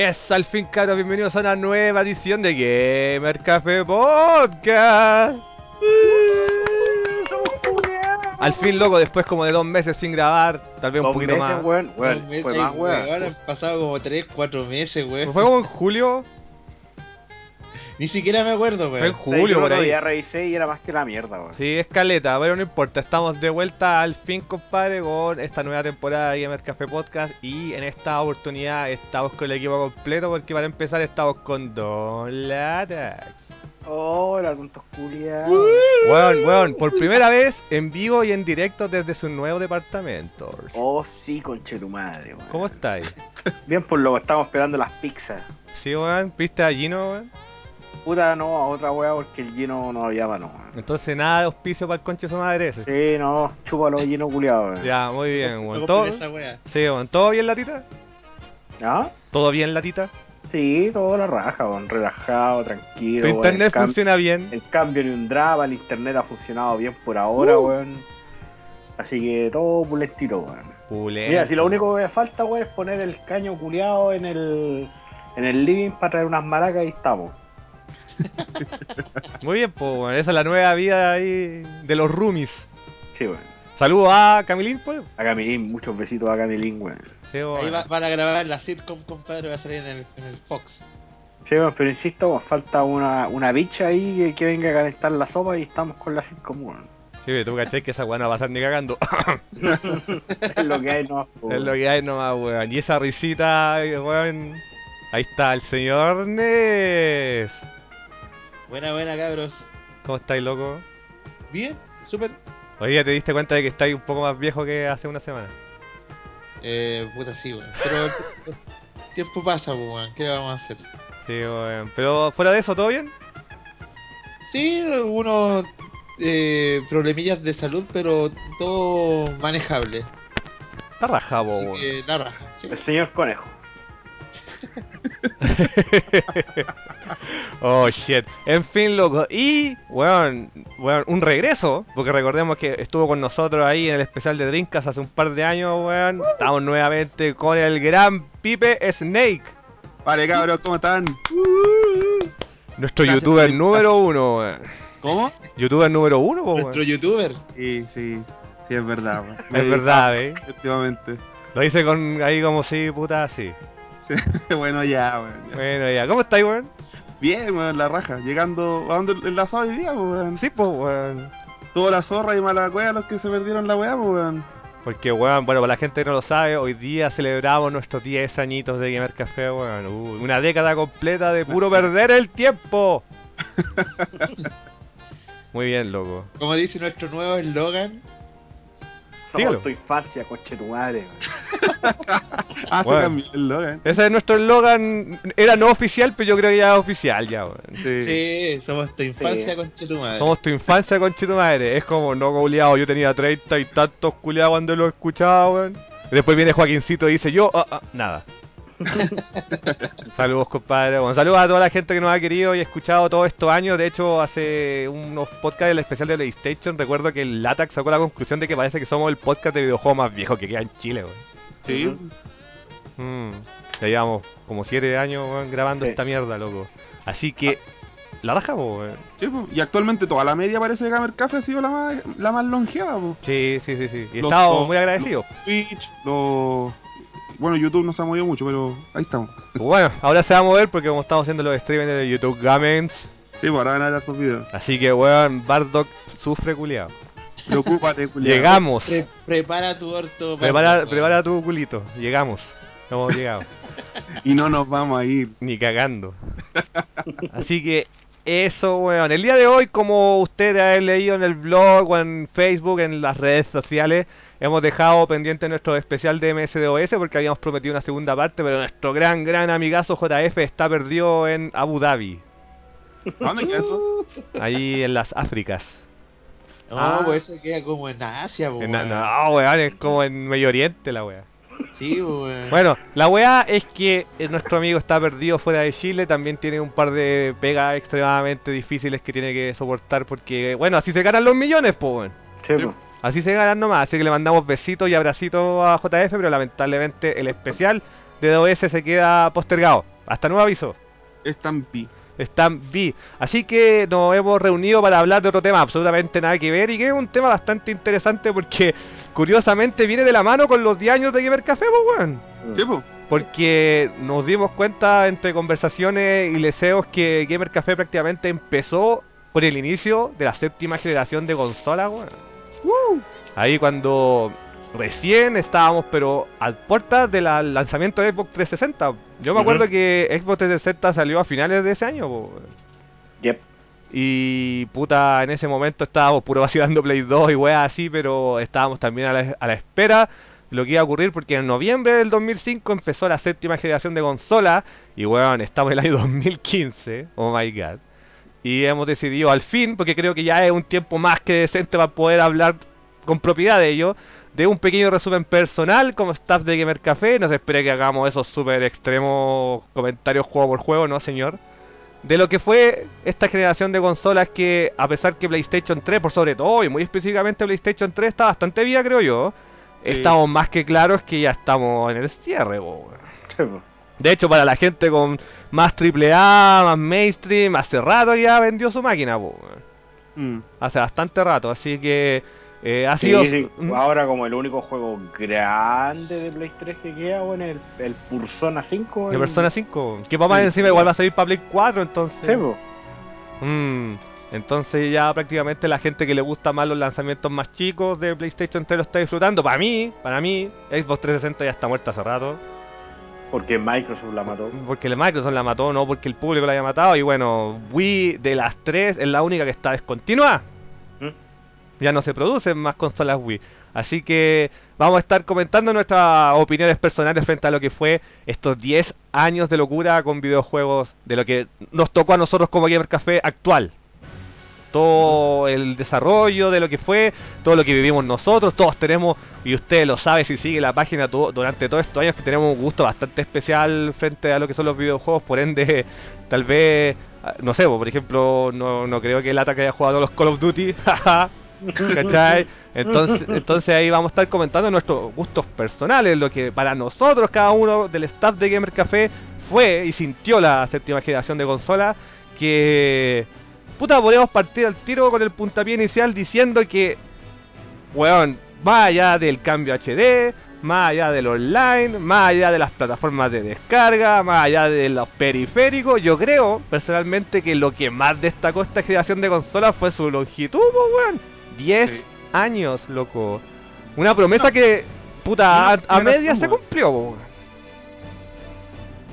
Yes, al fin, cabros, bienvenidos a una nueva edición de Gamer Café Podcast. Al fin, loco, después como de dos meses sin grabar, tal vez un poquito meses, más. weón. Weón, Dos meses, fue más, weón. Han pasado como 3, 4 meses, weón. Fue como en julio, Ni siquiera me acuerdo, fue en weón. julio Yo por otro ahí. día revisé y era más que la mierda, weón. Sí, es caleta, pero no importa, estamos de vuelta al fin, compadre, con esta nueva temporada de Gamer Café Podcast y en esta oportunidad estamos con el equipo completo porque para empezar estamos con Don Latax. Hola, tontos culiados. Weón, weón, por primera vez en vivo y en directo desde su nuevo departamento. Oh, sí, conche tu madre, weón. ¿Cómo estáis? Bien, por lo que estamos esperando las pizzas. Sí, weón, ¿viste a Gino, weón? Puta, no, a otra weá porque el Gino no había mano. Entonces nada de auspicio para el conche de su madre ese. Sí, no, chúpalo, Gino culiado. Ya, muy bien, weón. ¿Todo? Sí, weón, ¿todo bien, latita? ¿Ah? ¿Todo bien, latita? Sí, todo la raja, weón. Relajado, tranquilo. ¿Tu weón. internet funciona bien? el cambio ni un drama, el internet ha funcionado bien por ahora, Uh. weón. Así que todo pulentito, weón. Pulento. Mira, si lo único que me falta, weón, es poner el caño culiado en el, en el living para traer unas maracas y estamos. Muy bien, pues, weón. Esa es la nueva vida ahí de los roomies. Sí, weón. Saludos a Camilín, pues. A Camilín, muchos besitos a Camilín, weón. Sí, Ahí weón. va- van a grabar la sitcom, compadre, va a salir en el, en el Fox. Sí, weón, pero insisto, falta una, una bicha ahí que, que venga a calentar la sopa y estamos con la sitcom, weón. Sí, tú caché que esa weón no va a pasar ni cagando. es lo que hay, no. es lo que hay nomás, weón. Y esa risita, weón. Ahí está el señor Nes. Buena, buena, cabros. ¿Cómo estáis, loco? Bien, súper. Hoy día te diste cuenta de que estáis un poco más viejo que hace una semana. Eh, puta, sí, weón. Pero el tiempo pasa, pues, weón. ¿Qué le vamos a hacer? Sí, weón. Pero fuera de eso, ¿todo bien? Sí, algunos eh, problemillas de salud, pero todo manejable. Rajado, Así weón. la raja. sí. El señor conejo. Oh shit. En fin, loco. Y, weón, weón, un regreso. Porque recordemos que estuvo con nosotros ahí en el especial de Drinkas hace un par de años, weón. Estamos nuevamente con el gran Pipe Snake. Vale, cabros, ¿cómo están? Nuestro Gracias youtuber número uno, weón. ¿Cómo? Youtuber número uno, weón. Nuestro youtuber. Sí, sí, sí, es verdad. weón. Es verdad, eh. Efectivamente. Lo hice con ahí como si, puta, así. Bueno, ya, weón. ya. Bueno, ya. ¿Cómo estáis, weón? Bien, weón, la raja. Llegando a donde el asado hoy día, weón. Sí, pues, weón. Toda la zorra y mala cueva los que se perdieron la weá, weón. Porque, weón, bueno, para la gente que no lo sabe, hoy día celebramos nuestros 10 añitos de Gamer Café, weón. Uy, una década completa de puro perder el tiempo. Muy bien, loco. Como dice nuestro nuevo eslogan. Somos tu infancia, coche tu madre. Ah, Bueno. se cambió el Logan. Ese es nuestro eslogan. Era no oficial, pero yo creo que ya es oficial, ya, weón. Sí. sí, somos tu infancia Sí. con tu madre. Somos tu infancia, conchito madre. Es como, no, culiado, yo tenía 30 y tantos culiados cuando lo escuchaba, weón. Después viene Joaquincito y dice, yo, ah, ah, nada. saludos, compadre. Bueno, saludos a toda la gente que nos ha querido y escuchado todos estos años. De hecho, hace unos podcasts del especial de PlayStation, recuerdo que el Latax sacó la conclusión de que parece que somos el podcast de videojuegos más viejo que queda en Chile, weón. Sí. Mm, ya llevamos como 7 años grabando Sí. esta mierda, loco. Así que, la raja, weón. Sí, po. y actualmente toda la media parece que Gamer Café ha sido la más, la más longeva, po. Sí, sí, sí, sí. Y Los estamos muy agradecidos. Twitch, los... Bueno, YouTube no se ha movido mucho, pero ahí estamos. Bueno, ahora se va a mover porque como estamos haciendo los streaming de YouTube Gamens. Sí, pues ahora van a ver estos videos. Así que, weón, Bardock sufre culiado. Preocúpate, culiao. Llegamos. Pre- prepara tu orto. Prepara, prepara tu culito. Llegamos. Hemos llegado. Y no nos vamos a ir. Ni cagando. Así que eso, weón. El día de hoy, como ustedes han leído en el blog o en Facebook, en las redes sociales, hemos dejado pendiente nuestro especial de MSDOS porque habíamos prometido una segunda parte, pero nuestro gran, gran amigazo JF está perdido en Abu Dhabi, ¿A dónde queda eso? ahí en las Áfricas. No, Ah. pues eso queda como en Asia, po, En- weón. no, weón, es como en Medio Oriente la wea. Sí, po, weón. Bueno, la weá es que eh, nuestro amigo está perdido fuera de Chile, también tiene un par de pegas extremadamente difíciles que tiene que soportar porque, bueno, así se ganan los millones, pues, weón. Sí, po. Así se ganan nomás, así que le mandamos besitos y abracitos a JF, pero lamentablemente el especial de DOS se queda postergado. Hasta nuevo aviso. Stampy. Están B. Así que nos hemos reunido para hablar de otro tema absolutamente nada que ver y que es un tema bastante interesante porque curiosamente viene de la mano con los 10 años de Gamer Café, pues, weón. Sí, po. Porque nos dimos cuenta entre conversaciones y leseos que Gamer Café prácticamente empezó por el inicio de la séptima generación de consolas, weón. Ahí cuando recién estábamos, pero a puertas del lanzamiento de Xbox 360. Yo me acuerdo que Xbox 360 salió a finales de ese año, po. Yep. Y puta, en ese momento estábamos puro vacilando Play 2 y weas así, pero estábamos también a la, a la espera de lo que iba a ocurrir porque en noviembre del 2005 empezó la séptima generación de consolas y weón, estamos en el año 2015, oh my god. Y hemos decidido al fin, porque creo que ya es un tiempo más que decente para poder hablar con propiedad de ello, de un pequeño resumen personal como staff de Gamer Café. No se espere que hagamos esos super extremos comentarios juego por juego, ¿no, señor? de lo que fue esta generación de consolas que a pesar que PlayStation 3 por sobre todo y muy específicamente PlayStation 3 está bastante viva creo yo Sí. estamos más que claros que ya estamos en el cierre. Sí. De hecho para la gente con más AAA más mainstream hace rato ya vendió su máquina po. Mm. hace bastante rato así que eh, ha Sí, sido sí. ¿Mm? Ahora como el único juego grande de Play 3 que queda, bueno, el, el Persona 5. de el- Persona 5 que más Sí. encima igual va a salir para Play 4 entonces. Mm, entonces ya prácticamente la gente que le gusta más los lanzamientos más chicos de PlayStation 3 lo está disfrutando. Para mí, para mí, Xbox 360 ya está muerta hace rato. Porque Microsoft la mató. Porque Microsoft la mató, no porque el público la haya matado. Y bueno, Wii de las tres es la única que está descontinuada. ¿Mm? Ya no se producen más consolas Wii. Así que vamos a estar comentando nuestras opiniones personales frente a lo que fue estos 10 años de locura con videojuegos, de lo que nos tocó a nosotros como Gamer Café actual. Todo el desarrollo de lo que fue, todo lo que vivimos nosotros, todos tenemos, y usted lo sabe si sigue la página durante todos estos años, que tenemos un gusto bastante especial frente a lo que son los videojuegos, por ende, tal vez, ah, no sé, por ejemplo, no, no creo que el ataque haya jugado los Call of Duty, ¿Cachai? Entonces, entonces ahí vamos a estar comentando nuestros gustos personales, lo que para nosotros, cada uno del staff de Gamer Café, fue y sintió la séptima generación de consola. Que, puta, podemos partir al tiro con el puntapié inicial diciendo que, weón, más allá del cambio HD, más allá del online, más allá de las plataformas de descarga, más allá de los periféricos, yo creo personalmente que lo que más destacó esta generación de consolas fue su longitud, weón. 10 Sí. años, loco. Una promesa que, puta, a, a media se cumplió, weón.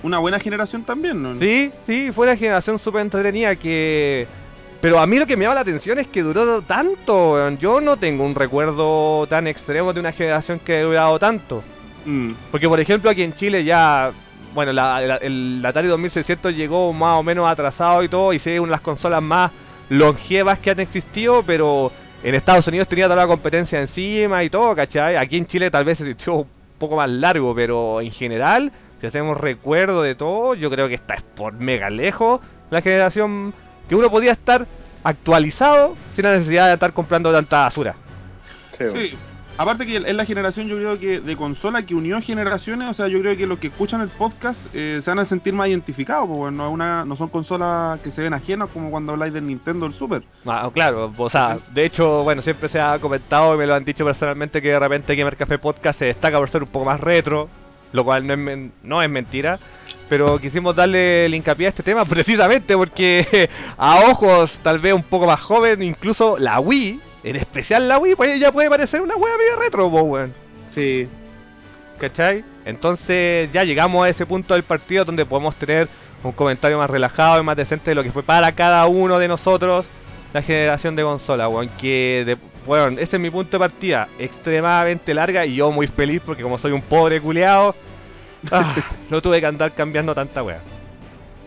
Una buena generación también, ¿no? Sí, sí, fue una generación súper entretenida que... Pero a mí lo que me llama la atención es que duró tanto. Yo no tengo un recuerdo tan extremo de una generación que ha durado tanto. Mm. Porque, por ejemplo, aquí en Chile ya... Bueno, la, la- el Atari 2600 llegó más o menos atrasado y todo, y sí, una de las consolas más longevas que han existido, pero en Estados Unidos tenía toda la competencia encima y todo, ¿cachai? Aquí en Chile tal vez se sintió un poco más largo, pero en general, si hacemos recuerdo de todo, yo creo que esta es por mega lejos la generación que uno podía estar actualizado sin la necesidad de estar comprando tanta basura. Sí. Aparte que es la generación, yo creo que de consola que unió generaciones, o sea, yo creo que los que escuchan el podcast eh, se van a sentir más identificados, porque no, es una, no son consolas que se ven ajenas como cuando habláis del Nintendo o el Super. Ah, claro, o sea, de hecho, bueno, siempre se ha comentado y me lo han dicho personalmente que de repente Gamer Café Podcast se destaca por ser un poco más retro, lo cual no es, men- no es mentira. Pero quisimos darle el hincapié a este tema precisamente porque a ojos tal vez un poco más joven, incluso la Wii, en especial la Wii, pues ya puede parecer una wea media retro, po, weón. Sí. ¿Cachai? Entonces ya llegamos a ese punto del partido donde podemos tener un comentario más relajado y más decente de lo que fue para cada uno de nosotros la generación de consola, weón. Que, de, weón, ese es mi punto de partida, extremadamente larga y yo muy feliz porque como soy un pobre culeado, ah, no tuve que andar cambiando tanta wea.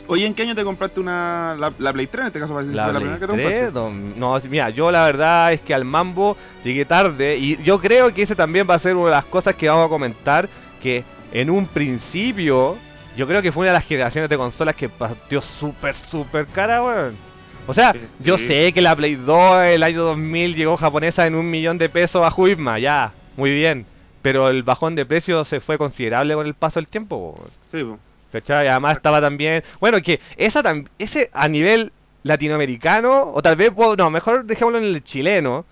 Oye, ¿en qué año te compraste una la, la Play 3 en este caso? La fue Play primera que te 3, compraste. no, no, mira, yo la verdad es que al mambo llegué tarde y yo creo que ese también va a ser una de las cosas que vamos a comentar, que en un principio yo creo que fue una de las generaciones de consolas que partió súper, súper cara, weón. O sea, Sí, yo sí. sé que la Play 2 el año 2000 llegó japonesa en un millón de pesos a Juisma, ya, muy bien. pero el bajón de precios se fue considerable con el paso del tiempo. po. Sí. ¿Cachai? Además estaba también. Bueno, que esa tam- ese a nivel latinoamericano, o tal vez, no, mejor dejémoslo en el chileno,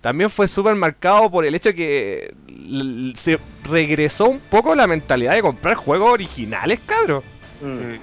también fue súper marcado por el hecho que l- l- se regresó un poco la mentalidad de comprar juegos originales, cabros. Mm. Sí.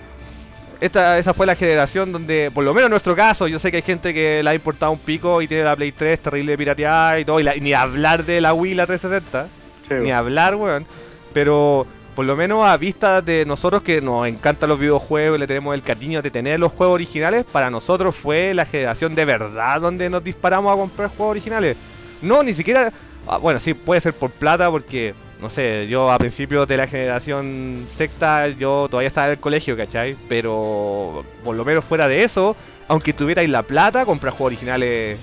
Esta, esa fue la generación donde, por lo menos en nuestro caso, yo sé que hay gente que la ha importado un pico y tiene la Play 3 terrible pirateada y todo, y, la- y ni hablar de la Wii, la 360 Sí, ni hablar, weón. Pero por lo menos a vista de nosotros que nos encantan los videojuegos y le tenemos el cariño de tener los juegos originales, para nosotros fue la generación de verdad donde nos disparamos a comprar juegos originales. No, ni siquiera... ah, Bueno, sí, puede ser por plata porque, no sé, yo a principios de la generación secta, yo todavía estaba en el colegio, ¿cachai? Pero por lo menos fuera de eso, aunque tuvierais la plata, comprar juegos originales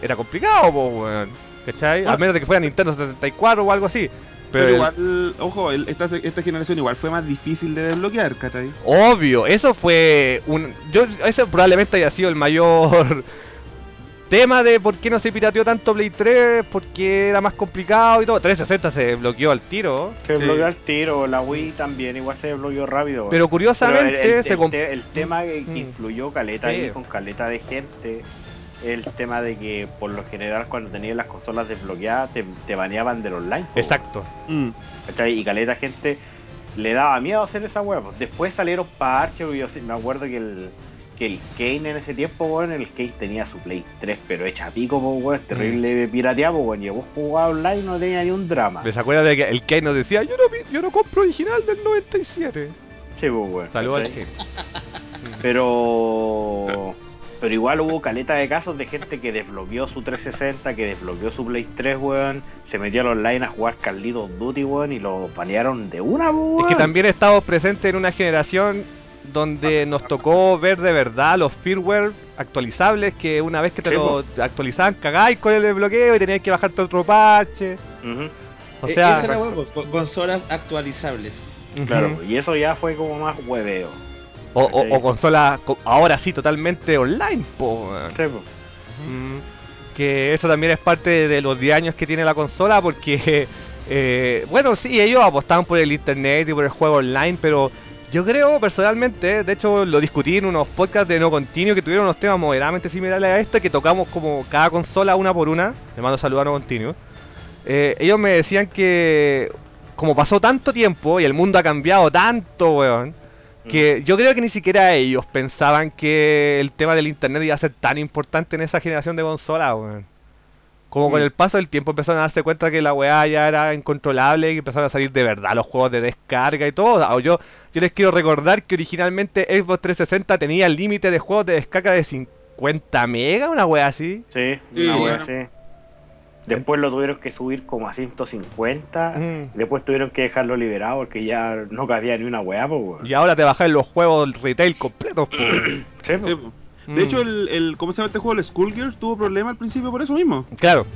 era complicado, po, weón. ¿Cachai? A Ah. menos de que fuera Nintendo 64 o algo así. Pero, Pero, el- igual, ojo, el- esta, esta generación igual fue más difícil de desbloquear, ¿cachai? obvio, eso fue un... Yo, ese probablemente haya sido el mayor tema de por qué no se pirateó tanto Play 3, porque era más complicado y todo. 360 se bloqueó al tiro. Se Sí. bloqueó el tiro, la Wii también, igual se bloqueó rápido. Pero Pero curiosamente el, el- se el te- el tema que, Mm. influyó caleta Sí. ahí con caleta de gente, el tema de que por lo general cuando tenías las consolas desbloqueadas te, te baneaban del online. Exacto. Mm. Y caleta gente le daba miedo hacer esa pues. Después salieron parches, yo me acuerdo que el que el Kane en ese tiempo, weón, el Kane tenía su Play 3, pero hecha pico, weón, terrible pirateado, po, weón, y vos jugabas online no tenía ni un drama. ¿Les acuerdas de que el Kane nos decía, yo no, yo no compro original del 97? Sí, weón, Saludos al. Kane. Pero. Pero igual hubo caleta de casos de gente que desbloqueó su 360, que desbloqueó su Play 3, weón. Se metió al online a jugar Carlitos Duty, weón, y lo banearon de una, weón. Es que también estamos presentes en una generación donde nos tocó ver de verdad los firmware actualizables que una vez que te Sí, lo actualizaban cagáis con el desbloqueo y tenías que bajarte otro parche. Ujú, O Eh, sea, esa era consolas actualizables. claro, y eso ya fue como más hueveo. o, o, o consolas co- ahora sí totalmente online, po, weón. Sí, po. Mm, que eso también es parte de los 10 años que tiene la consola porque, eh, bueno, sí, ellos apostaban por el internet y por el juego online, pero yo creo personalmente, de hecho lo discutí en unos podcasts de no continuo que tuvieron unos temas moderadamente similares a este, que tocamos como cada consola una por una, le mando saludos a no continuo, Eh, ellos me decían que como pasó tanto tiempo y el mundo ha cambiado tanto, weón, que yo creo que ni siquiera ellos pensaban que el tema del internet iba a ser tan importante en esa generación de consolas, weón. Como con Mm. el paso del tiempo empezaron a darse cuenta que la weá ya era incontrolable y empezaron a salir de verdad los juegos de descarga y todo. O Yo, yo les quiero recordar que originalmente Xbox 360 tenía el límite de juegos de descarga de 50 megas, una weá así. Sí, Sí, una wea bueno. así. Después lo tuvieron que subir como a 150. Mm. Después tuvieron que dejarlo liberado porque ya no cabía ni una weá. Y ahora te bajan los juegos retail completos, po. Sí, po. Mm. De hecho, el, el, ¿cómo se llama este juego? El Skullgirls tuvo problema al principio por eso mismo. Claro.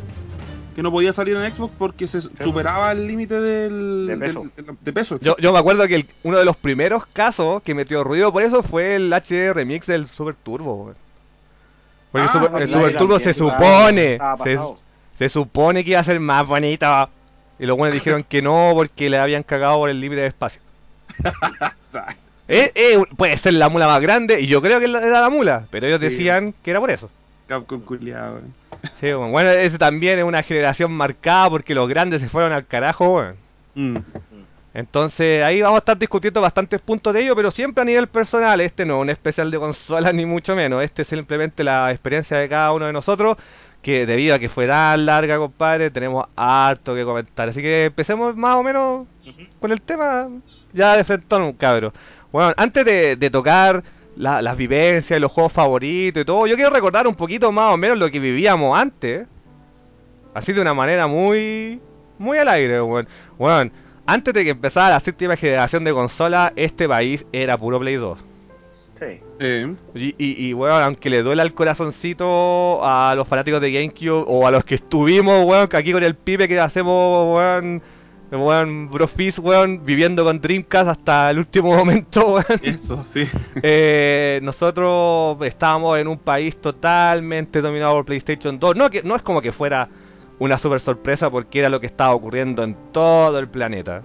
Que no podía salir en Xbox porque se superaba el límite del, De peso. del- del- de peso. Yo, yo me acuerdo que el- uno de los primeros casos que metió ruido por eso fue el HD remix del Super Turbo. Porque Ah, el Super, el sí, Super Turbo se supone, se, supone que iba a ser más bonito. Y los buenos dijeron que no porque le habían cagado por el límite de espacio. Eh, eh, puede ser la mula más grande y yo creo que era la mula, pero ellos Sí. decían que era por eso. Capcom culiado. Sí, bueno, bueno, ese también es una generación marcada porque los grandes se fueron al carajo. Mm. Entonces ahí vamos a estar discutiendo bastantes puntos de ello, pero siempre a nivel personal. Este no es un especial de consolas ni mucho menos. Este es simplemente la experiencia de cada uno de nosotros. Que debido a que fue tan larga, compadre, tenemos harto que comentar. Así que empecemos más o menos con el tema ya de frente un cabro. Bueno, antes de, de tocar la- las vivencias, los juegos favoritos y todo, yo quiero recordar un poquito más o menos lo que vivíamos antes. Así de una manera muy, muy al aire, weón. Bueno, antes de que empezara la séptima generación de consolas, este país era puro Play 2. Sí. Eh, Y, y, y, weón, aunque le duela el corazoncito a los fanáticos de GameCube o a los que estuvimos, weón, que aquí con el pibe que hacemos, weón, weón, Brofist, weón, viviendo con Dreamcast hasta el último momento, weón. eso, sí. Eh, nosotros estábamos en un país totalmente dominado por PlayStation 2. No, que, no es como que fuera una super sorpresa porque era lo que estaba ocurriendo en todo el planeta.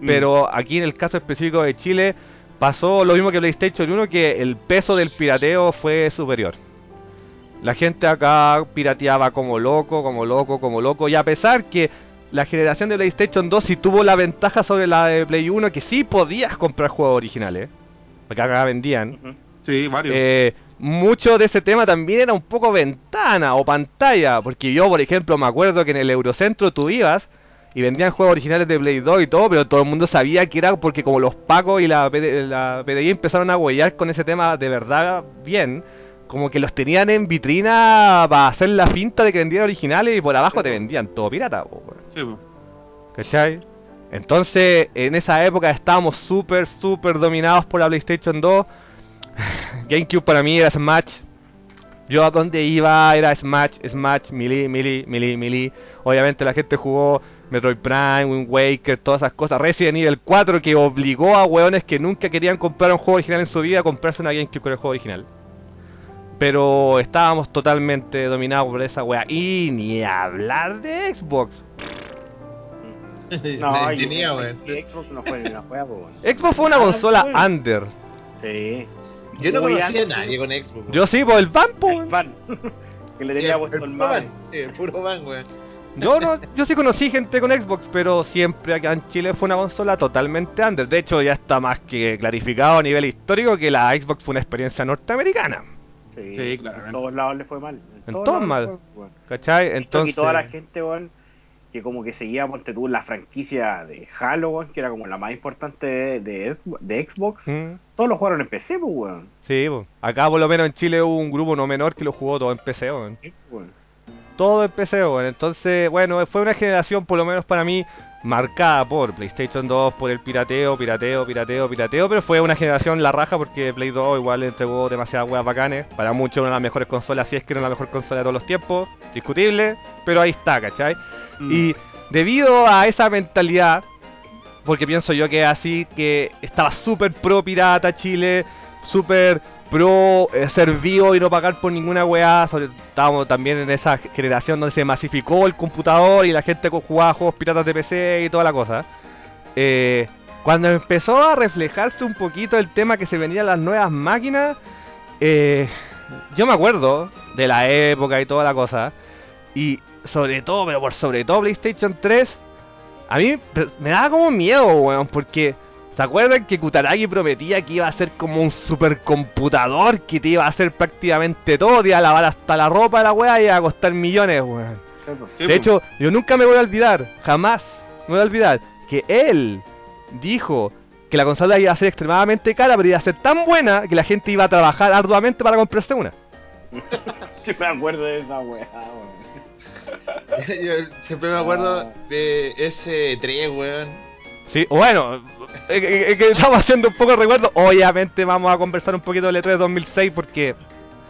Mm. Pero aquí en el caso específico de Chile pasó lo mismo que PlayStation 1, que el peso del pirateo fue superior. La gente acá pirateaba como loco, como loco, como loco. Y a pesar que la generación de PlayStation 2 sí tuvo la ventaja sobre la de Play 1, que sí podías comprar juegos originales. Porque acá vendían. Sí, varios. Eh, mucho de ese tema también era un poco ventana o pantalla, porque yo, por ejemplo, me acuerdo que en el Eurocentro tú ibas y vendían juegos originales de Play 2 y todo, pero todo el mundo sabía que era porque como los Pacos y la, PD la PDI empezaron a huellar con ese tema de verdad bien, como que los tenían en vitrina para hacer la finta de que vendían originales y por abajo te vendían todo pirata, po. Sí, po. ¿Cachai? Entonces, en esa época estábamos súper, súper dominados por la PlayStation 2. GameCube para mí era Smash. Yo a donde iba era Smash, Smash, Melee, Melee, Melee, Melee. Obviamente la gente jugó Metroid Prime, Wind Waker, todas esas cosas. Resident Evil 4 que obligó a hueones que nunca querían comprar un juego original en su vida a comprarse una GameCube con el juego original. Pero estábamos totalmente dominados por esa wea. Y ni hablar de Xbox. No, y- Tenía, y Xbox no fue ni una juega, pues, weón. Xbox fue una Ah, consola under. Sí. Yo no conocía a nadie con Xbox. Yo sí, por el Vampo. El fan. que le tenía puesto el van, sí, el puro van, weón. Yo no, yo sí conocí gente con Xbox, pero siempre acá en Chile fue una consola totalmente under. De hecho, ya está más que clarificado a nivel histórico que la Xbox fue una experiencia norteamericana. Sí, Sí, claramente. En todos lados le fue mal. En todos todos mal. fue. ¿Cachai? Entonces... Y toda la gente, weón, que como que seguía, ponte tú, la franquicia de Halo, weón, que era como la más importante de, de, de Xbox, Mm, todos lo jugaron en PC, pues, weón. Sí, po. acá por lo menos en Chile hubo un grupo no menor que lo jugó todo en PC, weón. Sí, weón. Todo en PC, weón. Entonces, bueno, fue una generación, por lo menos para mí, marcada por PlayStation 2, por el pirateo, pirateo, pirateo, pirateo, pero fue una generación la raja porque Play 2 igual entregó demasiadas weas bacanes. Para muchos una de las mejores consolas, si es que era la mejor consola de todos los tiempos, discutible, pero ahí está, ¿cachai? Mm. Y debido a esa mentalidad, porque pienso yo que así, que estaba súper pro pirata Chile, súper pro eh, ser vivo y no pagar por ninguna weá, sobre, estábamos también en esa generación donde se masificó el computador y la gente jugaba juegos piratas de PC y toda la cosa. Eh, cuando empezó a reflejarse un poquito el tema que se venían las nuevas máquinas, eh, yo me acuerdo de la época y toda la cosa, y sobre todo, pero por sobre todo PlayStation 3, a mí me daba como miedo, weón, porque ¿se acuerdan que Kutaragi prometía que iba a ser como un supercomputador que te iba a hacer prácticamente todo, te iba a lavar hasta la ropa de la weá y iba a costar millones, weón? Pues. De po. hecho, yo nunca me voy a olvidar, jamás me voy a olvidar, que él dijo que la consola iba a ser extremadamente cara, pero iba a ser tan buena que la gente iba a trabajar arduamente para comprarse una. Sí, me acuerdo de esa weá, weón. Yo siempre me acuerdo de ese 3, weón. Sí, bueno, es que, es que estamos haciendo un poco de recuerdo. Obviamente vamos a conversar un poquito del E3 2006 porque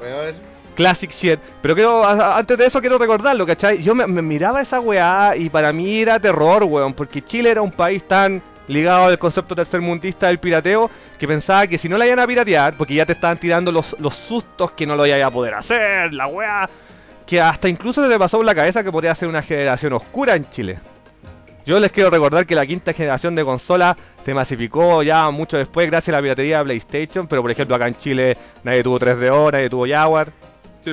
Weón. Classic shit. Pero quiero, a- antes de eso quiero recordarlo, ¿cachai? Yo me, me miraba esa weá y para mí era terror, weón, porque Chile era un país tan ligado al concepto tercermundista del pirateo que pensaba que si no la iban a piratear, porque ya te estaban tirando los, los sustos que no lo iban a poder hacer, la weá, que hasta incluso se te pasó por la cabeza que podría ser una generación oscura en Chile. Yo les quiero recordar que la quinta generación de consola se masificó ya mucho después gracias a la piratería de PlayStation, pero por ejemplo acá en Chile nadie tuvo 3DO, nadie tuvo Jaguar, Sí,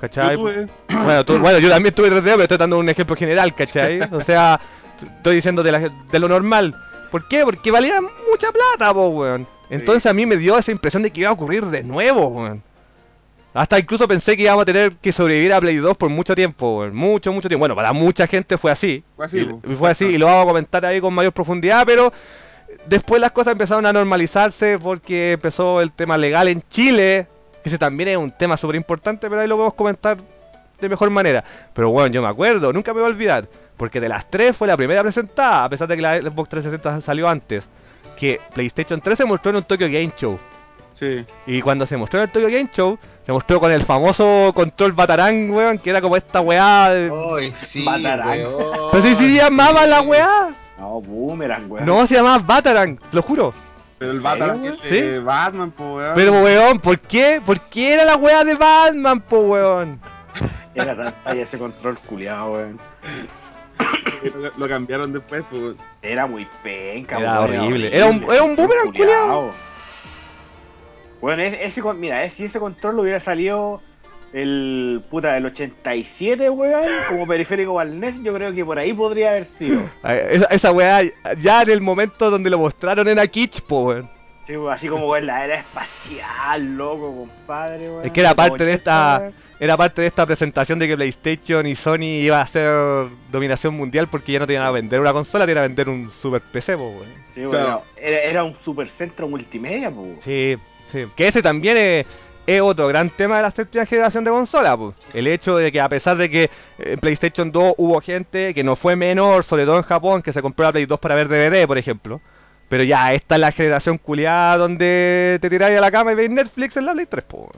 ¿cachai? Yo tuve- Bueno, tú- bueno, yo también tuve 3D, pero estoy dando un ejemplo general, ¿cachai? O sea, estoy diciendo de, la- de lo normal. ¿Por qué? Porque valía mucha plata, po, weón. Entonces a mí me dio esa impresión de que iba a ocurrir de nuevo, weón. Hasta incluso pensé que íbamos a tener que sobrevivir a Play 2 por mucho tiempo. Mucho, mucho tiempo. Bueno, para mucha gente fue así. Fue así, y fue así, y lo vamos a comentar ahí con mayor profundidad, pero después las cosas empezaron a normalizarse porque empezó el tema legal en Chile, que ese también es un tema súper importante, pero ahí lo podemos comentar de mejor manera. Pero bueno, yo me acuerdo, nunca me voy a olvidar, porque de las tres fue la primera presentada, a pesar de que la Xbox 360 salió antes, que PlayStation 3 se mostró en un Tokyo Game Show. Sí. Y cuando se mostró en el Tokyo Game Show, se mostró con el famoso control Batarang, weón, que era como esta weá de... Ay, sí, Batarang. weón. Pero si se llamaba la weá. No, boomerang, weón. No, se llamaba Batarang, te lo juro. Pero el ¿En serio, Batman weón? de Batman, po, weón. Pero weón, ¿por qué? ¿Por qué era la weá de Batman, po weón? Era tan ese control culiado, weón. lo, lo cambiaron después, pues. Era muy penca, Era weón, horrible. Era un- era un boomerang, culiao. Bueno, ese, mira, eh, si ese control hubiera salido el puta del 87, weón, como periférico al NES, yo creo que por ahí podría haber sido. Esa, esa weá, ya en el momento donde lo mostraron en Kitsch, po, weón. Sí, weón, así como en la era espacial, loco, compadre, weón. Es que era parte de esta- 80, weón. Era parte de esta presentación de que PlayStation y Sony iba a hacer dominación mundial porque ya no tenían a vender una consola, tenían a vender un super PC, po, weón. Sí, weón, Claro. era, era un supercentro multimedia, pues. Sí, sí. Que ese también es, es otro gran tema de la séptima generación de consola, pues. El hecho de que a pesar de que en PlayStation 2 hubo gente que no fue menor, sobre todo en Japón, que se compró la Play 2 para ver DVD, por ejemplo. Pero ya, esta es la generación culiada donde te tiráis a la cama y veis Netflix en la Play 3, po.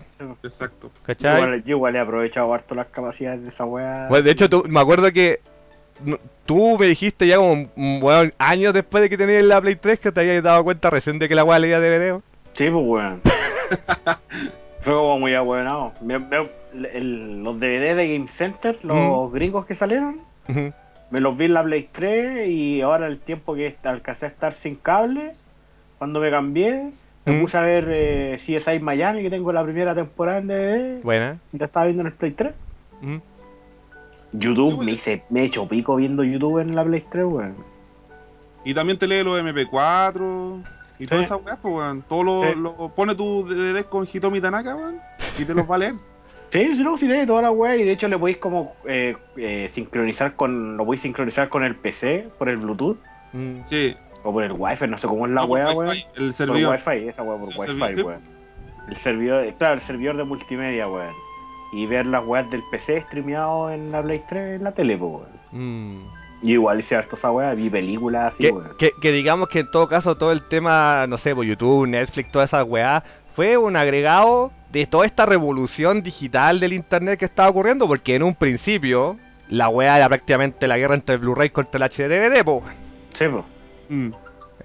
Exacto. Yo ¿Cachai? igual, yo igual he aprovechado harto las capacidades de esa weá. Bueno, de hecho, tú- me acuerdo que no- tú me dijiste ya como weón, años después de que tenías la Play 3 que te habías dado cuenta recién de que la weá leía DVD. weón. Sí, pues, weón. Fue como muy el- los DVD de Game Center, los gringos que salieron, me los vi en la Play 3 y ahora el tiempo que alcancé a estar sin cable, cuando me cambié, me Mm. puse a ver eh, CSI Miami, que tengo la primera temporada en DVD, Buena. y la estaba viendo en el Play 3. Ujú. YouTube, me hice, me he hecho pico viendo YouTube en la Play 3, weón. Y también te lee los MP4 y todas esas weas, pues, weón. Todo lo, Sí. lo- pone tu DVD con Hitomi Tanaka, weón, y te los va a leer. Sí, sí, no, sí, lee toda la weá, y de hecho le podéis como eh, eh, sincronizar con, lo podéis sincronizar con el PC por el Bluetooth. Mm. Sí. O por el wifi, no sé cómo es la No, por weá, Wi-Fi, weón. El Por servidor. wifi, esa weá por Sí, wifi, servidor, weón. El servidor, claro, el servidor de multimedia, weón. Y ver las weas del PC streameado en la Play 3 en la tele, pues, weón. Mm. Y igual hice harto esa weá, vi películas así, Que, weón. que, que digamos que en todo caso todo el tema, no sé, por YouTube, Netflix, toda esa weá, fue un agregado de toda esta revolución digital del internet que estaba ocurriendo, porque en un principio la weá era prácticamente la guerra entre el Blu-ray contra el HDDVD, po. Sí, pues. Mm.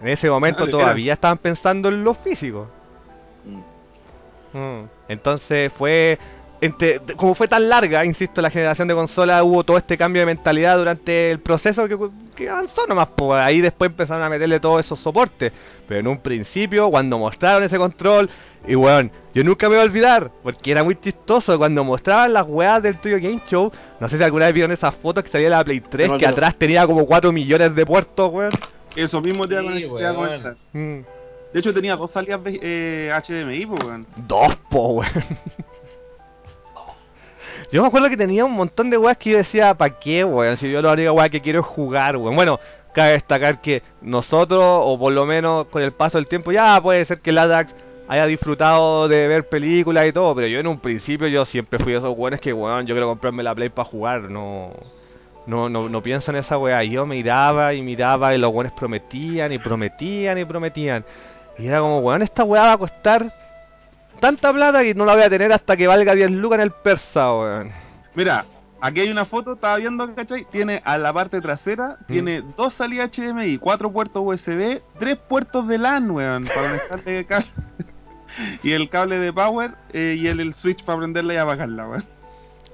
En ese momento Era- todavía estaban pensando en lo físico. Mm. Mm. Entonces fue. Entre, como fue tan larga, insisto, la generación de consolas, hubo todo este cambio de mentalidad durante el proceso que, que avanzó nomás. Pues ahí después empezaron a meterle todos esos soportes. Pero en un principio, cuando mostraron ese control, y weón, yo nunca me voy a olvidar, porque era muy chistoso cuando mostraban las weas del tuyo Game Show. No sé si alguna vez vieron esas fotos que salía la Play 3, No, que no. atrás tenía como 4 millones de puertos, weón. Eso mismo te Sí, iba a weón. comentar. Mm. De hecho, tenía dos salidas eh, HDMI, pues, weón. Dos, po, weón. Yo me acuerdo que tenía un montón de weas que yo decía, ¿para qué, weón? Si yo la única wea que quiero es jugar, weón. Bueno, cabe destacar que nosotros, o por lo menos con el paso del tiempo, ya puede ser que el Adax haya disfrutado de ver películas y todo, pero yo en un principio yo siempre fui de esos weones que, weón, yo quiero comprarme la Play para jugar, no... No, no, no pienso en esa weá. Yo miraba y miraba y los weones prometían y prometían y prometían. Y era como, weón, esta weá va a costar tanta plata que no la voy a tener hasta que valga 10 lucas en el persa, weón. Mira, aquí hay una foto, estaba viendo, ¿cachai? Tiene a la parte trasera, Mm. tiene dos salidas HDMI, cuatro puertos USB, tres puertos de LAN, weón, para conectarle cable. y el cable de power eh, y el, el switch para prenderla y apagarla, weón.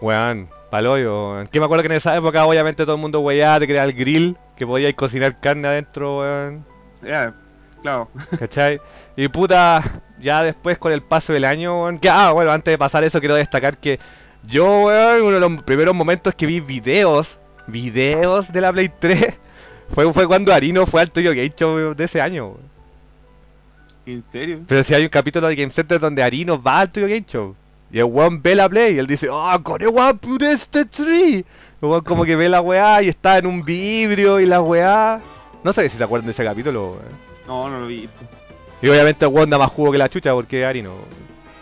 Weón, paloyo, weón. Que me acuerdo que en esa época obviamente todo el mundo weá, te creaba el grill, que podíais cocinar carne adentro, weón. Ya, claro. ¿Cachai? Y puta, ya después con el paso del año, weón. Que, ah, bueno, antes de pasar eso quiero destacar que yo, weón, uno de los primeros momentos que vi videos, videos de la Play 3, fue, fue cuando Arino fue al tuyo Game Show de ese año, weón. ¿En serio? Pero si hay un capítulo de Game Center donde Arino va al tuyo Game Show. Y el weón ve la play y él dice, ¡Ah, con el weón este tree! El weón como que ve la weá y está en un vibrio y la weá. No sé si se acuerdan de ese capítulo, weón. No, no lo vi. Y obviamente el weón da más jugo que la chucha porque es Arino.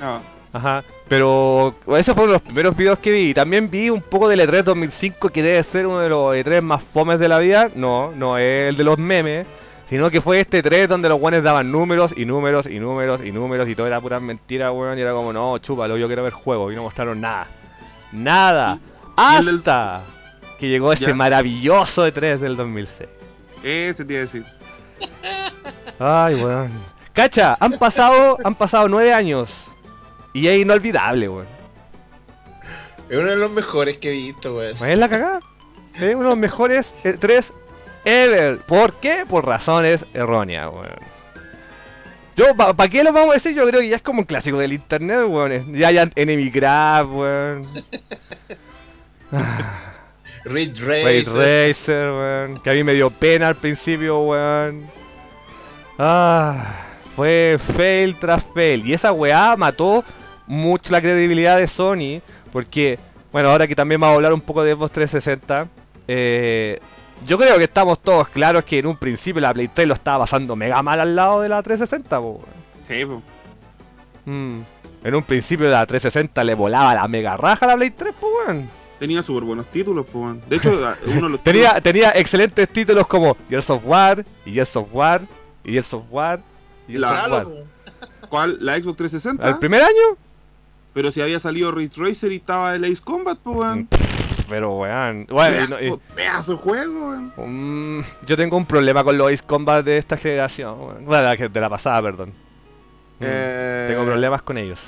No. Ajá. Pero ese fue uno de los primeros videos que vi. Y también vi un poco del E3 2005 que debe ser uno de los E3 más fomes de la vida. No, no es el de los memes. Sino que fue este 3 donde los guanes daban números y números y números y números y todo era pura mentira, weón. Y era como, no, chúpalo, yo quiero ver juego. Y no mostraron nada. Nada. ¿Y el del- Hasta que llegó ese ¿Ya? maravilloso E3 del 2006. Ese te iba a decir. Ay, weón. Cacha, han pasado, han pasado nueve años. Y es inolvidable, weón. Es uno de los mejores que he visto, weón. Es la cagada. Es uno de los mejores eh, tres ever. ¿Por qué? Por razones erróneas, weón. Yo, ¿para qué lo vamos a decir? Yo creo que ya es como un clásico del internet, weón. Ya hay Enemy Grab, weón. Ah, Ridge Racer. Racer, weón. Que a mí me dio pena al principio, weón. Ah, fue fail tras fail. Y esa weá mató mucho la credibilidad de Sony. Porque, bueno, ahora que también vamos a hablar un poco de Xbox 360. Eh, yo creo que estamos todos claros que en un principio la Play 3 lo estaba pasando mega mal al lado de la 360, po. Sí, pues. Mm. En un principio la 360 le volaba la mega raja a la Play 3, pues weón. Tenía súper buenos títulos, pues. weón. De hecho, uno los Tenía, tenía excelentes títulos como Gears of War, y Gears of War, y Gears of War, La- of War. Claro, ¿Cuál? La Xbox 360. ¿Al primer año? Pero si había salido Ridge Racer y estaba el Ace Combat, pues, weón. Pero weón. Bueno, y y- pedazo juego, weón. Mm, yo tengo un problema con los Ace Combat de esta generación. weón. Bueno, la de la pasada, perdón. Mm, Eh, Tengo problemas con ellos.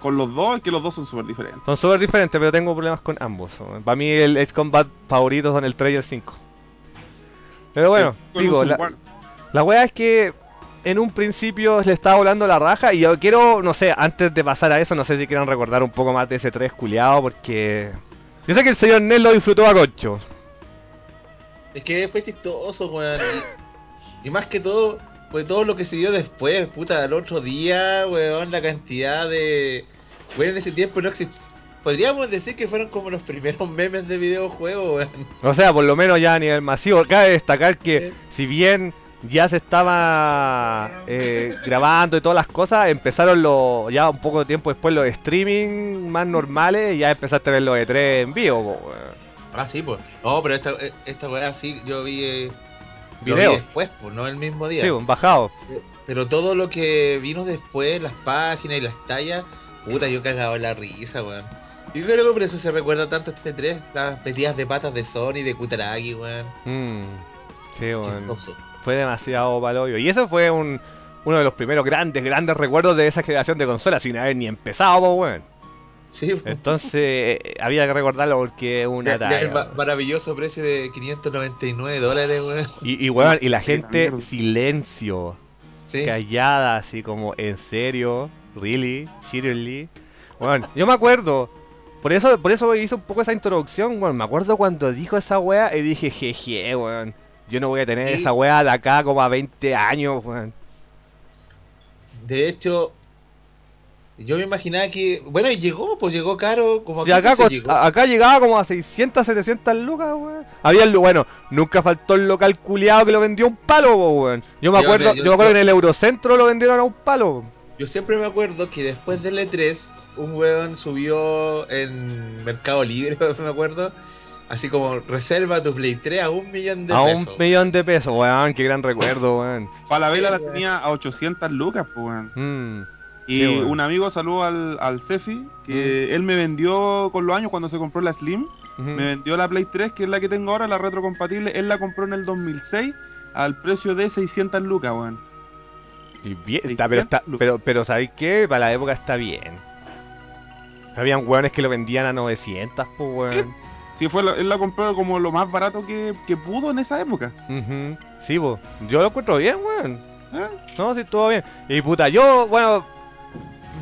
Con los dos, es que los dos son súper diferentes. Son súper diferentes, pero tengo problemas con ambos. Para mí el Ace Combat favorito son el 3 y el 5. Pero bueno, digo, la, la wea es que en un principio le estaba volando la raja y yo quiero, no sé, antes de pasar a eso, no sé si quieren recordar un poco más de ese 3 culiado porque... Yo sé que el señor Nel lo disfrutó a concho. Es que fue chistoso, weón. Y, más que todo, fue todo lo que se dio después, puta, el otro día, weón, la cantidad de. Weón, en ese tiempo no existía. Podríamos decir que fueron como los primeros memes de videojuegos, weón. O sea, por lo menos ya a nivel masivo. Cabe destacar que si bien ya se estaba eh, grabando y todas las cosas, empezaron los, ya un poco de tiempo después los streaming más normales y ya empezaste a ver los E3 en vivo. Ah, sí, pues. No, pero esta, esta weá sí, yo vi. eh, lo Video. vi después, pues, no el mismo día. Sí, un bajado. Pero todo lo que vino después, las páginas y las tallas, puta, yo cagaba en la risa, weón. Yo creo que por eso se recuerda tanto este 3, las metidas de patas de Sony, de Kutaragi, weón. Mm, sí, weón. Chistoso. Fue demasiado palollo. Y eso fue un, uno de los primeros grandes, grandes recuerdos de esa generación de consolas sin haber ni empezado. Sí, weón. Entonces eh, había que recordarlo porque es una Ya- ya el maravilloso precio de 599 dólares, weón. Y, y, weón, y la gente, silencio. Sí. callada, así como, ¿en serio? ¿Really? ¿Seriously? Bueno, yo me acuerdo, por eso por eso hice un poco esa introducción, weón. Me acuerdo cuando dijo esa wea y dije, jeje, weón. Yo no voy a tener Sí. esa wea de acá como a 20 años, weón. De hecho, yo me imaginaba que. Bueno, y llegó, pues llegó caro, como a acá, 15 cost- llegó. acá llegaba como a 600, 700 lucas, weón. Había, bueno, nunca faltó el local culiado que lo vendió a un palo, weón. Yo me Yo- acuerdo, yo- yo, me acuerdo que en el Eurocentro lo vendieron a un palo. Yo siempre me acuerdo que después del E3, un weón subió en Mercado Libre, me acuerdo. Así como reserva tu Play 3 a un millón de a pesos. un millón de pesos, weón. Qué gran recuerdo, weón. Falabella la tenía a 800 lucas, pues, weón. Mm. Y bueno. un amigo saludó al, al Cefi, que él me vendió con los años cuando se compró la Slim. Me vendió la Play 3, que es la que tengo ahora, la retrocompatible. Él la compró en el 2006 al precio de 600 lucas, weón. Y bien, está- pero, 600 está, lucas. pero, pero ¿sabéis qué? Para la época está bien. Habían hueones que lo vendían a 900, pues, weón. Sí, fue la- él la compró como lo más barato que, que pudo en esa época. Sí. Yo lo encuentro bien, weón. ¿eh? No, sí, todo bien. Y puta, yo, bueno,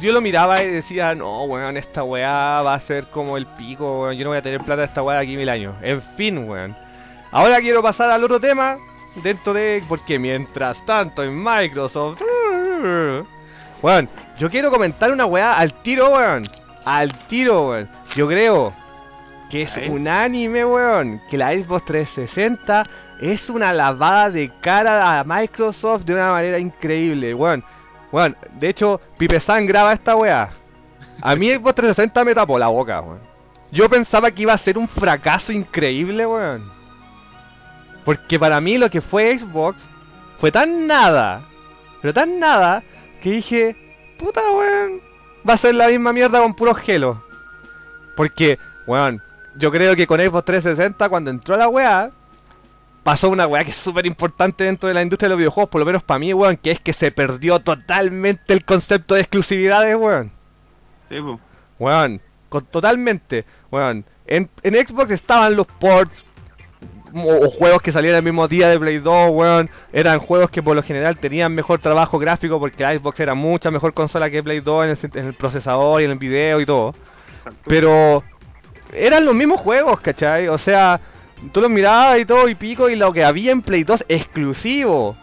yo lo miraba y decía, no, weón, esta weá va a ser como el pico, weón. Yo no voy a tener plata de esta weá de aquí mil años. En fin, weón. Ahora quiero pasar al otro tema. Dentro de. Porque mientras tanto en Microsoft. Weón, yo quiero comentar una weá al tiro, weón. Al tiro, weón. Yo creo que es unánime, weón. Que la Xbox 360 es una lavada de cara a Microsoft de una manera increíble, weón. Weón, de hecho, Pipe San graba esta weá. A mí Xbox 360 me tapó la boca, weón. Yo pensaba que iba a ser un fracaso increíble, weón. Porque para mí lo que fue Xbox fue tan nada, pero tan nada, que dije, puta, weón, va a ser la misma mierda con puros gelos. Porque, weón, yo creo que con Xbox 360 cuando entró la weá, pasó una weá que es súper importante dentro de la industria de los videojuegos, por lo menos para mí, weón, que es que se perdió totalmente el concepto de exclusividades, weón. Sí, po. Weón, con- totalmente. Weón, en, en Xbox estaban los ports o, o juegos que salían el mismo día de Play 2, weón. Eran juegos que por lo general tenían mejor trabajo gráfico porque la Xbox era mucha mejor consola que Play 2 en el, en el procesador y en el video y todo. Exacto. Pero eran los mismos juegos, ¿cachai? O sea, tú los mirabas y todo y pico y lo que había en Play 2 exclusivo.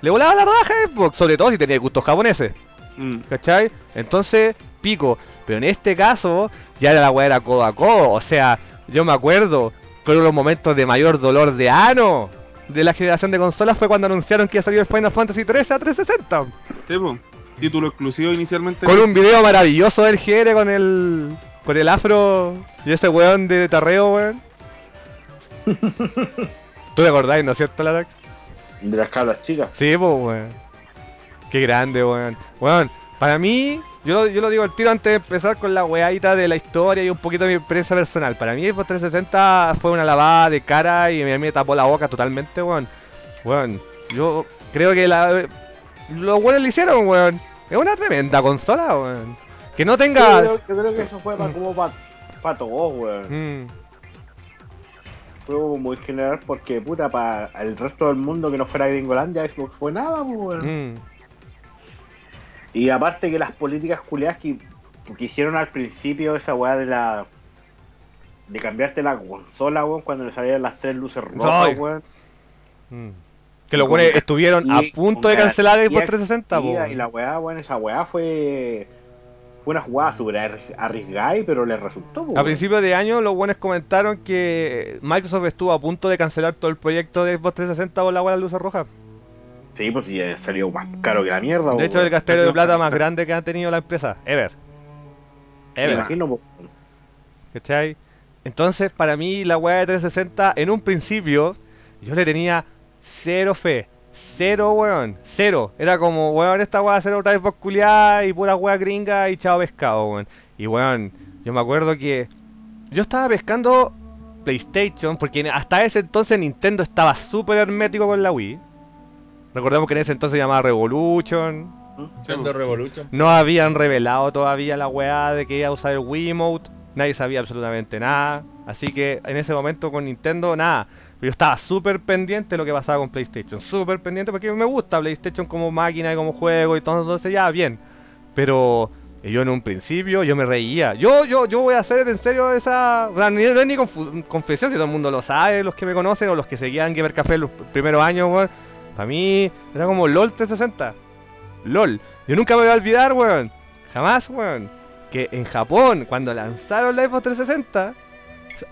Le volaba la raja Xbox, sobre todo si tenía gustos japoneses, Mm. ¿cachai? Entonces, pico. Pero en este caso, ya la weá era codo a codo. O sea, yo me acuerdo que uno de los momentos de mayor dolor de ano de la generación de consolas fue cuando anunciaron que iba a salir el Final Fantasy 13 a 360. Sí, po. Título exclusivo inicialmente. Con un video maravilloso del GR con el. Con el afro y ese weón de tarreo, weón. ¿Tú te acordás, no es cierto, Latax? De las cabras chicas. Sí, pues, weón. Qué grande, weón. Weón, para mí, yo lo, yo lo digo al tiro antes de empezar con la weadita de la historia y un poquito de mi experiencia personal. Para mí, Xbox 360 fue una lavada de cara y a mí me tapó la boca totalmente, weón. Weón, yo creo que la, los weones lo hicieron, weón. Es una tremenda consola, weón. Que no tenga. creo, yo creo que eso fue pa- como para todos, weón. Mm, Fue como muy general porque, puta, para el resto del mundo que no fuera Gringolandia, Xbox fue nada, weón. mm. Y aparte que las políticas culiadas que, que hicieron al principio, esa weá de la. de cambiarte la consola, weón, cuando le salían las tres luces rojas, weón. Mm. Que los weones estuvieron y a punto de cancelar garantía Xbox 360, po, extendida, weón. Y la weá, weón, esa weá fue. Fue una jugada súper arri- arriesgada, y- pero le resultó, A principios de año los buenos comentaron que Microsoft estuvo a punto de cancelar todo el proyecto de Xbox 360 por la hueá de luces rojas. Sí, pues sí, eh, salió más caro que la mierda, De hecho, el gastero de plata más grande que ha tenido la empresa, ever. Me Ever. imagino, po. ¿Cachai? Entonces, para mí, la weá de 360, en un principio, yo le tenía cero fe. Cero, weón. Cero. Era como, weón, esta weá va a ser otra vez culiada y pura weá gringa y chao pescado, weón. Y weón, yo me acuerdo que yo estaba pescando PlayStation, porque hasta ese entonces Nintendo estaba súper hermético con la Wii. Recordemos que en ese entonces se llamaba Revolution. Nintendo Revolution. No habían revelado todavía la weá de que iba a usar el Wiimote. Nadie sabía absolutamente nada. Así que en ese momento con Nintendo, nada. Pero yo estaba súper pendiente de lo que pasaba con PlayStation. Súper pendiente porque me gusta PlayStation como máquina y como juego y todo. Entonces ya, bien. Pero yo en un principio, yo me reía. Yo yo yo voy a hacer en serio esa... No es ni confesión si todo el mundo lo sabe, los que me conocen o los que seguían Gamer Café los primeros años, weón. Para mí era como LOL 360. LOL. Yo nunca me voy a olvidar, weón. Jamás, weón. Que en Japón, cuando lanzaron la Xbox 360,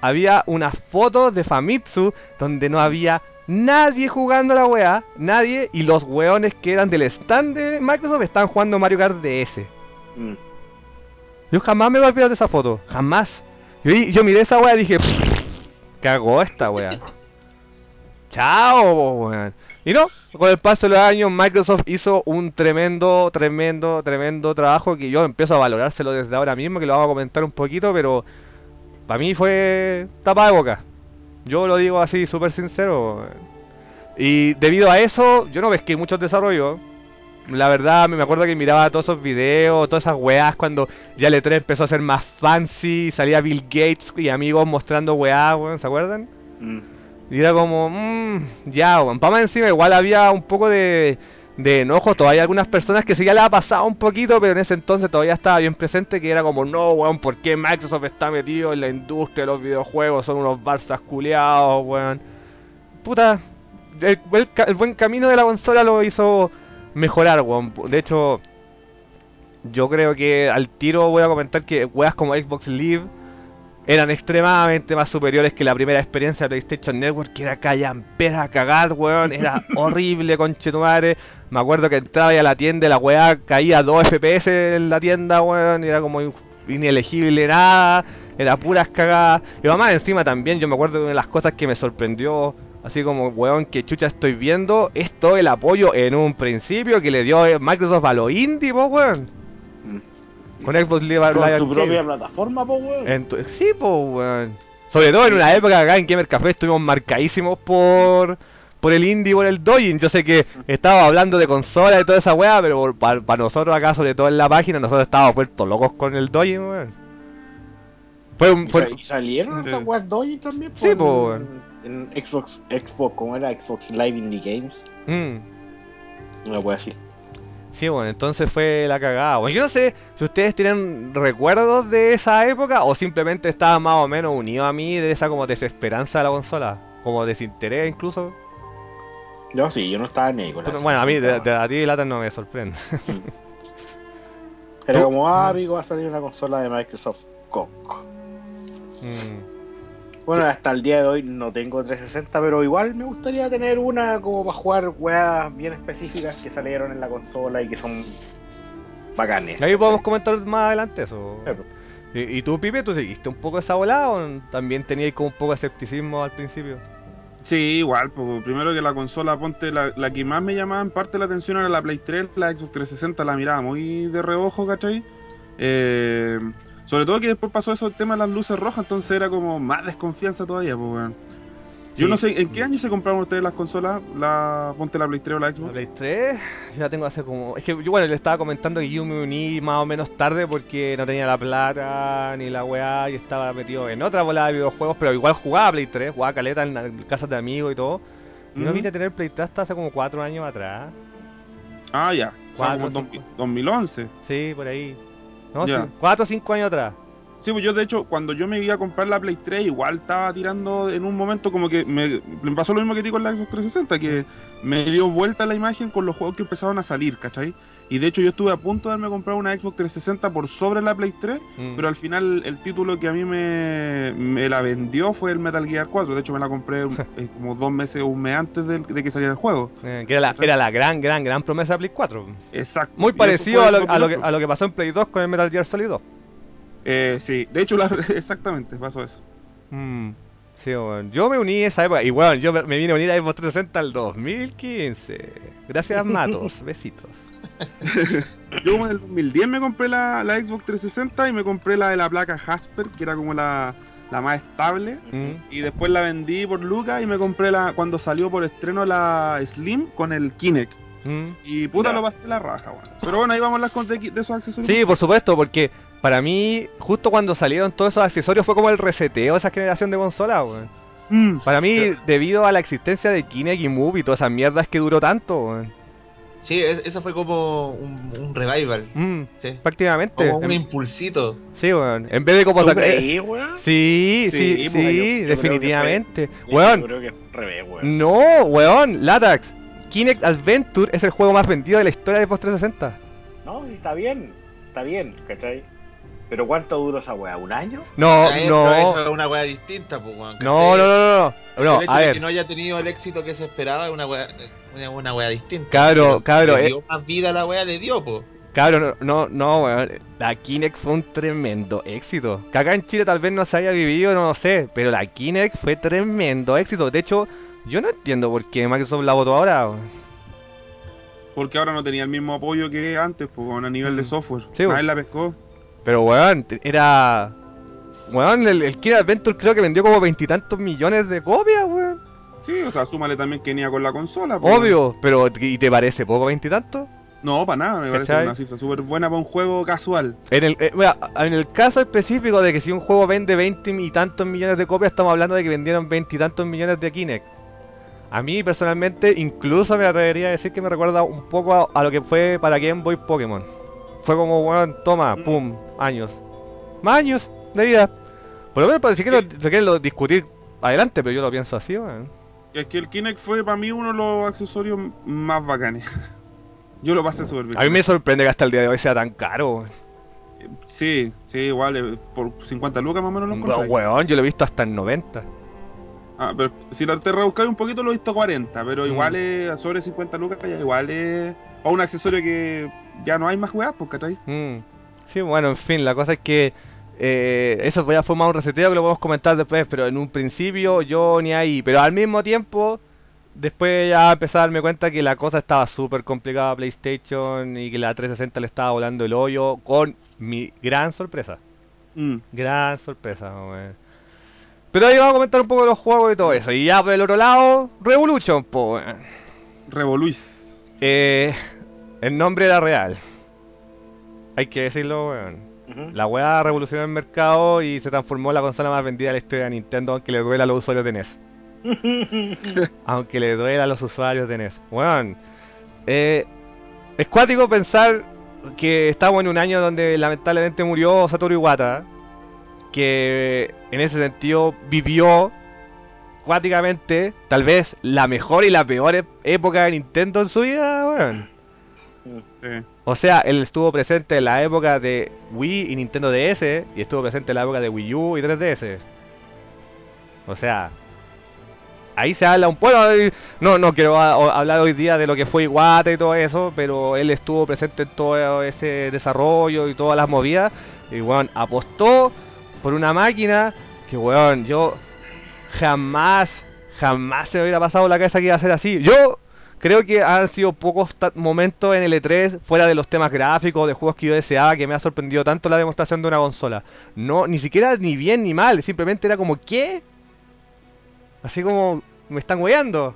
había unas fotos de Famitsu donde no había nadie jugando la weá. Nadie. Y los weones que eran del stand de Microsoft estaban jugando Mario Kart DS. Mm. Yo jamás me voy a olvidar de esa foto. Jamás. Yo, yo miré esa weá y dije, "Pff, cagó esta weá. Chao, weón. Y no, con el paso de los años Microsoft hizo un tremendo, tremendo, tremendo trabajo que yo empiezo a valorárselo desde ahora mismo, que lo vamos a comentar un poquito, pero para mí fue tapa de boca. Yo lo digo así, súper sincero. Y debido a eso, yo no pesqué muchos desarrollos. La verdad, me acuerdo que miraba todos esos videos, todas esas weás cuando ya el E3 empezó a ser más fancy, salía Bill Gates y amigos mostrando weás, weón, ¿se acuerdan? Mm. Y era como, mmm, ya, weón. Pa' más encima igual había un poco de, de enojo. Todavía algunas personas que sí ya le ha pasado un poquito, pero en ese entonces todavía estaba bien presente que era como, no, weón, ¿por qué Microsoft está metido en la industria de los videojuegos? Son unos barzas culiados, weón. Puta, el, el el buen camino de la consola lo hizo mejorar, weón. De hecho, yo creo que al tiro voy a comentar que weas como Xbox Live eran extremadamente más superiores que la primera experiencia de PlayStation Network, que era callampera a cagar, weón. Era horrible, conchetumare. Me acuerdo que entraba ahí a la tienda y la weá caía 2 FPS en la tienda, weón. Y era como in- inelegible nada. Era puras cagadas. Y más encima también, yo me acuerdo de una de las cosas que me sorprendió. Así como, weón, que chucha estoy viendo. Es todo el apoyo en un principio que le dio Microsoft a los indie, weón. Con Xbox Live Con Live tu Arcade. propia plataforma, po, weón. Sí, pues, weón. Sobre todo en una época acá en Gamer Café estuvimos marcadísimos por por el indie, por el dojin. Yo sé que estaba hablando de consola y toda esa weá, pero para nosotros acá, sobre todo en la página, nosotros estábamos puestos locos con el dojin, weón. Fue un. Y Fue, sa- y salieron las weas doji también. Sí, po, po, en, en Xbox, Xbox, ¿cómo era? Xbox Live Indie Games. Mm. Una wea así. Sí, bueno, entonces fue la cagada. Bueno, yo no sé si ustedes tienen recuerdos de esa época o simplemente estaban más o menos unidos a mí de esa como desesperanza de la consola, como desinterés incluso. No, sí, yo no estaba ni ahí con la Bueno, a mí, de, 360, de- a ti Lata no me sorprende. Era ¿Tú? como, ah, amigo, va a salir una consola de Microsoft Coco. Mm. Bueno, hasta el día de hoy no tengo 360, pero igual me gustaría tener una como para jugar weas bien específicas que salieron en la consola y que son bacanes. Y ahí podemos comentar más adelante eso. Sí. ¿Y, y tú, Pipe, tú seguiste un poco esa volada o también tenías como un poco de escepticismo al principio? Sí, igual, pues, primero que la consola, ponte, la, la que más me llamaba en parte la atención era la Play 3, la Xbox 360 la miraba muy de reojo, ¿cachai? Eh, sobre todo que después pasó eso el tema de las luces rojas, entonces era como más desconfianza todavía, pues, weón. Yo Sí. no sé, ¿en qué año se compraron ustedes las consolas? La, ponte la Play 3 o la La Xbox. Play 3, yo la tengo hace como. Es que yo, bueno, le estaba comentando que yo me uní más o menos tarde porque no tenía la plata ni la weá y estaba metido en otra volada de videojuegos, pero igual jugaba Play 3, jugaba caleta en, casas de amigos y todo. Y no vine a tener Play 3 hasta hace como 4 años atrás. Ah, ya. O sea, como cinco. 2000 2011. Sí, por ahí. No, sí, 4 o 5 años atrás. Sí, pues yo de hecho, cuando yo me iba a comprar la Play 3, igual estaba tirando en un momento como que me, me pasó lo mismo que ti con la Xbox 360, que me dio vuelta la imagen con los juegos que empezaron a salir, ¿cachai? Y de hecho yo estuve a punto de haberme comprado una Xbox 360 por sobre la Play 3, Mm. pero al final el título que a mí me, me la vendió fue el Metal Gear 4. De hecho me la compré eh, como dos meses o un mes antes de, de que saliera el juego. Eh, que era la, era la gran, gran, gran promesa de Play 4. Exacto. Muy parecido a lo, a, lo que, 2008. a lo que pasó en Play 2 con el Metal Gear Solid 2. Eh, sí, de hecho, la- exactamente, pasó eso. Mm, Sí, bueno. Yo me uní a esa época. Y bueno, yo me me vine a unir a Xbox 360 al 2015. Gracias, Matos. Besitos. Yo como en el 2010 me compré la, la Xbox 360 y me compré la de la placa Jasper, que era como la, la más estable. Mm. Y después la vendí por Lucas y me compré la cuando salió por estreno la Slim con el Kinect. Mm. Y puta Ya. lo pasé la raja, weón. Pero bueno, ahí vamos a hablar con de, de esos accesorios. Sí, por supuesto, porque para mí, justo cuando salieron todos esos accesorios, fue como el reseteo de esa generación de consolas, weón. Mm, Para mí, Pero- debido a la existencia de Kinect y Move y todas esas mierdas que duró tanto, weón. Sí, es- eso fue como un, un revival. Mm, Sí. prácticamente. Como un En- impulsito. Sí, weón. En vez de como ¿Tú sacar. Sí, sí, Sí, sí, pues, yo- yo creo que definitivamente. Yo Weón, creo que es al revés, weón. no, weón, Latax. Kinect Adventure es el juego más vendido de la historia de Xbox 360. No, sí, está bien. Está bien, ¿cachai? Pero ¿cuánto duró esa weá? ¿Un año? No, no, Eso es una wea distinta, pues, weón, no, no, no, no, no, el hecho a de ver, que no haya tenido el éxito que se esperaba es una wea, una, una wea distinta. Cabro, cabro, Le eh. dio más vida a la wea, le dio, pues. cabrón, no, no, no, weón, la Kinect fue un tremendo éxito. Que acá en Chile tal vez no se haya vivido, no lo sé, pero la Kinect fue tremendo éxito. De hecho, yo no entiendo por qué Microsoft la votó ahora. porque ahora no tenía el mismo apoyo que antes, pues, a nivel de Mm. software. Sí, Nadie la pescó. Pero, weón, era... Weón, el, el Kinect Adventure creo que vendió como veintitantos millones de copias, weón. Sí, o sea, súmale también que venía con la consola. pues. Obvio, pero ¿y te parece poco veintitantos? No, para nada, me parece ¿Cachai? una cifra súper buena para un juego casual. En el, eh, mira, en el caso específico de que si un juego vende 20 y tantos millones de copias, estamos hablando de que vendieron 20 y tantos millones de Kinect. A mí personalmente, incluso me atrevería a decir que me recuerda un poco a, a lo que fue para Game Boy Pokémon. Fue como, weón, toma, Mm. pum, años. Más años de vida. Por lo menos, para si quieren, si quieren lo- discutir adelante, pero yo lo pienso así, weón. Es que el Kinect fue para mí uno de los accesorios más bacanes. Yo lo pasé súper bien. A mí me sorprende que hasta el día de hoy sea tan caro. Sí, sí, igual, eh, por 50 lucas más o menos lo encontré. Weón, yo lo he visto hasta en 90. Ah, pero si la- te rebuscáis un poquito lo he visto a 40, pero Mm. igual es sobre 50 lucas, igual es para un accesorio que ya no hay más weas, pues, ¿cachai? Mm. Sí, bueno, en fin, la cosa es que eh, eso ya fue más un reseteo que lo podemos comentar después, pero en un principio yo ni ahí, pero al mismo tiempo, después ya empecé a darme cuenta que la cosa estaba súper complicada a PlayStation y que la 360 le estaba volando el hoyo con mi gran sorpresa. Mm. Gran sorpresa, weón. Pero ahí vamos a comentar un poco de los juegos y todo eso. Y ya por el otro lado, Revolution, po. Revoluis. Eh, el nombre era real. Hay que decirlo, weón. La weá revolucionó el mercado y se transformó en la consola más vendida de la historia de Nintendo, aunque le duela a los usuarios de NES. aunque le duela a los usuarios de NES. Weón, eh, es cuático pensar que estamos en un año donde lamentablemente murió Satoru Iwata, que en ese sentido vivió cuáticamente tal vez la mejor y la peor e- época de Nintendo en su vida, weón. O sea, él estuvo presente en la época de Wii y Nintendo DS y estuvo presente en la época de Wii U y 3DS. O sea, ahí se habla un poco. No, no quiero a- o- hablar hoy día de lo que fue Iwata y todo eso, pero él estuvo presente en todo ese desarrollo y todas las movidas. Y weón, apostó por una máquina que weón, yo jamás, jamás se me hubiera pasado la cabeza que iba a ser así. Yo creo que han sido pocos ta- momentos en el E3, fuera de los temas gráficos, de juegos que yo deseaba, que me ha sorprendido tanto la demostración de una consola. No, ni siquiera ni bien ni mal, simplemente era como, ¿qué? Así como, me están weyando.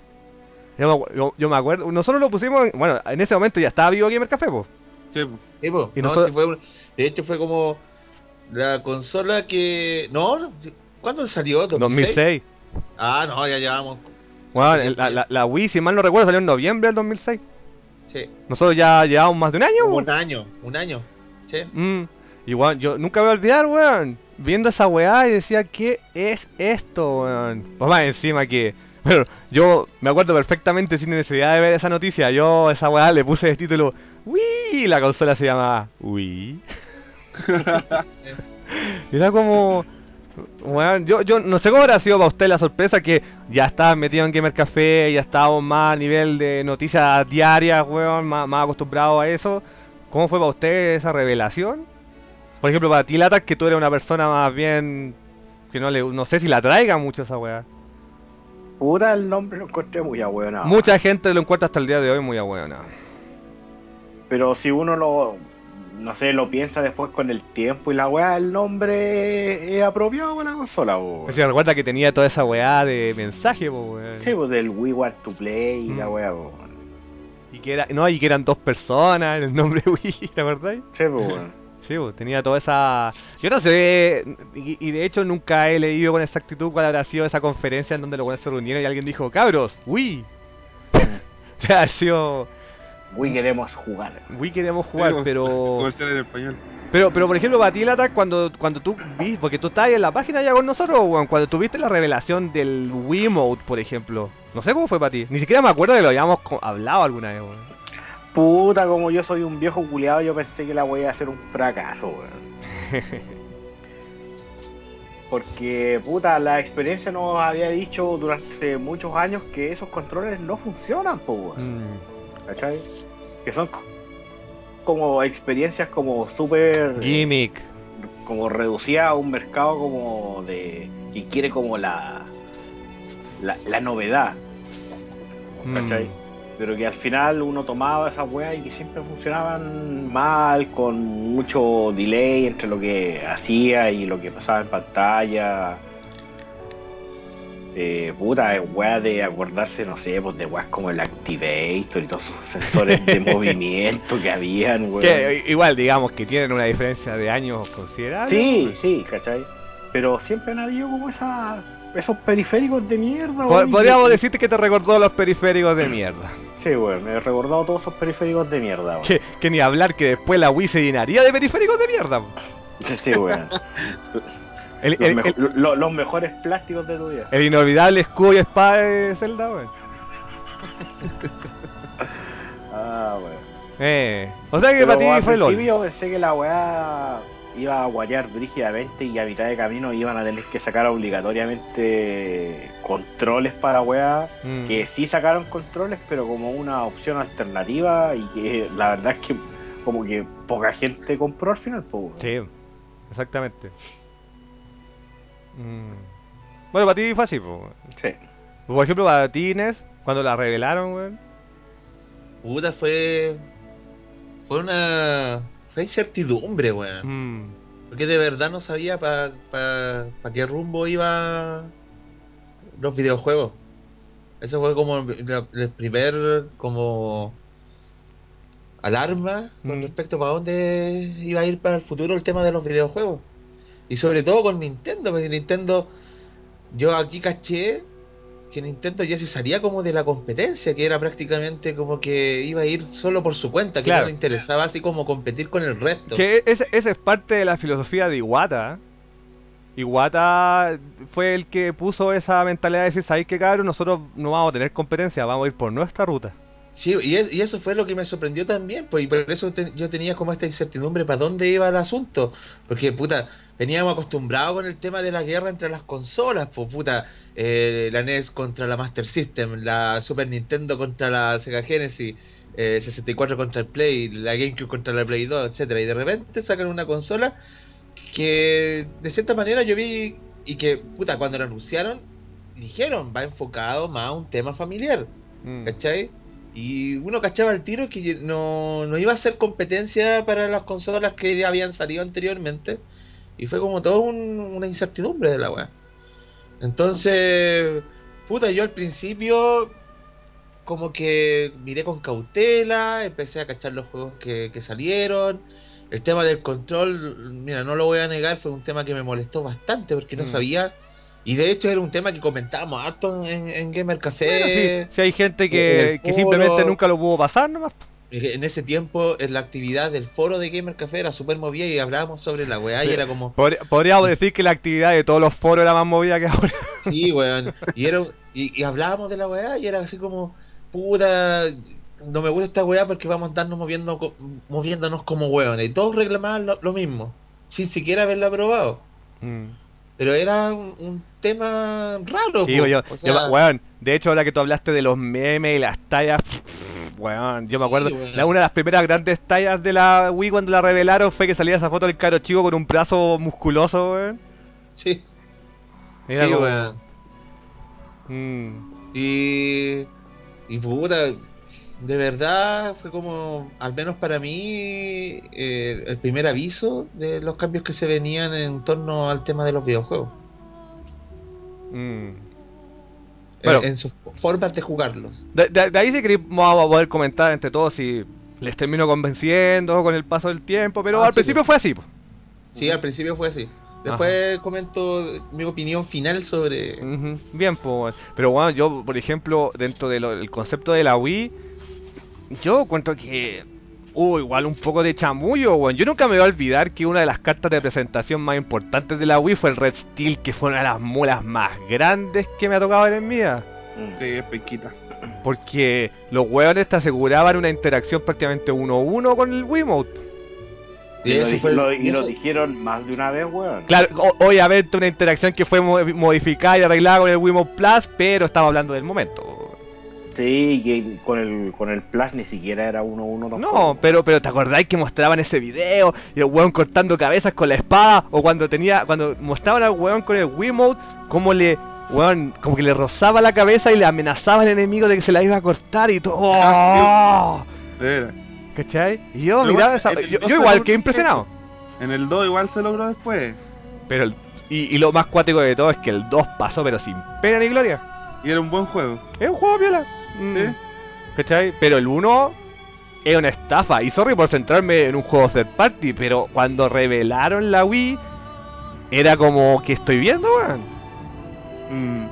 Yo yo- yo me acuerdo, nosotros lo pusimos, en- bueno, en ese momento ya estaba Vivo Gamer Café, po. Sí, po. Sí, po. Y No, nosotros- sí fue un- de hecho fue como la consola que... No. ¿cuándo salió? ¿2006? 2006. Ah, no, ya llevamos... Bueno, el- la, la- la Wii, si mal no recuerdo, salió en noviembre del 2006. Sí, Nosotros ya llevamos más de un año, po. un año, un año. Sí. Mm, igual, yo nunca voy a olvidar, weón. Viendo esa weá y decía, ¿qué es esto, weón? Pues más encima que. Bueno, yo me acuerdo perfectamente sin necesidad de ver esa noticia. Yo a esa weá le puse de título Wii. y La consola se llama Wii. Y era como. Weón, yo, yo no sé cómo habrá sido para usted la sorpresa que ya estaba metido en Gamer Café, ya estábamos más a nivel de noticias diarias, weón, más, más acostumbrado a eso. ¿Cómo fue para usted esa revelación? Por ejemplo, para ti, Lata, que tú eres una persona más bien. que no le. no sé si la traiga mucho esa weá. Puta, el nombre lo encontré muy abuelo. Mucha gente lo encuentra hasta el día de hoy muy buena. Pero si uno lo, no sé, lo piensa después con el tiempo y la weá, el nombre es apropiado con la consola. Si recuerda que tenía toda esa weá de mensaje, weón. Sí, pues del We Want to Play y la Mm. weá, po. Y que era, no, y que eran dos personas el nombre Wii, ¿te acordáis? Sí, pues weón. Sí, pues, tenía toda esa... Yo no sé, y, y de hecho nunca he leído con exactitud cuál habrá sido esa conferencia en donde los buenos se reunieron y alguien dijo, cabros, Wii. O sea, ha sido... We queremos jugar. Wii queremos jugar, Sí, pero... Comercial en español. Pero, pero por ejemplo, para ti, Lata, cuando, cuando tú viste, porque tú estabas en la página ya con nosotros, weón, cuando tuviste la revelación del Wii Mode, por ejemplo, no sé cómo fue para ti, ni siquiera me acuerdo que lo habíamos hablado alguna vez, weón. Puta, como yo soy un viejo culiado, yo pensé que la iba a ser un fracaso, weón. Porque, puta, la experiencia nos había dicho durante muchos años que esos controles no funcionan, po, weón. Mm, ¿Cachai? Que son co- como experiencias como súper... gimmick. como reducida a un mercado como de que quiere como la la, la novedad Mm. ¿cachai? pero que al final uno tomaba esa weá y que siempre funcionaban mal con mucho delay entre lo que hacía y lo que pasaba en pantalla eh, puta, weá de acordarse, no sé, pues de weas como el Activator y todos esos sensores de movimiento que habían, weón. Que, igual, digamos que tienen una diferencia de años considerable. Sí, sí, ¿cachai? Pero siempre han habido como esa, esos periféricos de mierda, weón, Podríamos y- decirte que te recordó los periféricos de mierda. Sí, weón, me he recordado todos esos periféricos de mierda, weón. Que, que ni hablar que después la Wii se llenaría de periféricos de mierda. po. Sí, weón. El, Los, el- mejo- el- lo- los mejores plásticos de tu vida. el inolvidable escudo y espada de Zelda, weón. Ah, weón. Eh, o sea que Pero para ti al fue LOL. principio pensé que la weá iba a guayar brígidamente y a mitad de camino iban a tener que sacar obligatoriamente controles para weá. Mm. Que sí sacaron controles, pero como una opción alternativa y que la verdad es que como que poca gente compró al final, pues. Sí, exactamente. Mm. Bueno, para ti fue así, po. Sí. Por ejemplo, para ti, Inés, cuando la revelaron, weón. Puta, fue. Fue una. Fue incertidumbre, weón. Mm. Porque de verdad no sabía para pa, pa qué rumbo iba los videojuegos. Eso fue como el primer, como alarma con Mm. respecto a para dónde iba a ir para el futuro el tema de los videojuegos. Y sobre todo con Nintendo, porque Nintendo, yo aquí caché que Nintendo ya se salía como de la competencia, que era prácticamente como que iba a ir solo por su cuenta, que Claro. no le interesaba así como competir con el resto. Que ese es parte de la filosofía de Iwata. Iwata fue el que puso esa mentalidad de decir, ¿sabéis qué cabrón? Nosotros no vamos a tener competencia, vamos a ir por nuestra ruta. Sí, y, es- y eso fue lo que me sorprendió también, pues, y por eso te- yo tenía como esta incertidumbre para dónde iba el asunto, porque, puta, veníamos acostumbrados con el tema de la guerra entre las consolas, pues, puta, eh, la NES contra la Master System, la Super Nintendo contra la Sega Genesis, eh, 64 contra el Play, la GameCube contra la Play 2, etcétera, y de repente sacan una consola que, de cierta manera, yo vi, y que, puta, cuando lo anunciaron, dijeron, va enfocado más a un tema familiar. Mm. ¿cachai? Y uno cachaba el tiro que no, no iba a ser competencia para las consolas que ya habían salido anteriormente. Y fue como todo un- una incertidumbre de la weá. Entonces, puta, yo al principio como que miré con cautela, empecé a cachar los juegos que, que salieron. El tema del control, mira, no lo voy a negar, fue un tema que me molestó bastante porque no Mm. sabía. Y de hecho era un tema que comentábamos harto en, en Gamer Café. Bueno, sí, si hay gente en que, simplemente nunca lo pudo pasar nomás. En ese tiempo, la actividad del foro de Gamer Café era súper movida y hablábamos sobre la weá y Sí. era como, Podría- Podríamos decir que la actividad de todos los foros era más movida que ahora. sí, weón. Y, era, y, y hablábamos de la weá y era así como, puta, no me gusta esta weá porque vamos a andarnos moviendo, moviéndonos como weones. Y todos reclamaban lo, lo mismo, sin siquiera haberla probado. Mm. Pero era un, un tema raro. Sí, po. yo, O sea, yo- weón, de hecho ahora que tú hablaste de los memes y las tallas, weón, yo me Sí, acuerdo, weón. la- una de las primeras grandes tallas de la Wii cuando la revelaron fue que salía esa foto del caro chico con un brazo musculoso, weón. sí, Era sí, como- weón. Mm. Y, y puta, de verdad fue como, al menos para mí, eh, el primer aviso de los cambios que se venían en torno al tema de los videojuegos, Mm. eh, Bueno. en sus formas de jugarlos. De, de- de ahí si queréis vamos a poder comentar entre todos si les termino convenciendo con el paso del tiempo, pero Ah, al sí, principio pues. fue así. po. Sí, al principio fue así. Después comento mi opinión final sobre... Bien, pues. Pero bueno, yo, por ejemplo, dentro del del concepto de la Wii, yo cuento que hubo igual un poco de chamullo, weón. Yo nunca me voy a olvidar que una de las cartas de presentación más importantes de la Wii fue el Red Steel, que fue una de las mulas más grandes que me ha tocado ver en mi vida. Mm. Sí, es penquita. Porque los weones te aseguraban una interacción prácticamente uno a uno con el Wiimote. Y Y, lo, eso fue- lo- y lo dijeron más de una vez, weón. Claro, obviamente una interacción que fue mo- modificada y arreglada con el Wiimote Plus, pero estaba hablando del momento. Sí, que con el, con el Plus ni siquiera era uno a uno No, tampoco. pero, pero ¿te acordáis que mostraban ese video? Y el weón cortando cabezas con la espada. O cuando tenía. Cuando mostraban al weón con el Wiimote, como le. Weón, como que le rozaba la cabeza y le amenazaba al enemigo de que se la iba a cortar y todo. ¡Oh! ¿Cachai? Y yo Pero miraba bueno, esa. Yo, igual quedé impresionado. En el 2 igual se logró después. Pero el- y, y lo más cuático de todo es que el 2 pasó, pero sin pena ni gloria. Y era un buen juego. Es un juego viola. Mm. ¿Cachai? Pero el 1 es una estafa. Y sorry por centrarme en un juego third party, pero cuando revelaron la Wii, era como que estoy viendo, weón. Mm.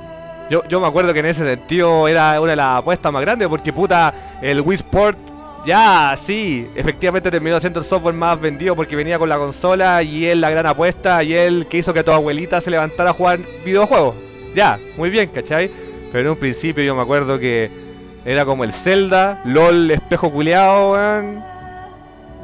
Yo, yo me acuerdo que en ese sentido era una de las apuestas más grandes, porque puta, el Wii Sport, ya, sí, efectivamente terminó siendo el software más vendido porque venía con la consola y él la gran apuesta y él que hizo que tu abuelita se levantara a jugar videojuegos. Ya, muy bien, ¿cachai? Pero en un principio yo me acuerdo que era como el Zelda, LOL, espejo culeado, weón.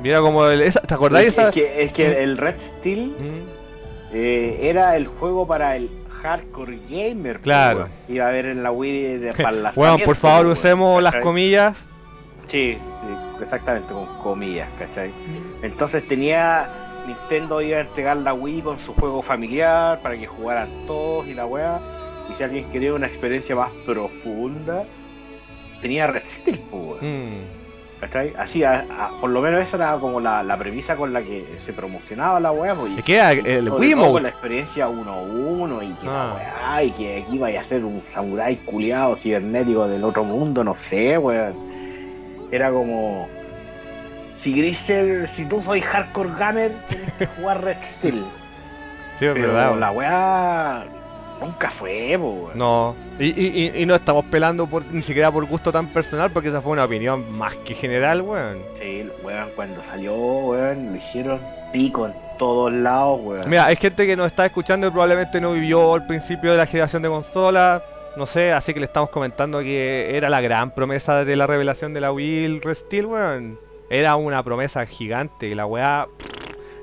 Mira como el... esa- ¿Te acordáis es, esa? es que, es que el Red Steel Mm. eh, era el juego para el hardcore gamer. Claro. Iba a haber en la Wii de para lanzamiento, por favor usemos weón, las ¿cachai? comillas. Sí, sí, exactamente, con comillas, ¿cachai? Entonces tenía. Nintendo iba a entregar la Wii con su juego familiar para que jugaran todos y la weá. Y si alguien quería una experiencia más profunda, tenía Red Steel, pues, Mm. ¿cachai? Así, a- a- por lo menos esa era como la, la premisa con la que se promocionaba la weá. pues, que el Wiimote. con la experiencia 1-1 y que Ah. la weá, y que aquí vaya a ser un samurái culiado cibernético del otro mundo, no sé, weón. Era como. si querés ser, si tú sois hardcore gamer, tenés que jugar Red Steel. Sí, es Pero verdad. la weá nunca fue, weón. No, y, y, y- no estamos pelando por, ni siquiera por gusto tan personal, porque esa fue una opinión más que general, weón. Sí, weón, cuando salió, weón, lo hicieron pico en todos lados, weón. Mira, hay gente que nos está escuchando y probablemente no vivió el principio de la generación de consolas, no sé, así que le estamos comentando que era la gran promesa de la revelación de la Wii, Steel, weón. Era una promesa gigante y la weá...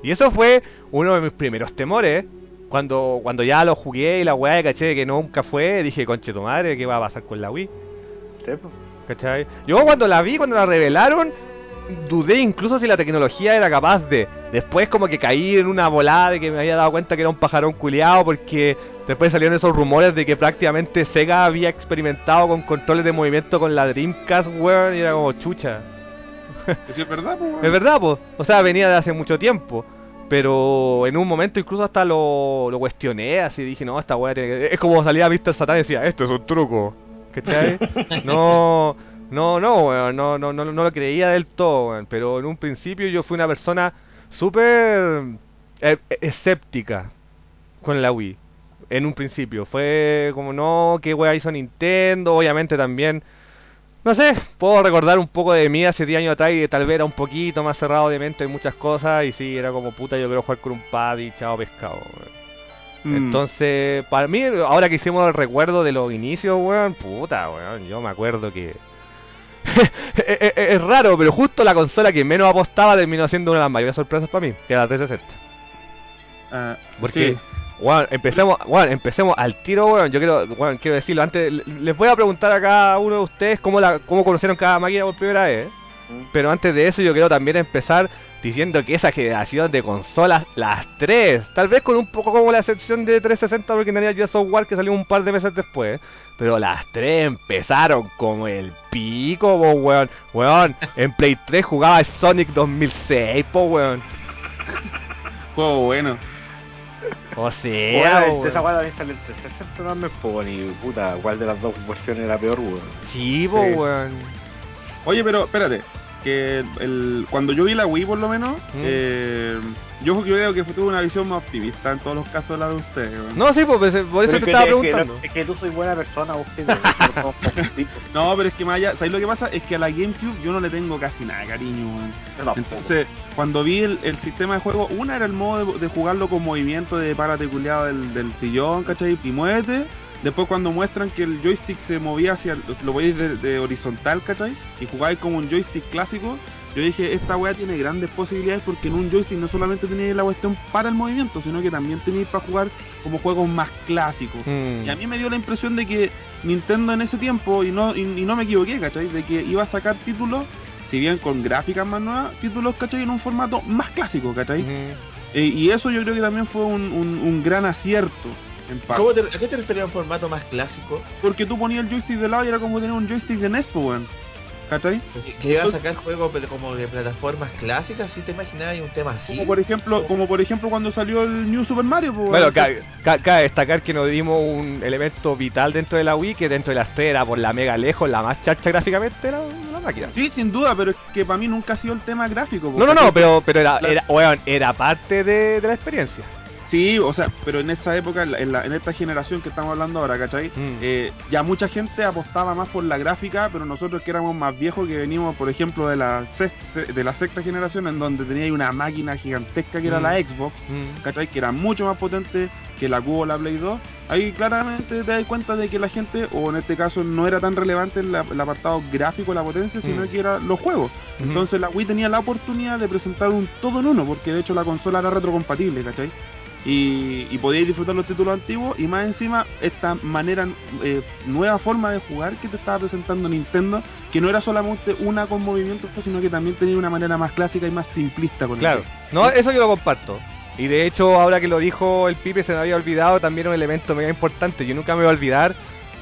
Y eso fue uno de mis primeros temores, Cuando, cuando ya lo jugué y la weá caché que nunca fue, dije, conche tu madre, ¿qué va a pasar con la Wii? Sí, po. ¿Cachai? Yo cuando la vi, cuando la revelaron, dudé incluso si la tecnología era capaz de. Después como que caí en una volada de que me había dado cuenta que era un pajarón culiado porque después salieron esos rumores de que prácticamente Sega había experimentado con controles de movimiento con la Dreamcast, weón, y era como chucha. Es verdad, weón. Es verdad, pues. O sea, venía de hace mucho tiempo. Pero en un momento incluso hasta lo, lo cuestioné, así dije, no, esta weá tiene que... Es como salía Mr. Satan y decía, esto es un truco. ¿Cachai? no, no, no, weón, no, no, no, no lo creía del todo, weón. Pero en un principio yo fui una persona súper eh, escéptica con la Wii. En un principio. Fue como, no, qué weá hizo Nintendo, obviamente también... No sé, puedo recordar un poco de mí hace 10 años atrás y tal vez era un poquito más cerrado de mente en muchas cosas y sí, era como puta, yo quiero jugar con un pad y chao pescado. Mm. Entonces, para mí, ahora que hicimos el recuerdo de los inicios, weón, puta, weón, yo me acuerdo que... es, es- es raro, pero justo la consola que menos apostaba terminó siendo una de las mayores sorpresas para mí, que era la 360. Ah, Porque, sí. Weón, empecemos, weón, empecemos al tiro, weón. Yo quiero, weón, quiero decirlo antes. le- Les voy a preguntar a cada uno de ustedes cómo, la, cómo conocieron cada máquina por primera vez. ¿eh? Mm. Pero antes de eso, yo quiero también empezar diciendo que esa generación de consolas, las tres, tal vez con un poco como la excepción de 360, porque tenía ya software que salió un par de meses después. Pero las tres empezaron como el pico, po, weón. Weón, en Play 3 jugaba el Sonic 2006, po, weón. Juego bueno. O sea, Bueno, esa weá también sale en 360 también, pues, ni puta, ¿cuál de las dos versiones era peor, weón? Sí, po, Sí. weón. Oye, pero espérate. Que el, cuando yo vi la Wii, por lo menos, Mm. eh, yo creo que tuve una visión más optimista en todos los casos de la de ustedes. weón. No, sí, pues, por eso Pero te es que- estaba es que- preguntando. Es que tú soy buena persona, vos, que no. No, pero es que más allá, ¿sabes lo que pasa? Es que a la GameCube yo no le tengo casi nada cariño. Entonces, cuando vi el, el sistema de juego, una era el modo de, de jugarlo con movimiento de párate culiado del, del sillón, ¿cachai? Y muévete. Después cuando muestran que el joystick se movía hacia, lo veis de, de horizontal, ¿cachai? Y jugáis como un joystick clásico, yo dije, esta weá tiene grandes posibilidades porque en un joystick no solamente tenéis la cuestión para el movimiento, sino que también tenéis para jugar como juegos más clásicos. Mm. Y a mí me dio la impresión de que Nintendo en ese tiempo, y no, y, y no me equivoqué, ¿cachai? De que iba a sacar títulos, si bien con gráficas más nuevas, títulos, ¿cachai? En un formato más clásico, ¿cachai? Eh, y eso yo creo que también fue un, un- un gran acierto. ¿Cómo te- ¿A qué te refieres a un formato más clásico? Porque tú ponías el joystick de lado y era como tener un joystick de NES, pues, weón. ¿Cachai? Que- Que iba a sacar juegos como de plataformas clásicas, ¿sí te imaginabas un tema así? Como por ejemplo, como por ejemplo cuando salió el New Super Mario, pues, Bueno, weón. ca- ca- cabe destacar que nos dimos un elemento vital dentro de la Wii, que dentro de las tres era por la mega lejos, la más chacha gráficamente la, la máquina. Sí, sin duda, pero es que para mí nunca ha sido el tema gráfico. No, no, no, pero, pero era, era, weón, era parte de, de la experiencia. Sí, o sea, pero en esa época, en, la- en esta generación que estamos hablando ahora, ¿cachai? Mm. Eh, ya mucha gente apostaba más por la gráfica, pero nosotros que éramos más viejos, que venimos, por ejemplo, de la, sex- se- de la sexta generación, en donde tenía una máquina gigantesca que era Mm. la Xbox, Mm. ¿cachai? Que era mucho más potente que la Cubo o la Play 2. Ahí claramente te das cuenta de que la gente, o en este caso no era tan relevante el, el apartado gráfico, la potencia, sino Mm. que era los juegos. Entonces la Wii tenía la oportunidad de presentar un todo en uno, porque de hecho la consola era retrocompatible, ¿cachai? Y, y podíais disfrutar los títulos antiguos y más encima esta manera, eh, nueva forma de jugar que te estaba presentando Nintendo, que no era solamente una con movimientos, sino que también tenía una manera más clásica y más simplista con el Claro, joystick. no, eso yo lo comparto. Y de hecho, ahora que lo dijo el Pipe, se me había olvidado también un elemento mega importante. Yo nunca me voy a olvidar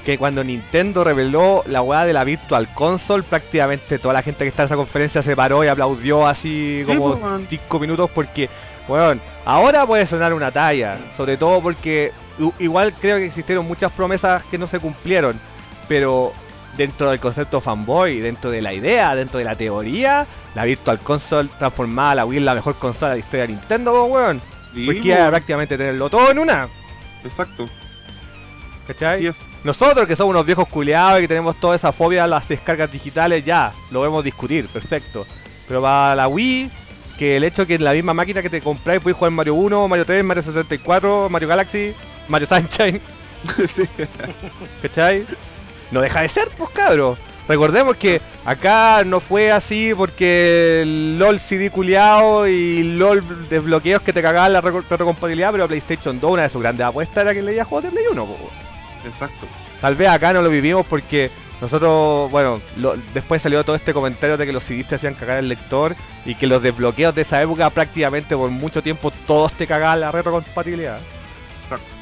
que cuando Nintendo reveló la weá de la Virtual Console, prácticamente toda la gente que está en esa conferencia se paró y aplaudió así Sí, como pues, weón. 5 minutos porque, weón, ahora puede sonar una talla. Sobre todo porque igual creo que existieron muchas promesas que no se cumplieron. Pero dentro del concepto fanboy, dentro de la idea, dentro de la teoría, la Virtual Console transformaba la Wii en la mejor consola de la historia de Nintendo, weón. Sí, Porque prácticamente tenerlo todo en una, Exacto. ¿cachai? Es. Nosotros que somos unos viejos culeados y que tenemos toda esa fobia a las descargas digitales, ya, lo vemos discutir, perfecto. Pero para la Wii, que el hecho que en la misma máquina que te compráis puedes jugar Mario 1, Mario 3, Mario 64, Mario Galaxy, Mario Sunshine, Sí. ¿cachai? No deja de ser, pues cabros. Recordemos que acá no fue así porque el LOL CD culiao y LOL desbloqueos que te cagaban la retrocompatibilidad, pero PlayStation 2, una de sus grandes apuestas era que leía juegos de Play 1, po. Exacto. Tal vez acá no lo vivimos porque nosotros, bueno, lo- después salió todo este comentario de que los CDs hacían cagar el lector y que los desbloqueos de esa época prácticamente por mucho tiempo todos te cagaban la retrocompatibilidad.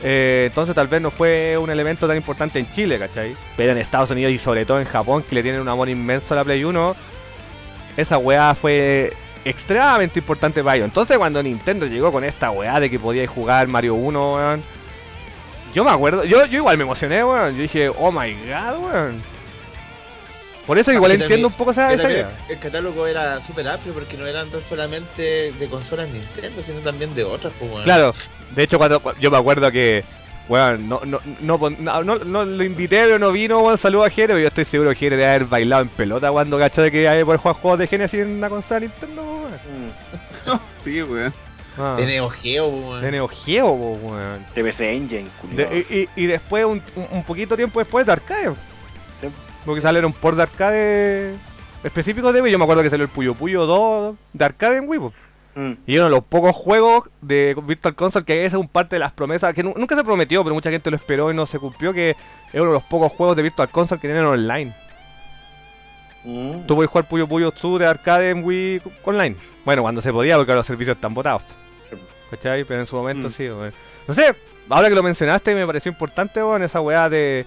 Eh, entonces tal vez no fue un elemento tan importante en Chile, ¿cachai? Pero en Estados Unidos y sobre todo en Japón, que le tienen un amor inmenso a la Play 1, esa weá fue extremadamente importante para ellos. Entonces cuando Nintendo llegó con esta weá de que podíais jugar Mario 1, weón, yo me acuerdo, yo, yo igual me emocioné, weón. Yo dije, oh my god, weón. Por eso igual Que entiendo también- un poco esa, esa idea. El catálogo era súper amplio porque no eran solamente de consolas Nintendo, sino también de otras, pues, weón. Claro, de hecho cuando cu- yo me acuerdo que, weón, no, no, no, no, no- no lo invité, pero no vino, weón, saludo a Jere, pero yo estoy seguro que Jere debe haber bailado en pelota cuando cachó de que hay por jugar juegos de Genesis en una consola Nintendo, weón. Mm. Sí, weón. Ah, De Neo Geo, weón. de Neo Geo, weón. TPC Engine, culiao. De- y, y- y después, un, un- poquito tiempo después, de arcade. Sí. Porque salieron por de arcade específicos de Wii. Yo me acuerdo que salió el Puyo Puyo 2 de arcade en Wii. Mm. Y uno de los pocos juegos de Virtual Console que es un parte de las promesas que nu- nunca se prometió, pero mucha gente lo esperó y no se cumplió. Que es uno de los pocos juegos de Virtual Console que tienen online. Mm. Tú puedes jugar Puyo Puyo 2 de arcade en Wii online. Bueno, cuando se podía, porque ahora los servicios están botados. ¿Cachai? Pero en su momento Mm. sí, weón. No sé, ahora que lo mencionaste me pareció importante, weón, esa weá de,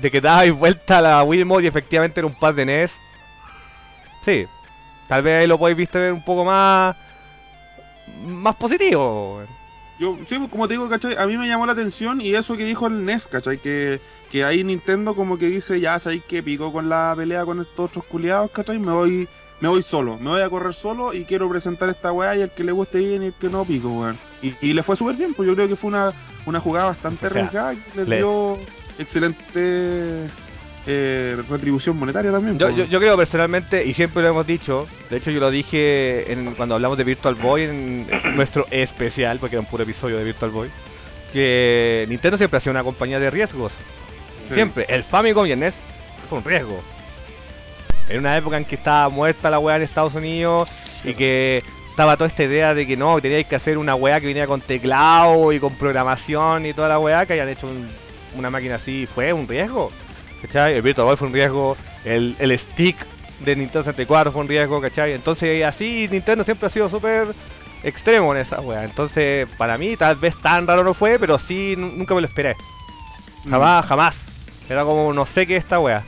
de que dabais vuelta a la Wii Mode y efectivamente era un pad de NES. Sí, tal vez ahí lo podéis ver un poco más más positivo. weón. Yo, sí, pues, como te digo, ¿cachai? A mí me llamó la atención y eso que dijo el NES, ¿cachai? Que, que ahí Nintendo como que dice, ya sabéis que picó con la pelea con estos otros culiados, ¿cachai? Me voy, me voy solo, me voy a correr solo y quiero presentar esta weá y el que le guste bien y el que no pico, weón. Y, y le fue súper bien, pues yo creo que fue una, una jugada bastante O sea, arriesgada que le- dio excelente eh, retribución monetaria también. Yo, pues. yo, yo creo personalmente, y siempre lo hemos dicho, de hecho yo lo dije en, cuando hablamos de Virtual Boy en, en nuestro especial, porque era un puro episodio de Virtual Boy, que Nintendo siempre ha sido una compañía de riesgos. Sí. Siempre, el Famicom y el NES fue un riesgo. En una época en que estaba muerta la weá en Estados Unidos y que estaba toda esta idea de que no, teníais que hacer una weá que venía con teclado y con programación y toda la weá, que hayan hecho un- una máquina así, fue un riesgo. ¿Cachai? El Virtual Boy fue un riesgo, el, el stick de Nintendo 64 fue un riesgo, ¿cachai? Entonces así Nintendo siempre ha sido súper extremo en esa weá. Entonces para mí tal vez tan raro no fue, pero sí nu- nunca me lo esperé. Mm. Jamás, jamás. Era como no sé qué es esta wea.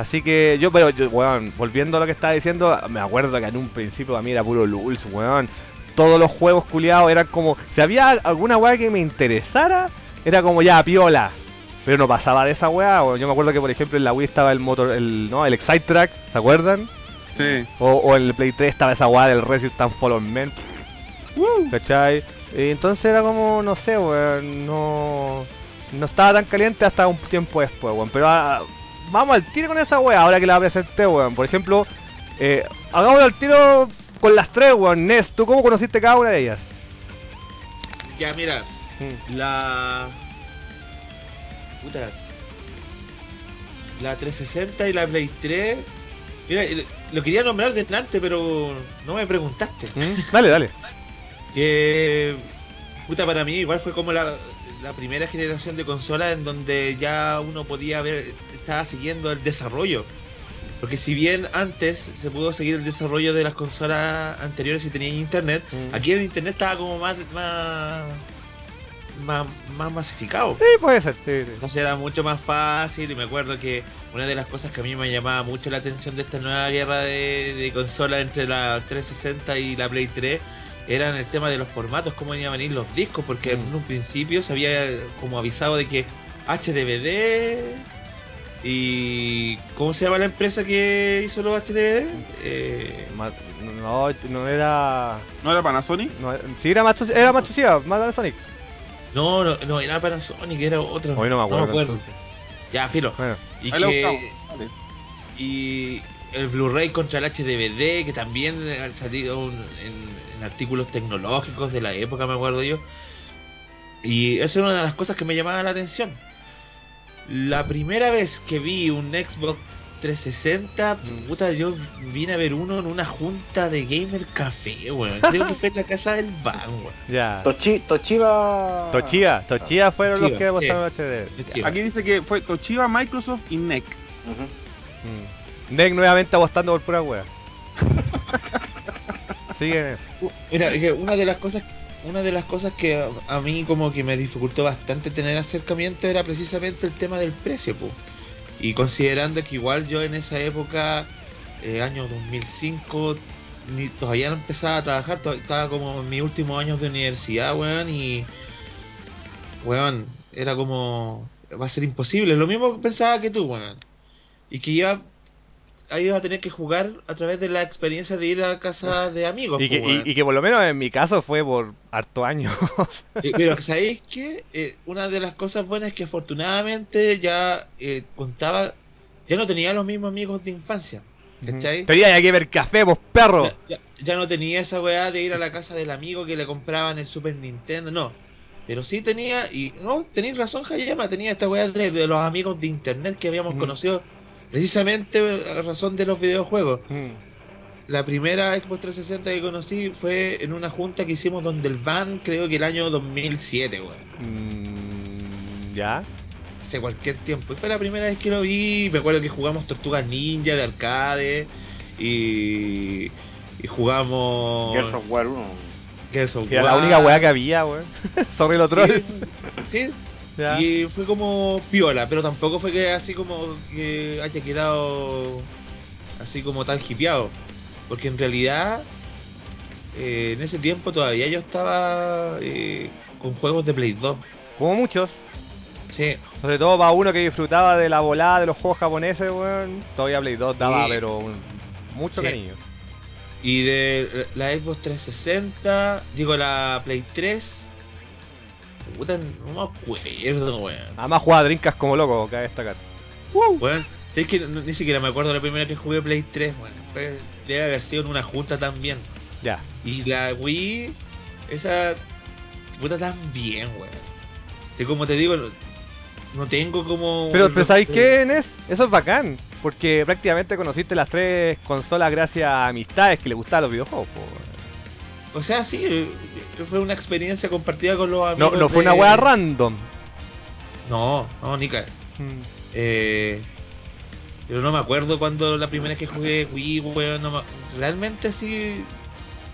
Así que yo, pero yo, weón, volviendo a lo que estaba diciendo, me acuerdo que en un principio a mí era puro lulz, weón. Todos los juegos culiados eran como. Si había alguna wea que me interesara, era como ya, piola. Pero no pasaba de esa wea. weón. Yo me acuerdo que por ejemplo en la Wii estaba el motor, el, ¿no? el Excite Track, ¿se acuerdan? Sí. O, o en el Play 3 estaba esa weá del Resistance Fallen Man. ¿Cachai? Y entonces era como, no sé, weón, no, no estaba tan caliente hasta un tiempo después, weón. Pero ah, vamos al tiro con esa weá, ahora que la presenté, weón. Por ejemplo, eh, hagámoslo al tiro con las tres, weón. Ness, ¿tú cómo conociste cada una de ellas? Ya, mira, Mm. la. Puta. La 360 y la Play 3. Mira, lo quería nombrar delante, pero no me preguntaste. ¿Mm? Dale, dale. Que. Puta, para mí igual fue como la, la primera generación de consolas en donde ya uno podía ver, estaba siguiendo el desarrollo. Porque si bien antes se pudo seguir el desarrollo de las consolas anteriores y tenía internet, Mm. aquí el internet estaba como más más más, más masificado. Sí, puede ser, sí, sí. Entonces era mucho más fácil y me acuerdo que una de las cosas que a mí me llamaba mucho la atención de esta nueva guerra de, de consolas entre la 360 y la Play 3 eran el tema de los formatos, cómo iban a venir los discos, porque Mm. en un principio se había como avisado de que HDVD ¿Y cómo se llama la empresa que hizo los HDD? Eh, No, no era. ¿No era Panasonic? No, sí, era Matsu- era Matsushita, más Sonic. no, no, no, era Panasonic, era otro. Hoy no me acuerdo. Ya, filo. Bueno, Y que. Vale. y el Blu-ray contra el HDVD, que también han salido un- en, en artículos tecnológicos de la época, me acuerdo yo. Y eso es una de las cosas que me llamaba la atención. La primera vez que vi un Xbox 360, puta, yo vine a ver uno en una junta de Gamer Café, weón. Creo que fue en la casa del Van, weón. ya. Tochi, Toshiba. Tochilla, Tochilla fueron los que sí. mostraron HD. Toshiba. Aquí dice que fue Toshiba, Microsoft y NEC. Ujú. Mm. Nuevamente apostando por pura wea. Siguen eso. Mira, es que una de las cosas una de las cosas que a, mí como que me dificultó bastante tener acercamiento era precisamente el tema del precio, po. Y considerando que igual yo en esa época, eh, año 2005, ni, todavía no empezaba a trabajar, estaba como en mis últimos años de universidad, weón, y... Weón, era como... Va a ser imposible. Lo mismo pensaba que tú, weón. Y que iba, ahí iba a tener que jugar a través de la experiencia de ir a casa de amigos. Y que, y, y que por lo menos en mi caso fue por harto años. Pero ¿sabéis qué? Eh, una de las cosas buenas es que afortunadamente ya eh, contaba, ya no tenía los mismos amigos de infancia, ¿cachai? Tenía que ver café, vos perro. Ya, ya- ya no tenía esa weá de ir a la casa del amigo que le compraban el Super Nintendo, no. Pero sí tenía, y no, tenéis razón, Hayama, tenía esta weá de, de los amigos de internet que habíamos conocido precisamente a razón de los videojuegos. Mm. La primera Xbox 360 que conocí fue en una junta que hicimos donde el van, creo que el año 2007, weón. Mm, ya. hace cualquier tiempo. Y fue la primera vez que lo vi. Me acuerdo que jugamos Tortugas Ninja de arcade. Y, y jugamos. Gears of War 1. Gears of era la única weá que había, weón. Sorry lo. Sí, sí. Ya. Y fue como piola, pero tampoco fue que así como que haya quedado así como tan hipeado. Porque en realidad, eh, en ese tiempo todavía yo estaba eh, con juegos de Play 2. Como muchos. Sí, Sobre todo para uno que disfrutaba de la volada de los juegos japoneses, weón. Todavía Play 2 Sí. daba, pero un- mucho Sí. cariño. Y de la Xbox 360, digo la Play 3. Puta, no me acuerdo, weón. Además jugaba drinkas como loco, cabe destacar. Weón, ¿sabes que no- ni siquiera me acuerdo la primera que jugué Play 3, weón. Fue, debe haber sido en una junta también. Ya. Y la Wii, esa. Puta también, weón. Así como te digo, no, tengo como. Pero, pero ¿sabéis qué, Enes? Eso es bacán. Porque prácticamente conociste las tres consolas gracias a amistades que le gustaban los videojuegos. po, weón. O sea, sí, eh, fue una experiencia compartida con los No, amigos. no fue de- una weá random. No, no, Nica. Mm. Eh, pero no me acuerdo cuando la primera vez que jugué Wii, weón. No me- realmente sí.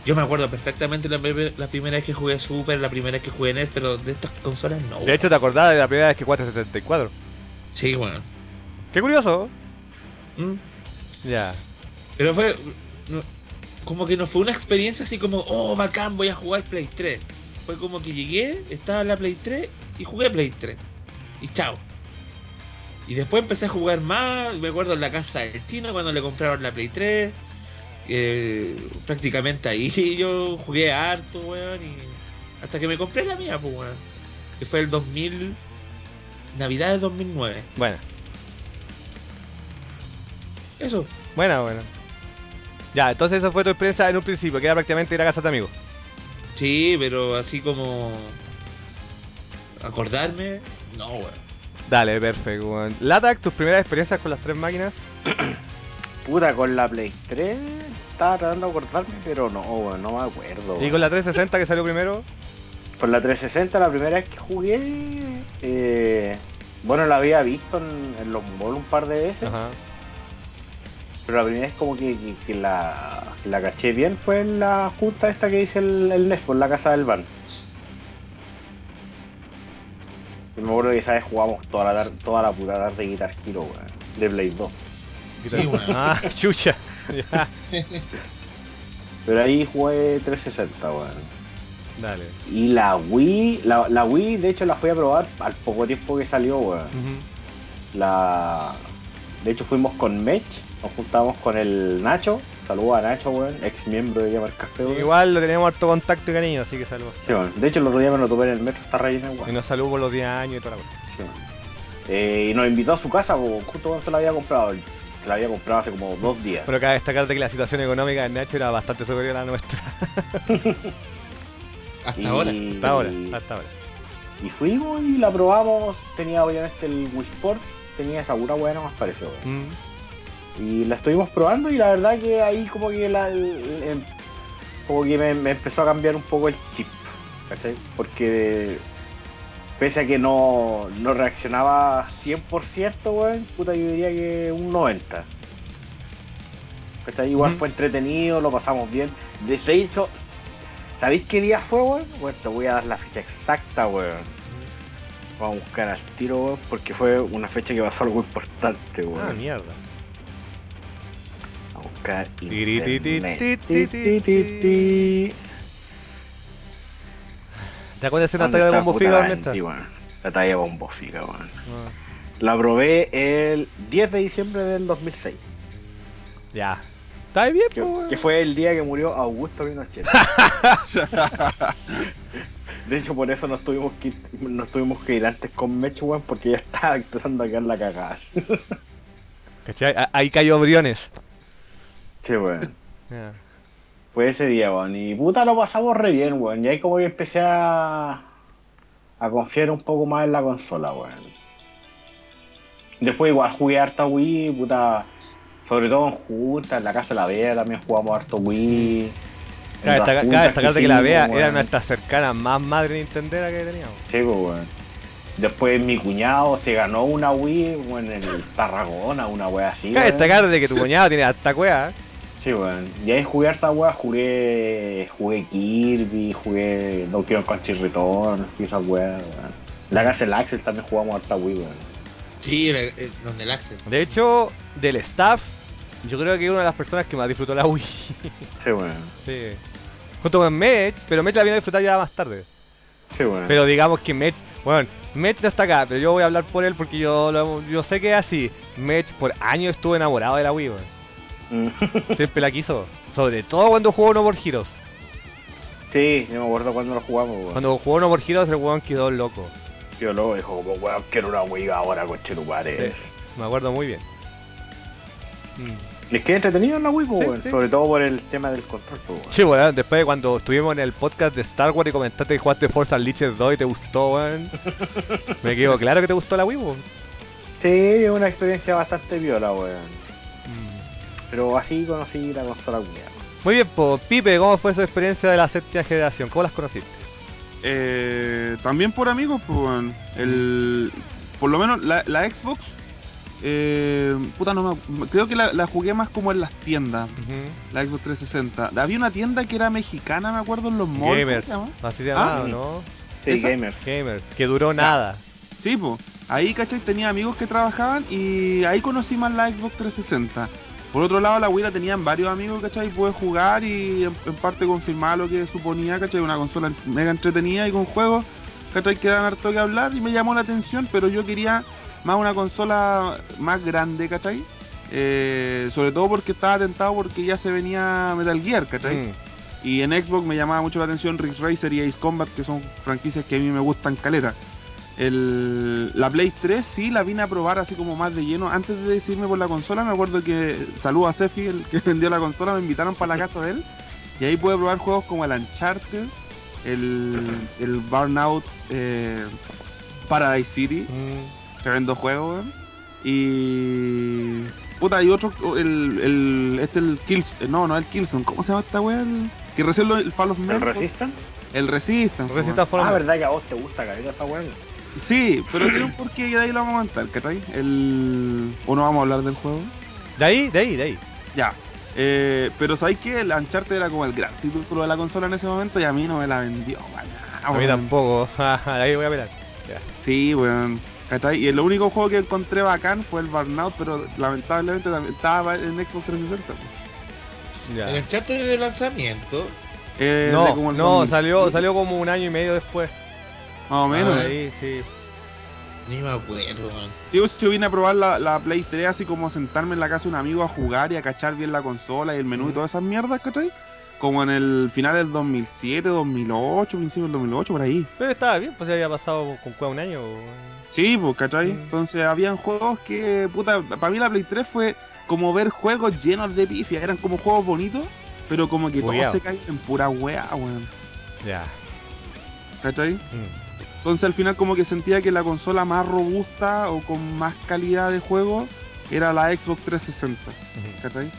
Yo me acuerdo perfectamente la, primer- la primera vez que jugué Super, la primera vez que jugué NES, pero de estas consolas no. De hecho, te acordás de la primera vez que jugaste 64. sí, weón. Qué curioso. Mm. Ya. Pero fue. Como que no fue una experiencia así como, oh, bacán, voy a jugar Play 3. Fue como que llegué, estaba en la Play 3 y jugué Play 3. Y chao. Y después empecé a jugar más. Me acuerdo en la casa del chino cuando le compraron la Play 3. eh, prácticamente ahí yo jugué harto, weón. Y hasta que me compré la mía, pues, weón. Que fue el 2000. Navidad del 2009. Bueno, Eso. bueno, bueno. Ya, entonces esa fue tu experiencia en un principio, que era prácticamente ir a casa de amigos. Sí, pero así como. Acordarme. No, weón. Dale, perfecto. weón. Latac, tus primeras experiencias con las tres máquinas. Puta, con la Play 3 estaba tratando de acordarme, pero no, weón, no me acuerdo. Y con la 360 que salió primero. Con la 360, la primera vez que jugué, eh, bueno, la había visto en, en los malls un par de veces, Ajá. Pero la primera vez como que, que- que la, que la caché bien fue en la junta esta que dice el, el NES, por la casa del van. Y me acuerdo que esa vez jugamos toda la, tar- toda la puta tarde Guitar Hero, weón, de Play 2. Sí, weón. Ah, chucha. Pero ahí jugué 360, weón. Dale. Y la Wii, la, la Wii de hecho la fui a probar al poco tiempo que salió, weón. La, De hecho fuimos con Mech, nos juntamos con el Nacho. Saludos a Nacho, weón, ex miembro de Llamar Café, weón. Igual lo tenemos harto contacto y cariño, así que saludos. Sí, weón. De hecho el otro día me lo topé en el metro, está relleno Y igual. nos saludos por los 10 años y toda la cosa. Sí, weón. Eh, y nos invitó a su casa, po, justo cuando se la había comprado. Se la había comprado hace como dos días. Pero cabe destacar de que la situación económica de Nacho era bastante superior a la nuestra. Hasta Y- ahora. Hasta ahora, hasta ahora. Y fuimos y la probamos. Tenía obviamente el Wii Sports, tenía esa pura no más pareció. Mm. Y la estuvimos probando y la verdad que ahí como que la, el- el- como que me, me empezó a cambiar un poco el chip, ¿cachai? Porque pese a que no, no reaccionaba 100%, weón, puta yo diría que un 90%. ¿Cachai? Igual fue entretenido, lo pasamos bien. De hecho, ¿sabéis qué día fue, weón? Bueno, te voy a dar la fecha exacta, weón. Vamos a buscar al tiro, weón, porque fue una fecha que pasó algo importante, weón. Ah, mierda. A buscar internet. ¿Te acuerdas de una ¿Dónde talla de bombo figa? la talla de bombo figa, weón. Ah, La probé el 10 de diciembre del 2006. Ya. ¿Está bien, Que, que fue el día que murió Augusto Pinochet. De hecho, por eso nos tuvimos que, ir- nos tuvimos que ir antes con Mech, weón, porque ya estaba empezando a quedar la cagada. ¿Cachai? Ahí cayó Briones. Sí, weón. Fue ese día, weón. Y puta, lo pasamos re bien, weón. Y ahí como que empecé a, a confiar un poco más en la consola, weón. Después igual jugué harta Wii, puta. Sobre todo en juntas, en la casa de la Bea también jugamos harto Wii. Cabe destacar de que la weón. era nuestra cercana más madre Nintendera que teníamos. Sí, pues, weón. Después mi cuñado se ganó una Wii, weón, en el Tarragona, una wea así. Cabe weón. destacar de que tu cuñado tiene harta cueva. ¿eh? Sí, weón. Y ahí jugué harta wea, jugué, jugué Kirby, jugué Donkey Kong Country Return, y weas, weón. La casa del Axel también jugamos harta Wii, weón. Sí, el, el- donde el Axel. De hecho, del staff, yo creo que es una de las personas que más disfrutó la Wii. Sí, weón. sí. Junto con Mech, pero Mech la vino a disfrutar ya más tarde. Sí, weón. Pero digamos que Mech, bueno, Mech no está acá, pero yo voy a hablar por él porque yo, lo- yo sé que es así. Mech por años estuvo enamorado de la Wii, weón. Mm. Siempre la quiso. Sobre todo cuando jugó No More Heroes. sí, yo me acuerdo cuando lo jugamos, weón. Cuando jugó No More Heroes, el weón quedó loco. Yo luego dijo, como, weón, quiero una Wii ahora con. Sí, me acuerdo muy bien. Mm. Es que es entretenido en la Wii, Sí, weón. sí. Sobre todo por el tema del control, weón. Sí, weón, después de cuando estuvimos en el podcast de Star Wars y comentaste que jugaste Forza Unleashed 2 y te gustó, weón. me quedó claro que te gustó la Wii, weón. Sí, es una experiencia bastante viola, weón. Pero así conocí la consola Wii. Muy bien, pues, Pipe, ¿cómo fue su experiencia de la séptima generación? ¿Cómo las conociste? Eh, también por amigos, pues, weón. el, por lo menos la, la Xbox, eh, puta, no me, creo que la, la jugué más como en las tiendas, la Xbox 360. Había una tienda que era mexicana, me acuerdo, en los malls. ¿cómo Gamers, se llama? así se llamaba, Ah. ¿no? Sí, ¿Esa? gamers. Gamers, que duró nada. Sí, pues. Ahí, ¿cachai? Tenía amigos que trabajaban y ahí conocí más la Xbox 360. Por otro lado, la Wii la tenían varios amigos, ¿cachai? Pude jugar y en, en parte confirmar lo que suponía, ¿cachai? Una consola mega entretenida y con juegos, ¿cachai? Que dan harto que hablar y me llamó la atención, pero yo quería más una consola más grande, ¿cachai? Eh, sobre todo porque estaba tentado porque ya se venía Metal Gear, ¿cachai? Mm. Y en Xbox me llamaba mucho la atención Ridge Racer y Ace Combat, que son franquicias que a mí me gustan caleta. El, la Play 3 sí la vine a probar así como más de lleno. Antes de decidirme por la consola, me acuerdo que saludo a Sefi, el que vendió la consola, me invitaron para la casa de él. Y ahí pude probar juegos como el Uncharted, el, el Burnout eh, Paradise City, Mm. Tremendo juego, weón. Y. Puta, y otro, el, el, este el Killzone, no, no el Killzone, ¿cómo se llama esta weá? El, que recién lo, el Fall of ¿El Man, Resistance? El Resistance. Resistance Ah, verdad que a vos te gusta caleta esa weón. weón. Sí, pero tiene un porqué y de ahí lo vamos a comentar, ¿cachai? El. ¿O no vamos a hablar del juego? De ahí, de ahí, de ahí. Ya. Eh, pero sabéis que el Uncharted era como el gran título de la consola en ese momento y a mí no me la vendió, weón. A mí tampoco. de ahí voy a mirar. Ya. Sí, weón. ¿Cachai? Y el único juego que encontré bacán fue el Burnout, pero lamentablemente también estaba en Xbox 360. pues. Ya. El Uncharted de lanzamiento. Eh, de No, como el no, 2000, salió, salió como un año y medio después. Más o menos. Ah, Ahí, sí. Ni me acuerdo. Sí, yo, yo vine a probar la, la Play 3 así como sentarme en la casa de un amigo a jugar y a cachar bien la consola y el menú y todas esas mierdas, ¿cachai? Como en el final del 2007, 2008, principio del 2008, por ahí. Pero estaba bien, pues ya había pasado con un año. Sí, pues, ¿cachai? Mm. Entonces habían juegos que, puta, para mí la Play 3 fue como ver juegos llenos de pifia, eran como juegos bonitos, pero como que Bugueado. todos se caen en pura weá, weón. Ya. ¿Cachai? Mm. Entonces al final como que sentía que la consola más robusta o con más calidad de juego era la Xbox 360, Ujú. ¿cachai?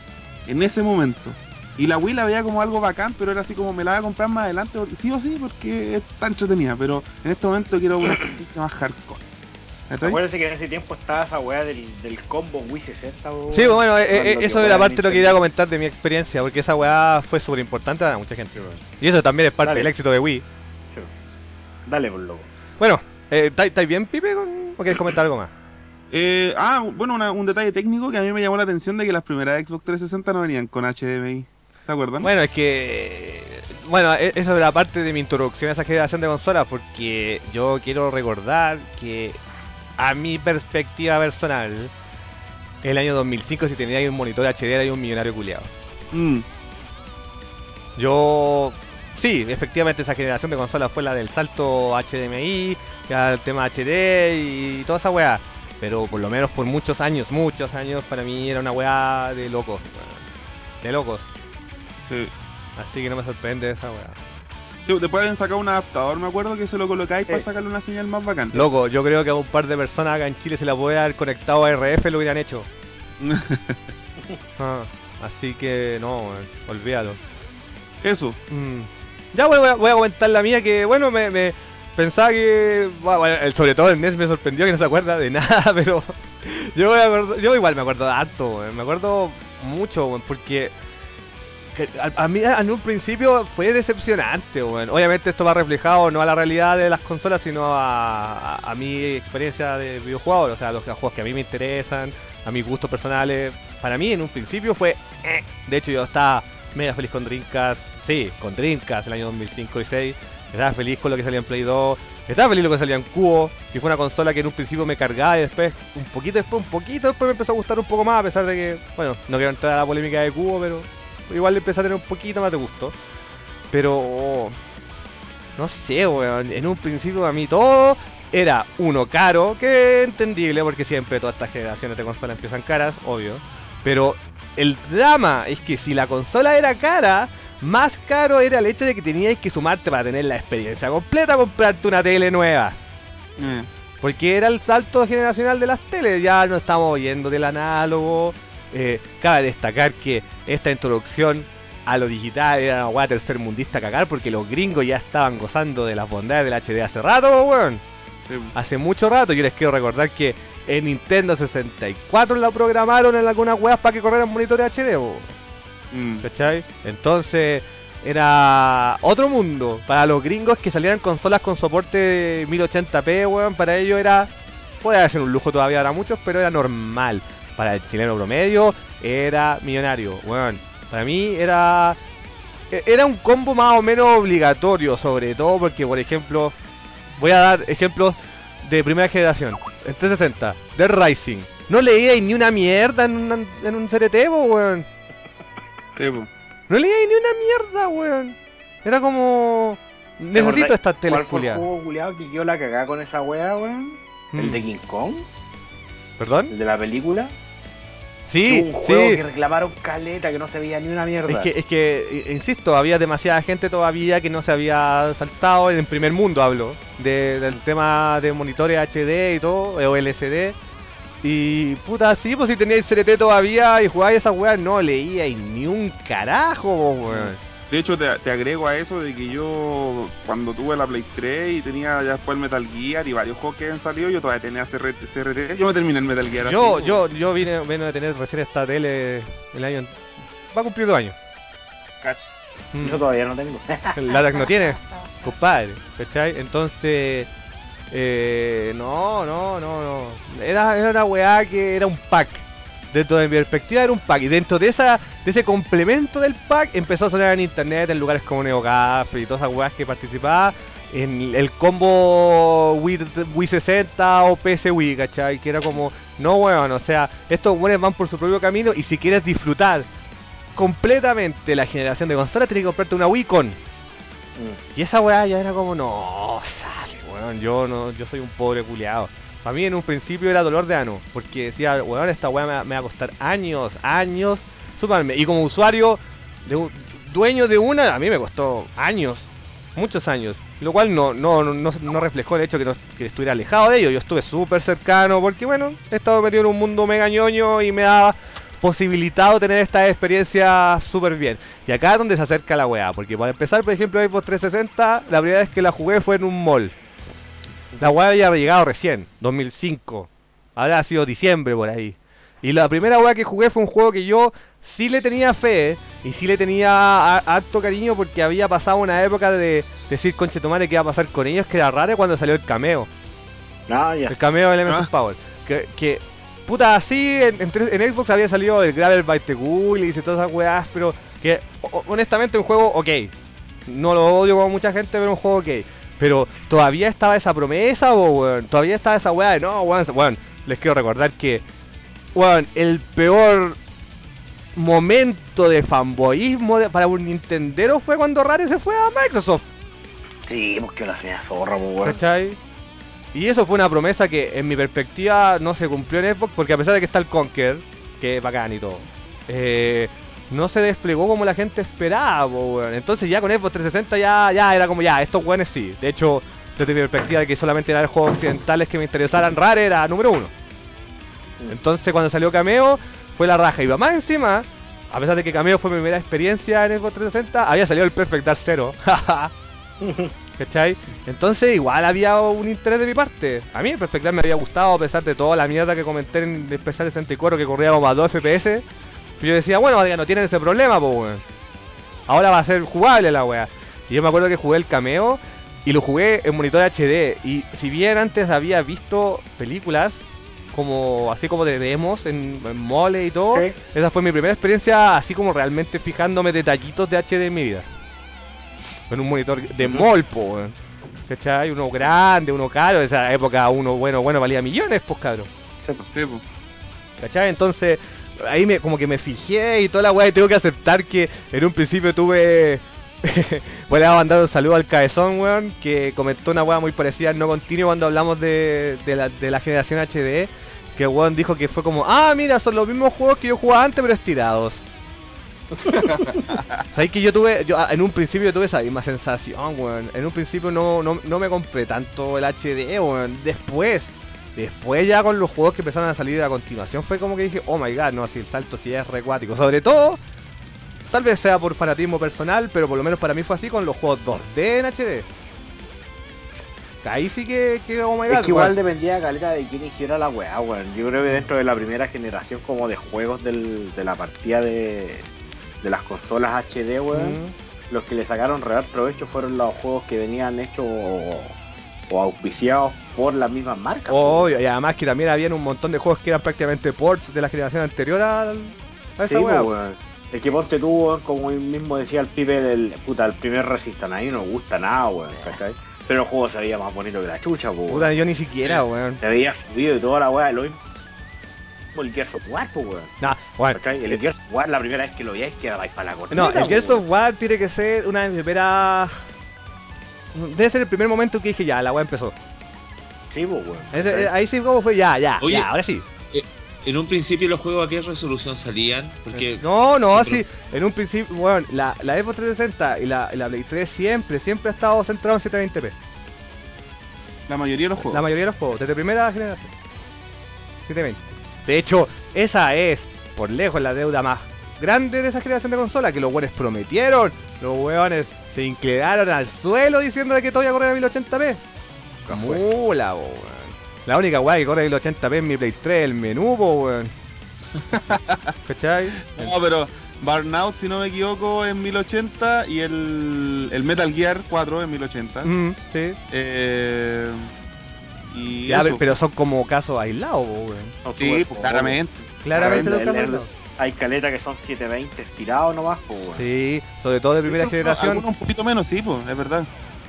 En ese momento. Y la Wii la veía como algo bacán, pero era así como me la voy a comprar más adelante, porque- sí o sí, porque está entretenida, pero en este momento quiero una experiencia más hardcore. Acuérdense que en ese tiempo estaba esa weá del, del combo Wii 60, weón. Sí, bueno, eh, eh, eso de weá parte lo que quería comentar de mi experiencia, porque esa weá fue súper importante para mucha gente. Y eso también es parte Dale. del éxito de Wii. Sí. Dale, por loco. Bueno, eh, ¿estáis bien, Pipe? con- ¿O quieres comentar algo más? Eh, ah, bueno, una- un detalle técnico que a mí me llamó la atención de que las primeras Xbox 360 no venían con HDMI. ¿Se acuerdan? Bueno, es que. Bueno, e- eso era parte de mi introducción a esa generación de consolas, porque yo quiero recordar que, a mi perspectiva personal, el año 2005, si tenía un monitor HD, era un millonario culiado. Mm, Yo. Sí, efectivamente, esa generación de consolas fue la del salto HDMI, ya el tema HD y toda esa weá. Pero por lo menos por muchos años, muchos años, para mí era una weá de locos. De locos. sí. Así que no me sorprende esa weá. Sí, después habían sacado un adaptador, me acuerdo, que se lo colocáis para Sí. sacarle una señal más bacán. Loco, yo creo que a un par de personas acá en Chile se la puede haber conectado a RF lo hubieran hecho. Ah, así que no, olvídalo. Eso. Mm. Ya voy a, voy a comentar la mía que bueno, me, me pensaba que bueno, sobre todo el NES me sorprendió que no se acuerda de nada, pero yo, me acuerdo- yo igual me acuerdo de harto, me acuerdo mucho, porque a, mí en un principio fue decepcionante. Obviamente esto va reflejado no a la realidad de las consolas, sino a, a- mi experiencia de videojuegos, o sea, los juegos que a mí me interesan, a mis gustos personales. Para mí en un principio fue... eh. De hecho yo estaba mega feliz con Dreamcast, sí, con Dreamcast el año 2005 y 2006. Estaba feliz con lo que salía en Play 2. Estaba feliz lo que salía en Cubo, que fue una consola que en un principio me cargaba y después, un poquito después, un poquito después me empezó a gustar un poco más, a pesar de que, bueno, no quiero entrar a la polémica de Cubo, pero igual le empecé a tener un poquito más de gusto. Pero, no sé, weón, en un principio a mí todo era uno caro, que entendible, porque siempre todas estas generaciones de consolas empiezan caras, obvio. Pero el drama es que si la consola era cara, más caro era el hecho de que tenías que sumarte para tener la experiencia completa, comprarte una tele nueva. Eh, Porque era el salto generacional de las teles, ya no estamos yendo del análogo. Eh, cabe destacar que esta introducción a lo digital era una weá tercermundista cagar, porque los gringos ya estaban gozando de las bondades del HD hace rato, weón. sí, Hace mucho rato, yo les quiero recordar que en Nintendo 64 la programaron en algunas weas para que corrieran monitores HD, weón. mm, ¿Cachai? Entonces era otro mundo. Para los gringos que salieran consolas con soporte 1080p, weón, para ellos era... Puede ser un lujo todavía para muchos, pero era normal. Para el chileno promedio era millonario, weón. Para mí era... Era un combo más o menos obligatorio, sobre todo porque, por ejemplo, voy a dar ejemplos de primera generación. En 360, de Rising. No leía ni una mierda en, una- en un CRT, weón. sí. No leía ni una mierda, weón. Era como. Necesito esta tele ¿Cuál el culiá. juego culiado que quedó la con esa weá, weón? Mm. ¿El de King Kong? ¿Perdón? ¿El de la película? Sí, un juego sí. que reclamaron caleta, que no se veía ni una mierda. Es que, es que, insisto, había demasiada gente todavía que no se había saltado en el primer mundo, hablo, de- del tema de monitores HD y todo, o LCD. Y puta, sí, pues si teníais CRT todavía y jugáis esa weá, no leía y ni un carajo, weón. De hecho, te, te agrego a eso de que yo, cuando tuve la Play 3 y tenía ya después el Metal Gear y varios juegos que han salido, yo todavía tenía CRT. CRT. Yo me terminé el Metal Gear. Yo, así, yo, yo vine, vine a tener recién esta tele el año. Va a cumplir dos años. Cach. Mm. Yo todavía no tengo. El LATAC no tiene, compadre, ¿cachai? Entonces, eh, no, no, no, no. Era, era una weá que era un pack. Dentro de mi perspectiva era un pack. Y dentro de esa de ese complemento del pack empezó a sonar en internet en lugares como NeoGaf y todas esas weas que participaba. en el combo Wii, Wii 60 o PS Wii, ¿cachai? Que era como, no, weón, o sea, estos weones van por su propio camino y si quieres disfrutar completamente la generación de consolas, tienes que comprarte una Wii con. Mm. Y esa weá ya era como, no, sale, weón, yo no, yo soy un pobre culiado. Para mí en un principio era dolor de ano, porque decía, weón, esta weá me, va- a costar años, años sumarme. Y como usuario, de dueño de una, a mí me costó años, muchos años. Lo cual no, no, no, no- reflejó el hecho que, no- estuviera alejado de ello. Yo estuve súper cercano, porque bueno, he estado metido en un mundo mega ñoño y me ha posibilitado tener esta experiencia súper bien. Y acá es donde se acerca la weá, porque para empezar, por ejemplo, Xbox 360, la primera vez que la jugué fue en un mall. La weá había llegado recién, 2005. Habrá sido diciembre por ahí. Y la primera weá que jugué fue un juego que yo sí le tenía fe y sí le tenía a- harto cariño porque había pasado una época de decir conchetumare que iba a pasar con ellos que era raro cuando salió el cameo. Ah, ya. El cameo del MS Ah. Power. Que, que, puta, así en, en tres- en Xbox había salido el Gravel by the y todas esas weas, pero que honestamente un juego ok. No lo odio como mucha gente, pero un juego ok. Pero todavía estaba esa promesa, bo, weón. Todavía estaba esa wea de no, weón. weón, les quiero recordar que, weón, el peor momento de fanboyismo de- para un Nintendero fue cuando Rare se fue a Microsoft. Sí, porque la fea zorra, pues, weón. ¿Cachai? Y eso fue una promesa que en mi perspectiva no se cumplió en Xbox porque a pesar de que está el Conker, que es bacán y todo, eh, no se desplegó como la gente esperaba, weón. Entonces ya con Xbox 360 ya, ya era como ya, estos weones sí. De hecho, desde mi perspectiva de que solamente eran juegos occidentales que me interesaran, Rare era número uno. Entonces cuando salió Cameo fue la raja. Y más encima, a pesar de que Cameo fue mi primera experiencia en Xbox 360, había salido el Perfect Dark Zero. ¿Cachai? Entonces igual había un interés de mi parte. A mí el Perfect Dark me había gustado a pesar de toda la mierda que comenté en el especial 64 que corría como a 2 FPS. Pero yo decía, bueno, no tienen ese problema, pues weón. Ahora va a ser jugable la wea. Y yo me acuerdo que jugué el cameo y lo jugué en monitor HD. Y si bien antes había visto películas como así como de demos en, en mole y todo, esa fue mi primera experiencia así como realmente fijándome detallitos de HD en mi vida. En un monitor de Ujú. mall, po, weón. ¿Cachai? Uno grande, uno caro. En esa época uno bueno, bueno valía millones, pues cabrón. Sí, po. ¿Cachai? Entonces, ahí me, como que me fijé y toda la weá y tengo que aceptar que en un principio tuve... bueno, le voy a mandar un saludo al Cabezón, weón, que comentó una weá muy parecida no continuo cuando hablamos de, de, la, de la generación HD. Que el weón dijo que fue como, ah, mira, son los mismos juegos que yo jugaba antes, pero estirados. ¿Sabes que yo tuve, yo ah, en un principio tuve esa misma sensación, weón. En un principio no, no, no me compré tanto el HD, weón. Después, después ya con los juegos que empezaron a salir a continuación fue como que dije, oh my god, no, así el salto sí es recuático. Sobre todo, tal vez sea por fanatismo personal, pero por lo menos para mí fue así con los juegos 2D en HD. Ahí sí que, que oh my god. Es que igual dependía caleta de quién hiciera la weá, weón. Yo creo que dentro de la primera generación como de juegos del- de la partida de, de las consolas HD, weón, Mm. los que le sacaron real provecho fueron los juegos que venían hechos o, auspiciados por las mismas marcas. Oh, weón. y además que también habían un montón de juegos que eran prácticamente ports de la generación anterior al, a esa Sí, weá. pues. Es que ponte tú, weón, como él mismo decía el pibe del puta, el primer Resistance, ahí no gusta nada, weón, ¿cachai? Pero el juego se veía más bonito que la chucha, pues, Puta, weón. yo ni siquiera, weón. Se veía fluido y toda la weá, lo. El Gears of War, pues, weón. Nah, bueno. El Gears of War, la primera vez que lo veíais, quedabais para la corneta. No, el pues, Gears weón. of War tiene que ser una de mis primeras. Debe ser el primer momento que dije ya, la weá empezó. Sí, pues, weón. Eh, ahí sí como fue ya, ya, Oye. ya, ahora sí. En un principio los juegos a qué resolución salían, porque No, no, Sí, sí. En un principio, bueno, la, la Xbox 360 y la, y la Play 3 siempre, siempre ha estado centrado en 720p. La mayoría de los juegos. La mayoría de los juegos, desde primera generación. 720. De hecho, esa es, por lejos, la deuda más grande de esa generación de consolas, que los weones prometieron. Los weones se inclinaron al suelo diciendo que todo iba a correr a 1080p. Mula, weón. La única weá que corre a 1080p es mi Play 3, el menú, po, weón. ¿Cachai? No, pero Burnout, si no me equivoco, en 1080 y el, el Metal Gear 4 en 1080. Mm, sí. Eh, y Ya, eso. pero son como casos aislados, weón. Sí, pues claramente. Claramente son el- casos el- aislados. Hay caleta que son 720 estirados nomás, pues. Sí, sobre todo de primera Eso, generación. Algunos un poquito menos, sí, pues, es verdad.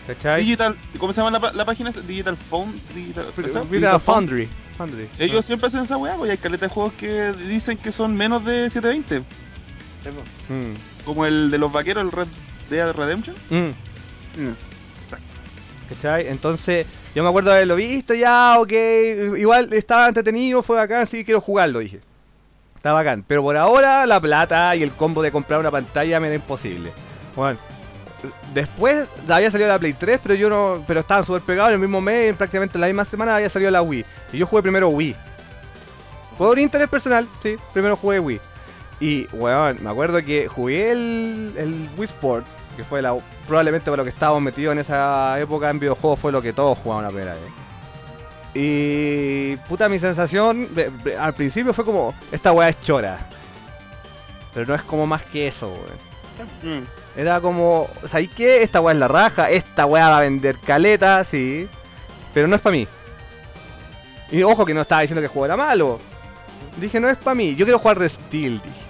¿Cachai? Digital, ¿cómo se llama la, página? Digital Phone, Digital, ¿esa? Digital Foundry. Foundry. Ellos siempre hacen esa weá, pues y hay caleta de juegos que dicen que son menos de 720. Sí, po. Mm, Como el de los vaqueros, el Red Dead Redemption. mm. Exacto. ¿Cachai? Entonces, yo me acuerdo de haberlo visto ya, ok. Igual estaba entretenido, fue bacán, sí, quiero jugarlo, dije. Está bacán. Pero por ahora, la plata y el combo de comprar una pantalla me era imposible. Bueno, después había salido la Play 3, pero yo no. Pero estaban súper pegados en el mismo mes, prácticamente la misma semana había salido la Wii. Y yo jugué primero Wii. Por interés personal, sí, primero jugué Wii. Y, weón, me acuerdo que jugué el, el Wii Sport, que fue la, probablemente por lo que estábamos metidos en esa época en videojuegos, fue lo que todos jugaban la primera vez. Y, puta, mi sensación al principio fue como, esta weá es chora. Pero no es como más que eso, weón. Mm. Era como, ¿sabes qué? Esta weá es la raja, esta weá va a vender caleta, sí. Pero no es para mí. Y ojo que no estaba diciendo que el juego era malo. Dije, no es para mí, yo quiero jugar de Steel, dije.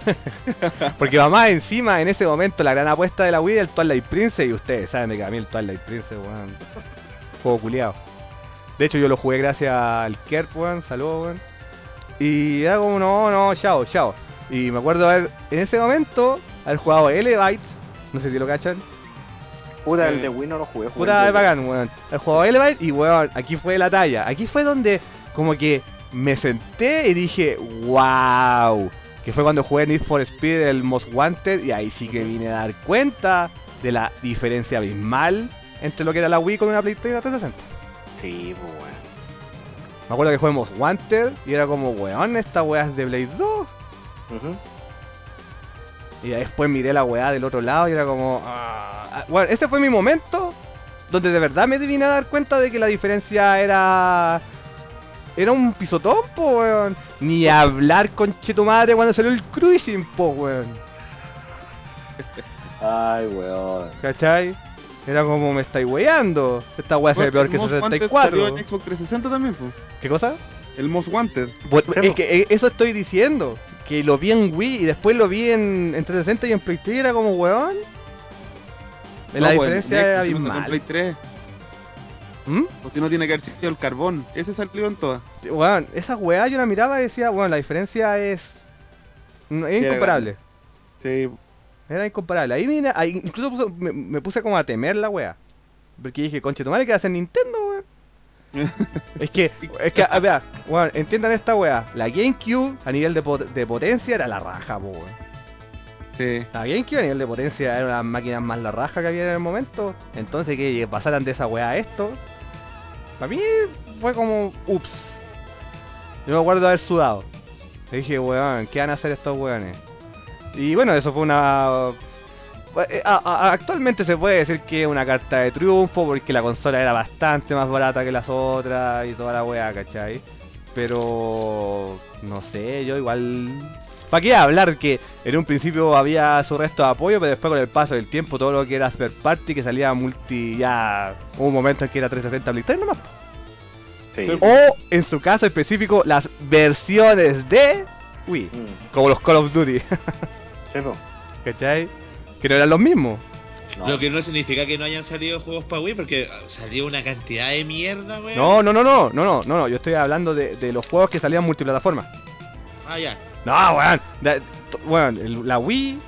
Porque va más encima, en ese momento, la gran apuesta de la Wii era el Twilight Princess. Y ustedes saben de que a mí el Twilight Princess, weón. Juego culiado. De hecho, yo lo jugué gracias al Kerp, weón. Saludos, weón. Y era como, no, no, chao, chao. Y me acuerdo haber, en ese momento, haber jugado Elevite. No sé si lo cachan. Puta, Eh, el de Wii no lo jugué. jugué Puta, es de- bacán, weón. El juego Elevite y, weón, aquí fue la talla. Aquí fue donde, como que me senté y dije, wow. Que fue cuando jugué Need for Speed, el Most Wanted, y ahí sí que vine a dar cuenta de la diferencia abismal entre lo que era la Wii con una PlayStation y una 360. Sí, pues, weón. Me acuerdo que jugué Most Wanted y era como, weón, esta weá es de Blade 2. Ujú. Y después miré la weá del otro lado y era como. ah, Bueno, ese fue mi momento donde de verdad me vine a dar cuenta de que la diferencia era. Era un pisotón, po, weón. Ni hablar con tu madre cuando salió el cruising, po, weón. Ay, weón. ¿Cachai? Era como me estáis weando. Esta weá se ve peor el que Most Wanted 64. salió en Xbox 360 también, pues. ¿Qué cosa? El Most Wanted. Bueno, es que eh, eso estoy diciendo. Que lo vi en Wii y después lo vi en, en 360 y en PlayStation. Era como, weón. la No, pues, diferencia el es Next, si no salió en abismal. Play 3. ¿Mm? O si no tiene que haber sido el carbón. Ese salió en todas. Weón, esa weá yo la miraba y decía, bueno, la diferencia es. es incomparable. Sí. Era incomparable. Ahí mira, ahí incluso puso- me, me puse como a temer la weá. Porque dije, conche tu madre, ¿qué va a hacer Nintendo, weón? es que, es que, a ver, weón, entiendan esta weá. La GameCube a nivel de, pot- de potencia era la raja, po, weón. Sí. La GameCube a nivel de potencia era una las máquinas más la raja que había en el momento. Entonces que pasaran de esa weá a esto. Para mí fue como, ups. Yo me acuerdo de haber sudado. Y dije, weón, ¿qué van a hacer estos weones? Y bueno, eso fue una... eh, Actualmente se puede decir que es una carta de triunfo porque la consola era bastante más barata que las otras y toda la weá, ¿cachai? Pero... No sé, yo igual... ¿Para qué hablar que en un principio había su resto de apoyo, pero después con el paso del tiempo todo lo que era third party, que salía multi ya... Hubo un momento en que era 360 Play 3 nomás. Sí. O en su caso específico las versiones de Wii, Mm. como los Call of Duty, Sí, po. ¿cachai? Que no eran los mismos. No. Lo que no significa que no hayan salido juegos para Wii, porque salió una cantidad de mierda, weón. No, no, no, no, no, no, no, no, yo estoy hablando de, de los juegos que salían multiplataforma. Ah, ya. No, weón, t- weón, la Wii...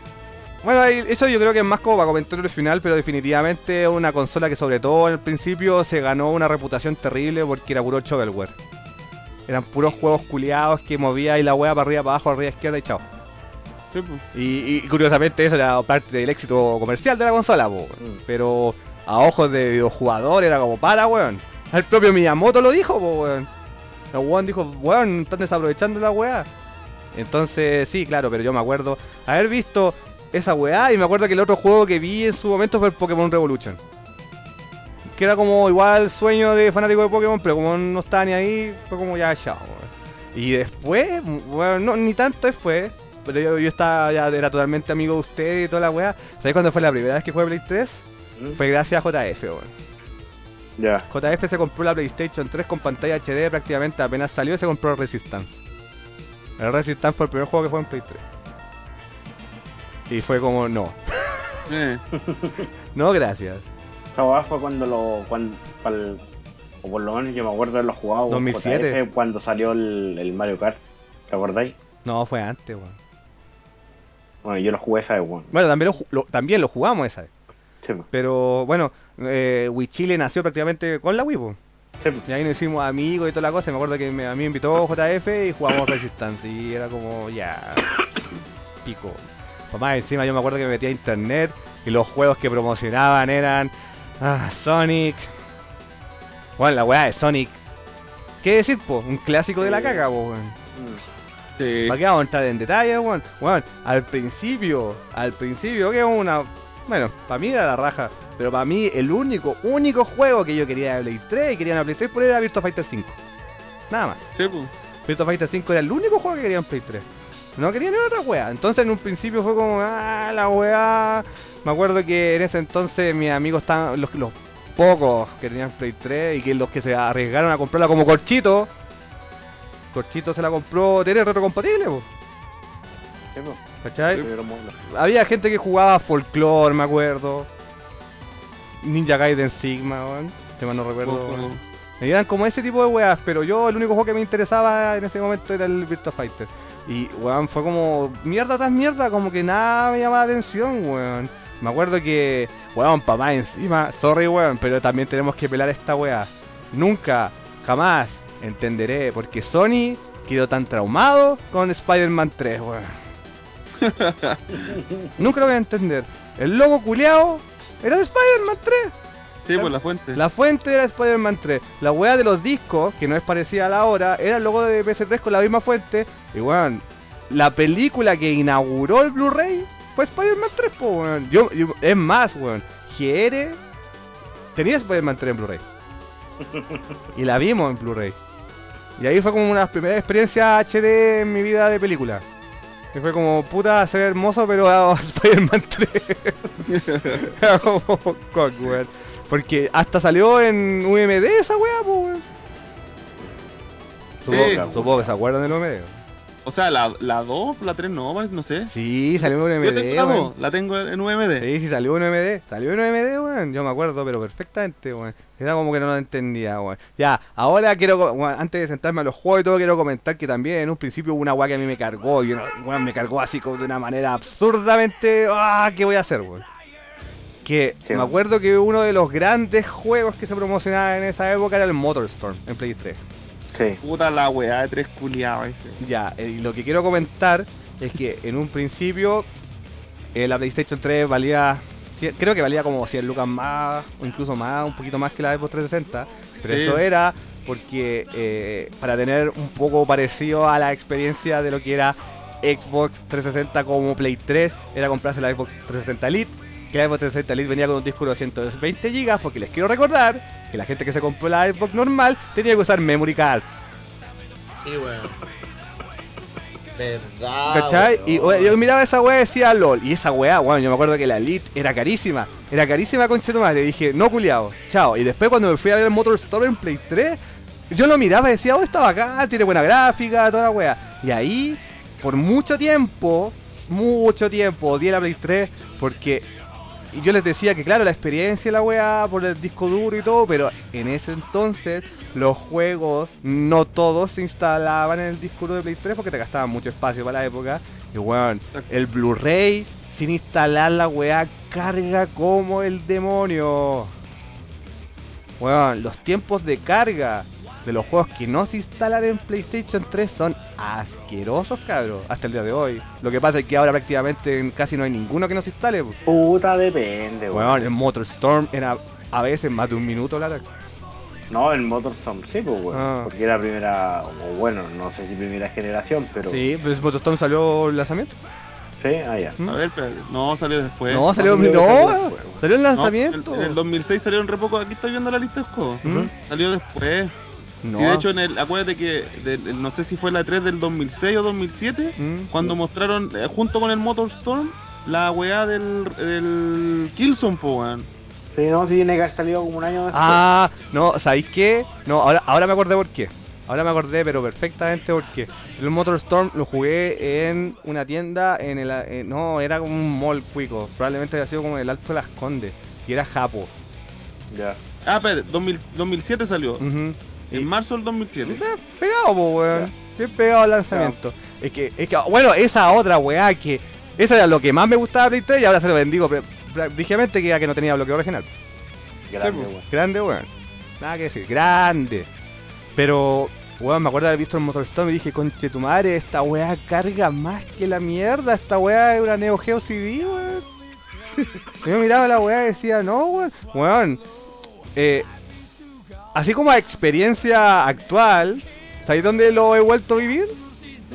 Bueno, eso yo creo que es más como para comentar el final, pero definitivamente es una consola que sobre todo en el principio se ganó una reputación terrible porque era puro shovelware. Eran puros juegos culiados que movía y la wea para arriba, para abajo, arriba, izquierda y chao. Sí, pues. Y, y curiosamente eso era parte del éxito comercial de la consola. Mm. pero a ojos de videojugador era como para, weón. El propio Miyamoto lo dijo, weón. El weón dijo, weón, están desaprovechando la weá. Entonces, sí, claro, pero yo me acuerdo haber visto esa weá y me acuerdo que el otro juego que vi en su momento fue el Pokémon Revolution. Que era como igual sueño de fanático de Pokémon, pero como no estaba ni ahí, fue como ya chao. Y después, bueno, no, ni tanto después, pero yo, yo estaba, ya era totalmente amigo de usted y toda la weá. ¿Sabes cuándo fue la primera vez que jugué Play 3? Mm. Fue gracias a JF, weón. Ya. JF se compró la PlayStation 3 con pantalla HD prácticamente apenas salió y se compró Resistance. El Resistance fue el primer juego que fue en Play 3. Y fue como, no, Eh. no gracias. Weá fue cuando lo. Cuando, o por lo menos yo me acuerdo de haberlo jugado con 2007. JF cuando salió el, el Mario Kart. ¿Te acordáis? No, fue antes, weón. Bueno, yo lo jugué esa vez, weón. Bueno, también lo, también lo jugamos esa vez. Sí. Pero bueno, eh, Wii Chile nació prácticamente con la Wii, po. Sí. Y ahí nos hicimos amigos y toda la cosa. y Me acuerdo que me- a mí me invitó JF y jugamos Resistance. Y era como, ya, pico. Papá, encima yo me acuerdo que me metía a internet y los juegos que promocionaban eran ah, Sonic. Bueno, la weá de Sonic. ¿Qué decir, po? Un clásico de la Sí. caga, po, weón. Mm. Sí. ¿Para qué vamos a entrar en detalle, weón? Weón, al principio, al principio, que una. Bueno, para mí era la raja. Pero para mí, el único, único juego que yo quería de Play 3 y quería una Play 3 por era Virtua Fighter 5. Nada más. Sí, pues. Virtua Fighter 5 era el único juego que quería en Play 3. No quería ni otra wea. Entonces en un principio fue como, ah, la wea. Me acuerdo que en ese entonces mis amigos estaban, los, los pocos que tenían Play 3 y que los que se arriesgaron a comprarla como Corchito. Corchito se la compró, tiene retrocompatible, po. ¿cachai? Había gente que jugaba Folklore, me acuerdo. Ninja Gaiden Sigma, weón. Mal no recuerdo. Weón. Y eran como ese tipo de weas, pero yo el único juego que me interesaba en ese momento era el Virtua Fighter. Y weón, fue como mierda tras mierda, como que nada me llamaba la atención, weón. Me acuerdo que, weón, papá encima, sorry weón, pero también tenemos que pelar esta wea. Nunca, jamás entenderé porque Sony quedó tan traumado con Spider-Man 3, weón. Nunca lo voy a entender. El logo culeado era de Spider-Man 3. Sí, pues la fuente. La fuente era Spider-Man 3. La weá de los discos, que no es parecida a la hora, era el logo de PS3 con la misma fuente. Y weón, la película que inauguró el Blu-ray fue Spider-Man 3, po, weón. Yo, yo- es más, weón. GR tenía Spider-Man 3 en Blu-ray. Y la vimos en Blu-ray. Y ahí fue como una de las primeras experiencias HD en mi vida de película. Y fue como, puta, se ve hermoso, pero ah, Spider-Man 3. Era como, cock, weón. Porque hasta salió en UMD esa weá, pues weón. Supongo, Sí. supongo que se acuerdan del UMD. O sea, la, la 2, la 3 no, parece, no sé. Sí, salió en UMD. Yo tengo la weón. 2, la tengo en UMD. Sí, sí, salió en UMD. Salió en UMD, weón. Yo me acuerdo, pero perfectamente, weón. Era como que no lo entendía, weón. Ya, ahora quiero, weón, antes de sentarme a los juegos y todo, quiero comentar que también en un principio hubo una weá que a mí me cargó. Y una- weón, me cargó así como de una manera absurdamente. ¡Ah! ¿Qué voy a hacer, weón? Que me acuerdo que uno de los grandes juegos que se promocionaba en esa época era el Motorstorm en Play 3. Sí. Puta la weá de tres culiados. ese. Ya, eh, y lo que quiero comentar es que en un principio eh, la PlayStation 3 valía, creo que valía como 100 lucas más, o incluso más, un poquito más que la Xbox 360, pero Sí. eso era porque eh, para tener un poco parecido a la experiencia de lo que era Xbox 360 como Play 3, era comprarse la Xbox 360 Elite, que la Xbox 360 Elite venía con un disco de 120 GB, porque les quiero recordar que la gente que se compró la Xbox normal tenía que usar memory cards. Sí, weón. Verdad. ¿Cachai? Y weón. we- yo miraba esa weá y decía LOL. Y esa weá, bueno, yo me acuerdo que la Elite era carísima. Era carísima con madre. Dije, no culiao, chao. Y después cuando me fui a ver el Motor Store en Play 3, yo lo miraba y decía, oh, está bacán, tiene buena gráfica, toda la weá. Y ahí, por mucho tiempo, mucho tiempo, odié la Play 3 porque y yo les decía que claro, la experiencia de la weá por el disco duro y todo, pero en ese entonces los juegos no todos se instalaban en el disco duro de Play 3 porque te gastaban mucho espacio para la época. Y weón, el Blu-ray sin instalar la weá carga como el demonio. Weón, los tiempos de carga de los juegos que no se instalan en PlayStation 3 son asquerosos, cabros, hasta el día de hoy. Lo que pasa es que ahora prácticamente casi no hay ninguno que no se instale. po. Puta depende, weón. Weón, el Motorstorm era a veces más de un minuto la No, el Motorstorm sí, pues, weón. Ah. Porque era primera, o bueno, no sé si primera generación, pero. Sí, pero el Motorstorm salió el lanzamiento. Sí, ah, ya. ¿Mm? A ver, espérate. No, salió después. no, salió, no, no, salió después, salió el No, lanzamiento. en, en el 2006 salieron re poco. Aquí estoy viendo la lista de juegos. ¿Mm? Salió después. No. Sí, de hecho, en el, acuérdate que del- el- no sé si fue la 3 del 2006 o 2007, ¿Mm? cuando mostraron eh, junto con el Motorstorm la weá del, del Killzone, po, weón. Sí, no, sí tiene que haber salido como un año después. Ah, no, ¿sabéis qué? No, ahora, ahora me acordé por qué. Ahora me acordé, pero perfectamente por qué. El Motorstorm lo jugué en una tienda en el... eh, no, era como un mall cuico. Probablemente había sido como en el Alto de las Condes. Y era Japo. Ya. Ah, espérate, 2000 2007 salió. Ujú. En marzo del 2007. Eh, Pegado, po, weón. Bien pegado al lanzamiento. Es que, es que, bueno, esa otra weá que. Eso era lo que más me gustaba de Play 3 y ahora se lo bendigo brígidamente que era que no tenía bloqueo regional. Grande, Sí, weón. Grande, weón. Nada que decir, grande. Pero, weón, me acuerdo de haber visto el Motorstorm y dije, conche tu madre, esta weá carga más que la mierda. Esta weá es una Neo Geo CD, weón. Yo miraba la weá y decía, no, weón. Weón, eh, así como a experiencia actual, ¿sabéis dónde lo he vuelto a vivir?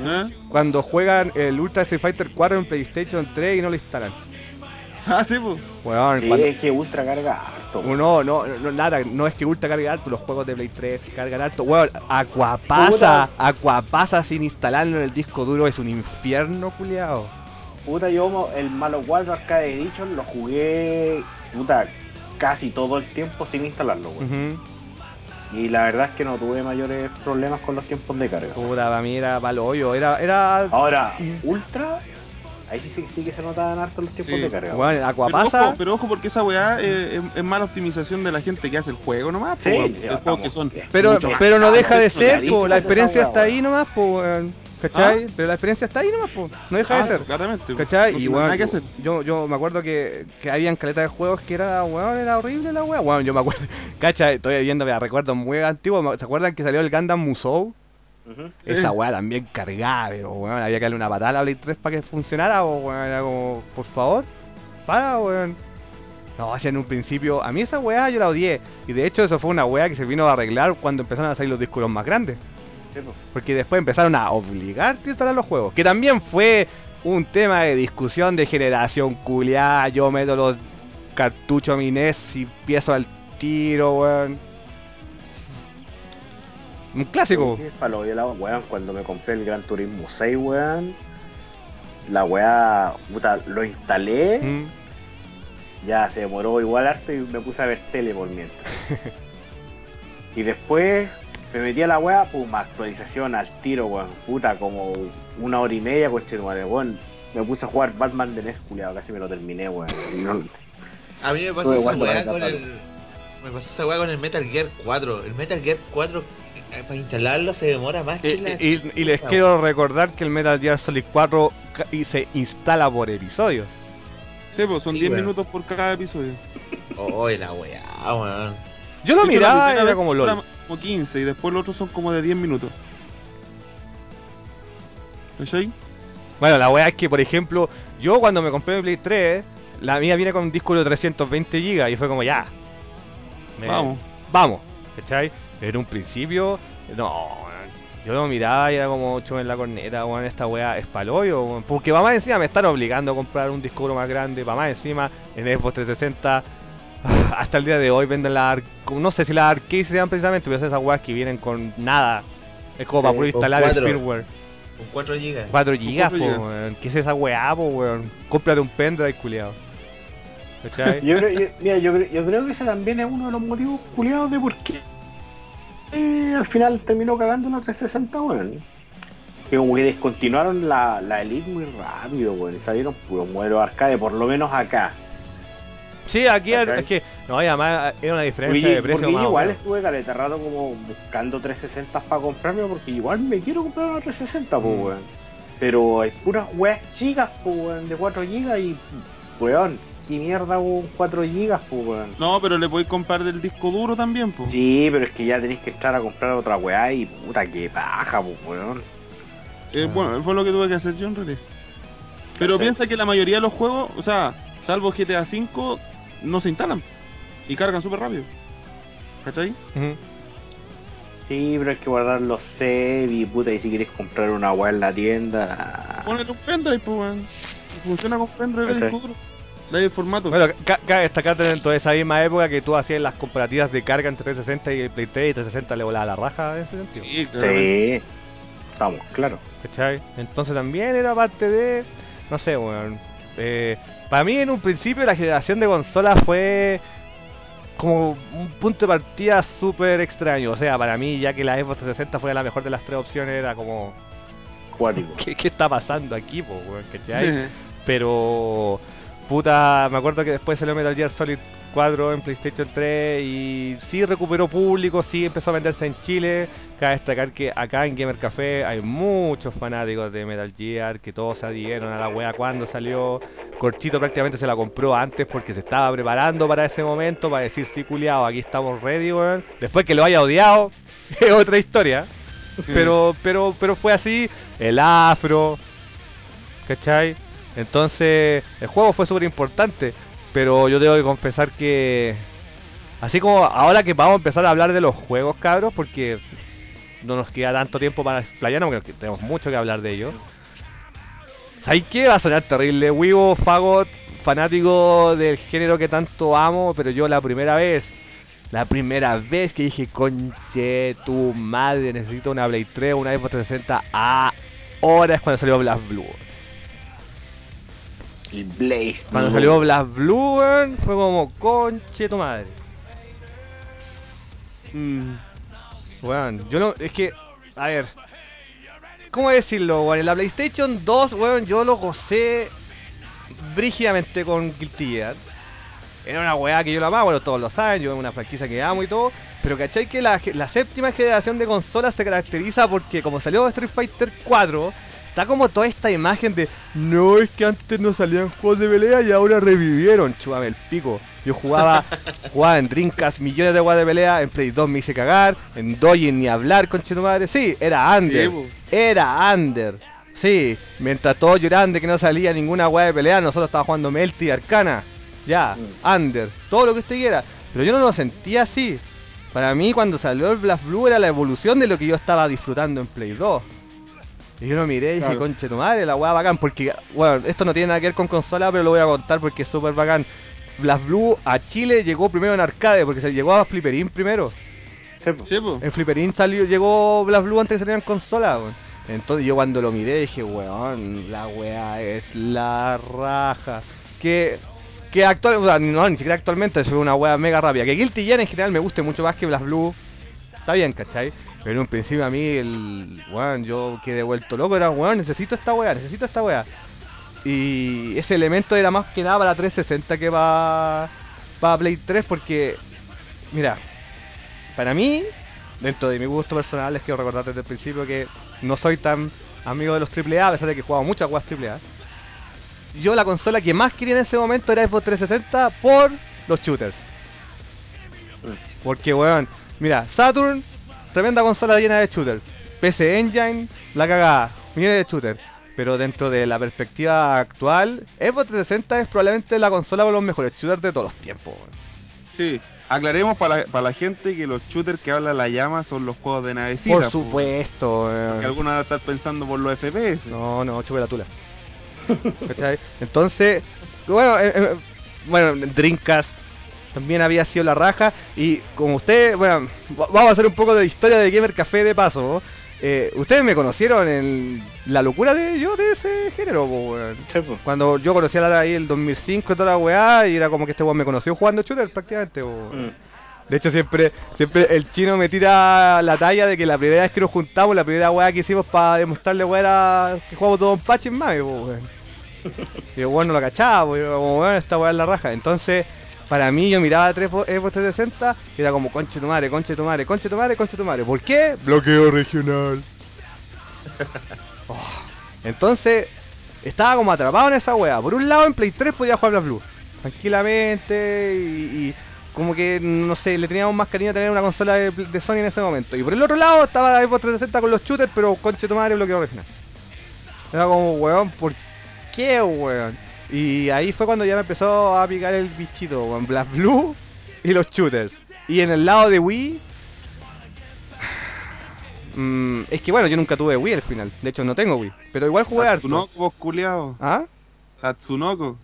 ¿Ah? Cuando juegan el Ultra Street Fighter 4 en PlayStation 3 y no lo instalan. Ah, sí, pues. Sí, cuando- es que ultra carga harto. weón. No, no, no, nada, no es que Ultra cargue harto, los juegos de Play 3 cargan harto. Weón, Aquapasa, Aquapasa sin instalarlo en el disco duro es un infierno, culiao. Puta, yo el Malo 4 Arcade Edition lo jugué, puta, casi todo el tiempo sin instalarlo, weón. Y la verdad es que no tuve mayores problemas con los tiempos de carga. Puta, para mí era palo hoyo, era, era, Ahora, Ultra, ahí sí, sí, sí que se notaban harto los tiempos Sí. de carga. Pero Aquapasa, ojo, pero ojo, porque esa weá eh, es, es mala optimización de la gente que hace el juego nomás. Sí, po, juegos estamos- que son. pero, pero no deja de ser, po, la experiencia weá, está ahí nomás, po, weón. ¿Cachai? Pero la experiencia está ahí nomás, po, no deja Ah, de ser. claramente. ¿Cachai? No Y nada que hacer. yo, yo me acuerdo que, que habían caletas de juegos que era, weón, era horrible la weón. Weón, yo me acuerdo, ¿cachai? Estoy viendo, me recuerdo muy antiguo. ¿Se acuerdan que salió el Gundam Musou? Sí. Esa weá también cargada, pero weón, había que darle una patada a la Play 3 para que funcionara, o weón, era como, por favor, para, weón. No, así en un principio, a mí esa weá yo la odié. Y de hecho, eso fue una weá que se vino a arreglar cuando empezaron a salir los discos más grandes. Sí. Porque después empezaron a obligarte a instalar los juegos. Que también fue un tema de discusión de generación culiada. Yo meto los cartuchos a mi NES y empiezo al tiro, weón. Un clásico. Weón, cuando me compré el Gran Turismo 6, weón, la weá, puta, lo instalé, Mm. ya se demoró igual harto y me puse a ver tele por mientras. y después me metí a la weá, pum, actualización al tiro, weón, puta, como una hora y media, madre, weón. Me puse a jugar Batman de NES, culiao, casi me lo terminé, weón. Y no- A mí me pasó esa weá con el. Me pasó esa weá con el Metal Gear 4. El Metal Gear 4, eh, para instalarlo se demora más Y, que la. y- y les quiero recordar que el Metal Gear Solid 4 ca- y se instala por episodios. Sí, pues son Sí, 10 weón. minutos por cada episodio. weón. Oh, la weá, weón. Yo lo miraba y era como LOL. Como 15 y después los otros son como de 10 minutos. ¿Cachai? Bueno, la weá es que, por ejemplo, yo cuando me compré mi Play 3, la mía viene con un disco de 320 GB y fue como ya. me- Vamos. Vamos, ¿cachai? En un principio, no. Yo lo miraba y era como ocho en la corneta, weón, esta weá es paloyo, weón. Porque va más encima me están obligando a comprar un disco más grande, va más encima en Xbox 360. Hasta el día de hoy venden la ar- no sé si las arcades se llaman precisamente, pero esas weas que vienen con nada. Es como para puro instalar el firmware. Con 4 GB. 4 gigas, po, 4 gigas. weón. ¿Qué es esa weá, po, weón? Cómprate un pendrive. ¿Cachai? Yo creo, yo- mira, yo, creo- yo creo que ese también es uno de los motivos culiados de por qué eh, al final terminó cagando la 360, weón. Que como que descontinuaron la, la Elite muy rápido, weón. Y salieron puros modelos arcade, por lo menos acá. Sí, aquí es que, no, y además era una diferencia de precio porque igual estuve caleta rato como buscando 360 para comprarme, porque igual me quiero comprar una 360, pues, Mm. weón. Pero hay puras weas chicas, pues, weón, de 4 GB y, weón, qué mierda, weón, 4 GB, pues, weón. No, pero le podéis comprar del disco duro también, pues. Sí, pero es que ya tenéis que entrar a comprar otra weá y puta que paja, pues, weón. Eh, Ah. Bueno, fue lo que tuve que hacer yo en realidad. Pero piensa que la mayoría de los juegos, o sea, salvo GTA V, no se instalan. Y cargan súper rápido. ¿Cachai? Ujú. Sí, pero hay que guardar los save y puta, y si queréis comprar una weá en la tienda. Ponele un pendrive, pues, weón. Funciona con pendrive disco duro. El formato. Bueno, ca- cabe destacar dentro de esa misma época que tú hacías las comparativas de carga entre 360 y el Play 3 y 360 le volaba la raja en ese sentido. Sí. Sí, estamos, claro. ¿Cachai? Entonces también era parte de. No sé, weón. Eh, para mí en un principio la generación de consolas fue como un punto de partida súper extraño. O sea, para mí, ya que la Xbox 360 fue la mejor de las tres opciones, era como. Cuático. ¿Qué, qué está pasando aquí, po, weón? ¿Cachai? Pero. Puta, me acuerdo que después salió Metal Gear Solid 4 en PlayStation 3 y sí recuperó público, sí empezó a venderse en Chile. Cabe destacar que acá en Gamer Café hay muchos fanáticos de Metal Gear que todos se adhirieron a la wea cuando salió. Corchito prácticamente se la compró antes porque se estaba preparando para ese momento para decir sí culiado, aquí estamos ready, weón. Después que lo haya odiado, es otra historia. Pero, pero, pero fue así, el afro, ¿cachai? Entonces, el juego fue súper importante, pero yo tengo que confesar que, así como ahora que vamos a empezar a hablar de los juegos, cabros, porque no nos queda tanto tiempo para explayarnos, porque tenemos mucho que hablar de ellos. ¿Sabes qué? Va a sonar terrible. Wibo, Fagot, fanático del género que tanto amo, pero yo la primera vez, la primera vez que dije, conche, tu madre, necesito una Play 3, una Xbox 360, ahora es cuando salió Blast Blue. El Blaze. Cuando Blue. salió Blast Blue, weón, fue como, conche, tu madre. Mm, Weón, yo no, es que, a ver, ¿cómo decirlo, weón? En la PlayStation 2, weón, yo lo gocé brígidamente con Guilty Gear. Era una weá que yo la amaba, bueno, todos lo saben, yo es una franquicia que amo y todo. Pero ¿cachai que la, la séptima generación de consolas se caracteriza porque como salió Street Fighter 4, está como toda esta imagen de no es que antes no salían juegos de pelea y ahora revivieron, chúbame el pico. Yo jugaba, jugaba en Dreamcast millones de juegos de pelea, en Play 2 me hice cagar, en Dojin ni hablar con madre. Sí, era under. Era under. Sí, mientras todos lloraban de que no salía ninguna weá de pelea, nosotros estábamos jugando Melty y Arcana. Ya, under, todo lo que usted quiera. Pero yo no lo sentía así. Para mí, cuando salió el Blast Blue, era la evolución de lo que yo estaba disfrutando en Play 2. Y yo lo miré y dije, conche tu madre, la weá bacán. Porque, bueno, esto no tiene nada que ver con consola, pero lo voy a contar porque es súper bacán. Blast Blue a Chile llegó primero en arcade, porque se llegó a Flipperin primero. Sí. En Flipperin salió, llegó Blast Blue antes de que salieran consola, weón. Entonces yo cuando lo miré dije, weón, la weá es la raja. Que, que actual, o sea, no, ni siquiera actualmente, es una weá mega rápida. Que Guilty Gear en general me guste mucho más que Blast Blue. Está bien, ¿cachai? Pero en un principio a mí, el weón, yo quedé vuelto loco, era weón, necesito esta weá, necesito esta weá. Y ese elemento era más que nada para 360 que para, para Play 3 porque, mira, para mí, dentro de mi gusto personal, les quiero recordar desde el principio que no soy tan amigo de los AAA, a pesar de que he jugado muchas weas AAA. Yo la consola que más quería en ese momento era Xbox 360 por los shooters. Porque, weón, mira, Saturn, tremenda consola llena de shooters. PC Engine, la cagada, millones de shooters. Pero dentro de la perspectiva actual, Xbox 360 es probablemente la consola con los mejores shooters de todos los tiempos. Sí. Aclaremos para la, para la gente que los shooters que habla la llama son los juegos de navecita. Por po. supuesto. Que algunos van a estar pensando por los FPS. No, no, chupe la tula. ¿Cachai? Entonces, bueno, eh, eh, bueno, Dreamcast también había sido la raja. Y como ustedes, bueno, va- vamos a hacer un poco de historia de Gamer Café de paso. Eh, ustedes me conocieron en la locura de yo de ese género, weón. Sí. Cuando yo conocí a la ahí el 2005 y toda la weá, y era como que este weón me conoció jugando shooter prácticamente, weón. Mm. De hecho, siempre, siempre el chino me tira la talla de que la primera vez que nos juntamos, la primera weá que hicimos para demostrarle weá era que jugamos todo en patch en weón. Y el weón no lo cachaba, como weón, esta weá es la raja. Entonces, para mí, yo miraba tres Xbox 360 y era como conche tu madre, conche tu madre, conche tu madre, conche tu madre. ¿Por qué? Bloqueo regional. Oh. Entonces, estaba como atrapado en esa weá. Por un lado, en Play 3 podía jugar Blast Blue tranquilamente y, y como que, no sé, le teníamos más cariño a tener una consola de, de Sony en ese momento. Y por el otro lado estaba la Xbox 360 con los shooters, pero conche tu madre, bloqueo regional. Era como, weón, ¿por qué, weón? Y ahí fue cuando ya me empezó a picar el bichito, weón. Blast Blue y los shooters. Y en el lado de Wii... mm, es que bueno, yo nunca tuve Wii al final. De hecho, no tengo Wii. Pero igual jugué harto. Tatsunoko, vos culiao. ¿Ah? Tatsunoko.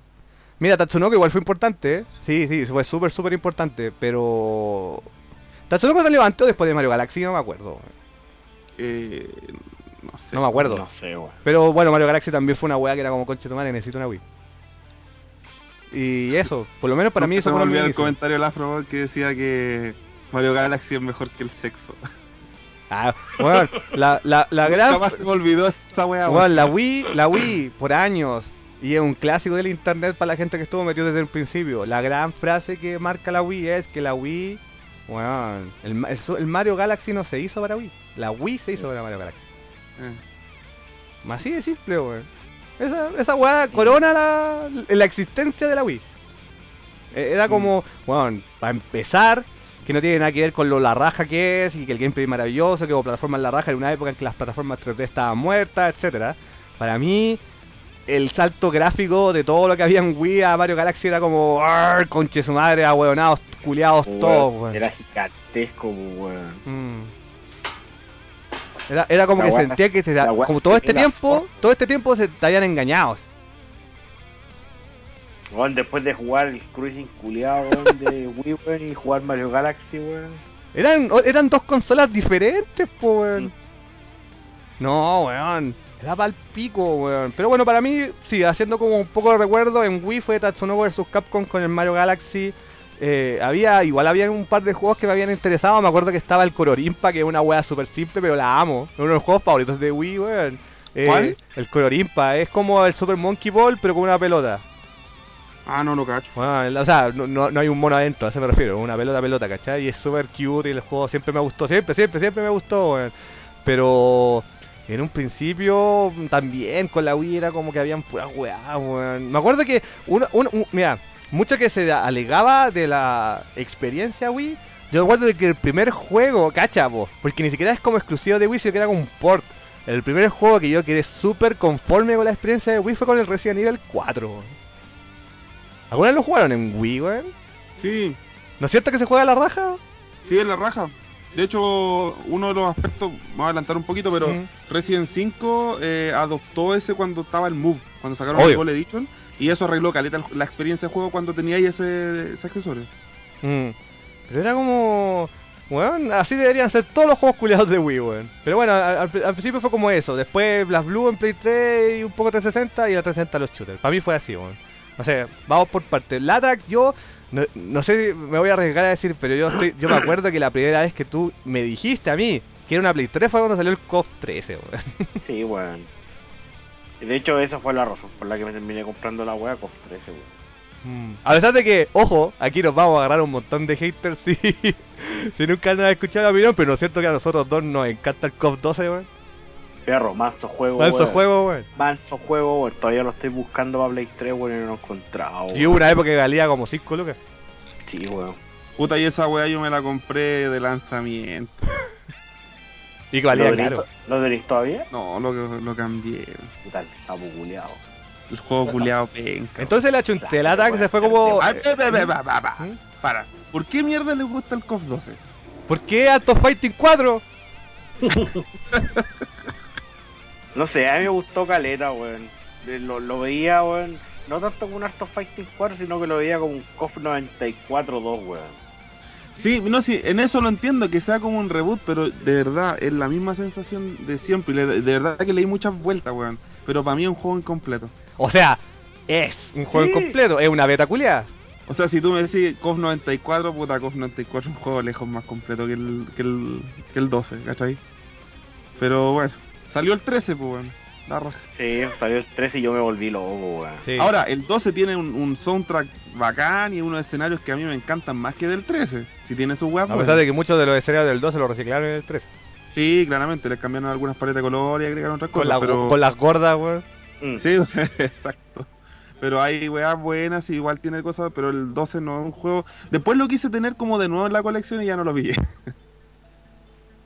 Mira, Tatsunoko igual fue importante, ¿eh? Sí, sí, fue súper, súper importante. Pero... ¿Tatsunoko salió antes o después de Mario Galaxy? No me acuerdo. Eh, no sé. No me acuerdo. No sé, weón. Pero bueno, Mario Galaxy también fue una weá que era como conche tu madre, necesito una Wii. Y eso, por lo menos para mí eso me fue olvidó mi el comentario del Afro que decía que Mario Galaxy es mejor que el sexo. Ah, bueno, la, la, la gran... Jamás se me olvidó esa weón. Weón, la Wii, la Wii, por años. y es un clásico del internet para la gente que estuvo metido desde el principio. La gran frase que marca la Wii es que la Wii, bueno, el, el Mario Galaxy no se hizo para Wii. La Wii se hizo para Mario Galaxy. Eh. Así de simple, weón. Esa, esa weá corona la, la existencia de la Wii. Eh, Era como, bueno, para empezar, que no tiene nada que ver con lo la raja que es y que el gameplay es maravilloso, que hubo plataformas la raja en una época en que las plataformas 3D estaban muertas, etcétera. Para mí, el salto gráfico de todo lo que había en Wii a Mario Galaxy era como, "Arr, conche su madre, ahueonados, culiados todos, weón. Era gigantesco, weón. Mm. Era, era como La que sentía que se, como todo este tiempo, forma. todo este tiempo se te habían engañado. Weón, después de jugar el cruising culiado, weón, de Wii, weón, y jugar Mario Galaxy, weón. Eran, eran dos consolas diferentes, po, weón. Mm. No, weón. Era pa'l pico, weón. Pero bueno, para mí, sí, haciendo como un poco de recuerdo, en Wii fue Tatsunoko vs Capcom con el Mario Galaxy. Eh, había, igual había un par de juegos que me habían interesado. Me acuerdo que estaba el Cororimpa, que es una wea súper simple, pero la amo. Es uno de los juegos favoritos de Wii, weón. Eh, ¿Cuál? El Cororimpa. Es como el Super Monkey Ball, pero con una pelota. Ah, no lo cacho. El- o sea, no, no, no hay un mono adentro, a eso me refiero, una pelota pelota, ¿cachai? Y es súper cute y el juego siempre me gustó, siempre, siempre, siempre me gustó, weón. Pero en un principio también con la Wii era como que habían puras weá, weón. Me acuerdo que, uno, uno- un- mira, mucho que se alegaba de la experiencia Wii, yo recuerdo de que el primer juego, cacha, po, porque ni siquiera es como exclusivo de Wii, sino que era como un port. El primer juego que yo quedé súper conforme con la experiencia de Wii fue con el Resident Evil 4, weón. ¿Alguna lo jugaron en Wii, weón? Sí, ¿No es cierto que se juega a la raja? sí, es la raja. De hecho, uno de los aspectos, vamos a adelantar un poquito, pero Mm. Resident 5 eh, adoptó ese cuando estaba el Move, cuando sacaron Obvio. el Gold Edition, y eso arregló caleta la experiencia de juego cuando teníais ese, ese accesorio. Mm. Pero era como... Weón, así deberían ser todos los juegos culiados de Wii, weón. Pero bueno, al, principio fue como eso. Después Blast Blue en Play 3 y un poco 360 y la 360 los shooters. Para mí fue así, weón. O sea, vamos por partes. Latak, yo... No, no sé si me voy a arriesgar a decir, pero yo estoy, yo me acuerdo que la primera vez que tú me dijiste a mí que era una Play 3 fue cuando salió el KOF 13, weón. Sí, weón. Y de hecho, esa fue la razón por la que me terminé comprando la weá KOF 13, weón. A pesar de que, ojo, aquí nos vamos a agarrar un montón de haters si, si nunca han escuchado la opinión, pero no es cierto que a nosotros dos nos encanta el COP 12, weón. Perro, manso juego, Manso weón. juego, weón. Manso juego, weón. Todavía lo estoy buscando para Play 3, weón, y no lo he encontrado. Y hubo una época que valía como 5 lucas. Sí, weón. Puta, y esa weá yo me la compré de lanzamiento. Y que valía ¿Lo tenéis caro. to- ¿Lo tenéis todavía? No, lo, lo cambié. Puta, el sapo culiao. El juego culiado penca. Entonces la chuntelata que se fue como... Pa. ¿Mm? Para, ¿por qué mierda le gusta el KOF 12? ¿Por qué Alto Fighting 4? No sé, a mí me gustó Caleta, weón. Eh, Lo, lo veía, weón. No tanto como un Art of Fighting 4, sino que lo veía como un KOF 94-2, weón. Sí, no, sí, en eso lo entiendo, que sea como un reboot, pero de verdad, es la misma sensación de siempre. De verdad que le di muchas vueltas, weón. Pero para mí es un juego incompleto. O sea, es un juego Sí. incompleto, es una beta culiada. O sea, si tú me decís KOF 94, puta, KOF 94 es un juego lejos más completo que el, que el, que el 12, ¿cachai? Pero bueno, salió el 13, pues, weón. La raja. Sí, salió el 13 y yo me volví loco, weón. Sí. Ahora, el 12 tiene un, un soundtrack bacán y unos escenarios que a mí me encantan más que del 13. Si tiene su weá, a pues, pesar de que muchos de los escenarios del 12 lo reciclaron en el 13. Sí, claramente, les cambiaron algunas paletas de color y agregaron otras Con, cosas, la- pero... con las gordas, weón. Mm. Sí, exacto. Pero hay weas buenas y igual tiene cosas, pero el 12 no es un juego... Después lo quise tener como de nuevo en la colección y ya no lo vi.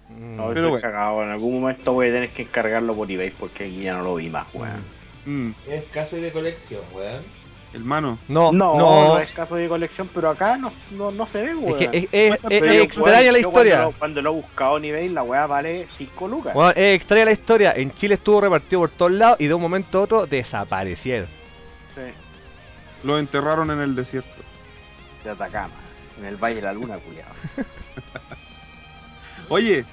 Mm. No, Pero bueno. cagado. En algún momento voy a tener que encargarlo por eBay porque aquí ya no lo vi más, weón. Mm, Es caso de colección, weón. hermano. No, No, no, no, es caso de colección, pero acá no, no, no se ve, Es weón. que es, extraña la historia. Cuando lo, cuando lo he buscado en eBay, la weá vale 5 lucas. Bueno, es extraña la historia. En Chile estuvo repartido por todos lados y de un momento a otro desaparecieron. Sí, Lo enterraron en el desierto. de Atacama, en el Valle de la Luna, culiado. Oye,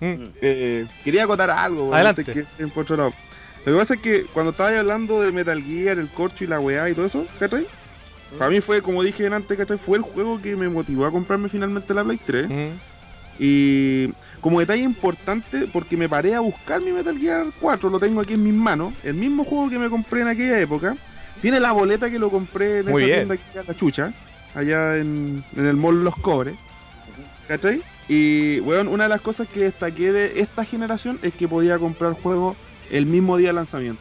Mm. eh, quería acotar algo, Adelante. antes que otro lado. Lo que pasa es que cuando estaba hablando de Metal Gear, el corcho y la weá y todo eso, ¿cachai? Para mí fue, como dije antes, ¿cachai? Fue el juego que me motivó a comprarme finalmente la Play 3. Mm. Y como detalle importante, porque me paré a buscar mi Metal Gear 4, lo tengo aquí en mis manos, el mismo juego que me compré en aquella época, Tiene la boleta que lo compré en Muy esa bien. tienda que la chucha, allá en, en el mall Los Cobres. ¿Cachai? Y, weón, una de las cosas que destaqué de esta generación es que podía comprar juegos el mismo día de lanzamiento,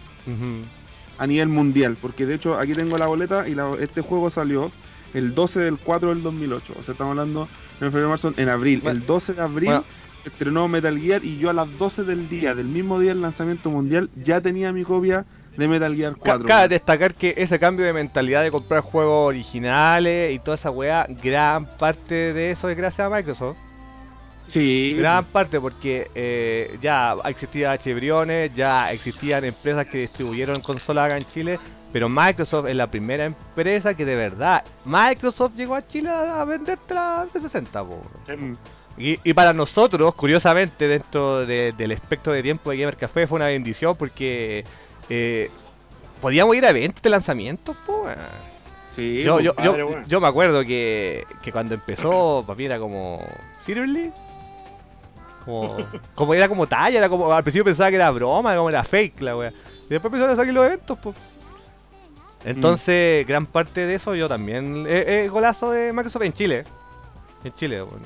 a nivel mundial. Porque de hecho, aquí tengo la boleta y la- este juego salió el 12 del 4 del 2008. O sea, estamos hablando en febrero, marzo, en abril. Bueno, el 12 de abril bueno. se estrenó Metal Gear y yo a las 12 del día, del mismo día del lanzamiento mundial, ya tenía mi copia de Metal Gear Ca- 4. Cabe destacar que ese cambio de mentalidad de comprar juegos originales y toda esa weá, gran parte de eso es gracias a Microsoft. Sí, Gran parte porque eh, ya existía H. Briones, ya existían empresas que distribuyeron consolas acá en Chile, pero Microsoft es la primera empresa que de verdad, Microsoft llegó a Chile a venderte la 360, po. Mm. Y, y para nosotros, curiosamente, dentro de- del espectro de tiempo de Gamer Café fue una bendición porque eh, podíamos ir a eventos de lanzamientos, po, weón. Sí, Yo, me acuerdo que, que cuando empezó, mí era como. ¿Seriously? Como, como era como talla, era como. Al principio pensaba que era broma, como era fake la wea. Y después empezaron a salir los eventos, pues. Entonces, gran parte de eso yo también. Es golazo de Microsoft en Chile. En Chile, bueno.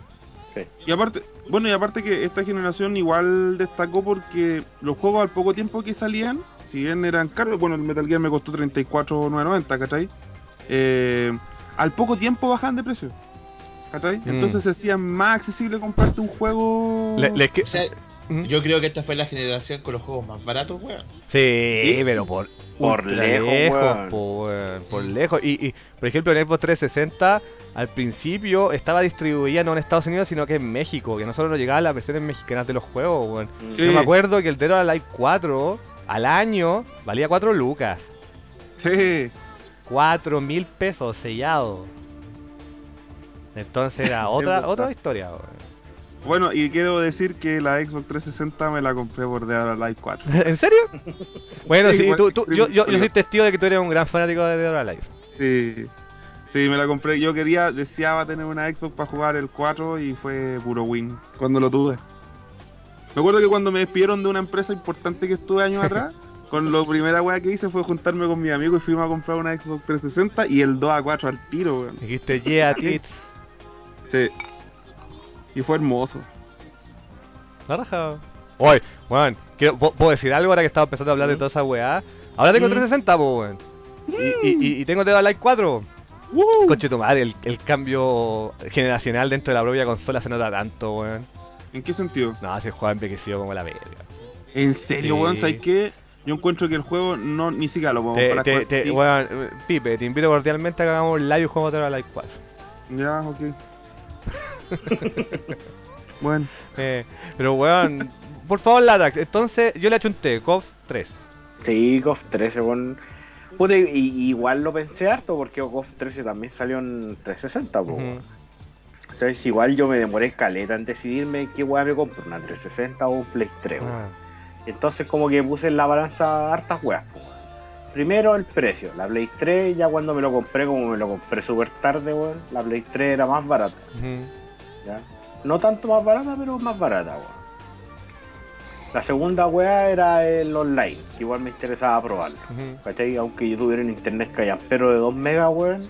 Y aparte, bueno, y aparte que esta generación igual destacó porque los juegos al poco tiempo que salían, si bien eran caros, bueno, el Metal Gear me costó 34,990, ¿cachai? Eh, al poco tiempo bajan de precio. ¿Cachai? Mm. Entonces se hacía más accesible comprarte un juego. Le- le que- O sea, ¿Mm? yo creo que esta fue la generación con los juegos más baratos, weón. Sí, pero por, Por lejos, weón. po, weón, por lejos. Y, y, por ejemplo, en Xbox 360, al principio estaba distribuida no en Estados Unidos, sino que en México, que no solo nos llegaban las versiones mexicanas de los juegos, weón. Sí. Yo me acuerdo que el Dead or Alive 4 al año valía 4 lucas. Sí. 4 mil pesos sellado. Entonces era otra, otra historia. Bueno, y quiero decir que la Xbox 360 me la compré por Dead or Alive 4. ¿En serio? Bueno, Sí, sí, tú, yo, yo, yo soy testigo de que tú eres un gran fanático de Dead or Alive. Sí. Sí, me la compré. Yo quería, deseaba tener una Xbox para jugar el 4 y fue puro win cuando lo tuve. Me acuerdo que cuando me despidieron de una empresa importante que estuve años atrás, con lo primera weá que hice fue juntarme con mi amigo y fuimos a comprar una Xbox 360 y el 2 a 4 al tiro, weón. Dijiste, yeah, tits. Sí. Y fue hermoso. La raja. Oye, weón, quiero- ¿puedo decir algo ahora que estaba empezando a hablar de toda esa weá? Ahora tengo Mm. 360, po, weón. Y, y, y- y tengo Dead Alive 4. ¡Woo! Coche tu madre, el, el cambio generacional dentro de la propia consola se nota tanto, weón. ¿En qué sentido? No, si el juego ha envejecido como la verga. ¿En serio, Sí. weón? ¿Sabes qué? Yo encuentro que el juego no ni siquiera lo podemos Te, te, te- sí. weón, eh, Pipe, te invito cordialmente a que hagamos un live y juguemos Dead Alive 4. Ya, ok. bueno. Eh, pero weón, por favor, Latax, entonces yo le achunté, KOF 3. Sí, KOF 13, weón. Puta, y- igual lo pensé harto porque KOF 13 también salió en 360, po. Ujú. Entonces igual yo me demoré caleta en decidirme qué weá me compro, una 360 o un Play 3, weón. Ah, Entonces como que puse en la balanza hartas weas. po. Primero el precio, la Play 3 ya cuando me lo compré, como me lo compré súper tarde, weón, la Play 3 era más barata. ¿ya? No tanto más barata, pero más barata, weón. La segunda wea era el online, que igual me interesaba probarlo. Ujú. ¿Cachai? Aunque yo tuviera un internet callampero de 2 megas, weón,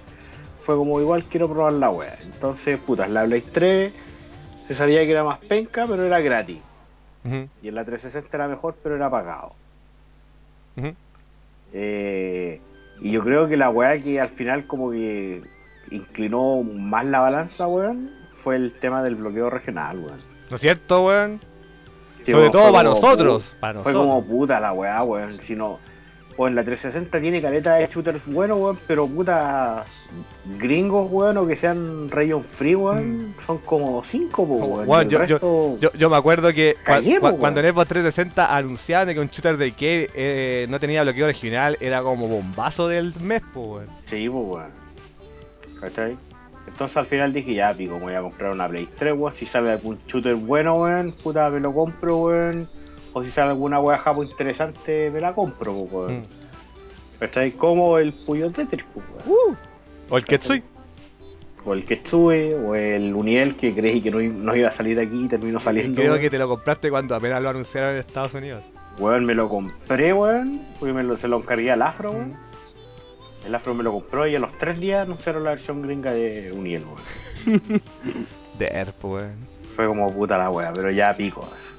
fue como igual quiero probar la wea. Entonces, putas, la Play 3 se sabía que era más penca, pero era gratis. Y en la 360 era mejor, pero era pagado. Ujú. Eh, y yo creo que la weá que al final como que inclinó más la balanza, weón, fue el tema del bloqueo regional, weón. ¿No es cierto, weón? Sí, Sobre todo para nosotros. Fue como puta la weá, weón. Si no, o en la 360 tiene caleta de shooters buenos, weón, pero puta gringos, weón, o que sean region free, weón, son como 5, Oh, weón. weón, yo- resto- Yo, yo me acuerdo que cua- Cagué, cua- po, cuando en. Xbox 360 anunciaban de que un shooter de que eh, no tenía bloqueo original era como bombazo del mes, po, weón. Sí, pues, weón. ¿Cachai? Entonces al final dije, ya, pico, me voy a comprar una Play 3, weón. Si sale algún shooter bueno, weón, puta, me lo compro, weón. O si sale alguna weá japo interesante, me la compro, pues, weón. Mm. ¿Cachai? Como el Puyo Tetris, pues, weón. O el Ketsui. O el Ketsue, o el Uniel, que creí que no, iba a salir aquí y terminó saliendo. Creo weón. que te lo compraste cuando apenas lo anunciaron en Estados Unidos. Weón, me lo compré, weón. Porque me lo, se lo encargué al afro, weón. El afro me lo compró y a los tres días anunciaron la versión gringa de Uniel, weón. De Erp, weón. Fue como puta la wea, pero ya picos.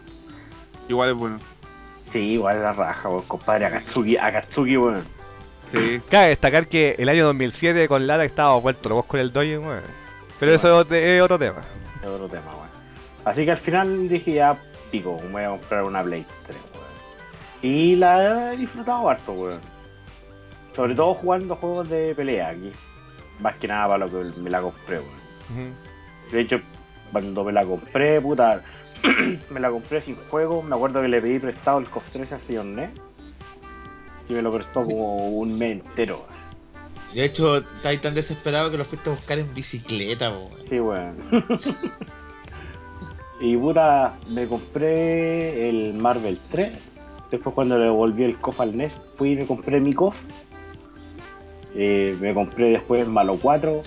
Igual es bueno. Sí, igual la raja, weón. Compadre Akatsuki, Akatsuki, weón. Sí. Cabe destacar que el año 2007 con Lata estaba vuelto locos con el Doge, weón. Pero eso es otro- es otro tema. Es otro tema, weón. Así que al final dije ya, pico, me voy a comprar una Play 3, weón. Y la he disfrutado harto, weón. Sobre todo jugando juegos de pelea aquí. Más que nada para lo que me la compré, weón. Ujú. De hecho, cuando me la compré, puta, me la compré sin juego. Me acuerdo que le pedí prestado el COF 3 al señor Ned. Y me lo prestó como un mes entero. De hecho, estáis tan desesperado que lo fuiste a buscar en bicicleta, po. Sí, weón. y puta, me compré el Marvel 3. Después cuando le devolví el COF al NES, fui y me compré mi COF. Eh, me compré después el Malo 4.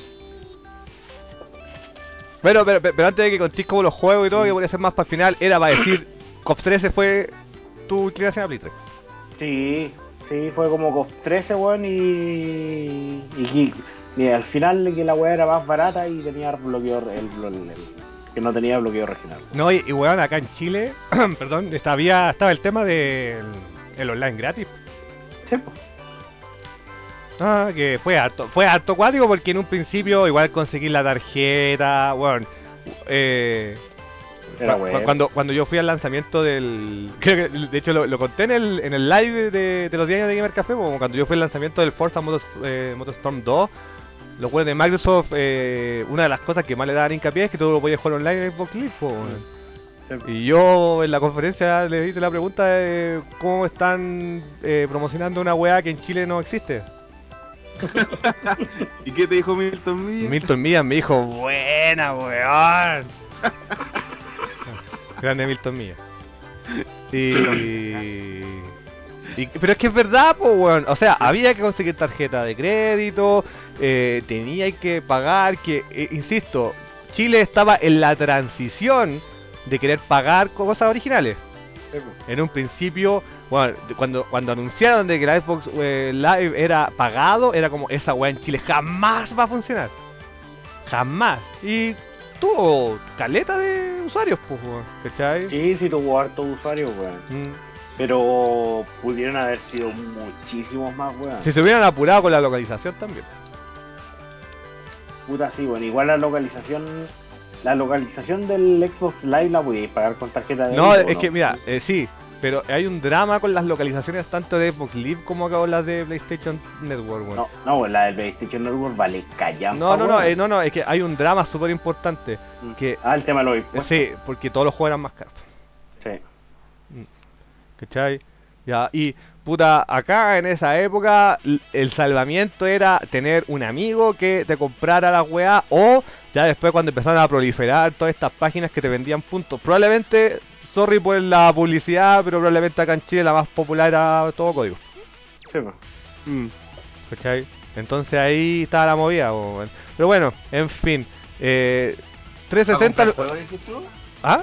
Bueno, pero, pero, pero antes de que contéis como los juegos y todo, que podría ser más para el final, era para decir, COP 13 fue tu inclinación a Play 3. Sí, sí, fue como COF 13, weón, y, y, y- y al final que la weá era más barata y tenía bloqueo, el, que no tenía bloqueo regional. No, y, weón, acá en Chile, perdón, estaba, el tema del el online gratis. Sí, pues. Ah, que fue harto, fue harto cuático porque en un principio igual conseguí la tarjeta, bueno, eh, bueno. cuando, cuando yo fui al lanzamiento del, creo que de hecho lo, lo conté en el, en el live de, de los diarios de Gamer Café, como cuando yo fui al lanzamiento del Forza Motos, eh, Motorstorm 2, los juegos de Microsoft, eh, una de las cosas que más le daban hincapié es que tú lo podías jugar online en Xbox Live. Sí. Y yo en la conferencia le hice la pregunta de cómo están eh, promocionando una weá que en Chile no existe. ¿Y qué te dijo Milton Milla? Milton Millas me dijo, buena, weón. Grande Milton Millas. Y... y- Pero es que es verdad, pues, weón. O sea, había que conseguir tarjeta de crédito, eh, tenía que pagar, que, eh, insisto, Chile estaba en la transición de querer pagar cosas originales. En un principio, bueno, cuando, cuando anunciaron de que la Xbox eh, Live era pagado, era como esa weá en Chile jamás va a funcionar. Jamás. Y tuvo caleta de usuarios, pues, weón, ¿cachai? Sí, sí tuvo hartos usuarios, weón. Mm. Pero pudieron haber sido muchísimos más, weón. Si se hubieran apurado con la localización también. Puta, sí, bueno. Igual la localización. La localización del Xbox Live la podíais pagar con tarjeta de No, es que mira, eh, sí, pero hay un drama con las localizaciones tanto de Xbox Live como con las de PlayStation Network, weón. No, no, la del PlayStation Network vale callampa, No, no, no, eh, no, no, es que hay un drama súper importante. que- Ah, el tema de los impuestos. Sí, porque todos los juegos eran más caros. Sí. ¿Cachai? Ya, y puta, acá en esa época el salvamiento era tener un amigo que te comprara la weá o ya después cuando empezaron a proliferar todas estas páginas que te vendían puntos. Probablemente, sorry por la publicidad, pero probablemente acá en Chile la más popular era todo código. Sí, pues. Mm. ¿Cachai? Entonces ahí estaba la movida. Pero bueno, en fin. Eh, ¿Para 360... comprar juego, dices tú? ¿Ah?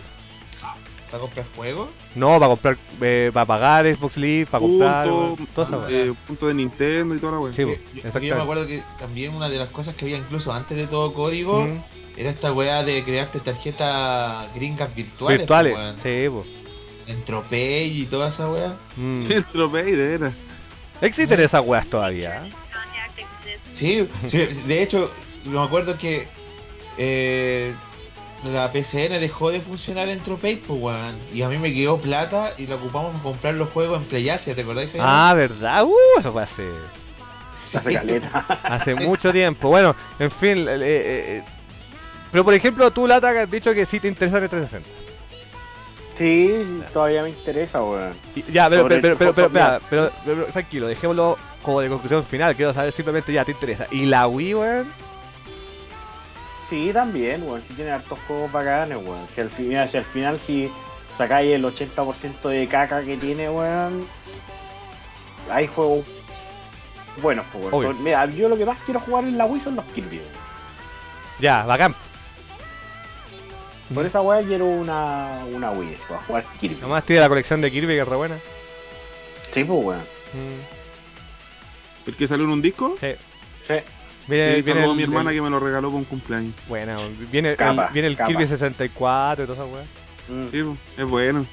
¿Para comprar juego? No, para comprar, eh, para pagar Xbox Live, para comprar... Punto, eh, punto de Nintendo y toda la wea. Sí, yo, yo me acuerdo que también una de las cosas que había incluso antes de todo código Mm. era esta weá de crearte tarjetas gringas virtuales. virtuales. weón. Sí, pues. Entropay y toda esa weá. Mm. El tropey, de veras. Existen esas weas todavía. Sí, sí, de hecho, me acuerdo que eh, la PCN dejó de funcionar en Tropay, pues weón. Y a mí me quedó plata y la ocupamos para comprar los juegos en Playasia, ¿te acordás? Jaime? Ah, ¿verdad? Uh, eso fue hace, Hace caleta. hace mucho tiempo. Bueno, en fin. eh, eh, eh, pero por ejemplo, tú, Lata, que has dicho que sí te interesa el 360. Sí, sí, todavía me interesa, weón. Ya, pero, pero, pero, pero, pero, pero- pero- tranquilo, dejémoslo como de conclusión final. Quiero saber simplemente ya te interesa. ¿Y la Wii, weón? Sí, también, weón. Sí tiene hartos juegos bacanes, weón. Si al final, si al final si sacáis el 80% de caca que tiene, weón, hay juegos buenos, pues, weón. Mira, yo lo que más quiero jugar en la Wii son los Kirby, weón. Ya, bacán. Por esa weá quiero una, una Wii, para jugar Kirby. Nomás tiene la colección de Kirby que es re buena. Sí, pues, weón. Mm. ¿El que salió en un disco? Sí. Sí. Viene, Sí, viene saludo a el- mi hermana el- que me lo regaló por un cumpleaños. Buena, viene, Capa, el, viene el. Kirby 64 y toda esa weá. Mm. Sí, es bueno.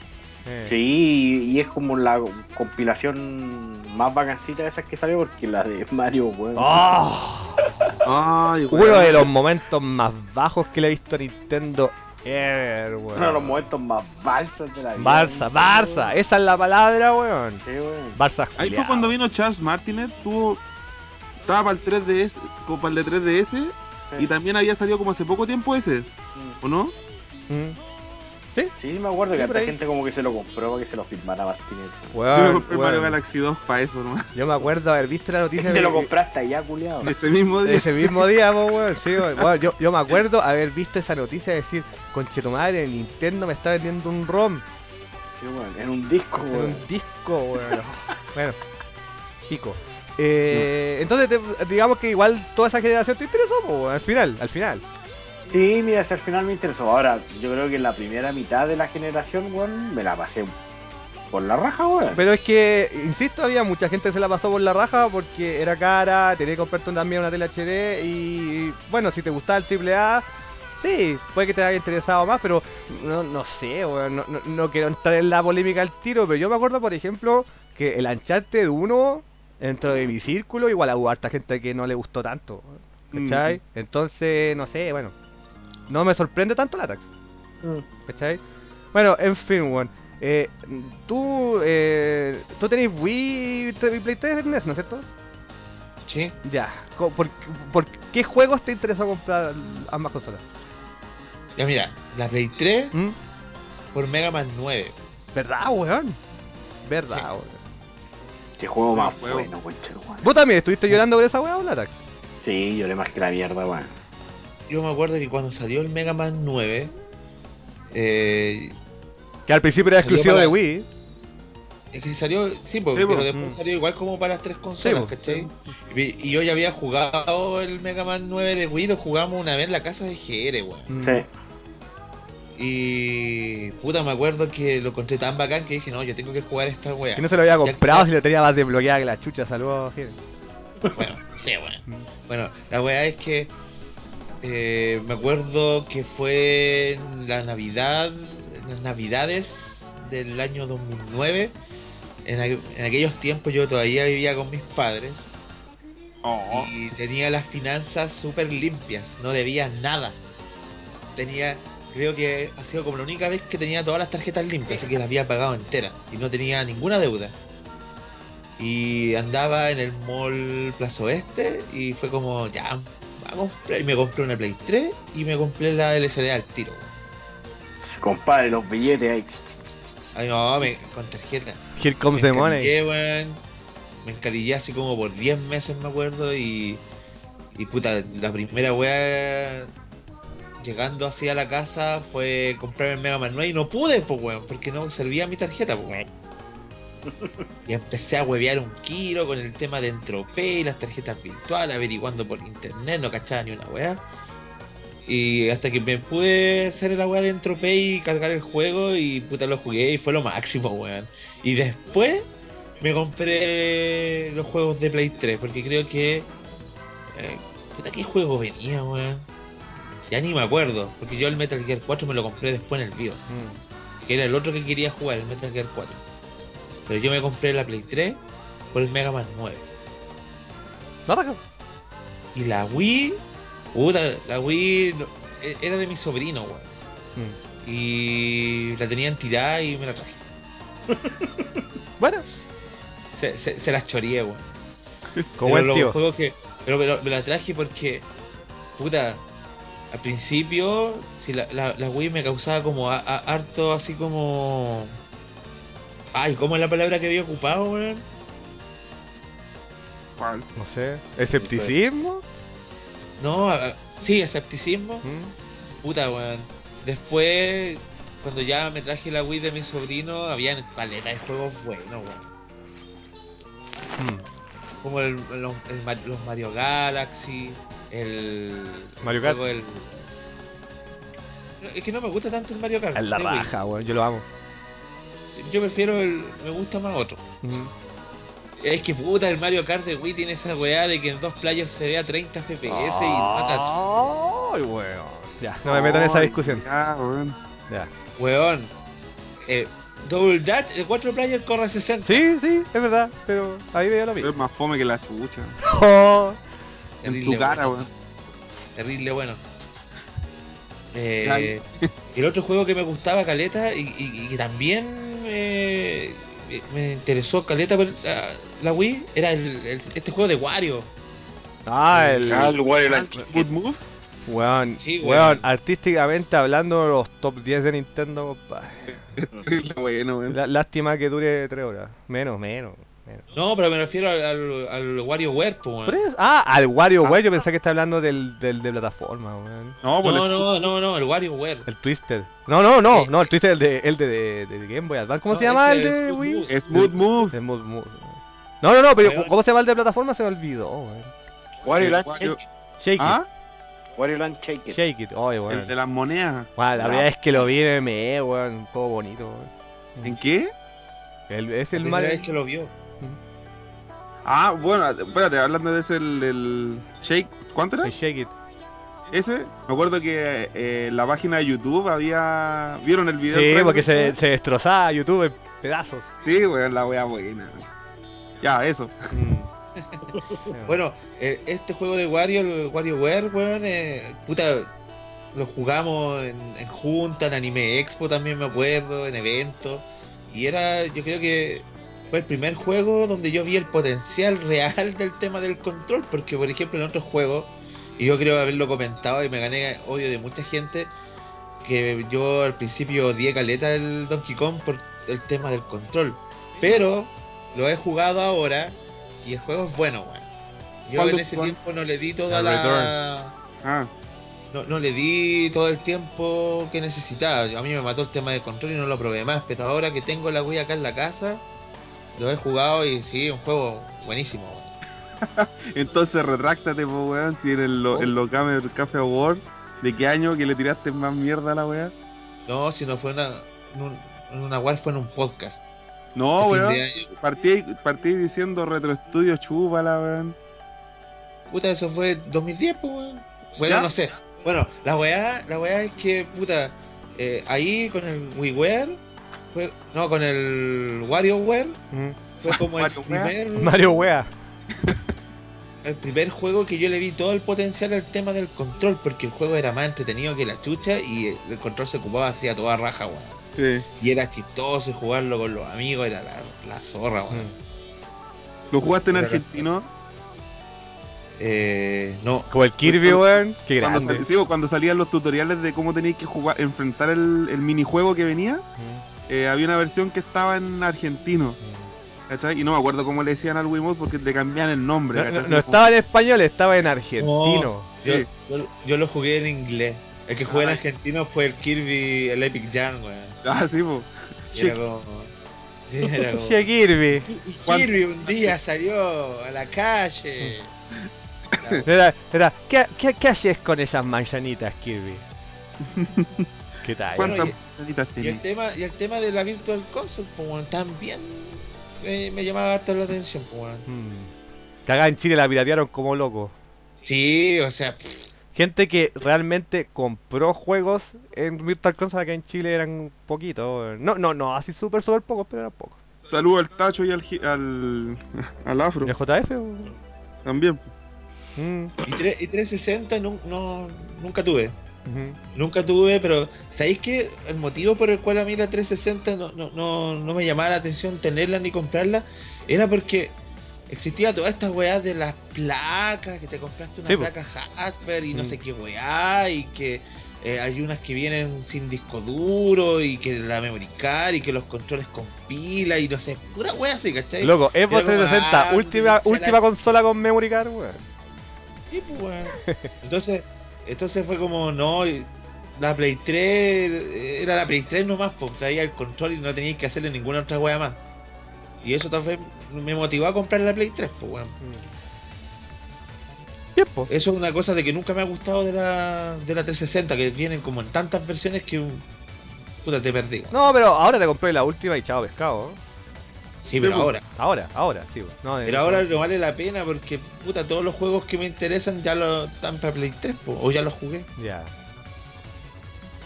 Eh. Sí, y es como la compilación más vacancita de esas que salió, porque la de Mario, weón. ¡Oh! Ay, Uno de los momentos más bajos que le he visto a Nintendo ever, weón. Uno de los momentos más balsas de la vida. Barça, weón. Barça, esa es la palabra, weón. Sí, weón. Barça Ahí fue cuando vino Charles Martinet, tuvo. Estaba para el 3DS, como para el de 3DS, y también había salido como hace poco tiempo ese, Mm. ¿o no? Mm. ¿Sí? Sí, me acuerdo Sí, que ahí. gente como que se lo compró para que se lo firmara Martínez. Yo me compré Mario weón. Galaxy 2 para eso nomás. Yo me acuerdo haber visto la noticia Te lo compraste allá, culiado. Ese mismo día. ese mismo día, po, weón. Sí. Bueno, yo, yo me acuerdo haber visto esa noticia de decir, conche tu madre, Nintendo me está vendiendo un ROM Sí, un disco, en weón. un disco, weón. bueno, pico. Eh, entonces, te- digamos que igual toda esa generación te interesó, po, al final, al final. Sí, mira, hasta el final me interesó. Ahora, yo creo que la primera mitad de la generación, weón, me la pasé por la raja, weón. Pero es que, insisto, había mucha gente que se la pasó por la raja porque era cara, tenía que comprarte también una tele HD y, bueno, si te gustaba el AAA, sí, puede que te haya interesado más, pero no, no sé, weón, no, no- no quiero entrar en la polémica al tiro, pero yo me acuerdo, por ejemplo, que el Uncharted 1, dentro de mi círculo, igual hubo harta gente que no le gustó tanto, ¿cachai? Mm. Entonces, no sé, bueno, no me sorprende tanto la tax. Mm. ¿Cachai? Bueno, en fin, weón. Eh, tú, eh, tú tenés Wii y Play 3 NES, ¿no es cierto? Sí. Ya. ¿Por, por qué juegos te interesó comprar ambas consolas? Ya mira, la Play 3 ¿Mm? por Mega Man 9. ¿Verdad, weón? ¿Verdad, Sí. weón? Qué juego más Juego. bueno, concha. ¿Vos también estuviste llorando por esa weá o la tax? Sí, lloré más que la mierda, weón. Yo me acuerdo que cuando salió el Mega Man 9, eh, Que al principio era exclusivo para- de Wii. es que salió, sí, Sí, pero después Mm. salió igual como para las tres consolas, po. ¿cachai? Y, y yo ya había jugado el Mega Man 9 de Wii, lo jugamos una vez en la casa de GR, weón. Sí. Y puta, me acuerdo que lo encontré tan bacán que dije, no, yo tengo que jugar esta weá. Que no se lo había comprado si lo tenía más desbloqueada que la chucha. Saludos, Gil. Bueno, sí, bueno. Mm. Bueno, la weá es que eh, me acuerdo que fue en la Navidad, en las Navidades del año 2009. En, aqu- en aquellos tiempos yo todavía vivía con mis padres Oh. y tenía las finanzas súper limpias, no debía nada. Tenía, creo que ha sido como la única vez que tenía todas las tarjetas limpias, así que las había pagado enteras y no tenía ninguna deuda. Y andaba en el mall Plaza Oeste y fue como, ya, a comprar. Y me compré una Play 3 y me compré la LCD al tiro. Compadre, los billetes ahí. Ay, no, me- con tarjeta. Here comes me the money. Me encarillé así como por 10 meses, me acuerdo. Y, y puta, la primera weá llegando así a la casa fue comprar el Mega Man 9 y no pude, pues weón, porque no servía mi tarjeta, pues weón. Y empecé a huevear un kilo con el tema de entropía y las tarjetas virtuales, averiguando por internet, no cachaba ni una weá. Y hasta que me pude hacer la weá de entropía y cargar el juego y puta lo jugué y fue lo máximo, weón. Y después me compré los juegos de Play 3, porque creo que. Eh, puta, ¿qué juego venía, weón? Ya ni me acuerdo, porque yo el Metal Gear 4 me lo compré después en el Bio, Mm. que era el otro que quería jugar, el Metal Gear 4. Pero yo me compré la Play 3 por el Mega Man 9. No, raja. Y la Wii, puta, la Wii no- e- era de mi sobrino, weón. Mm. Y la tenían tirada y me la traje. Bueno, Se, se, se las choreé, weón. como Pero los tío. juegos que. Pero, pero me la traje porque. Puta. Al principio. Si la, la, la Wii me causaba como a- a- harto así como. Ay, ¿cómo es la palabra que había ocupado, weón? ¿Cuál? No sé. ¿Escepticismo? No, a- sí, escepticismo. Mm. Puta, weón. Después, cuando ya me traje la Wii de mi sobrino, habían paleta de juegos buenos, weón. Mm. Como el, los, el los Mario Galaxy, el. Mario Kart. el- Es que no me gusta tanto el Mario Kart. Es la raja, weón. Yo lo amo. Yo prefiero el. Me gusta más otro. Es que puta, el Mario Kart de Wii tiene esa weá de que en dos players se vea 30 FPS y mata. Ay, weón. Ya, no me meto en esa discusión. Ya, weón. Ya. Weón. Eh, Double Dash, el 4 player corre a 60. Sí, sí, es verdad, pero ahí veo lo mismo. Es más fome que la chucha. Oh, En tu cara, bueno. weón. Terrible bueno. Eh, el otro juego que me gustaba, Caleta, y, y- y que también eh, me interesó, Caleta, la, la Wii, era el, el- este juego de Wario. ah, el. Ah, el Wario Land Good moves. Weón, Sí, weón, weón. artísticamente hablando, los top 10 de Nintendo, compadre. bueno, Lástima que dure 3 horas. Menos, menos. No, pero me refiero al, al, al WarioWare. Ah, al WarioWare, yo pensé que está hablando del, del de plataforma, weón. No, pues No, le- no, no, no, el WarioWare. El Twister. No, no, no, Eh, no, el Twister el de, el de, de, de Game Boy Advance. ¿Cómo No, se llama el de Smooth Wii? Move. Smooth moves. El Smooth Move. No, no, no, pero Weón. ¿cómo se llama el de plataforma? Se me olvidó, weón. Wario Land Wario- Shake It. Shake ¿Ah? Wario Land Shake It. Shake It. Oye, weón. El de las monedas. Weón, la verdad es que lo vi en ME, weón. Un poco bonito, weón. ¿En qué? El, es La el primera Mario. vez que lo vio. Ah, bueno, espérate, hablando de ese, el, el Shake, ¿cuánto era? El Shake It. Ese, me acuerdo que eh, en la página de YouTube había. ¿Vieron el video? Sí, porque se, se destrozaba YouTube en pedazos. Sí, weón, la wea buena. Ya, eso. Mm. Bueno, eh, este juego de Wario, el WarioWare, weón, eh, puta, lo jugamos en, en junta, en Anime Expo también me acuerdo, en eventos. Y era, yo creo que fue el primer juego donde yo vi el potencial real del tema del control, porque por ejemplo en otros juegos, y yo creo haberlo comentado y me gané odio de mucha gente, que yo al principio odié caleta el Donkey Kong por el tema del control. Pero lo he jugado ahora y el juego es bueno, weón. Yo ¿Cuál en ese tiempo no le di toda la... Ah, No, no le di todo el tiempo que necesitaba. A mí me mató el tema de control y no lo probé más. Pero ahora que tengo la Wii acá en la casa, lo he jugado y sí, un juego buenísimo. entonces retráctate, po, weón, si en el, lo- en los Café Award, ¿de qué año que le tiraste más mierda a la wea? No, si no fue una, en un- en una War, fue en un podcast. No, weón. Partí, partí diciendo Retro Studio chúpala, weón. Puta, eso fue 2010, pues, weón. Bueno, ¿Ya? no sé. Bueno, la weá, la weá es que, puta, eh, ahí con el WiiWare, fue, no, con el WarioWare, Mm. fue como el primer... Mario Wea. el primer juego que yo le vi todo el potencial al tema del control, porque el juego era más entretenido que la chucha y el control se ocupaba así a toda raja, weón. Sí. Y era chistoso y jugarlo con los amigos, era la, la zorra, weón. Mm. ¿Lo jugaste en argentino? Eh, no, Como el Kirby, weón. Qué Cuando, grande. sal- sí, cuando salían los tutoriales de cómo tenías que jugar, enfrentar el, el minijuego que venía, Mm, eh, había una versión que estaba en argentino. ¿cachai? Y no me acuerdo cómo le decían al Wiimote porque le cambiaban el nombre. No, ¿cachai? no- Así no como- estaba en español, estaba en argentino. yo, Sí. yo, yo lo jugué en inglés. El que jugué en Ah. argentino fue el Kirby, el Epic Jam, weón. Ah, sí. Y era como... Sí, era como... Kirby. Y Kirby un día salió a la calle. Era, era, ¿qué, qué, qué haces con esas manzanitas, Kirby? ¿Qué tal? Bueno, ¿Cuántas y- Y el tema, y el tema de la Virtual Console, pues, también eh, me llamaba harto la atención, pues. Mm. Que acá en Chile la piratearon como loco. Sí, o sea, pff, Gente que realmente compró juegos en Virtual Console acá en Chile eran poquitos. No, no, no, así súper, súper pocos, pero eran pocos. Saludo al Tacho y al, al, al Afro ¿El JF? también. po. Mm, y, y 360 nun- no, nunca tuve. Nunca tuve, pero ¿sabéis que el motivo por el cual a mí la 360 no, no, no, no me llamaba la atención tenerla ni comprarla? Era porque existía toda esta weá de las placas, que te compraste una Sí, placa Hasper y no Mm. sé qué weá, y que eh, hay unas que vienen sin disco duro, y que la memory card, y que los controles con pila, y no sé, pura weá así, ¿cachai? Loco, Xbox Era como, 360, ah, última, la- última consola con memory card, weón. Sí, pues, weón. Entonces, entonces fue como, no, la Play 3 era la Play 3 nomás, pues traía el control y no teníais que hacerle ninguna otra wea más. Y eso tal vez me motivó a comprar la Play 3, pues, weón. Tiempo. Eso es una cosa de que nunca me ha gustado de la, de la 360, que vienen como en tantas versiones que un... Puta, te perdí. No, pero ahora te compré la última y chao pescado. ¿eh? Sí, pero ahora. Ahora, ahora, sí. No, Pero eh, ahora no vale la pena porque, puta, todos los juegos que me interesan ya los están para Play 3, po, o ya los jugué. Ya.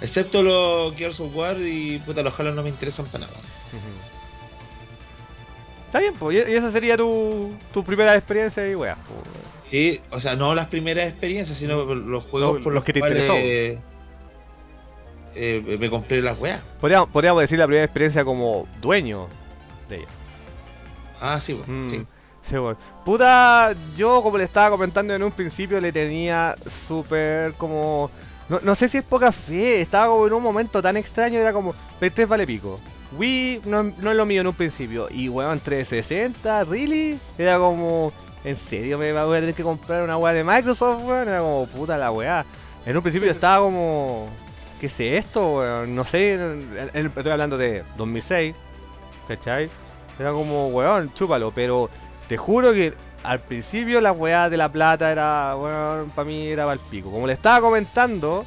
Excepto los Gears of War y, puta, los Halo no me interesan para nada. Está bien, pues, y esa sería tu, tu primera experiencia y weá. Y, o sea, no las primeras experiencias, sino los juegos No, por los los que te cuales interesó. eh, eh, me compré las weas. Podríamos, podríamos decir la primera experiencia como dueño de ella. Ah, sí, weón, Mm, sí. sí. Puta, yo como le estaba comentando en un principio, le tenía súper como... No, no sé si es poca fe, estaba como en un momento tan extraño, era como, Play 3 vale pico. Wii no, no es lo mío en un principio. Y weón, 360, ¿really? Era como, ¿en serio me voy a tener que comprar una weá de Microsoft, weón? Era como, puta la weá. En un principio estaba como, ¿qué es esto, weón? No sé, en- en- estoy hablando de 2006, ¿cachai? Era como, weón, chúpalo, pero te juro que al principio la weá de la plata era, weón, para mí era el pico. Como le estaba comentando,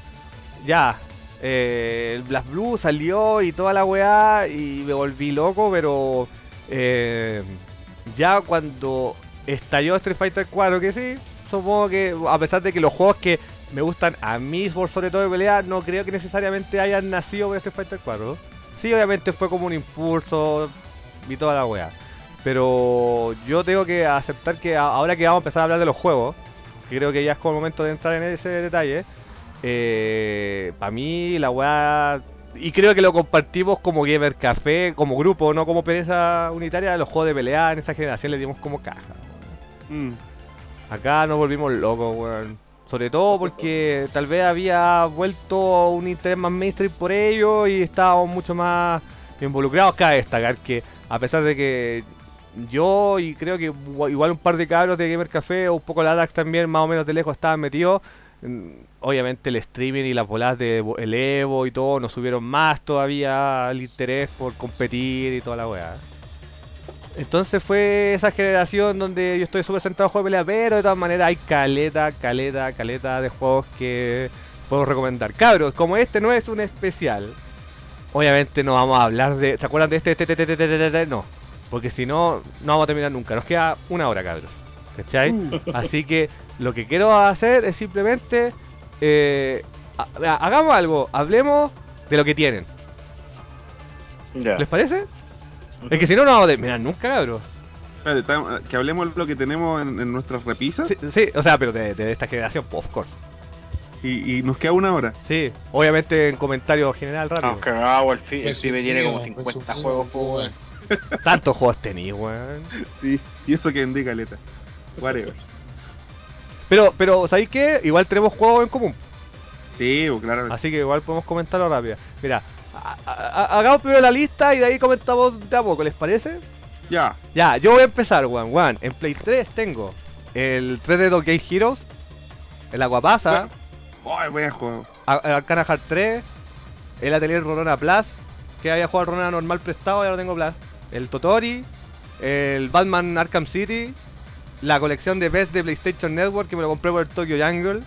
ya, eh, Blast Blue salió y toda la weá y me volví loco, pero eh, ya cuando estalló Street Fighter 4, que sí, supongo que a pesar de que los juegos que me gustan a mí por sobre todo de pelea, no creo que necesariamente hayan nacido con Street Fighter 4. Sí, obviamente fue como un impulso y toda la weá. Pero yo tengo que aceptar que ahora que vamos a empezar a hablar de los juegos, que creo que ya es como el momento de entrar en ese detalle, para mí la weá... Y creo que lo compartimos como Gamer Café, como grupo, no como pereza unitaria, los juegos de pelea en esa generación le dimos como caja. Mm. Acá nos volvimos locos, weón. Sobre todo porque tal vez había vuelto un interés más mainstream por ello y estábamos mucho más involucrados. Cabe destacar que, a pesar de que yo y creo que igual un par de cabros de Gamer Café o un poco la DAX también, más o menos de lejos, estaban metidos. mm, Obviamente el streaming y las bolas de el Evo y todo nos subieron más todavía el interés por competir y toda la weá. Entonces fue esa generación donde yo estoy súper centrado en juegos de pelea, pero de todas maneras hay caleta, caleta, caleta de juegos que puedo recomendar. Cabros, como este no es un especial, obviamente no vamos a hablar de... ¿Se acuerdan de este? este, este, este, este, este, este? No, porque si no, no vamos a terminar nunca. Nos queda una hora, cabros. ¿Cachai? Uh, Así que lo que quiero hacer es simplemente... eh, ha- ha- hagamos algo, hablemos de lo que tienen. Ya. ¿Les parece? Es que si no, no vamos a terminar nunca, cabros. espérate, está- que hablemos de lo que tenemos en, en nuestras repisas Sí, sí, o sea, pero de, de esta generación, pues, of course. Y, y nos queda una hora. Sí, obviamente en comentario general rápido. Aunque hago el fin, el tiene como resumido, 50 juegos, pues, weón. Tantos juegos tenéis, weón. Sí, y eso que vendí caleta. Whatever. Pero, pero, ¿sabéis qué? Igual tenemos juegos en común. Sí, pues, claro. Así que igual podemos comentarlo rápido. Mira, hagamos primero la lista y de ahí comentamos de a poco, ¿les parece? Ya. Ya, yo voy a empezar, weón. Weón, en Play 3 tengo el 3D Dog Game Heroes, el Aguapasa, Ay, buen juego. El Arcana Heart 3, el Atelier Rorona Plus, que había jugado Rorona normal prestado y ahora tengo Plus. El Totori, el Batman Arkham City, la colección de Best de PlayStation Network que me lo compré por el Tokyo Jungle,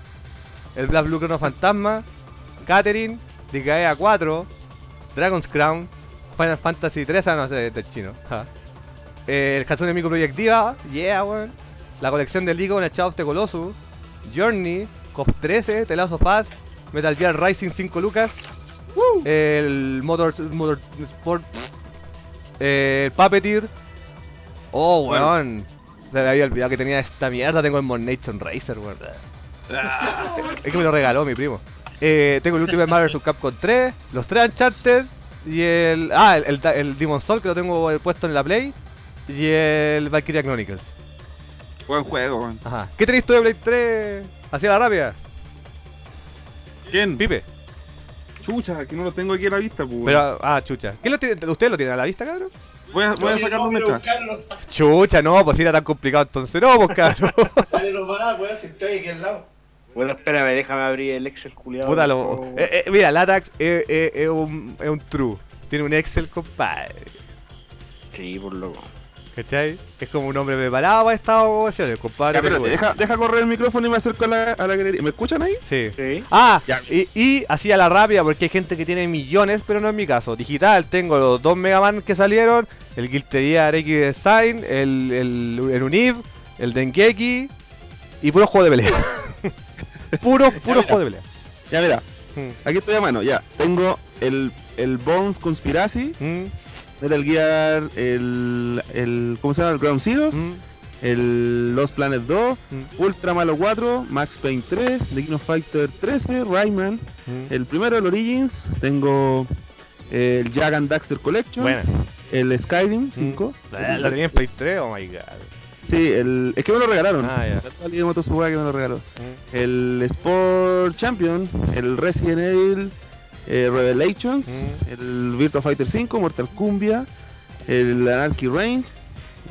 el Black Blue Chrono Fantasma, Catherine, DKEA 4, Dragon's Crown, Final Fantasy 3, ah no sé, del chino. Eh, el Hatsune Miku Project Diva, yeah, weón. La colección de League of Shadow of the Colossus, Journey, COP 13, The Last of Us, Metal Gear Rising 5 Lucas, el Motor, Motor Sport, el Puppeteer. Oh, weón. Se me había olvidado que tenía esta mierda. Tengo el Mon Nation Racer, weón. Es que me lo regaló mi primo. Eh, tengo el último Marvel vs. Capcom 3, los 3 Uncharted y el. Ah, el, el, el Demon Soul que lo tengo eh, puesto en la Play. Y el Valkyria Chronicles. Buen juego, weón. Ajá. ¿Qué tenéis tú de Play 3? Hacia la rápida, ¿Quién? Pipe. Chucha, que no lo tengo aquí a la vista, pues. Pero, ah, chucha. ¿Qué lo tiene, ¿Ustedes lo tienen a la vista, cabrón? Voy a, voy a sacarlo metraje. Chucha, no, pues si era tan complicado entonces no, pues cabrón. Dale weón, si estoy aquí al lado. Bueno, espérame, déjame abrir el Excel culiado. Puta lo. Eh, eh, mira, Latax es, es- es un, es un true. Tiene un Excel, compadre. Sí, por loco. ¿Cachai? Es como un hombre preparado para estas ocasiones, compadre. Ya, espérate, Pegüe. deja, deja correr el micrófono y me acerco a la, a la galería. ¿Me escuchan ahí? Sí. Sí. Ah, Ya. y, y así a la rápida, porque hay gente que tiene millones, pero no es mi caso. Digital, tengo los dos Mega Man que salieron, el Guilty Gear X Design, el, el, el Univ, el Dengeki y puros juegos de pelea. puros, puros juegos de pelea. Ya, mira, Mm, aquí estoy a mano, ya. Tengo el, el Bones Conspiracy, mm, Metal Gear, el, el. ¿Cómo se llama? El Ground Zeroes, mm, el Lost Planet 2, mm, Ultra Malo 4, Max Payne 3, The King of Fighter 13, Rayman, mm. el primero, el Origins, tengo el Jack and Daxter Collection, Buena. el Skyrim 5. La, la tenía en Play 3, oh my god. Sí, el, es que me lo regalaron. Ah, ya. Weá que me lo regaló. Mm, El Sport Champion, el Resident Evil eh, Revelations, Mm. el Virtua Fighter 5, Mortal Kumbia, el Anarchy Reign,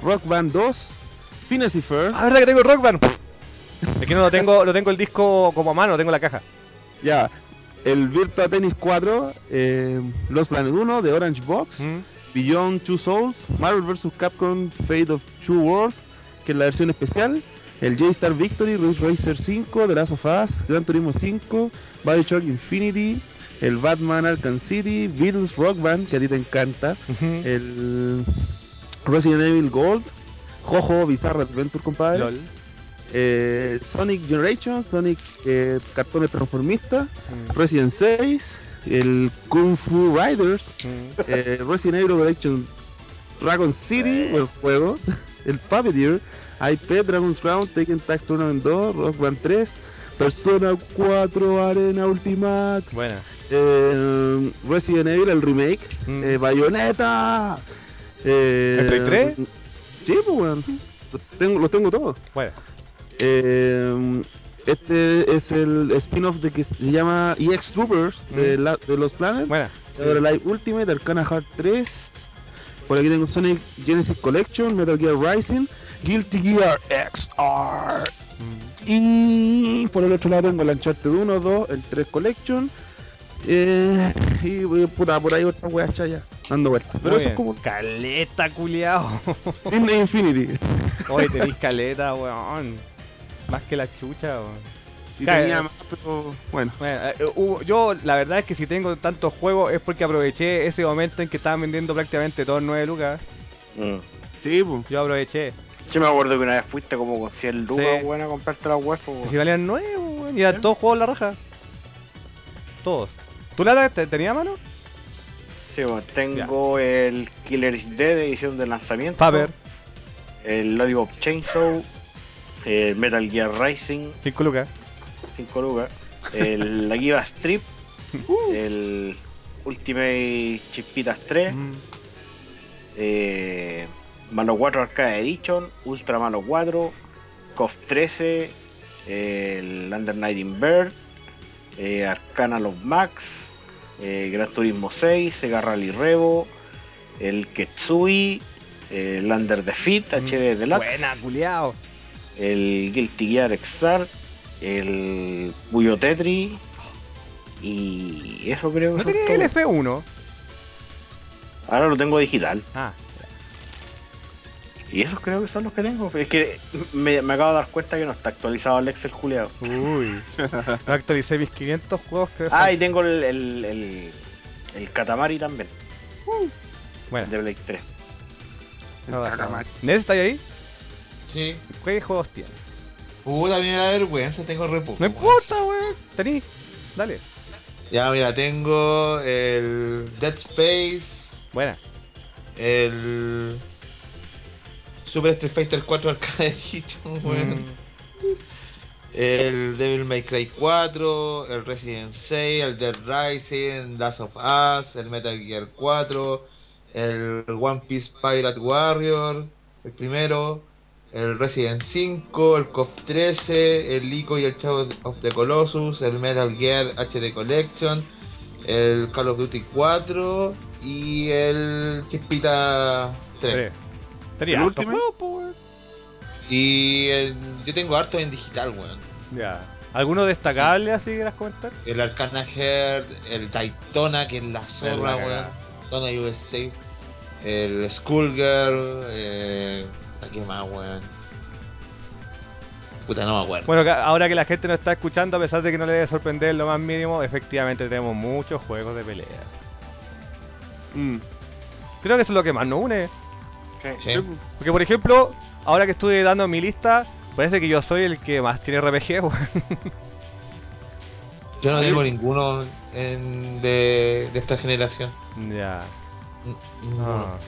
Rock Band 2, Fantasy Fair, Ah, verdad que tengo el Rock Band. Es que no lo tengo, lo tengo el disco como a mano, tengo la caja. ya, el Virtua Tennis 4, eh, Lost Planet 1, The Orange Box, Mm, Beyond Two Souls, Marvel vs. Capcom Fate of Two Worlds, que es la versión especial, el J-Star Victory, Ridge Racer 5, The Last of Us, Gran Turismo 5, Bioshock Infinity, el Batman Arkham City, Beatles Rock Band, que a ti te encanta, el Resident Evil Gold, Jojo Bizarre Adventure, compadre, LOL. eh, Sonic Generation, Sonic eh, Cartones Transformistas, Mm, Resident 6, el Kung Fu Riders, mm. eh, Resident Evil Collection Dragon City, o el juego, el Puppeteer, IP, Dragon's Crown, Taken Tag Tournament 2, Rock Band 3, Persona 4 Arena Ultimax, Buena. eh, Resident Evil, el remake, Mm. eh, Bayonetta. Eh, ¿El Play 3? Sí, pues bueno, los tengo, los tengo todos. Buena. Eh, este es el spin-off de que se llama EX Troopers de, Mm. la- de los Planet. Buena. Ahora Live Ultimate, Arcana Heart 3. Por aquí tengo Sonic Genesis Collection, Metal Gear Rising, Guilty Gear XR. Mm. Y por el otro lado tengo el Uncharted 1, 2, el 3 Collection. Eh, y eh, puta, por ahí otra wea chaya, dando vueltas. Pero Muy eso es como Caleta, culiao. Disney Infinity. Oye, tenéis caleta, weón. Más que la chucha, weón. Y Claro. tenía más, pero bueno. Bueno, eh, hubo- yo la verdad es que si tengo tantos juegos es porque aproveché ese momento en que estaban vendiendo prácticamente todos 9 lucas. Mm. Sí, pues. Yo aproveché. Yo me acuerdo que una vez fuiste como con 100 lucas, Sí. weón, a comprarte la web, po, Y weón. si valían 9, weón. Y eran todos juegos la raja. Todos. ¿Tú la te- tenías mano? Sí, weón, tengo el Killer is Dead edición de lanzamiento. Paper, El Lollipop Chainsaw. El Metal Gear Rising, 5 lucas. 5 lucas. El La Giva Strip. El Ultimate Chispitas 3. Mm. eh, Malo 4 Arcade Edition, Ultra Malo 4, KOF 13, eh, el Under Nighting Bird, eh, Arcana Love Max, eh, Gran Turismo 6, Sega Rally Revo, el Ketsui, el Under Defeat Mm. HD Deluxe, Buena, culiao. el Guilty Gear XR, el Buyo Tetri y eso creo que ¿No son tenías el todos. F1? Ahora lo tengo digital. Ah, Y esos creo que son los que tengo. Es que me, me acabo de dar cuenta que no está actualizado el Excel Juliado. uy. No actualicé mis 500 juegos que. Ah, y tengo el, el, el, el Katamari también, Bueno, de Blade 3. no. ¿Ness está ahí? Sí. ¿Qué juegos tiene? Puta, a mí me da vergüenza, tengo re poco, No weón. importa, weón. Tení. Dale. Ya, mira, tengo el Dead Space, Buena. el Super Street Fighter 4 Arcade Edition, weón. Mm. El Devil May Cry 4, el Resident 6, el Dead Rising, Last of Us, el Metal Gear 4, el One Piece Pirate Warrior, el primero, el Resident 5, el KOF 13, el Lico y el Chavo of the Colossus, el Metal Gear HD Collection, el Call of Duty 4 y el Chispita 3. Tenía ¿El hartos último? juegos, po, weón. Y el- yo tengo harto en digital, weón. Ya. ¿Alguno destacable así quieras comentar? El Arcana Heart, el Daytona, que es la zorra, weón. Daytona USA. el Schoolgirl, eh, ¿qué más, weón? Puta, no me acuerdo. Bueno, ahora que la gente nos está escuchando, a pesar de que no le debe sorprender lo más mínimo, efectivamente tenemos muchos juegos de pelea. Mm. Creo que eso es lo que más nos une. Sí. Porque, por ejemplo, ahora que estuve dando mi lista, parece que yo soy el que más tiene RPG, weón. Yo no tengo ninguno en- de, de esta generación. Ya. N- Ninguno. Ah.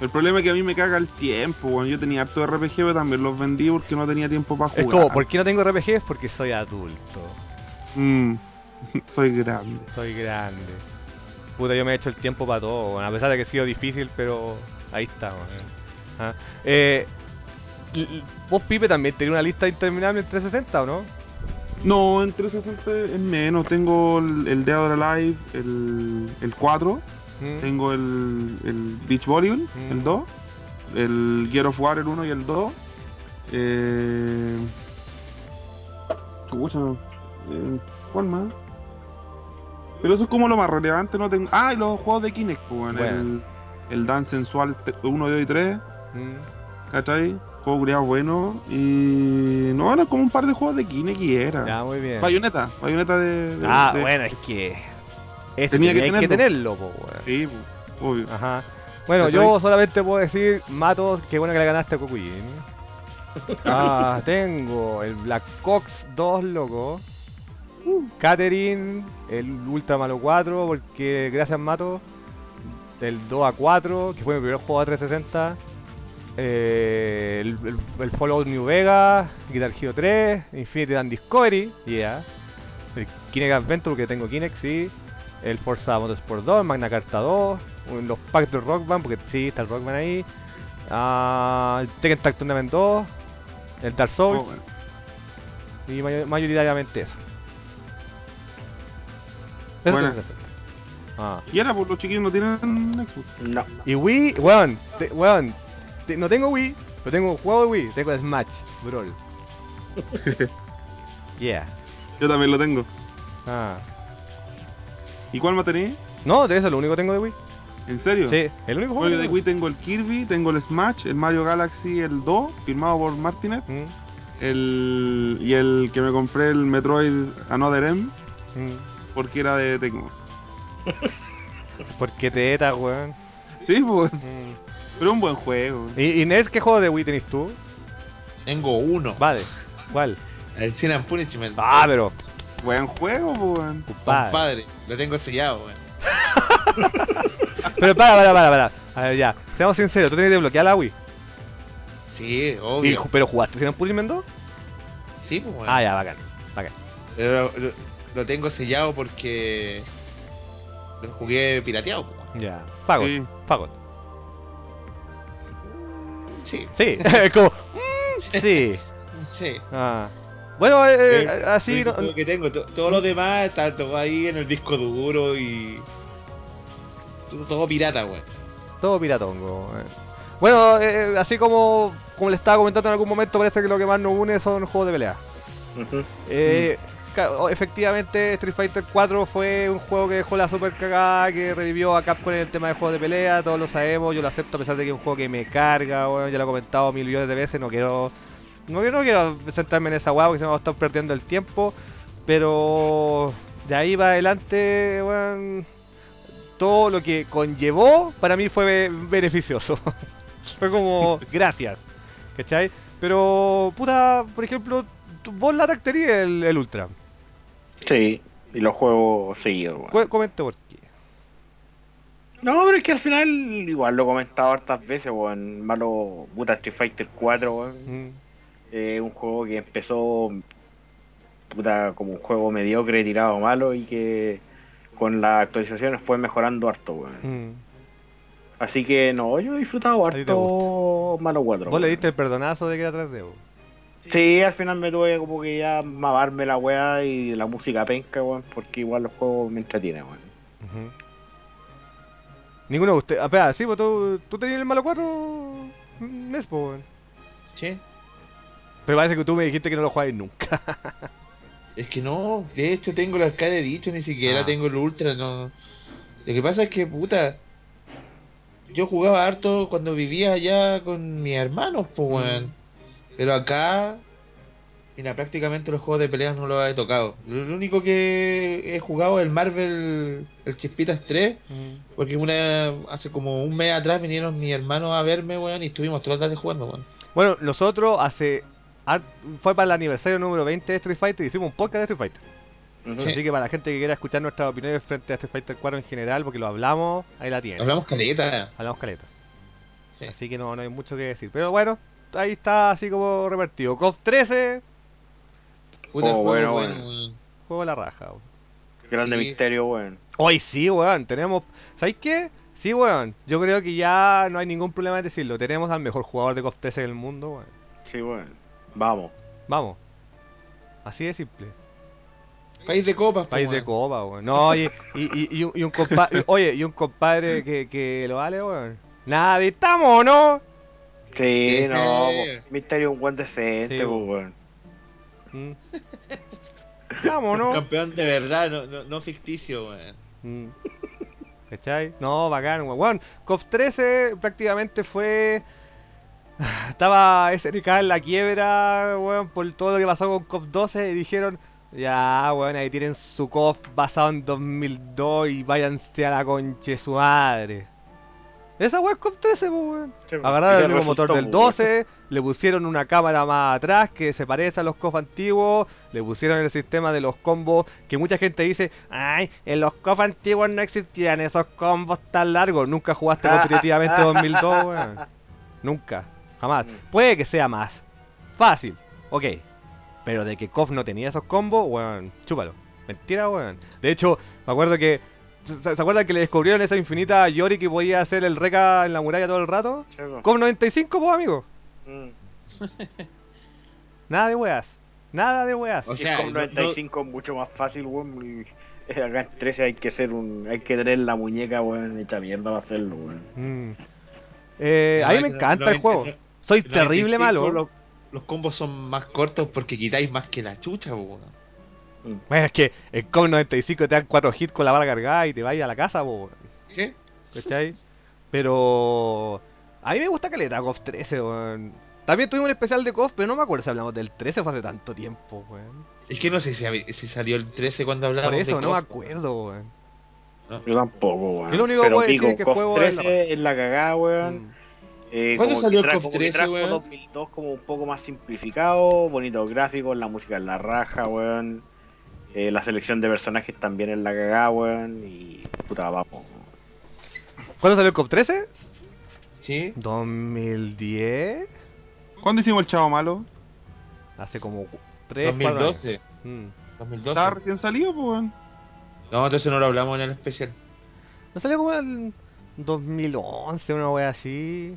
El problema es que a mí me caga el tiempo, weón. Yo tenía harto RPG, pero también los vendí porque no tenía tiempo para jugar. Es como, ¿por qué no tengo RPG? Porque soy adulto. Mm. Soy grande. Soy grande. Puta, yo me he hecho el tiempo para todo. A pesar de que ha sido difícil, pero ahí está, weón. Ah. Eh, vos, Pipe, también tenés una lista interminable en 360, ¿o no? No, en 360 es menos. Tengo el, el Dead or Alive, el, el 4. Mm. Tengo el, el Beach Volleyball, Mm. el 2. El Gear of War, el 1 y el 2. Eh... Eh, ¿Cuál más? Pero eso es como lo más relevante. No tengo... Ah, y los juegos de Kinect, pues. Bueno. El, el Dance Sensual 1, 2 y 3. Mm. ¿Cachai? Juego culiado bueno. Y. No, era como un par de juegos de Kinect y era. Ya, muy bien. Bayonetta, bayoneta de. de- Ah, de- bueno, es que. Este Tenía que tenía que tenerlo. tenerlo, po. Sí, obvio. Ajá. Bueno, ¿Cachai? yo solamente puedo decir, Matos, qué bueno que le ganaste a Cocuyin. Ah, tengo el Black Ops 2, loco. Catherine, el Ultra Malo 4, porque gracias Mato, del 2 a 4, que fue mi primer juego de 360. Eh, el, el, el Fallout New Vegas, Guitar Hero 3, Infinity and Discovery, yeah. El Kinect Adventure, que tengo Kinect, sí. El Forza Motorsport 2, el Magna Carta 2, un- los packs del Rock Band, porque sí, está el Rock Band ahí. Ah, el Tekken Tag Tournament 2, el Dark Souls, Oh, bueno. y may- mayoritariamente eso. 360. Ah. Y ahora, pues los chiquillos no tienen Xbox. No. Y Wii, weón, te- weón, te- no tengo Wii, pero tengo un juego de Wii, tengo Smash, Brawl. yeah. Yo también lo tengo. Ah. ¿Y cuál más tenéis? No, de eso es lo único que tengo de Wii. ¿En serio? Sí, el único juego Bueno, yo de Wii tengo el Kirby, tengo el Smash, el Mario Galaxy, el 2, firmado por Martinet, Mm, el, y el que me compré, el Metroid Another M, mm. Porque era de Tecmo. Porque te eta, weón. Sí, pues, Mm. pero un buen juego. ¿Y Inés, qué juego de Wii tenés tú? Tengo uno. Vale, ¿cuál? El Sin and Punishment. Ah, pero, Buen juego, weón. compadre. Compadre, lo tengo sellado, weón. Pero para, para, para, para. A ver, ya, seamos sinceros, tú tenés que desbloquear la Wii. Sí, obvio. pero jugaste Sin Punishment 2? Sí, pues, weón. Ah, ya, bacán. Bacán. Pero lo, tengo sellado porque lo jugué pirateado. Ya. Fagot, Sí. Fagot. Sí, Sí, es como. mm, sí. sí. Ah. Bueno, eh, eh, Eh, así. no- que tengo, to- todo lo demás está todo ahí en el disco duro y. Todo, todo pirata, weón. Todo piratongo. eh. Bueno, eh, así como, como le estaba comentando en algún momento, parece que lo que más nos une son juegos de pelea. Ujú. Eh, o- efectivamente, Street Fighter 4 fue un juego que dejó la super cagada, que revivió a Capcom en el tema de juegos de pelea, todos lo sabemos, yo lo acepto a pesar de que es un juego que me carga, bueno, ya lo he comentado millones de veces, no quiero no no quiero sentarme en esa hueá porque se me va a estar perdiendo el tiempo, pero de ahí va adelante, weón, todo lo que conllevó para mí fue be- beneficioso. fue como, gracias, ¿cachai? Pero, puta, por ejemplo, vos la el, el Ultra. Sí, y los juegos seguidos, weón. Cu- Comente por qué. No, pero es que al final, igual lo he comentado hartas veces, weón. Malo, puta Street Fighter 4, weón. Mm, Eh, un juego que empezó, puta, como un juego mediocre, tirado malo, y que con las actualizaciones fue mejorando harto, weón. mm. Así que no, yo he disfrutado harto Malo 4. Vos le weón. diste el perdonazo de que era 3D. vos. Sí, al final me tuve como que ya mamarme la weá y la música penca, weón, porque igual los juegos me entretienen, weón. Ninguno de ustedes. Ah, espera, sí, pues tú, tú tenías el malo 4 Nespo, weón. Sí. Pero parece que tú me dijiste que no lo jugáis nunca. Es que no, de hecho tengo el arcade dicho, ni siquiera Ah. tengo el ultra, no. Lo que pasa es que, puta, yo jugaba harto cuando vivía allá con mis hermanos, pues, weón. Pero acá, mira, prácticamente los juegos de peleas no los he tocado. Lo único que he jugado es el Marvel, el Chispitas 3, porque una hace como un mes atrás vinieron mis hermanos a verme, weón, y estuvimos toda la tarde jugando, weón. Bueno, nosotros hace. Fue para el aniversario número 20 de Street Fighter y hicimos un podcast de Street Fighter. Sí. Así que para la gente que quiera escuchar nuestras opiniones frente a Street Fighter 4 en general, porque lo hablamos, ahí la tiene. Hablamos caleta. Hablamos caleta. Sí. Así que no, no hay mucho que decir. Pero bueno, ahí está así como revertido. COF 13, Puta, Oh, juego bueno, bueno, bueno. juego de la raja. weón. Grande Sí. misterio, weón. Hoy sí, weón, tenemos... ¿Sabéis qué? Sí, weón. Yo creo que ya no hay ningún problema en decirlo. Tenemos al mejor jugador de COF 13 del mundo, weón. Sí, weón. Vamos. Vamos. Así de simple. País de copas, pues, País de weón. copa, weón. No, y, y, y, y un, y un compadre... Oye, y un compadre que, que lo vale, weón. Nada, estamos, ¿no? Sí, Sí. no. Misterio un buen decente, Sí, weón. Mm. Campeón de verdad, no, no, no ficticio, weón. Mm. ¿Cachai? No, bacán, weón. Weón, COF 13 prácticamente fue. Estaba SNK en la quiebra, weón, por todo lo que pasó con COF 12 y dijeron, ya, weón, ahí tienen su COF basado en 2002 y váyanse a la conche su madre. Esa weón es COF 13, pues, weón. Sí. Agarraron el mismo motor del po, weón. 12, le pusieron una cámara más atrás que se parece a los COF antiguos, le pusieron el sistema de los combos que mucha gente dice, ay, en los COF antiguos no existían esos combos tan largos. Nunca jugaste competitivamente 2002, weón. Nunca, jamás. Mm. Puede que sea más fácil, ok. Pero de que KOF no tenía esos combos, weón, chúpalo. Mentira, weón. De hecho, me acuerdo que. ¿Se, acuerdan que le descubrieron esa infinita a Yori que podía hacer el reca en la muralla todo el rato? Po. KOF 95, pues, amigo. Mm. Nada de weas. Nada de weas. O sea, con no- 95 es mucho más fácil, weón. y Acá en 13 hay que ser un. Hay que tener la muñeca, weón, hecha mierda para hacerlo, weón. Mm. Eh, No, a mí es me encanta el juego. Soy terrible 95 malo. Los, los combos son más cortos porque quitáis más que la chucha, po, Bueno, es que en KOF 95 te dan 4 hits con la bala cargada y te vayas a la casa, po, weón. ¿Qué? ¿Cachai? Pero. A mí me gusta Caleta KOF 13, weón. También tuvimos un especial de KOF, pero no me acuerdo si hablamos del 13, fue hace tanto tiempo, weón. Es que no sé si, salió el 13 cuando hablamos Por eso, de no me acuerdo, weón. Yo tampoco, weón. Yo lo único que Pero pico, es que KOF juego es la 13 es la cagada, weón. Mm. Eh, ¿Cuándo salió que el KOF como que 13, trajo weón? 2002 como un poco más simplificado, bonitos gráficos, la música en la raja, weón. Eh, la selección de personajes también es la cagada, weón. Y puta, vamos. ¿Cuándo salió el KOF 13? Sí. 2010. ¿Cuándo hicimos el chavo malo? Hace como 3, 2012. 4 2012. Estaba recién salido, pues, weón. No, entonces no lo hablamos en el especial. ¿No salió como en 2011, una wea así?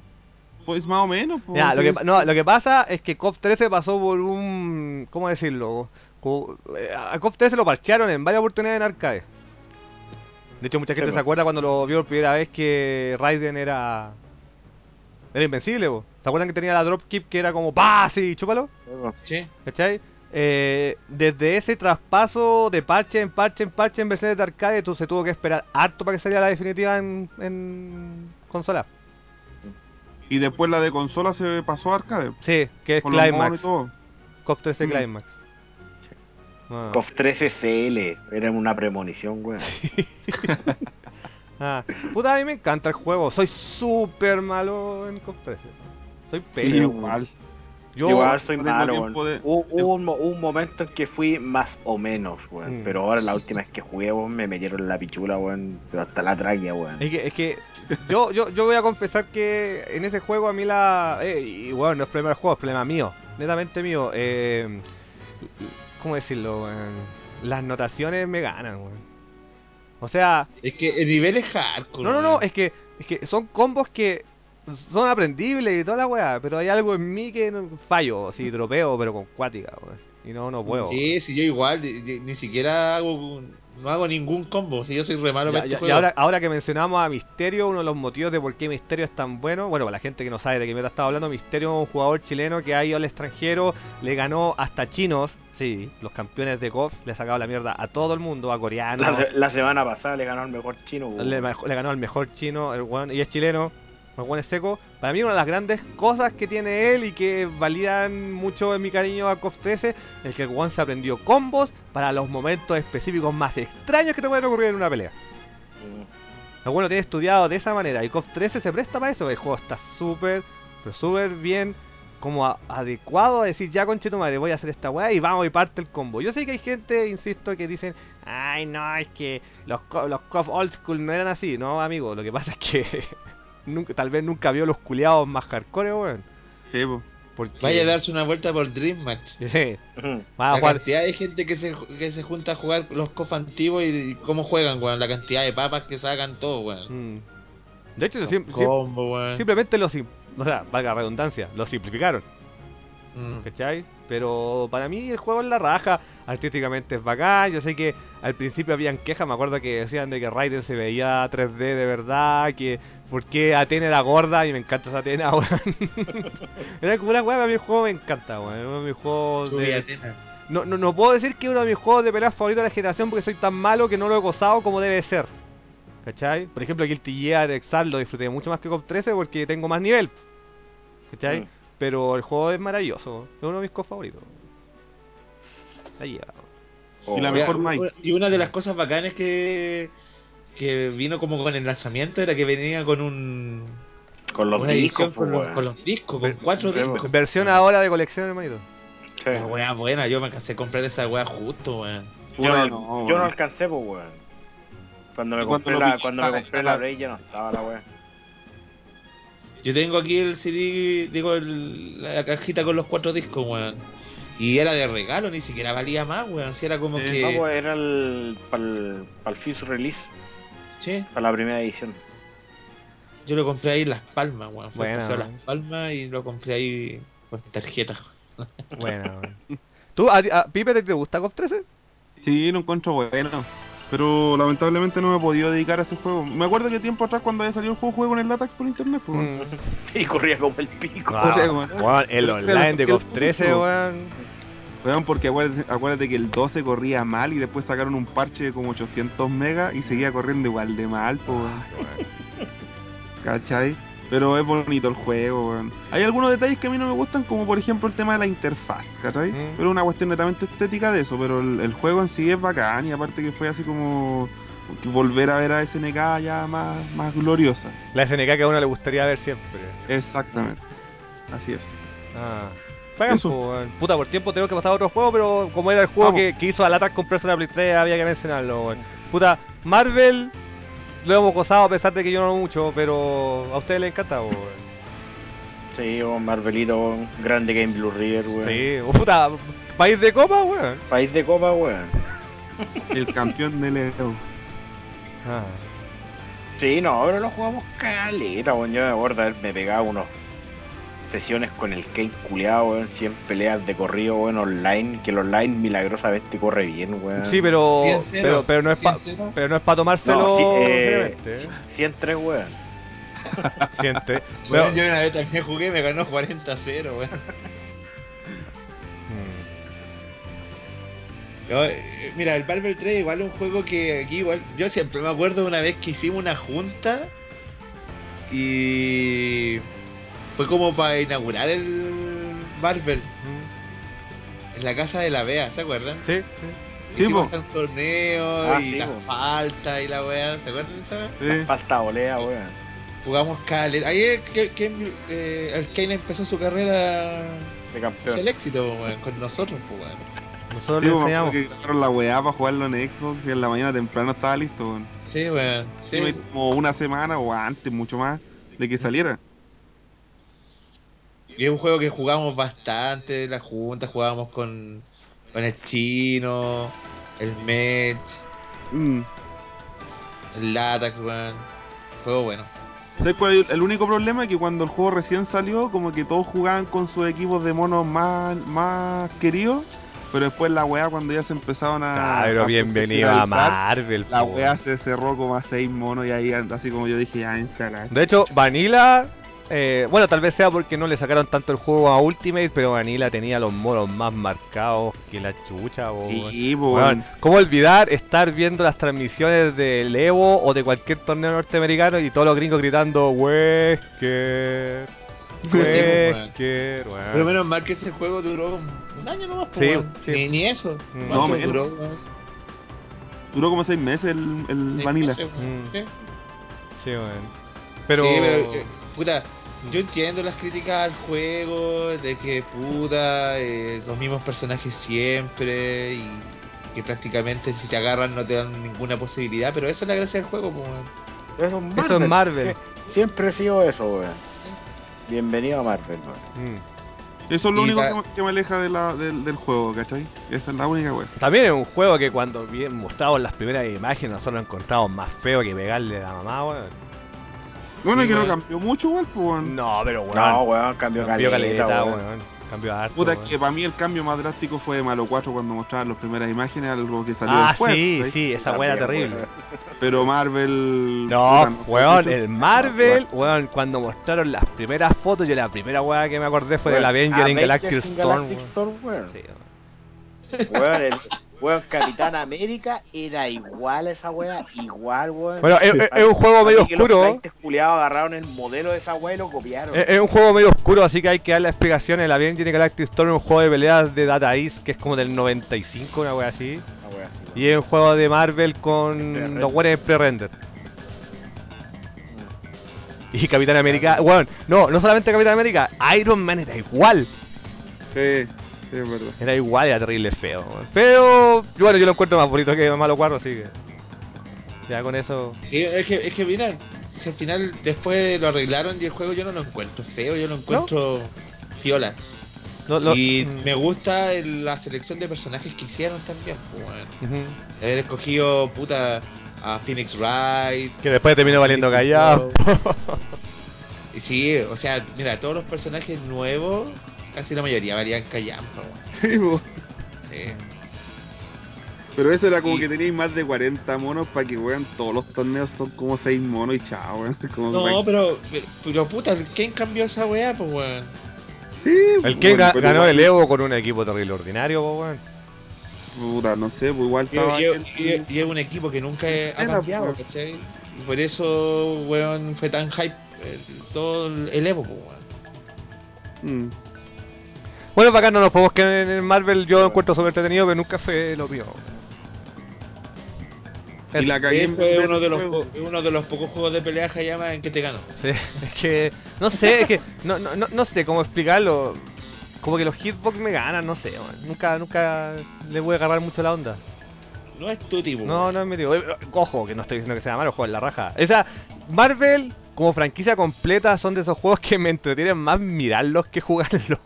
Pues más o menos, pues. Ya, lo, que, no, lo que pasa es que KOF 13 pasó por un... ¿Cómo decirlo? Eh, A KOF 13 lo parchearon en varias oportunidades en arcade. De hecho, mucha gente Sí, se po. acuerda cuando lo vio por primera vez que Raiden era... Era invencible. ¿Se acuerdan que tenía la dropkick que era como ¡Pah! Sí, chúpalo? Sí. ¿Cachai? Eh, desde ese traspaso de parche en parche en parche en versiones de arcade, tú se tuvo que esperar harto para que saliera la definitiva en, en consola. Y después la de consola se pasó a arcade. Sí, que es y Climax. KOF 13 Mm. Climax. Ah. KOF 13 CL, era una premonición, weón. Ah, puta, a mí me encanta el juego. Soy súper malo en KOF 13. Soy Sí, pésimo. igual. Yo, Igual soy malo, de- Hubo, hubo un, mo- un momento en que fui más o menos, weón. Mm. Pero ahora la última vez que jugué, weón, me metieron la pichula, weón. Pero hasta la tráquea, weón. Es que, es que yo, yo, yo voy a confesar que en ese juego a mí la... eh, y bueno, no es problema del juego, es problema mío. Netamente mío. Eh, ¿Cómo decirlo? weón? Las notaciones me ganan, weón. O sea, Es que el nivel es hardcore. no, no, no, es que, es que son combos que son aprendibles y toda la weá, pero hay algo en mí que no- fallo, así dropeo, pero con cuática, weón. Y no, no puedo. Sí, sí, yo igual, ni siquiera hago, no hago ningún combo, si yo soy re malo Ya- para este ya- y ahora, ahora que mencionamos a Misterio, uno de los motivos de por qué Misterio es tan bueno, bueno, para la gente que no sabe de qué me estaba hablando, Misterio es un jugador chileno que ha ido al extranjero, le ganó hasta chinos, sí, los campeones de KOF, le ha sacado la mierda a todo el mundo, a coreanos, La, se- la semana pasada le ganó al mejor chino, le, le ganó al mejor chino, el weón, y es chileno, Los buenos secos. Para mí una de las grandes cosas que tiene él y que validan mucho en mi cariño a KOF 13 es que el One se aprendió combos para los momentos específicos más extraños que te pueden ocurrir en una pelea. Mm. El bueno tiene estudiado de esa manera y KOF 13 se presta para eso. El juego está súper, pero súper bien como a- adecuado a decir ya conche tu madre voy a hacer esta weá y vamos y parte el combo. Yo sé que hay gente, insisto, que dicen, ay no, es que los, co- los KOF old school no eran así. No, amigo, lo que pasa es que nunca, tal vez nunca vio los culiados más hardcore, weón. Sí, po. Porque... Vaya a darse una vuelta por Dream Match. Sí, Ujú. va a La jugar... cantidad de gente que se, que se junta a jugar los COF antiguos y, y cómo juegan, weón. La cantidad de papas que sacan todo, weón. Mm. De hecho, sim- sim- combo, weón. simplemente lo... O sea, valga la redundancia, lo simplificaron. Mm. ¿Cachai? Pero para mí el juego es la raja, artísticamente es bacán, yo sé que al principio habían quejas, me acuerdo que decían de que Raiden se veía 3D de verdad, que por qué Atena era gorda y me encanta esa Atena, weón. era como una weá, a mí el juego me encanta, weón, uno de mis juegos de... Atena. No, no, no puedo decir que es uno de mis juegos de peleas favoritos de la generación porque soy tan malo que no lo he gozado como debe ser. ¿Cachai? Por ejemplo, Guilty Gear Exalt lo disfruté mucho más que COP 13 porque tengo más nivel. ¿Cachai? Mm. Pero el juego es maravilloso. Es uno de mis juegos favoritos. Ahí. Oh, Y la mejor Mike. Y una de las cosas bacanas que, que vino como con el lanzamiento era que venía con un Con los una discos, edición con, pues, los, con los discos, con cuatro discos. Versión ahora de colección, hermanito. Sí. La wea buena, yo me cansé de comprar esa wea justo, weón. Yo no, no, yo no weón. alcancé, pues, weón. Cuando me cuando compré la, cuando me compré la estaba- Play ya no estaba la weá. Yo tengo aquí el CD, digo, el- la cajita con los cuatro discos, weón. Y era de regalo, ni siquiera valía más, weón. Si era como Eh, que. No, pues era el para el, para el Fizz Release, Sí, para la primera edición. yo lo compré ahí en Las Palmas, weón. Fue Buena, paseo a weón. Las Palmas y lo compré ahí con tarjeta. Bueno. ¿Tú, a, a- Pipe, te, gusta COF 13? Sí, lo encuentro bueno. Pero lamentablemente no me he podido dedicar a ese juego. Me acuerdo que tiempo atrás cuando había salido el juego jugué con el Latax por internet. pues, weón. Y corría como el pico. Ah, Correcto, weón. weón, el online de el 13, juego- weón. Weón, porque acuérdate, acuérdate que el 12 corría mal y después sacaron un parche de como 800 megas y seguía corriendo igual de mal, pues, weón. ¿Cachai? Pero es bonito el juego, weón. Hay algunos detalles que a mí no me gustan, como por ejemplo el tema de la interfaz, ¿cachai? Mm. Pero es una cuestión netamente estética de eso, pero el, el juego en sí es bacán y aparte que fue así como volver a ver a SNK ya más, más gloriosa. La SNK que a uno le gustaría ver siempre. Exactamente. Así es. Ah. Pagan. Puta, por tiempo tengo que pasar a otro juego, pero como era el juego que, que hizo a Latac comprarse una Play 3, había que mencionarlo, weón. Puta, Marvel lo hemos gozado a pesar de que yo no mucho, pero a ustedes les encanta, weón. Sí, weón, Marvelito, grande Game Blue River, weón. Sí, o puta, país de copa, weón. País de copa, weón. El campeón del Evo. Ah. Sí, no, ahora lo jugamos caleta, weón. Yo me acuerdo de haberme pegado unos sesiones con el Kane culeado, weón. 100 peleas de corrido, weón, online. Que el online milagrosamente corre bien, weón. Sí, pero, 100-0, pero, pero no es pa, 100-0. pero no es para tomárselo No, sí, eh, seriamente, ¿eh? 103, weón. Siente. Weón, Pero- yo una vez también jugué, me ganó 40-0, weón. Mm. Eh, mira, el Barber 3 igual es un juego que aquí igual. Yo siempre me acuerdo de una vez que hicimos una junta y fue como para inaugurar el Mm. en la casa de la Bea, ¿se acuerdan? Sí, sí. Sí, Hicimos po. un torneo Ah, y sí, la falta y la weá, ¿se acuerdan de esa? Sí. Falta olea, weón. Jugamos Kale. Ahí es que, que, eh, el Kane empezó su carrera De campeón. el éxito, weón, con nosotros, pues, weón. Nosotros Sí, le enseñamos. que la weá para jugarlo en Xbox y en la mañana temprano estaba listo, weón. Sí, weón. Sí, Sí, como una semana o antes, mucho más, de que saliera. Y es un juego que jugamos bastante, la junta, jugábamos con, con el chino, el Mech, Mm. el Latax, weón. Juego bueno. ¿Sabes cuál es el único problema? Es que cuando el juego recién salió, como que todos jugaban con sus equipos de monos más, más queridos, pero después la weá cuando ya se empezaron a... Pero a bienvenido a Marvel. La weá se cerró como a seis monos y ahí así como yo dije, ya instalar. De hecho, Vanilla eh, bueno, tal vez sea porque no le sacaron tanto el juego a Ultimate, pero Vanilla tenía los monos más marcados que la chucha. weón. Sí, weón. ¿Cómo olvidar estar viendo las transmisiones del Evo o de cualquier torneo norteamericano y todos los gringos gritando Wesker? Wesker. Pero menos mal que ese juego duró un año nomás, Sí, sí. Ni, ni eso. Mm. ¿Cuánto No, menos. duró? Duró como seis meses el, el Seis Vanilla. meses. Mm. ¿Qué? Sí, weón. Pero... Sí, pero, eh, puta, yo entiendo las críticas al juego, de que, puta, eh, los mismos personajes siempre, y que prácticamente si te agarran no te dan ninguna posibilidad, pero esa es la gracia del juego, pues, weón. Eso es Marvel. Eso es Marvel. Sie- siempre ha sido eso, weón. Bienvenido a Marvel, weón. Mm. Eso es lo Y único la- que, me- que me aleja de la, del, del juego, ¿cachai? Esa es la única wea. También es un juego que cuando bien mostrado las primeras imágenes nosotros lo encontramos más feo que pegarle a la mamá, weón. Bueno, Sí, es que no cambió mucho, weón, pues, weón. No, pero weón. No, weón, cambio cambió caleta, caleta, weón. weón. Cambió harto. Puta, weón. que para mí el cambio más drástico fue de Malo 4 cuando mostraban las primeras imágenes, algo que salió Ah, después. sí, ¿cachai? sí, esa weá era terrible. Pero Marvel. No, puta, weón, el Marvel, weón, cuando mostraron las primeras fotos, yo la primera weá que me acordé fue del Weón, Avenger en Galactic. Storm, weón. Sí, weón. Weón, el, weón, Capitán América era igual a esa weá, igual, weón. Bueno, es, un juego Así medio que Los oscuro. culiados agarraron el modelo de esa weá y lo copiaron. Es, es un juego medio oscuro, así que hay que darle explicación. El Avenger en Galactic Storm es un juego de peleas de Data East que es como del 95, una weá así. Una weá así, weón. Y es un juego de Marvel con los weones pre-render. Y Capitán América, bueno, no, no solamente Capitán América, Iron Man era igual. Sí, sí, es verdad. Era igual, era terrible feo. Pero, bueno, yo lo encuentro más bonito que Malo Cuarro, así que. Ya con eso. Sí, es que, es que mira, si al final después lo arreglaron y el juego yo no lo encuentro feo, yo lo encuentro lo- lo- y mm, me gusta el- la selección de personajes que hicieron también, pues, weón. ujú. Haber escogido, puta, a Phoenix Wright. Que después terminó valiendo callado. Y sí, o sea, mira, todos los personajes nuevos, casi la mayoría valían callampa, weón. Sí, po. Sí. Pero eso era como Y- que teníais más de 40 monos para que weón todos los torneos son como 6 monos y chao, weón. Como No, que- pero, pero, puta, ¿quién cambió esa weá, pues, weón? Sí, El que bueno, ga- pero ganó igual- el Evo con un equipo terrible ordinario, po, weón. Puta, no sé, pues igual Y, estaba. y- es un equipo que nunca ha Era, cambiado, pues. ¿cachai? Y por eso, weón, fue tan hype eh, todo el el Evo, pues, weón. Mm. Bueno, para acá no nos podemos quedar en el Marvel. Yo lo encuentro súper entretenido, pero nunca fue lo mío. Y la cagué fue vender uno de, el los, uno de los pocos juegos de pelea Hayama en que te ganó. Sí, es que. No sé, es que. No, no, no, no sé cómo explicarlo. Como que los hitbox me ganan, no sé. Nunca, nunca le voy a agarrar mucho la onda. No es tu tipo. No, no es mi tipo. Ojo, que no estoy diciendo que sea malo, juego en la raja. Esa, Marvel, como franquicia completa, son de esos juegos que me entretienen más mirarlos que jugarlos.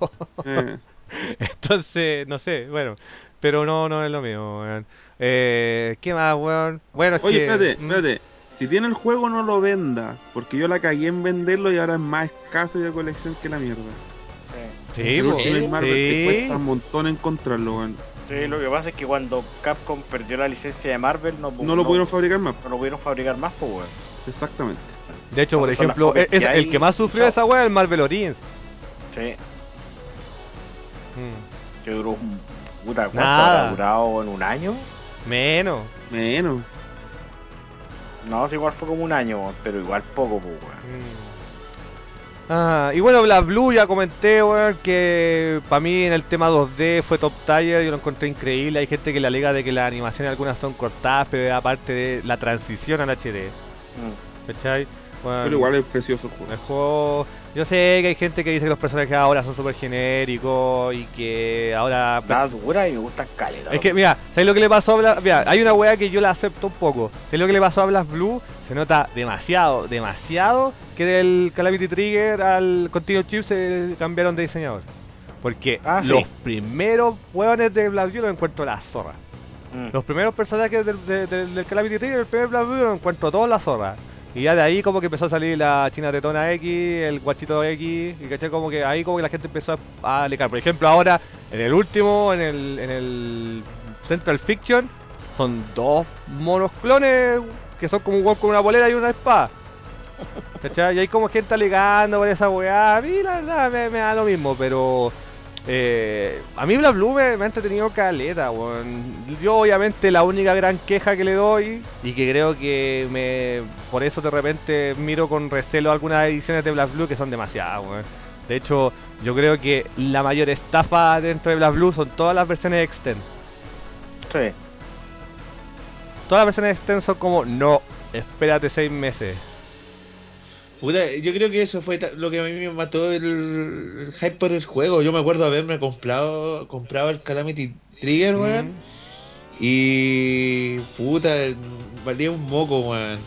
Eh, Entonces, no sé, bueno. Pero no, no es lo mío, weón. Eh, ¿Qué más, weón? Bueno, es Oye, que. espérate, mm, espérate. Si tiene el juego, no lo venda. Porque yo la cagué en venderlo y ahora es más escaso y de colección que la mierda. Sí, ¿En po. El serio? Ultimate Marvel te Sí. cuesta un montón encontrarlo, weón. Sí, lo que pasa es que cuando Capcom perdió la licencia de Marvel, no, No lo pudieron fabricar más. no lo pudieron fabricar más, pues, weón. Exactamente. De hecho, por ejemplo, copias es- que es- hay el que más sufrió esa weá es el Marvel Origins. Sí, Mm, que duró un. Puta, ¿cuánto Nada. habrá durado en un año? Menos. Menos. No, sí, igual fue como un año, pero igual poco, pues, weón. Mm. Ah, y bueno, Black Blue ya comenté, weón, que para mí en el tema 2D fue top tier, yo lo encontré increíble. Hay gente que le alega de que las animaciones algunas son cortadas, pero aparte de la transición al HD. Mm. ¿Cachai? Bueno, Pero igual es precioso el juego. el juego. Yo sé que hay gente que dice que los personajes ahora son súper genéricos y que ahora. Da dura y me gustan caleta. Es que, mira, ¿sabes lo que le pasó a Blas? Mira, hay una weá que yo la acepto un poco. ¿Sabes lo que le pasó a Blast Blue? Se nota demasiado, demasiado que del Calamity Trigger al Continuous Chip se cambiaron de diseñador. Porque Ah, sí. los primeros weones de Blast Blue los encuentro la zorra. Mm. Los primeros personajes del, de- del- del Calamity Trigger, el primer Blast Blue los encuentro todos la zorra. Y ya de ahí como que empezó a salir la China Tetona X, el Guachito X, y caché como que ahí como que la gente empezó a, a alecar. Por ejemplo, ahora en el último, en el, en el Central Fiction, son dos monos clones que son como un con una bolera y una espada. ¿Cachai? Y hay como gente alegando por esa weá. A mí la verdad me, me da lo mismo, pero. Eh, a mí Bla Blue me, me ha entretenido caleta, weón. Yo obviamente la única gran queja que le doy y que creo que me por eso de repente miro con recelo algunas ediciones de Black Blue que son demasiadas, weón. De hecho, yo creo que la mayor estafa dentro de Black Blue son todas las versiones extend. Sí. Todas las versiones extend son como, no, espérate seis meses. Puta, yo creo que eso fue lo que a mí me mató el, el hype por el juego. Yo me acuerdo haberme comprado, comprado el Calamity Trigger, weón. Mm. Y puta, valía un moco, weón.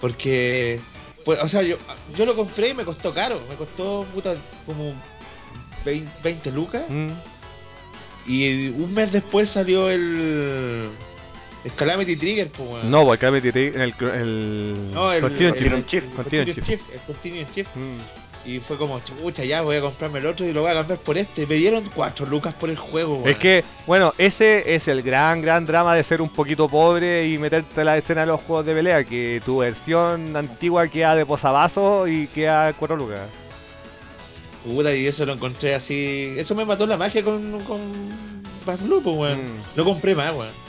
Porque, pues, o sea, yo, yo lo compré y me costó caro. Me costó, puta, como 20, 20 lucas. Mm. Y un mes después salió el, el Calamity Trigger, pues, weón. No, porque me tiré en el, el... No, el- Continuum Continuum Shift. Shift. Continuum. Shift, el Continuous Shift. Mm. Y fue como, chucha, ya voy a comprarme el otro y lo voy a cambiar por este. Me dieron 4 lucas por el juego, weón. Es que, bueno, ese es el gran, gran drama de ser un poquito pobre y meterte en la escena de los juegos de pelea, que tu versión antigua queda de posavasos y queda a 4 lucas. Puta, y eso lo encontré así. Eso me mató la magia con, con Back Blue, pues, weón. Mm. No compré más, weón.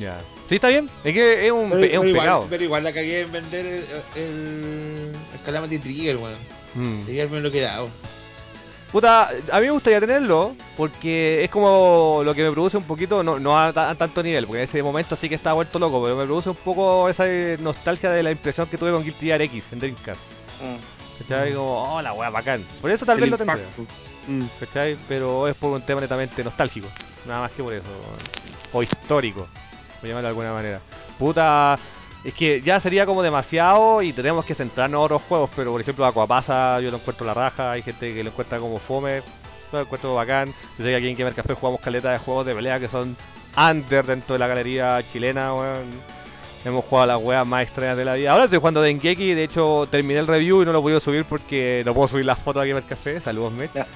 Ya. Sí, está bien. Es que es un, Pero, pe- es pero un igual, pecado. pero igual la cagué en vender el, el, el Calamity Trigger, weón. Mm. Y me lo he quedado. Puta, a mí me gustaría tenerlo porque es como lo que me produce un poquito, no, no a, a tanto nivel, porque en ese momento sí que estaba vuelto loco, pero me produce un poco esa nostalgia de la impresión que tuve con Guilty Gear X en Dreamcast. Mm. ¿Cachai? Como, oh, la wea bacán. Por eso tal vez lo tendré. Mm. ¿Cachai? Pero es por un tema netamente nostálgico. Nada más que por eso. O histórico. Por llamarlo de alguna manera. Puta. Es que ya sería como demasiado y tenemos que centrarnos en otros juegos. Pero por ejemplo, Aquapasa yo lo encuentro la raja. Hay gente que lo encuentra como fome. Lo encuentro bacán. Yo sé que aquí en Gamer Café jugamos caleta de juegos de pelea que son under dentro de la galería chilena, weón. Hemos jugado las weas más extrañas de la vida. Ahora estoy jugando Dengeki, de hecho terminé el review y no lo he podido subir porque no puedo subir las fotos a Gamer Café. Saludos, Mech.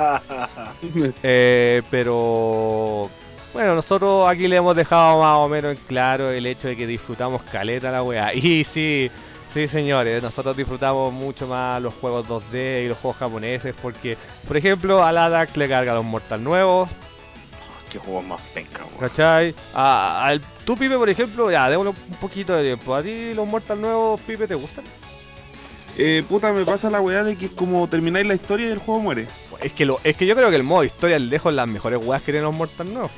Eh, pero bueno, nosotros aquí le hemos dejado más o menos en claro el hecho de que disfrutamos caleta la weá. Y sí, sí señores, nosotros disfrutamos mucho más los juegos 2D y los juegos japoneses porque, por ejemplo, a Ladax le carga los Mortal nuevos, Qué juego más penca, weón. ¿cachai? A, al tú Pipe, por ejemplo, ya, démosle un poquito de tiempo. ¿A ti los Mortal nuevos, Pipe, te gustan? Eh, puta, me pasa la weá de que como termináis la historia y el juego muere. Es que, lo, es que yo creo que el modo historia lejos las mejores weas que tienen los Mortal nuevos.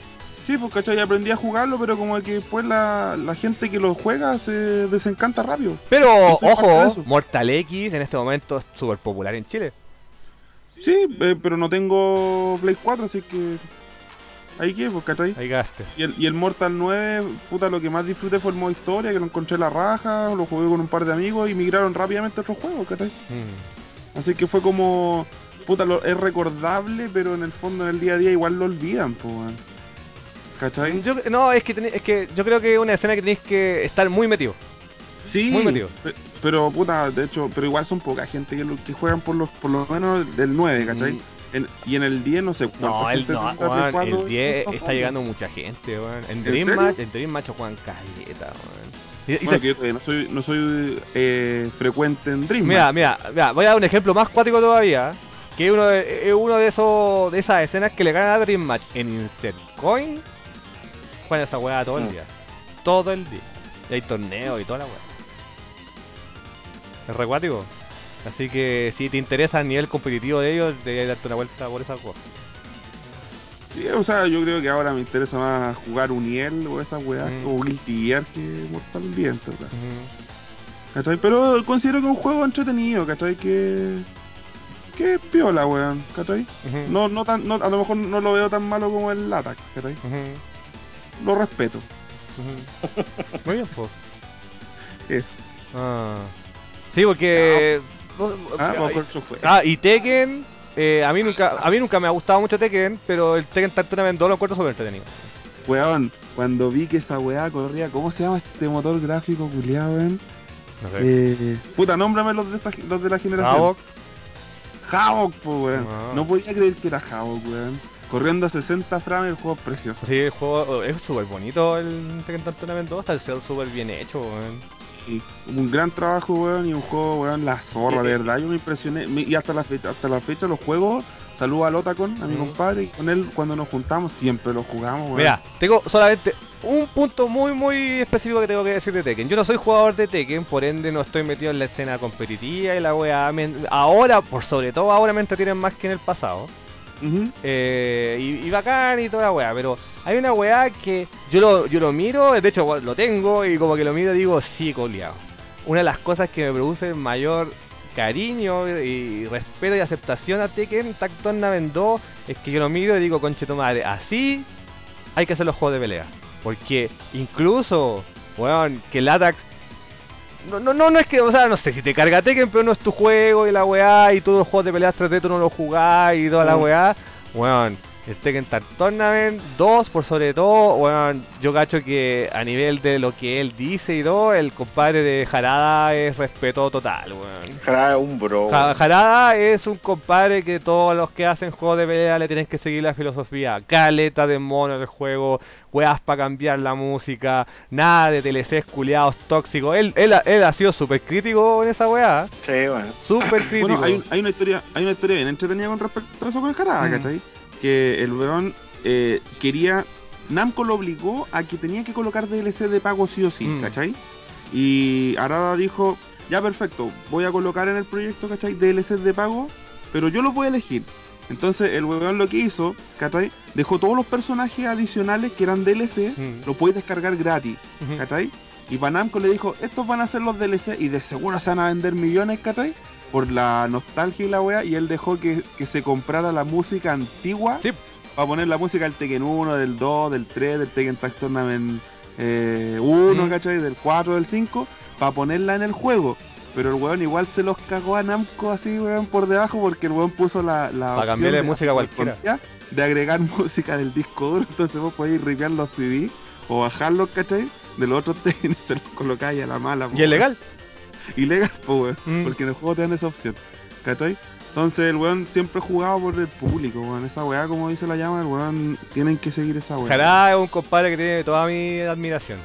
Sí, pues cachai, aprendí a jugarlo, pero como que después la, la gente que lo juega se desencanta rápido. Pero, ojo. Mortal X en este momento es súper popular en Chile. Sí, eh, pero no tengo Play 4, así que. Ahí que, pues cachai. Ahí gaste. Y el, y el Mortal 9, puta, lo que más disfruté fue el modo historia, que lo encontré la raja, lo jugué con un par de amigos y migraron rápidamente a otros juegos, ¿cachai? Mm. Así que fue como, puta, lo, es recordable, pero en el fondo, en el día a día, igual lo olvidan, pues. ¿Cachai? Yo, no, es que, es que yo creo que es una escena que tenéis que estar muy metido. Sí, muy metido. pe- pero, puta, de hecho, pero igual son poca gente que, juegan por, los, por lo menos del 9, ¿cachai? Mm. En- y en el 10 no sé cuánta No, el, no, tendrá weón, Play 4 el 10 y está llegando mucha gente, weón. En ¿En Dream serio? Match, en Dream Match juegan caleta, weón. Y- y Bueno, se- que yo no soy, no soy eh, frecuente en Dream. mira, mira, mira, voy a dar un ejemplo más cuático todavía. Que es uno de, es uno de esos de esas escenas que le ganan a Dream Match en Insert Coin. Juegan esa weá todo el Mm. día. Todo el día. Y hay torneos y toda la weá. Es recuático. Así que si te interesa el nivel competitivo de ellos, deberías darte una vuelta por esa cosa. Sí, o sea, yo creo que ahora me interesa más jugar Uniel o esas weas, Mm. o Guilty Gear que Mortal Kombat, en todo caso. ¿Cachai? Pero considero que es un juego entretenido, ¿cachai? Que. Que es piola, weón, ¿cachai? Ujú. No, no tan, no, a lo mejor no lo veo tan malo como el Latax, ¿cachai? Lo respeto. Muy bien, pues. Eso. Ah. Sí, porque. Ah, Ah, vamos con otro juego. ah, y Tekken. eh, a mí nunca a mí nunca me ha gustado mucho Tekken, pero el Tekken Tag Tournament 2 lo encuentro súper entretenido. Weón, cuando vi que esa weá corría, ¿cómo se llama este motor gráfico culiado, weón? No Eh, puta, nómbrame los de, esta, los de la generación. Havok, Havok, po, weón. Ah. No podía creer que era Havok, weón. Corriendo a 60 frames, el juego es precioso. Sí, el juego es súper bonito el Tekken Tournament 2, está súper bien hecho, weón. Y un gran trabajo, weón, y un juego, weón, la zorra, de verdad. Yo me impresioné. Y hasta la fecha, hasta la fecha los juegos, saludo al Otacon, a mi Mm. compadre, y con él cuando nos juntamos siempre los jugamos, weón. Mira, tengo solamente un punto muy muy específico que tengo que decir de Tekken. Yo no soy jugador de Tekken, por ende no estoy metido en la escena competitiva y la weá. Ahora, por sobre todo ahora me entretienen más que en el pasado. Eh, y, bacán y toda la weá, pero hay una weá que yo lo, yo lo miro, de hecho lo tengo y como que lo miro digo, sí, coleado. Una de las cosas que me produce mayor cariño y respeto y aceptación a Tekken Tag Tournament 2 es que yo lo miro y digo, conche tu madre, así hay que hacer los juegos de pelea. Porque incluso, weón, que el Atax no, no, no, no es que, o sea, no sé, si te carga Tekken, pero no es tu juego y la weá, y todos los juegos de peleas 3D tú no los jugás y toda la Mm. weá, weón, el Tekken Tag Tournament 2, por sobre todo, weón, yo cacho que a nivel de lo que él dice y todo, el compadre de Jarada es respeto total, weón. Jarada es un bro. Ja-. Jarada es un compadre que todos los que hacen juegos de pelea le tienen que seguir la filosofía. Caleta de mono del juego, weas para cambiar la música, nada de DLCs culiados tóxicos. Él, él, ha- él ha sido súper crítico en esa wea, Sí, bueno. súper crítico. Bueno, hay una historia, hay una historia bien entretenida con respecto a eso con el Jarada, Mm. ¿cachai? Que el weón eh, quería. Namco lo obligó a que tenía que colocar DLC de pago sí o sí, Mm. ¿cachai? Y Arada dijo, ya perfecto, voy a colocar en el proyecto, ¿cachai? DLC de pago, pero yo lo voy a elegir. Entonces el weón lo que hizo, ¿cachai? Dejó todos los personajes adicionales que eran DLC, Mm. lo puedes descargar gratis. ¿cachai? Y Panamco le dijo, estos van a ser los DLC y de seguro se van a vender millones, ¿cachai? Por la nostalgia y la wea, y él dejó que, que se comprara la música antigua Sí. para poner la música del Tekken 1, del 2, del 3, del Tekken Tag Tournament eh, 1, Mm. ¿cachai? Del 4, del 5, para ponerla en el juego. Pero el weón igual se los cagó a Namco así, weón, por debajo, porque el weón puso la, la Pa' opción cambiarle de- música cualquiera. de agregar música del disco duro, entonces vos podéis ripear los CD o bajarlos, ¿cachai? De los otros y se los colocáis a la mala. ¿Y es legal? Ilegal, pues, weón. Mm. Porque en el juego te dan esa opción, ¿cachai? Entonces el weón siempre ha jugado por el público, weón. Esa weá, como dice la llama, el weón, tienen que seguir esa weá. Jarada es un compadre que tiene toda mi admiración.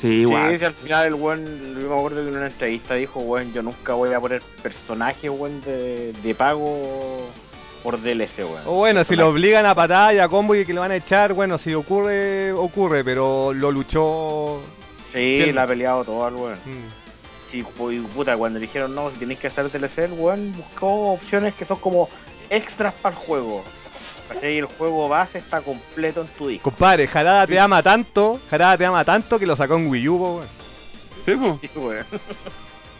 Sí, Sí, igual. si al final el weón, yo me acuerdo que en una entrevista dijo, weón, yo nunca voy a poner personajes, weón, de, de pago por DLC, weón. O bueno, si lo obligan a patada y a combo y que le van a echar, bueno, si ocurre, ocurre, pero lo luchó. Sí, la ha peleado todo el weón. Mm. Sí, pues, puta, cuando dijeron, no, si tenéis que hacer DLC, el weón buscó opciones que son como extras para el juego. ¿Cachai? Y el juego base está completo en tu disco. Compadre, Jarada te ama tanto, Jarada te ama tanto que lo sacó en Wii U, weón. Sí, po. Sí, weón.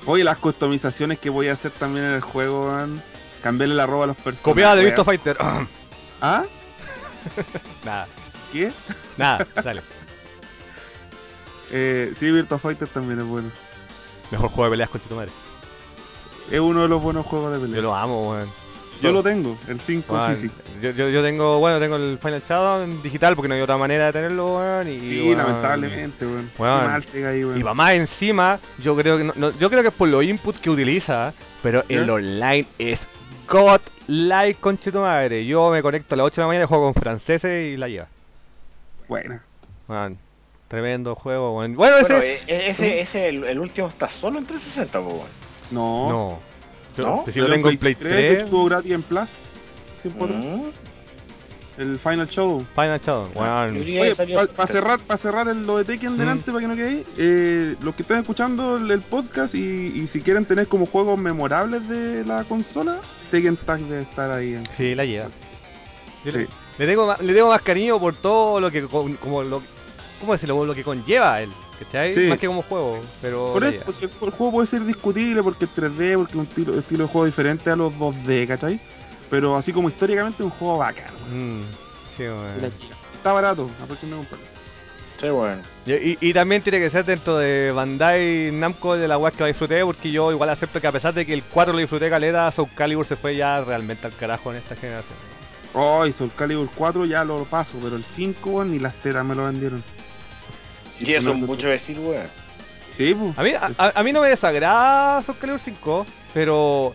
Oye, las customizaciones que voy a hacer también en el juego, weón. Cambiarle la ropa a los personajes. Copiada de. Virtua Fighter. ¿Ah? nada, ¿Qué? nada, dale. Eh, sí, Virtua Fighter también es bueno. Mejor juego de peleas con tu madre. Es uno de los buenos juegos de pelea. Yo lo amo, weón. Yo lo tengo, el 5 Weón, físico. yo, yo, yo tengo, bueno, tengo el Final Shadow en digital porque no hay otra manera de tenerlo, weón. Y, Sí, weón, lamentablemente, weón. Weón. Qué mal Sega ahí, weón. Y va más encima, yo creo que no, no- yo creo que es por los inputs que utiliza, pero el online es God like conche tu madre. Yo me conecto a las 8 de la mañana y juego con franceses y la lleva. Buena. Weón, tremendo juego, weón. Bueno, ese. Bueno, eh, eh, ese, ese el, el último está solo en 360, pues, weón. No. no. Yo, ¿No? pues si lo tengo en Play 3, Estuvo gratis en Plus. Tiempo. Mm. El Final Show. Final Yo Oye, que salió- para cerrar, para cerrar el, lo de Tekken Mm. delante, para que no quede ahí, eh, los que están escuchando el, el podcast y, y si quieren tener como juegos memorables de la consola, Tekken Tag debe estar ahí. En... Sí, la lleva. Yo Sí. le, le tengo más, le tengo más cariño por todo lo que como lo ¿cómo decirlo? lo que conlleva él, ¿cachai? Sí. Más que como juego, pero Por eso, pues, el, el juego puede ser discutible porque es 3D, porque es un estilo, estilo de juego diferente a los 2D, ¿cachai? Pero así como históricamente es un juego bacán. Mm, sí, weón. Está barato, aproximadamente un par. Sí, weón. Y, y- y también tiene que ser dentro de Bandai Namco de la weá que lo disfruté, porque yo igual acepto que a pesar de que el 4 lo disfruté caleta, Soul Calibur se fue ya realmente al carajo en esta generación. Oh, y Soul Calibur 4 ya lo paso, pero el 5 weón, ni las tetas me lo vendieron. Y eso es mucho decir, weón. Sí, pues. A mí, a, mí no me desagrada Soul Calibur 5, pero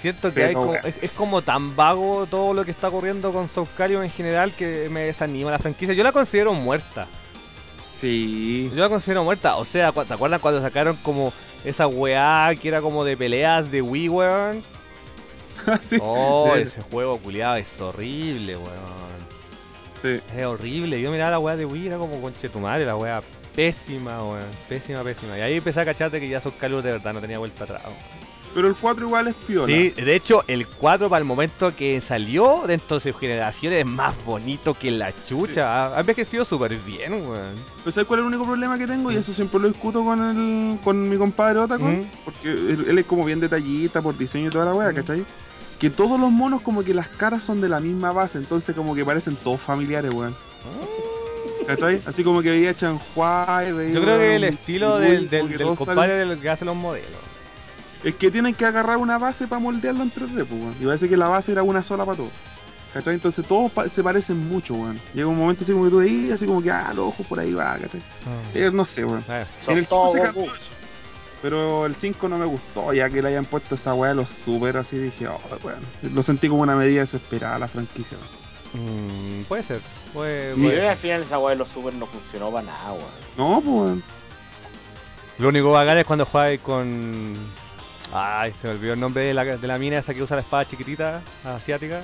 siento que Pero, hay como- es, es como tan vago todo lo que está ocurriendo con Soul Calibur en general que me desanima la franquicia. Yo la considero muerta. Sí. Yo la considero muerta. O sea, ¿te acuerdas cuando sacaron como esa weá que era como de peleas de Wii, weón? sí. Oh, de- ese juego culiado es horrible, weón. sí. Es horrible. Yo miraba la weá de Wii, era como conche tu madre, la weá pésima, weón. Pésima, pésima. Y ahí empecé a cacharte que ya son Calibur de verdad, no tenía vuelta atrás, weón. Pero el 4 igual es piola. Sí, de hecho, el 4 para el momento que salió dentro de su generación es más bonito que la chucha. Ha ha envejecido súper bien, weón. Pero ¿sabes cuál es el único problema que tengo? Y eso siempre lo discuto con el, con mi compadre Otacon. Mm. Porque él, él es como bien detallista por diseño y toda la wea, Mm. ¿cachai? Que todos los monos como que las caras son de la misma base, entonces como que parecen todos familiares, weón. ¿Cachai? Así como que veía a Chanhua y veía Yo creo que el estilo del, compadre salen- del que hace los modelos. Es que tienen que agarrar una base para moldearlo en 3D, pues, weón. Y parece que la base era una sola para todos. ¿Cachai? Entonces todos pa- se parecen mucho, weón. Llega un momento así como que tú veías, así como que, ah, los ojos por ahí va, ¿cachai? Eh, no sé, weón. Ah, En el 5 todos se cambió. Pero el 5 no me gustó, ya que le hayan puesto esa weá de los super así, dije, oh, weón. Lo sentí como una medida desesperada la franquicia. weón. Mm, puede ser. Puede, Y puede al ser. final esa weá de los super no funcionó para nada, weón. No, pues. Lo único bacán es cuando juegas con. Ay, se me olvidó el nombre de la, de la mina esa que usa la espada chiquitita, asiática.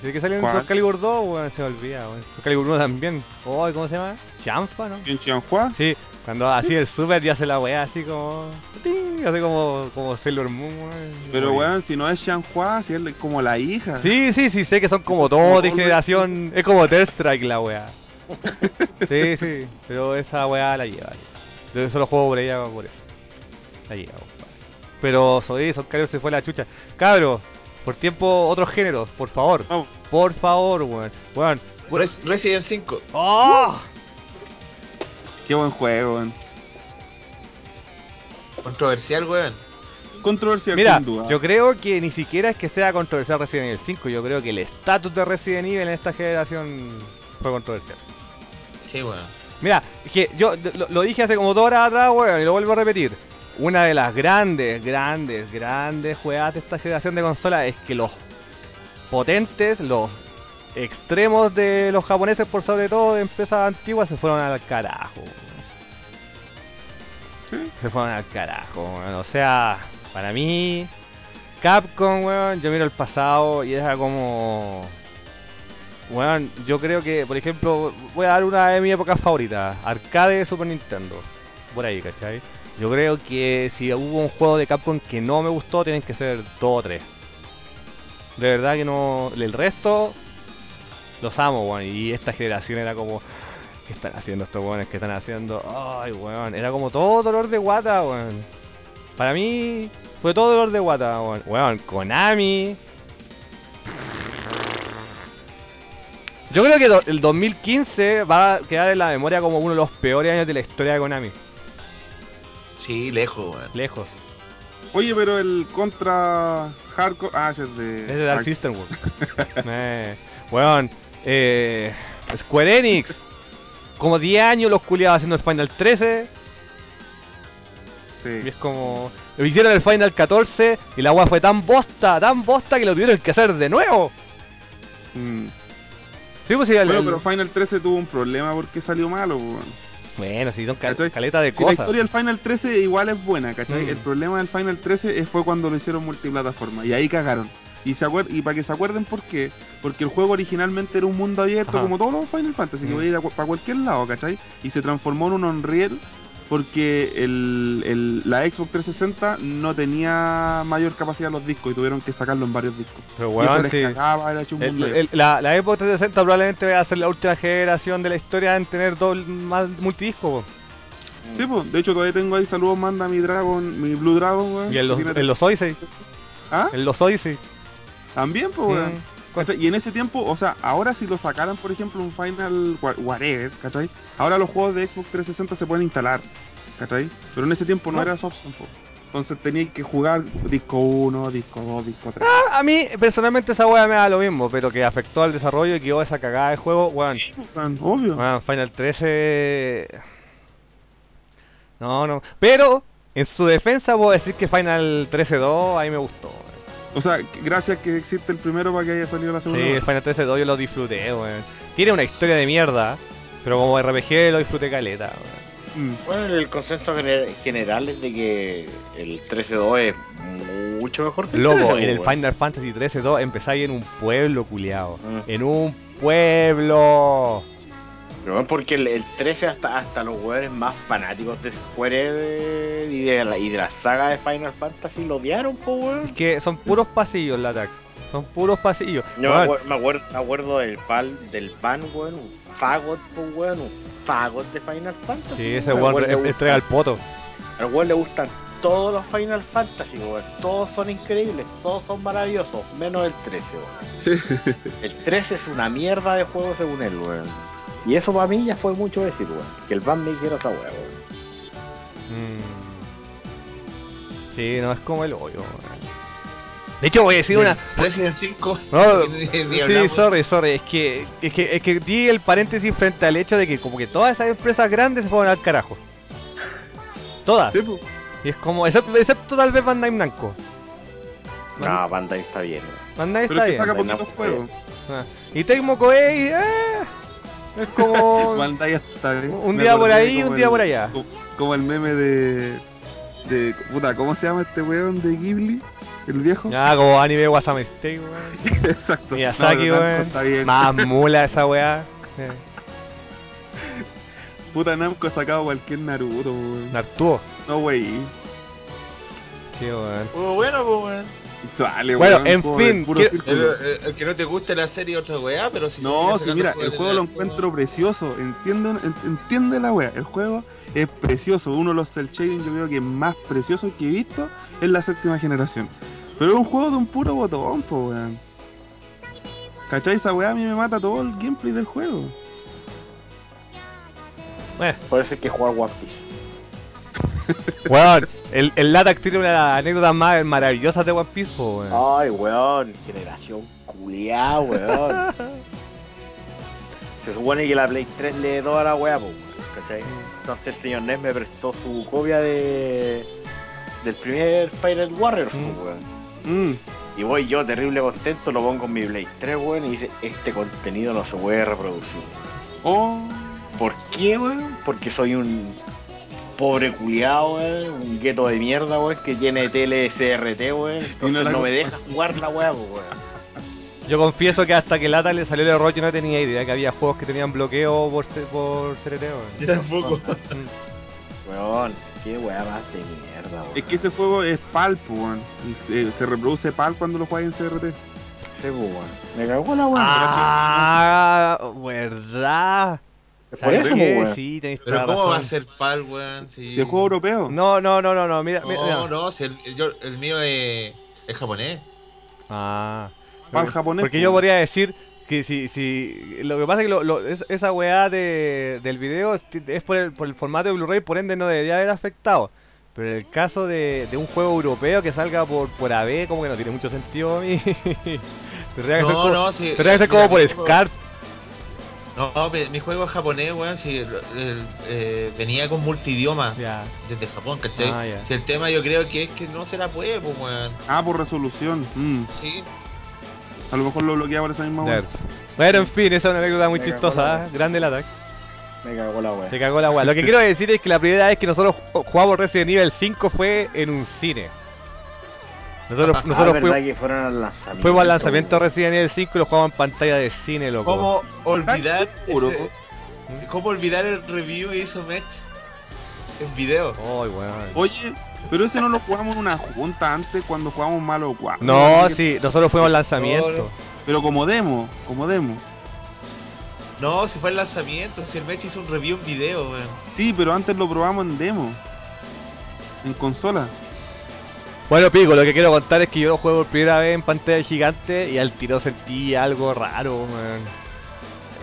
Desde que salió en ¿Cuál? Soul Calibur 2, weón, se me olvida, weón. Soul Calibur 1 también. Oh, ¿cómo se llama? Chanfa, ¿no? ¿En Chianhua? Sí, cuando así el super y hace la weá así como. ¡ting! Así como, como Sailor Moon, weón. Pero, weón, si no es Chianhua, si es como la hija. Sí, sí, sí, sé que son como todos de generación. Es como Third Strike la weá. Sí, sí, pero esa weá la lleva. Yo solo juego por ella por eso. La lleva. Pero soy son Calibur se fue la chucha. Cabro, por tiempo, otros géneros, por favor. Vamos. Por favor, weón. Weón. Res- Resident 5. ¡Oh! Qué buen juego, weón. Controversial, weón. Controversial, Mira, sin duda. yo creo que ni siquiera es que sea controversial Resident Evil 5. Yo creo que el estatus de Resident Evil en esta generación fue controversial. Sí, weón. Mira, es que yo lo, lo dije hace como dos horas atrás, weón, y lo vuelvo a repetir. Una de las grandes, grandes, grandes juegadas de esta generación de consolas es que los potentes, los extremos de los japoneses, por sobre todo de empresas antiguas, se fueron al carajo. Sí. Se fueron al carajo. O sea, para mí, Capcom, weón, yo miro el pasado y era como... Weón, yo creo que, por ejemplo, voy a dar una de mis épocas favoritas, arcade de Super Nintendo. Por ahí, ¿cachai? Yo creo que si hubo un juego de Capcom que no me gustó, tienen que ser dos o tres. De verdad que no... El resto, los amo, weón. Y esta generación era como... ¿Qué están haciendo estos weones? ¿Qué están haciendo? Ay, weón. Era como todo dolor de guata, weón. Para mí fue todo dolor de guata, weón. Weón, Konami. Yo creo que el 2015 va a quedar en la memoria como uno de los peores años de la historia de Konami. Sí, lejos, weón. Lejos. Oye, pero el contra hardcore. Ah, ese es de. Es de Dark System, weón. eh, weón, eh, Square Enix. Como 10 años los culiados haciendo el Final 13. Y es como. Lo hicieron el Final 14 y la weá fue tan bosta, tan bosta que lo tuvieron que hacer de nuevo. Mm. Sí, pues sí, el- Bueno, el- pero Final 13 tuvo un problema porque salió malo, weón. Bueno, sí, son ca- ¿Cachai? caleta de Si la cosas. historia del Final 13 igual es buena, ¿cachai? Mm. El problema del Final 13 es- fue cuando lo hicieron multiplataforma y ahí cagaron. Y, se y para que se acuerden por qué, porque el juego originalmente era un mundo abierto Ajá. como todos los Final Fantasy, que Mm. podía ir para cualquier lado, ¿cachai? Y se transformó en un Unreal porque el, el- la Xbox 360 no tenía mayor capacidad los discos y tuvieron que sacarlo en varios discos. Pero y eso les sí. cagaba, era hecho un mundo el- la, la Xbox 360 probablemente va a ser la última generación de la historia en tener doble, más multidisco. Sí, pues, de hecho todavía tengo ahí saludos, manda mi Dragon, mi Blue Dragon, weón. Y en los, en los Odyssey. ¿Ah? En los Odyssey. También, pues, weón. ¿Cachai? Y en ese tiempo, o sea, ahora si lo sacaran, por ejemplo, un Final wha- whatever, ¿cachai? Ahora los juegos de Xbox 360 se pueden instalar, ¿cachai? Pero en ese tiempo no, No. era opción, po. Entonces tenías que jugar disco 1, disco 2, disco 3. Ah, A mí, personalmente, esa weá me da lo mismo, pero que afectó al desarrollo y quedó esa cagada de juego, weón. obvio. Weón, Final 13. No, no. Pero, en su defensa, puedo decir que Final 13-2 a mí me gustó. O sea, gracias que existe el primero para que haya salido la Sí, segunda. el Final 13-2 yo lo disfruté, weón. Tiene una historia de mierda. Pero como RPG lo disfruté caleta, weón. Mm. Bueno, el consenso gener- general es de que el 13-2 es mucho mejor que el Loco, 13, en el. Final Fantasy 13 2 empezáis en un pueblo culiado. Mm. En un pueblo. Pero bueno, porque el, el 13 hasta, hasta los weones más fanáticos de Square y de, la, y de la saga de Final Fantasy lo odiaron, po, Es weón. que son puros pasillos la tax. Son puros pasillos. Yo acuer- me acuerdo, me acuerdo del pal, del pan, weón, un fagot, po, weón, un fagot de Final Fantasy. Sí, ese weón entrega el poto. Al weón le gustan todos los Final Fantasy, weón. Todos son increíbles, todos son maravillosos, menos el 13, weón. El 13 es una mierda de juego según él, weón. Y eso para mí ya fue mucho decir, weón. Que el ban me dijera esa weá, weón. Mm. Sí, no es como el hoyo. weón. De hecho, voy a decir una. Resident 5. No, sí, sorry, sorry. Es que, es que, es que di el paréntesis frente al hecho de que como que todas esas empresas grandes se fueron al carajo. Todas. Sí. Y es como, excepto, excepto tal vez Bandai Namco. No, Bandai está bien. Bandai Pero está es que bien. saca poquitos juegos. Ah. Y Tecmo Koei, eh, es como Bandai está bien. un día por ahí un día el- por allá. Como, como el meme de. de. Puta, ¿cómo se llama este weón de Ghibli? ¿El viejo? Ya, como anime Wasame Steak, weón. Exacto. Miyazaki, No, weón. Está bien. Más mula esa weá. Puta Namco ha sacado cualquier Naruto, weón. Nartuo. No, wey. Sí, weón. Bueno, pues, weón. Sale, Bueno, weón, en fin, puro quiero-. El, el- el que no te guste la serie otra weá, pero si No, sacando mira, el juego lo encuentro precioso. Entiendo, en- entiende la wea. El juego es precioso. Uno de los cel shading yo creo que más preciosos que he visto es la séptima generación. Pero es un juego de un puro botón, po, weón. ¿Cachai? Esa weá a mí me mata todo el gameplay del juego. Bueno, Por eso hay que jugar One Piece. weón, el, el Latac tiene una anécdota más maravillosa de One Piece, po, weón. Ay, weón, generación culiada, weón. Se supone que la Play 3 le toda la weá, weón, ¿cachai? Entonces el señor Ness me prestó su copia de del primer Spiral Warriors, pues, Mm. weón. Mm. Y voy yo terrible contento, lo pongo en mi Play 3, weón, y dice, este contenido no se puede reproducir. Oh. ¿Por qué, weón? Porque soy un pobre culiado, weón, un gueto de mierda, weón, que tiene tele SRT, weón, entonces no me deja jugar la weá, weón. Yo confieso que hasta que Lata le salió el error yo no tenía idea que había juegos que tenían bloqueo por, CRT, weón. Yo tampoco. Weón, qué weá más de mierda, weón. Es que ese juego es PAL, weón. Y se, se reproduce PAL cuando lo juegas en CRT. Sí, weón. Me cagó la weón. Ah, verdad. Por ¿Sabes eso, weón. Sí, tenéis Pero toda ¿cómo va a ser PAL, weón? Si... Si el juego europeo. No, no, no, no, no, mira, mira. No, no, si el, yo- el mío es, es japonés. Ah. PAL japonés. Porque po, yo podría decir que si, si lo que pasa es que lo- lo- es- esa weá de, del video es, es por, el, por el formato de Blu-ray, por ende no debería haber afectado. Pero en el caso de, de un juego europeo que salga por, por AB, como que no tiene mucho sentido a mí. tendría que ser No, como, no, si. tendría que ser mira, como por SCART. No, mi, juego es japonés, weón. Si el- el- eh, venía con multidioma Ya. desde Japón, ¿cachai? Ah. Si el tema yo creo que es que no se la puede, pues, weón. Ah, por resolución. Mm. Sí. A lo mejor lo bloquea por esa misma weá. Bueno, en fin, esa es una anécdota muy Me chistosa, ¿eh? grande el ataque. Me cagó la weá. Se cagó la weá. Lo que quiero decir es que la primera vez que nosotros ju- jugamos Resident Evil 5 fue en un cine. Nosotros, Ah, nosotros verdad fuimos, que fueron al lanzamiento. fuimos al lanzamiento. Resident Evil 5 y lo jugamos en pantalla de cine, loco. ¿Cómo olvidar ese- ¿Cómo olvidar el review que hizo Mech en video? Oye, pero ese no lo jugamos en una junta antes cuando jugamos Malo 4. No, sí, nosotros fuimos al lanzamiento. No, no. Pero como demo, como demo. No, si fue el lanzamiento, si el Mech hizo un review en video, weón. Sí, pero antes lo probamos en demo. En consola. Bueno, Pico, lo que quiero contar es que yo lo juego por primera vez en pantalla gigante y al tiro sentí algo raro, weón.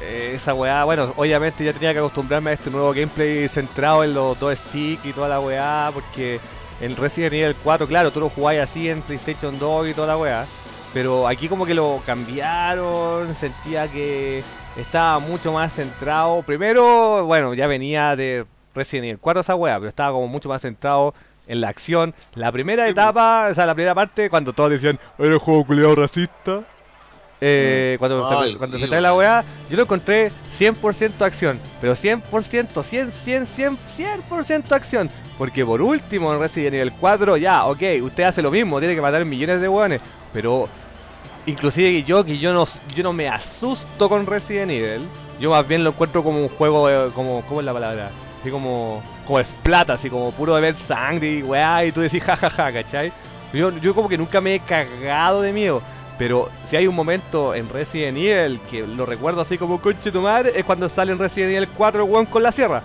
Eh, Esa weá, bueno, obviamente ya tenía que acostumbrarme a este nuevo gameplay centrado en los dos sticks y toda la weá, porque en Resident Evil 4, claro, tú lo jugabas así en PlayStation 2 y toda la weá, pero aquí como que lo cambiaron, sentía que estaba mucho más centrado. Primero, bueno, ya venía de Resident Evil 4 esa weá, pero estaba como mucho más centrado en la acción. La primera Sí, etapa, o sea, la primera parte, cuando todos decían, eres juego culiado racista. eh, cuando, Ay, cuando sí, se trae la weá, yo lo encontré 100% acción, pero 100%, 100, 100, 100, 100% acción. Porque por último en Resident Evil 4, ya, ok, usted hace lo mismo, tiene que matar millones de weones, pero inclusive yo, que yo no, yo no me asusto con Resident Evil, yo más bien lo encuentro como un juego, eh, como, ¿cómo es la palabra? Así como, como es plata, así como puro de ver sangre y weá, y tú decís jajaja, ¿cachai? Yo, yo como que nunca me he cagado de miedo. Pero si hay un momento en Resident Evil que lo recuerdo así como conche tu madre, es cuando sale en Resident Evil 4 el weón con la sierra.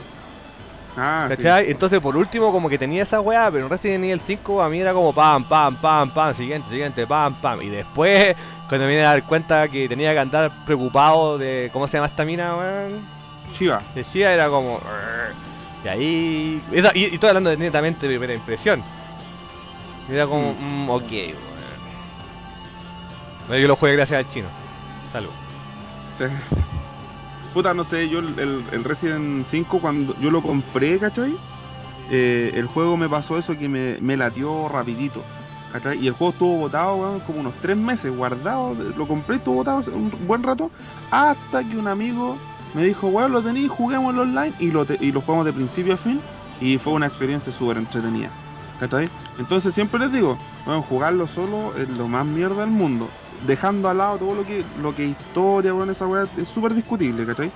Ah, sí. ¿Cachai? Entonces por último como que tenía esa weá, pero en Resident Evil 5 a mí era como pam, pam, pam, pam, siguiente, siguiente, pam, pam. Y después, cuando me vine a dar cuenta que tenía que andar preocupado de cómo se llama esta mina, weón. Chiva. Decía era como... Y ahí... y, y estoy hablando de netamente de primera impresión. Era como... mm, ok, weón. Bueno, yo lo jugué gracias al chino. Salud. Sí. Puta, no sé, yo el, el- Resident 5 cuando yo lo compré, ¿cachai? Eh, el juego me pasó eso que me, me latió rapidito, ¿cachai? Y el juego estuvo botado, weón, como unos tres meses guardado, lo compré y estuvo botado hace un buen rato, hasta que un amigo me dijo, weón, lo tenéis, juguémoslo online, y lo, te- y lo jugamos de principio a fin, y fue una experiencia súper entretenida, ¿cachai? Entonces siempre les digo, bueno, jugarlo solo es lo más mierda del mundo. Dejando al lado todo lo que lo que historia, bueno, esa weá es súper discutible, ¿cachai?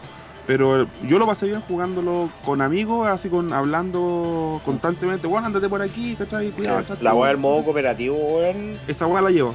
Pero yo lo pasé bien jugándolo con amigos, así con hablando constantemente, bueno, andate por aquí, ¿cachai? Cuidado. La weá del modo cooperativo, weón. Esa weá la llevo.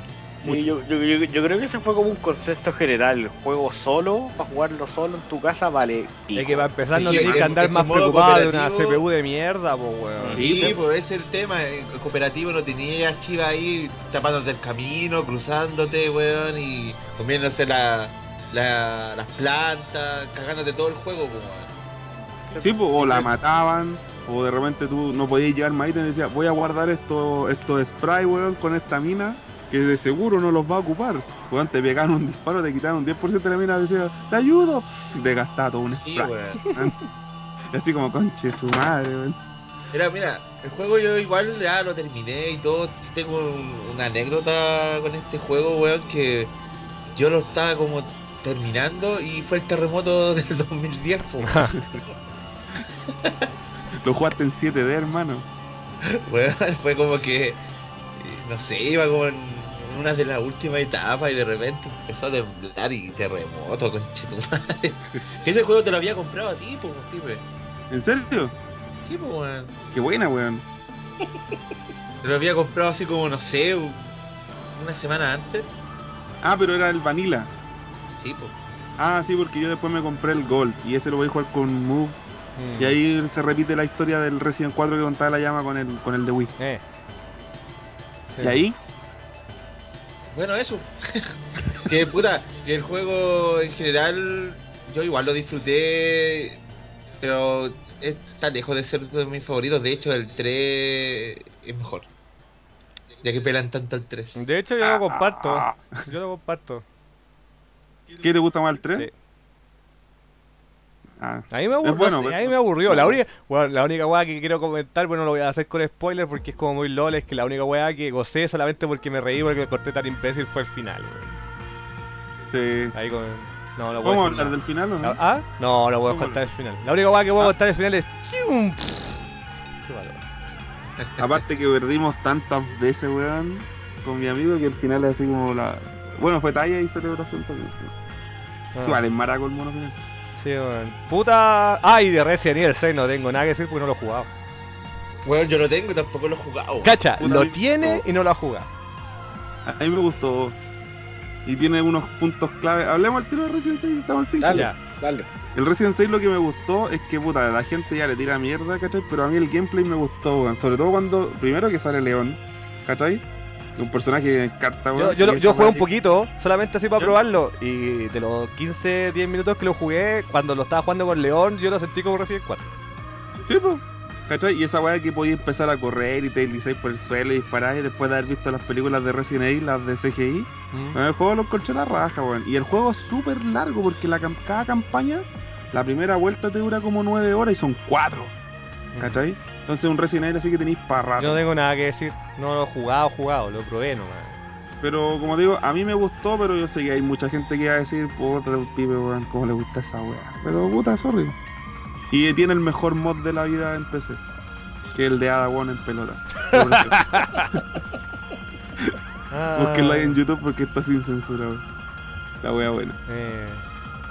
Sí, yo, yo, yo, yo creo que ese fue como un concepto general. El juego solo, para jugarlo solo en tu casa, vale. pico. Es que para empezar no que andar más preocupado de una CPU de mierda, po weón. Sí, pues ese es el tema. El cooperativo no tenía chiva ahí tapándote el camino, cruzándote, weón, y comiéndose la, la- las plantas, cagándote todo el juego, pues, weón. Sí, pues, o la mataban, o de repente tú no podías llevar más ítems y decías, voy a guardar esto, esto de spray, weón, con esta mina, que de seguro no los va a ocupar. Weón, te pegaban un disparo, te quitaban un 10% de la mina, decía, te ayudo, Pss, te gastaba todo un Sí, spray. así como, conche su madre, weón. Mira, mira, el juego yo igual ya lo terminé y todo. Tengo un- una anécdota con este juego, weón, que yo lo estaba como terminando y fue el terremoto del 2010, po, Lo jugaste en 7D, hermano. weón. Fue como que, no sé, iba como en una de las últimas etapas y de repente empezó a temblar y terremoto, conchetumadre. Que ese juego te lo había comprado a ti, po, Pipe. ¿En serio? Sí, po, weón. Qué buena, weón. Te lo había comprado así como, no sé, un- una semana antes. Ah, pero era el Vanilla. Sí, po. Ah, sí, porque yo después me compré el Gold y ese lo voy a jugar con Move. Mm. Y ahí se repite la historia del Resident 4 que contaba la llama con el, con el de Wii. Eh. Sí. Y ahí, Bueno, eso. que puta, que el juego en general yo igual lo disfruté, pero está lejos de ser uno de mis favoritos. De hecho, el 3 es mejor. Ya que pelan tanto el 3. De hecho yo lo comparto. Yo lo comparto. ¿qué te gusta más el 3? Sí. Ah, A mí me aburrió, Es bueno, a mí me aburrió. La única, bueno, la única weá que quiero comentar, bueno, lo voy a hacer con spoiler porque es como muy lol, es que la única weá que gocé solamente porque me reí porque me corté tan imbécil fue el final, weón. sí. Ahí con... No, no ¿Vamos a hablar del final o no? ¿Ah? No, no puedo ¿Cómo contar el final. La única weá que puedo Ah. contar el final es... Chúpalo. Aparte que perdimos tantas veces, weón, con mi amigo que el final es así como la... Bueno, fue talla y celebración también. Ah. Igual, en maraco el mono final. Sí, weón. Puta... Ah, y de Resident Evil 6 no tengo nada que decir porque no lo he jugado. Bueno, yo lo tengo y tampoco lo he jugado. Cacha, Puta, lo tiene y no lo ha jugado. A mí me gustó. Y tiene unos puntos clave. Hablemos al tiro de Resident 6, estamos al 5. Dale, Ya. dale. El Resident 6 lo que me gustó es que puta, la gente ya le tira mierda, ¿cachai? Pero a mí el gameplay me gustó, weón. Sobre todo cuando, primero que sale León, ¿cachai? Un personaje que me encanta, weón. yo, y yo jugué un poquito, solamente así para probarlo. Y de los 15, 10 minutos que lo jugué, cuando lo estaba jugando con León, yo lo sentí como Resident 4. Sí, pues. ¿Cachai? Y esa weá que podías empezar a correr y te deslizáis por el suelo y disparáis después de haber visto las películas de Resident Evil, las de CGI. Bueno, el juego lo encontré la raja, weón. Y el juego es súper largo porque la, cada campaña, la primera vuelta te dura como 9 horas y son 4. ¿Cachai? Entonces un Resident Evil así que tenéis para rato. Yo no tengo nada que decir. No lo he jugado, jugado, lo probé nomás. Pero como digo, a mí me gustó, pero yo sé que hay mucha gente que va a decir, puta, el pibe, weón, cómo le gusta esa weá. Pero puta, sorry. Y tiene el mejor mod de la vida en PC. Que el de Ada Wong en pelota. Ah. Búsquenlo ahí en YouTube porque está sin censura, weón. La wea buena. Eh,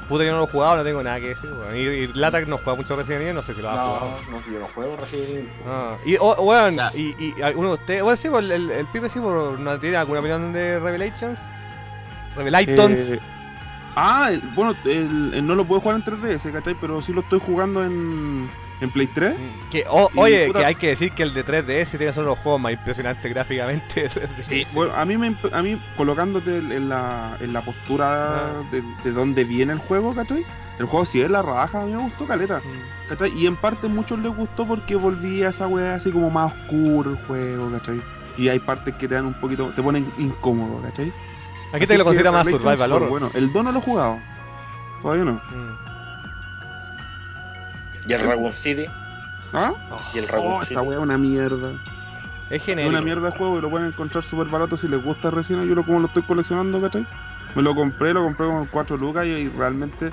puta, yo no lo he jugado, no tengo nada que decir, weón. Y, y Latac no juega mucho Resident Evil, no sé si lo ha No, jugado. no, yo no juego Resident Evil. Ah, y, oh, weón, y, y alguno de ustedes, bueno, sí, pues, el, el, el pibe sí, pues, ¿no tiene alguna opinión de Revelations? Revelations. Eh, ah, el- bueno, el- el no lo puedo jugar en 3DS, ¿cachai? Pero sí lo estoy jugando en, en Play 3. que, oh, y oye, que hay que decir que el de 3DS tiene solo los juegos más impresionantes gráficamente. 3DS. Bueno, a mí, me, a mí colocándote en la, en la postura Ah. de, de dónde viene el juego, ¿cachai? El juego sí es la raja, a mí me gustó caleta. Mm. ¿cachai? Y en parte muchos les gustó porque volvía esa weá así como más oscuro el juego, ¿cachai? Y hay partes que te dan un poquito, te ponen incómodo, ¿cachai? Aquí te lo que considera más survival horror. Bueno, el 2 no lo he jugado. Todavía no. Mm. ¿Y el Raccoon City? ¿Ah? ¿Y el Raccoon Oh, City? esa weá es una mierda. Es Es genérico. una mierda de juego y lo pueden encontrar súper barato si les gusta recién. Yo lo, como lo estoy coleccionando, ¿cachai? Me lo compré, lo compré con 4 lucas y, y realmente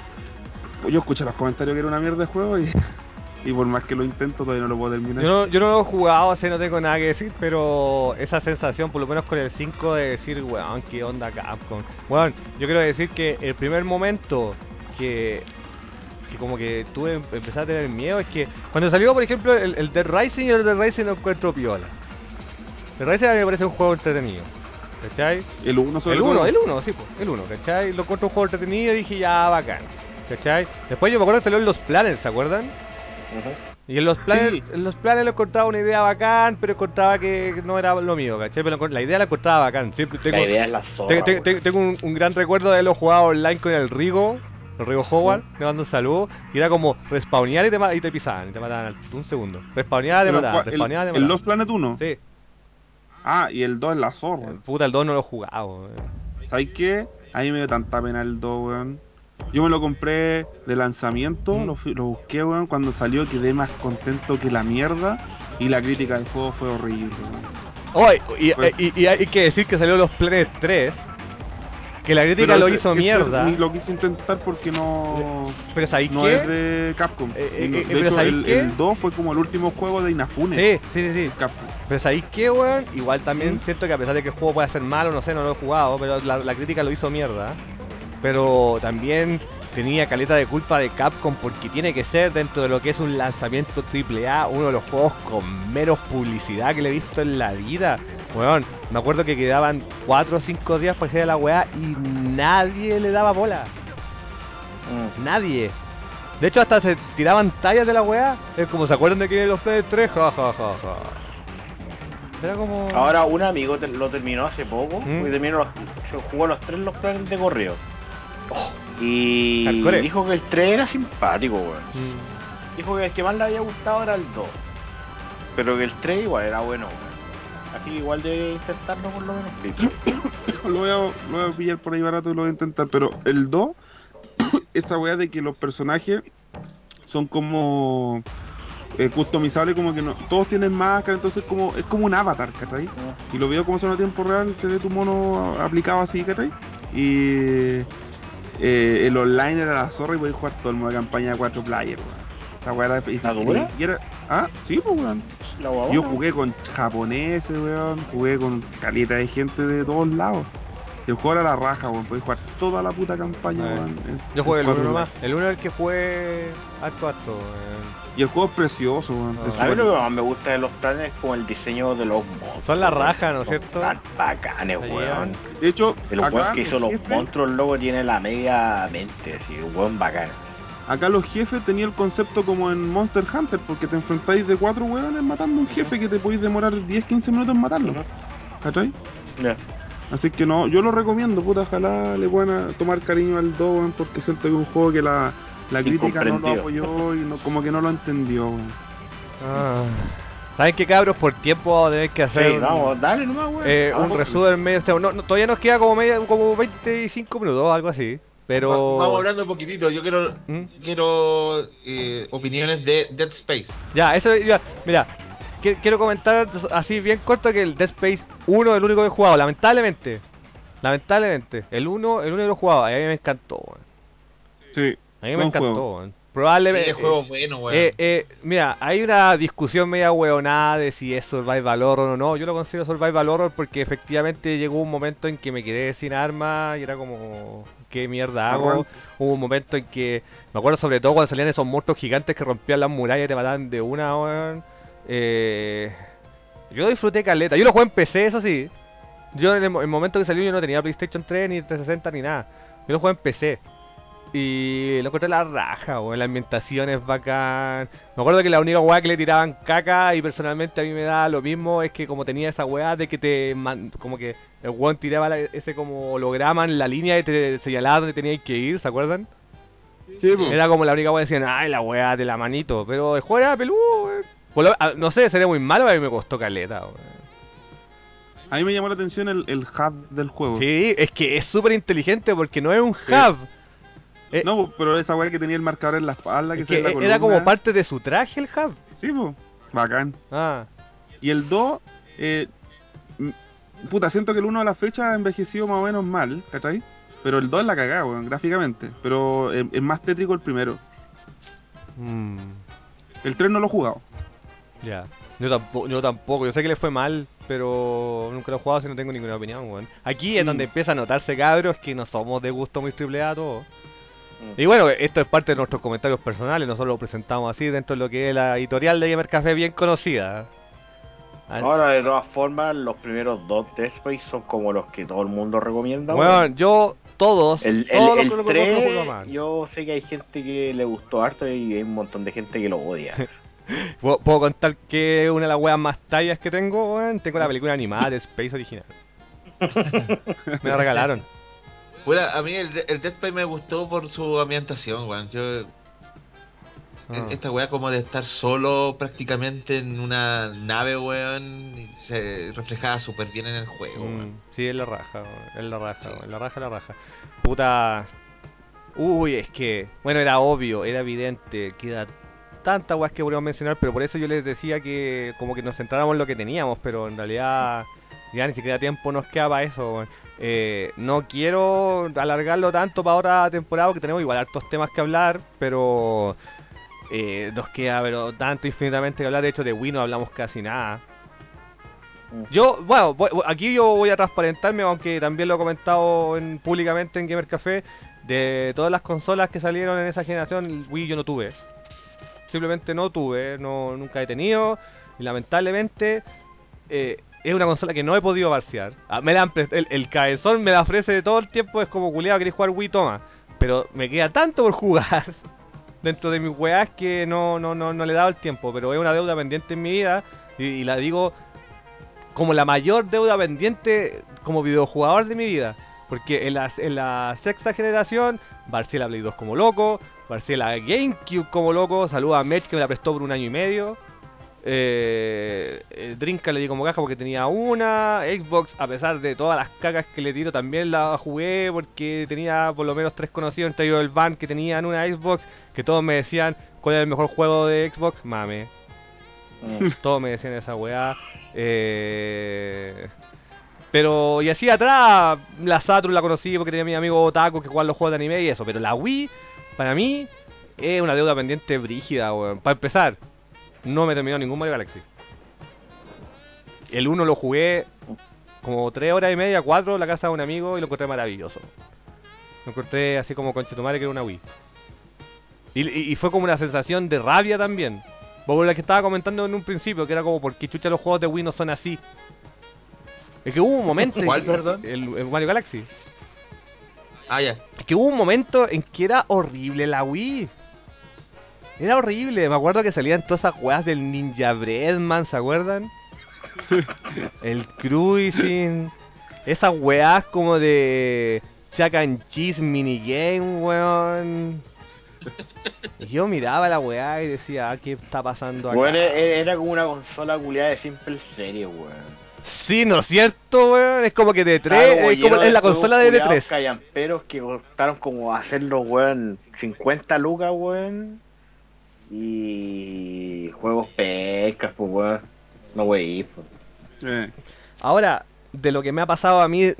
yo escuché los comentarios que era una mierda de juego y, y por más que lo intento todavía no lo puedo terminar. Yo no, yo no lo he jugado, así no tengo nada que decir, pero esa sensación, por lo menos con el 5, de decir, weón, qué onda Capcom. Weón, yo quiero decir que el primer momento que, que como que tuve, empecé a tener miedo es que cuando salió, por ejemplo, el, el Dead Rising, yo el Dead Rising lo encuentro piola. El Rising a mí me parece un juego entretenido. ¿Cachai? El 1 sobre El todo. 1, el 1, sí, pues, el 1, ¿cachai? Lo encuentro un juego entretenido y dije, ya, bacán. ¿Cachai? Después yo me acuerdo que salió en los planes, ¿se acuerdan? Y en los planes, Sí. en los planes lo encontraba una idea bacán, pero encontraba que no era lo mío, ¿cachai? Pero la idea la encontraba bacán. Siempre tengo, La idea es la zorra. te- te- weón. te- tengo un, un gran recuerdo de haberlo jugado online con el Rigo, el Rigo Howard, le mando un saludo, y era como respawnear y te, y te pisaban, y te mataban al un segundo. Respawnear, te mataban, respawnear, te el, el mataban. Lost Planet 1. Sí, Ah, y el 2 es la zorra. puta, el 2 no lo he jugado. weón. ¿Sabes qué? A mí me dio tanta pena el 2, weón. Yo me lo compré de lanzamiento, Mm. lo, lo busqué, weón. Cuando salió quedé más contento que la mierda. Y la crítica del juego fue horrible, weón. Oye, y, Pues- y- y hay que decir que salió los planes 3, que la crítica Pero lo hizo mierda. lo quise intentar porque no. Pero ¿sabéis No qué? es de Capcom. Eh, eh, No, eh, de pero hecho, ¿sabéis el, qué? el 2 fue como el último juego de Inafune. Sí, sí, sí, sí. Capcom. Pero ¿sabéis qué, weón? Igual también ¿Mm? siento que a pesar de que el juego pueda ser malo, no sé, no lo he jugado, pero la, la crítica lo hizo mierda. Pero también tenía caleta de culpa de Capcom porque tiene que ser dentro de lo que es un lanzamiento AAA uno de los juegos con menos publicidad que le he visto en la vida. Weón, me acuerdo que quedaban 4 o 5 días para que sea la weá y nadie le daba bola. Mm. Nadie. De hecho, hasta se tiraban tallas de la weá. Es como, ¿se acuerdan de que los Play 3? Ja, ja, ja, ja. Era como... Ahora un amigo te- lo terminó hace poco, ¿Mm? porque terminó los, se jugó los tres los planes de correo. Y Hardcore. dijo que el 3 era simpático, weón. Mm. Dijo que el que más le había gustado era el 2. Pero que el 3 igual era bueno, weón. Así igual de intentarlo por lo menos. Lo voy, a, lo voy a pillar por ahí barato y lo voy a intentar. Pero el 2, esa weá de que los personajes son como eh, customizables, como que no, todos tienen máscara, entonces como es como un avatar, ¿cachai? Y lo veo como son a tiempo real, se ve tu mono aplicado así, ¿cachai? Y eh, el online era la zorra y podéis jugar todo el modo de campaña de 4 players, weón. Esa weá era. ¿La dura? y era- ah, sí, pues weón. La Yo jugué con japoneses, weón. Jugué con caleta de gente de todos lados. El juego era la raja, weón. Podéis jugar toda la puta campaña, A ver. weón. Yo jugué el 1 cuatro nomás. El 1 es el que jugué acto acto. weón. Y el juego es precioso, weón. Ah. A mí lo que más me gusta de los planes es como el diseño de los monstruos. Son la raja, ¿no es cierto? Tan bacanes, weón. De hecho, El weón que hizo los monstruos, luego tiene la media mente, así, weón bacán. Acá los jefes tenían el concepto como en Monster Hunter, porque te enfrentáis de cuatro weones matando a un jefe que te podéis demorar 10-15 minutos en matarlo. ¿Cachai? Ya. Así que no, yo lo recomiendo, puta, ojalá le puedan tomar cariño al 2, weón, porque siento que es un juego que la, la crítica no lo apoyó y no, como que no lo entendió, weón. Ah. ¿Saben qué cabros? Por tiempo vamos a tener que hacer Sí, un, vamos, dale nomás, eh, un Vamos. resumen medio. este- no, no, todavía nos queda como media, como 25 minutos, algo así. Pero. Va- Vamos hablando un poquitito. Yo quiero, ¿Mm? quiero eh, opiniones de Dead Space. Ya, eso, ya, mira, qui- quiero comentar así bien corto que el Dead Space 1 es el único que he jugado, lamentablemente. Lamentablemente, el 1, el 1 lo jugaba y a mí me encantó, weón. Sí. A mí me encantó, weón. Sí, Probablemente. el juego bueno, weón. eh, eh, mira, hay una discusión media hueonada de si es Survival Horror o no. Yo lo considero Survival Horror porque efectivamente llegó un momento en que me quedé sin armas y era como, ¿qué mierda hago? Hubo un momento en que, me acuerdo sobre todo cuando salían esos monstruos gigantes que rompían las murallas y te mataban de una, weón. Eh, yo disfruté caleta. Yo lo jugué en PC, eso sí. Yo en el, el momento que salió yo no tenía PlayStation 3 ni 360 ni nada. Yo lo jugué en PC. Y lo encontré la raja, weón. La ambientación es bacán. Me acuerdo que la única weá que le tiraban caca y personalmente a mí me da lo mismo es que como tenía esa weá de que te... man- como que el weón tiraba la- ese como holograma en la línea y te señalaba donde tenías que ir, ¿se acuerdan? Sí. Era como la única weá que decían, ay, la weá de la manito. Pero el juego era peludo, weón. Ah, No sé, sería muy malo, a mí me costó caleta, weón. A mí me llamó la atención el, el hub del juego. Sí, es que es súper inteligente porque no es un hub. Eh, No, po, pero esa weá que tenía el marcador en la espalda, que es se que la era como parte de su traje el hub. Sí, po. Bacán. Ah, Y el 2, eh, puta, siento que el 1 a la fecha ha envejecido más o menos mal, ¿cachai? Pero el 2 es la cagada, weón, gráficamente. Pero es, es más tétrico el primero. mm, El 3 no lo he jugado. ya. Yo tampoco, yo tampoco, yo sé que le fue mal, pero nunca lo he jugado así no tengo ninguna opinión, weón. Aquí es Mm. donde empieza a notarse, cabros, que no somos de gusto muy triple A todos. Mm. Y bueno, esto es parte de nuestros comentarios personales, nosotros lo presentamos así dentro de lo que es la editorial de Gamer Café bien conocida. Ah, Ahora, de todas formas, los primeros dos Dead Space son como los que todo el mundo recomienda. Bueno, yo, todos, el, el, todos el lo 3, aman. yo sé que hay gente que le gustó harto y hay un montón de gente que lo odia. ¿Puedo, puedo contar que una de las weas más tallas que tengo, weón? Tengo la película animada de Space original. Me la regalaron. Puta, a mí el, el Dead Space me gustó por su ambientación, weón. Yo, Ah. Esta weá como de estar solo prácticamente en una nave, weón, se reflejaba súper bien en el juego, Mm, weón. sí, es la raja, weón, es la raja, Sí. weón, la raja, la raja. Puta. Uy, es que, bueno, era obvio, era evidente, queda tanta weas que podríamos mencionar, pero por eso yo les decía que como que nos centráramos en lo que teníamos, pero en realidad ya ni siquiera tiempo nos queda para eso. Eh, no quiero alargarlo tanto para otra temporada, porque tenemos igual hartos temas que hablar, pero eh, nos queda pero tanto infinitamente que hablar. De hecho, de Wii no hablamos casi nada. Yo, bueno, voy- aquí yo voy a transparentarme, aunque también lo he comentado en, públicamente en Gamer Café, de todas las consolas que salieron en esa generación, el Wii yo no tuve. Simplemente no tuve, no, nunca he tenido, y lamentablemente eh, es una consola que no he podido barcear. Ah, me la el, el cabezón me la ofrece todo el tiempo, es como culiado, querés jugar Wii, toma. Pero me queda tanto por jugar dentro de mis weas que no, no, no, no le he dado el tiempo, pero es una deuda pendiente en mi vida, y, la digo como la mayor deuda pendiente como videojugador de mi vida. Porque en la, en la sexta generación, barcé la Play 2 como loco, barcé la GameCube como loco, saluda a Mech que me la prestó por un año y medio. Eh, eh, Drinka le di como caja porque tenía una. Xbox, a pesar de todas las cacas que le tiro, también la jugué porque tenía por lo menos tres conocidos entre ellos el van que tenían una Xbox. Que todos me decían cuál era el mejor juego de Xbox. Mame. Mm. Todos me decían esa weá. Eh... Pero, y así atrás, la Saturn la conocí porque tenía mi amigo Otaku que jugaba los juegos de anime y eso. Pero la Wii, para mí, es una deuda pendiente brígida, weón. Para empezar, no me terminó ningún Mario Galaxy. El 1 lo jugué como 3 horas y media, 4 en la casa de un amigo y lo encontré maravilloso. Lo encontré así como con Chetumare que era una Wii. Y, y- y fue como una sensación de rabia también. Por la que estaba comentando en un principio, que era como porque chucha los juegos de Wii no son así. Es que hubo un momento. en ¿Cuál, perdón? El, el Mario Galaxy. Ah, ya. Es que hubo un momento en que era horrible la Wii. Era horrible. Me acuerdo que salían todas esas weas del Ninja Breadman, ¿se acuerdan? el cruising. Esas weas como de Chuck and Cheese minigame, weón. Y yo miraba la weá y decía, ah, ¿qué está pasando acá? Bueno, e- era como una consola culiada de simple serie, weón. Sí, ¿no es cierto, weón? Es como que de Estaba 3, como es, como, la consola de culiados D3. callamperos que costaron como hacerlo, weón, 50 lucas, weón. Y juegos pescas, pues, weón. No, wey, pues. Eh, Ahora, de lo que me ha pasado a mí,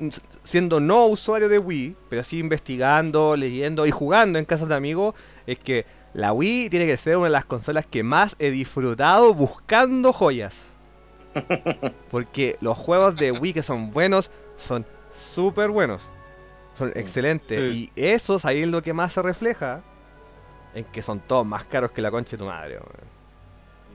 siendo no usuario de Wii, pero sí investigando, leyendo y jugando en casas de amigos, es que la Wii tiene que ser una de las consolas que más he disfrutado buscando joyas. Porque los juegos de Wii que son buenos son súper buenos. Son excelentes. Sí. Y esos ahí es lo que más se refleja. En que son todos más caros que la concha de tu madre. weón.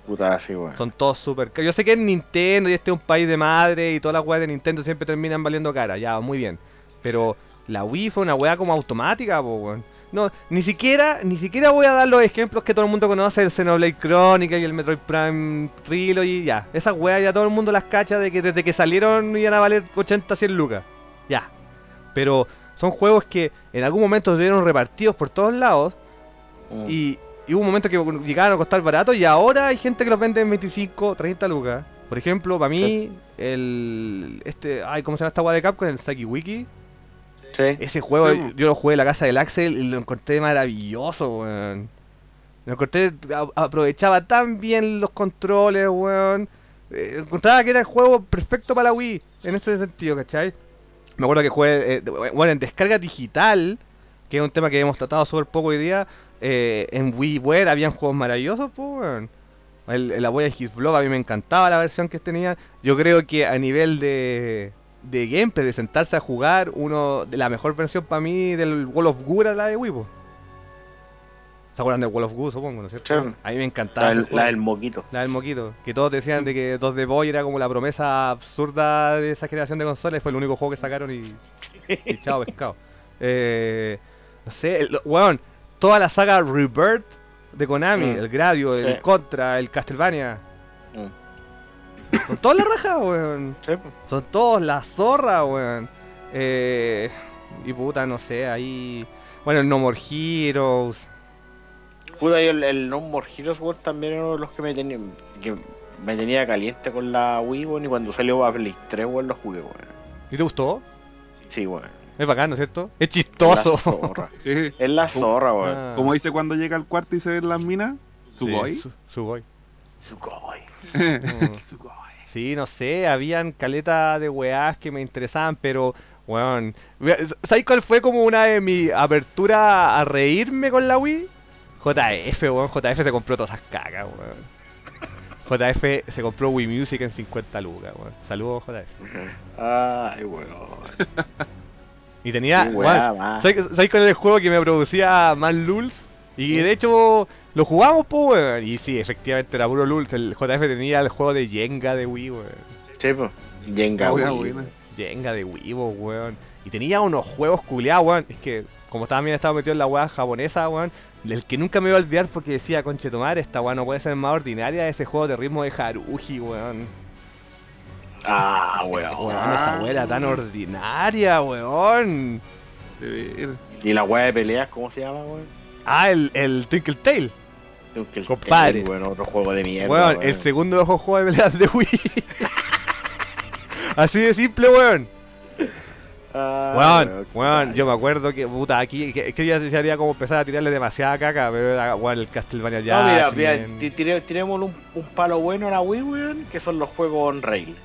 Puta, así, weón. Son todos súper caros. Yo sé que es Nintendo y este es un país de madre y todas las weas de Nintendo siempre terminan valiendo cara. Ya, muy bien. Pero la Wii fue una wea como automática, po, weón. No, ni siquiera, ni siquiera voy a dar los ejemplos que todo el mundo conoce, el Xenoblade Chronicle y el Metroid Prime Trilogy, ya. Esas weas ya todo el mundo las cacha de que desde que salieron iban a valer 80, 100 lucas. Ya. Pero son juegos que en algún momento estuvieron repartidos por todos lados Mm. y, y hubo un momento que llegaron a costar barato y ahora hay gente que los vende en 25, 30 lucas. Por ejemplo, para mí, el. Este. Ay, ¿cómo se llama esta wea de Capcom? El Saki Wiki. Sí. Ese juego Sí, yo lo jugué en la casa del Axel y lo encontré maravilloso, weón. Lo encontré. a- aprovechaba tan bien los controles, weón. Eh, encontraba que era el juego perfecto para la Wii, en ese sentido, ¿cachai? Me acuerdo que jugué, eh, bueno, en descarga digital, que es un tema que hemos tratado súper poco hoy día, eh, en WiiWare habían juegos maravillosos, pues. El, el Abuela His Vlog a mí me encantaba la versión que tenía. Yo creo que a nivel de, de gameplay, de sentarse a jugar, uno de la mejor versión para mí del Wall of Goo era la de Wii, po. ¿Se acuerdan del Wall of Goo, supongo, no es cierto? Sí. A mí me encantaba. La, del- juego. la del moquito. La del moquito. Que todos decían de que 2 de Boy era como la promesa absurda de esa generación de consolas. Fue el único juego que sacaron y, y chao pescado. Eh, no sé, el, weón, toda la saga Rebirth de Konami, Mm. el Gradio, el Sí. Contra, el Castlevania. Mm. Son todas las rajas, weón. Sí. Son todos la zorra, weón. Eh, y puta, no sé, ahí. Bueno, el No More Heroes. Puta, yo el, el No More Heroes también era uno de los que me tenía, que me tenía caliente con la Wii, weón, y cuando salió a Play 3, weón, lo jugué, weón. ¿Y te gustó? Sí, weón. Es bacán, ¿no es cierto? Es Es chistoso. la zorra. Sí. Es la zorra, weón. Ah. Como dice cuando llega al cuarto y se ven las minas, Sugoi. Sí, su- Sugoi. Sugoi. Mm. Sugoi. Sí, no sé, habían caleta de weás que me interesaban, pero, weón. ¿Sabes cuál fue como una de mi apertura a reírme con la Wii? JF, weón. JF se compró todas esas cacas, weón. JF se compró Wii Music en 50 lucas, weón. Saludos, JF. Ay, weón. Y tenía, weón, weá más. ¿sabes, ¿sabes cuál era el juego que me producía más lulz? Y de hecho, lo jugamos, pues, weón. Y sí, efectivamente era puro lulz. El JF tenía el juego de Jenga de Wii, weón. Sí, po. Jenga, Wii. buena. Jenga de Wii, po, weón. Y tenía unos juegos culiados, weón. Es que, como también estaba metido en la weá japonesa, weón. El que nunca me iba a olvidar porque decía, conche tomar, esta weá no puede ser más ordinaria. Ese juego de ritmo de Haruji, weón. Ah, weón. Weón, esa weá era tan ordinaria, weón. ¿Y la weá de peleas, cómo se llama, weón? Ah, el, el Twinkle Tail. Que- Compadre. Weón, otro juego de mierda. Weón, el segundo ojo juego de peleas de Wii. Así de simple, weón. Ah, Weón, yo me acuerdo que, puta, aquí, que, que ya se haría como empezar a tirarle demasiada caca, pero era, weón, el Castlevania ya. No, mira, mira, ti- tire- tiremos un, un palo bueno a la Wii, weón, que son los juegos on rail.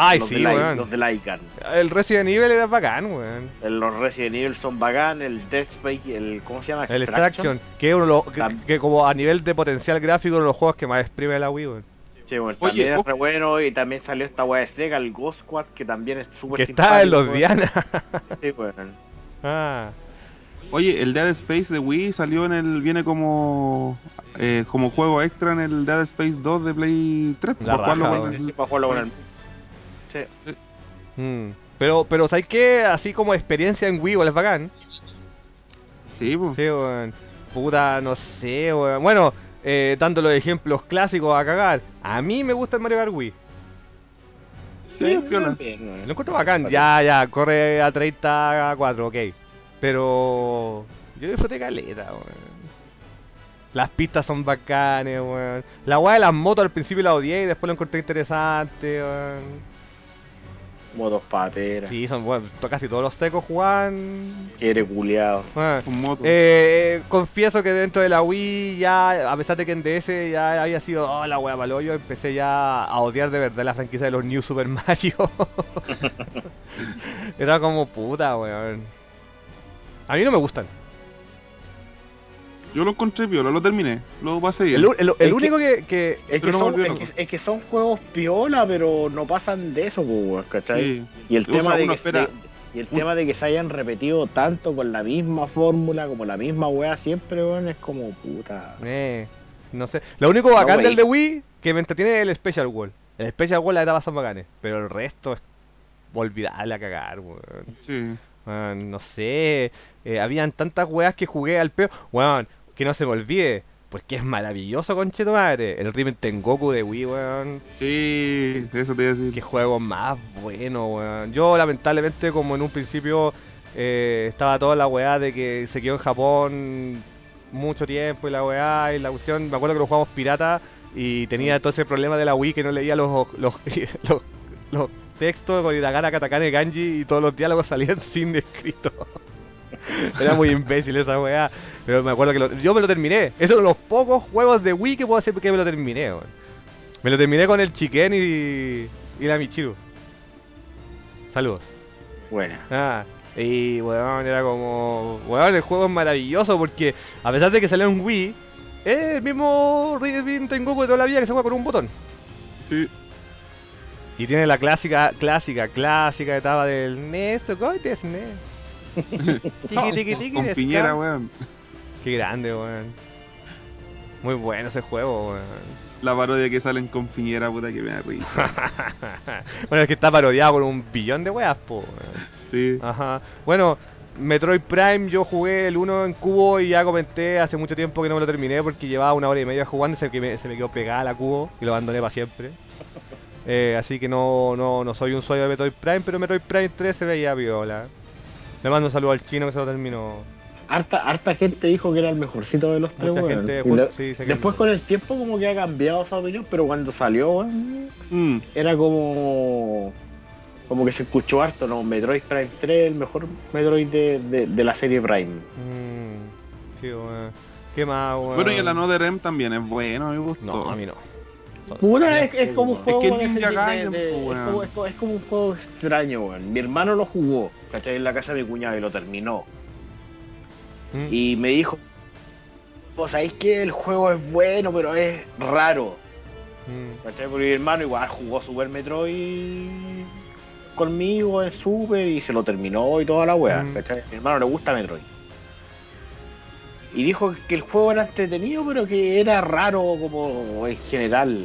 Ay, los sí, de la- weón. Los de Lycan. El Resident Evil era bacán, weón. El- Los Resident Evil son bacán, el Death Space, el ¿cómo se llama? El Extraction, que uno los, que, que como a nivel de potencial gráfico, uno de los juegos que más exprime la Wii, weón. Sí, bueno, Oye, también es bueno y también salió esta weá de Sega, el Ghost Squad, que también es súper Que está en los simpático. Diana. Sí, weón. ah, Oye, el Dead Space de Wii salió en el. Viene como. eh, como juego extra en el Dead Space 2 de Play 3. La jugarlo raja, con weón. Sí, para jugarlo con el... Sí. mm. Pero, pero, ¿sabes qué? Así como experiencia en Wii, igual es bacán. Sí, pues. Sí, weón. Puta, no sé, weón. Bueno, eh, dando los ejemplos clásicos a cagar. A mí me gusta el Mario Kart Wii. Sí, también, weón. Lo encuentro bacán. Ya, ya, corre a 30 a 4, ok. Pero yo disfruté caleta, weón. Las pistas son bacanes, weón. La weá de las motos al principio la odié y después lo encontré interesante, weón. Motos pateras. Sí, son bueno, casi todos los tecos jugaban. Quiere culiado. Bueno, Con moto. eh, confieso que dentro de la Wii ya, a pesar de que en DS ya había sido oh, la wea paloyo, empecé ya a odiar de verdad la franquicia de los New Super Mario. Era como puta, weón. A mí no me gustan. Yo lo encontré piola, lo terminé. Lo pasé bien. El, el- el Es que- único que, que- Es que, no son, es, que, es que son juegos piola, pero no pasan de eso, pues, weón, ¿cachai? Sí. Y el tema de que espera- de- y el tema de que se hayan repetido tanto con la misma fórmula, como la misma weá siempre, weón, es como puta. Eh, no sé. Lo único bacán del de Wii que me entretiene es el Special Wall. El Special Wall la etapa son bacanes, pero el resto es olvidable a cagar, weón. Sí. Weón, no sé, eh, habían tantas weas que jugué al peo. Weón, que no se me olvide, porque es maravilloso, concheto madre. El Riven Tengoku de Wii, weón. Sí, eso te iba a decir. Qué juego más bueno, weón. Yo, lamentablemente, como en un principio eh, estaba toda la weá de que se quedó en Japón mucho tiempo y la weá y la cuestión. Me acuerdo que lo jugamos pirata y tenía todo ese problema de la Wii que no leía los, los, los, los textos con Hiragana, Katakana y Kanji y todos los diálogos salían sin escrito. Era muy imbécil esa weá. Pero me acuerdo que lo- yo me lo terminé. Es uno de los pocos juegos de Wii que puedo hacer que me lo terminé, weón. Me lo terminé con el Chiken y, y la Michiru. Saludos. Buena. Ah, y weón, era como. Weón, el juego es maravilloso porque a pesar de que salió en Wii, es el mismo Riven Tengoku de toda la vida que se juega con un botón. Sí. Y tiene la clásica, clásica, clásica etapa del Neso, Goites, Ne. Tiki, tiki, tiki, Con de piñera, weón. Qué grande, weón. Muy bueno ese juego, weón. La parodia que salen con piñera, puta que me da risa. bueno, es que está parodiado con un billón de weas, po, weón. Sí. Ajá. Bueno, Metroid Prime yo jugué el 1 en cubo y ya comenté hace mucho tiempo que no me lo terminé porque llevaba una hora y media jugando y se, que me, se me quedó pegada la cubo y lo abandoné para siempre. Eh, así que no, no, no soy un usuario de Metroid Prime, pero Metroid Prime 3 se veía viola. Le mando un saludo al chino que se lo terminó. Harta, harta gente dijo que era el mejorcito de los tres, Mucha gente sí, que- Después con el tiempo como que ha cambiado esa opinión, pero cuando salió, weón, Mm. era como como que se escuchó harto, ¿no? Metroid Prime 3, el mejor Metroid de, de, de la serie Prime. Mm, sí, weón. ¿Qué más, weón? Bueno, y el Another M también es bueno, me gustó. No, a mí no. Puta, es, es como un Es juego que Ninja de- de- es, como, es como- es como un juego extraño, weón. Mi hermano lo jugó, ¿cachai? En la casa de mi cuñado y lo terminó. Mm. Y me dijo, pues sabéis que el juego es bueno, pero es raro. Mm. ¿Cachai? Porque mi hermano igual jugó Super Metroid conmigo en Super y se lo terminó y toda la wea. Mm. ¿cachai? A mi hermano le gusta Metroid. Y dijo que el juego era entretenido, pero que era raro como en general.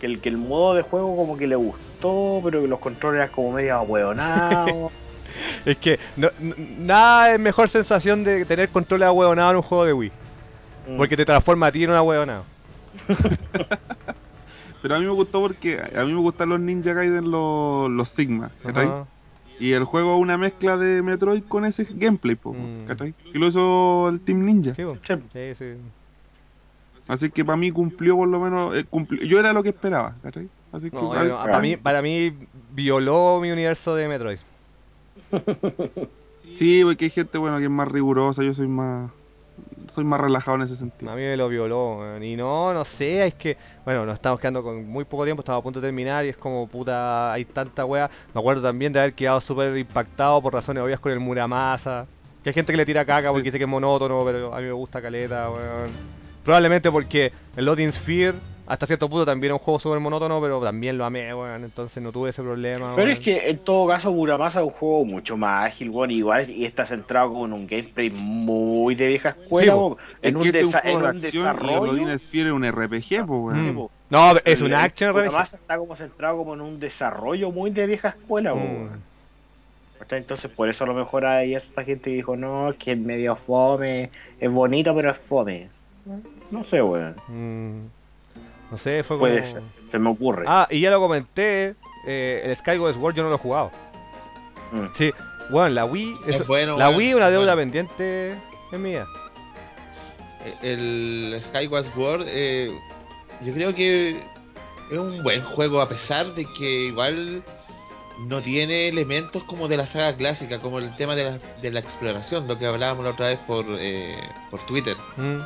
Que el, que el modo de juego como que le gustó, pero que los controles eran como medio ahueonados. Es que no- nada es mejor sensación de tener control ahueonado en un juego de Wii. Mm. Porque te transforma a ti en un ahueonado. Pero a mí me gustó porque a mí me gustan los Ninja Gaiden, los, los Sigma, ¿cachai? Y el juego es una mezcla de Metroid con ese gameplay, po, Mm. ¿cachai? Si lo hizo el Team Ninja. Sí. Sí. sí, sí. Así que para mí cumplió por lo menos. eh, cumplió- Yo era lo que esperaba, ¿cachai? Así que. No, ay, yo no, para, mí, para mí violó mi universo de Metroid. Sí, porque hay gente bueno que es más rigurosa, yo soy más. Soy más relajado en ese A sentido. mí me lo violó, weón. Y no, no sé, es que, bueno, nos estamos quedando con muy poco tiempo, estamos a punto de terminar y es como, puta, hay tanta wea. Me acuerdo también de haber quedado súper impactado por razones obvias con el Muramasa. Que hay gente que le tira caca porque dice que es monótono, pero a mí me gusta caleta, weón. Probablemente porque el Loading Sphere, hasta cierto punto, también es un juego súper monótono, pero también lo amé, weón. Entonces no tuve ese problema, Pero weón. es que en todo caso Muramasa es un juego mucho más ágil, weón, igual y está centrado como en un gameplay muy de vieja escuela, Sí, weón, en, un que ese es un desa- en de un desarrollo. Es un RPG, weón. Mm. No, es un action RPG. Muramasa está como centrado como en un desarrollo muy de vieja escuela, Mm. Entonces por eso a lo mejor hay esta gente que dijo, no, que es medio fome, es bonito pero es fome. No sé, weón. Mm. No sé, fue como... Puede ser, se me ocurre. Ah, y ya lo comenté, eh, el Skyward Sword yo no lo he jugado. Mm. Sí, bueno, la Wii, Es bueno, la weón, Wii es una es deuda bueno. pendiente en mía. El Skyward Sword, eh, yo creo que es un buen juego, a pesar de que igual no tiene elementos como de la saga clásica, como el tema de la, de la exploración, lo que hablábamos la otra vez por, eh, por Twitter. Mm.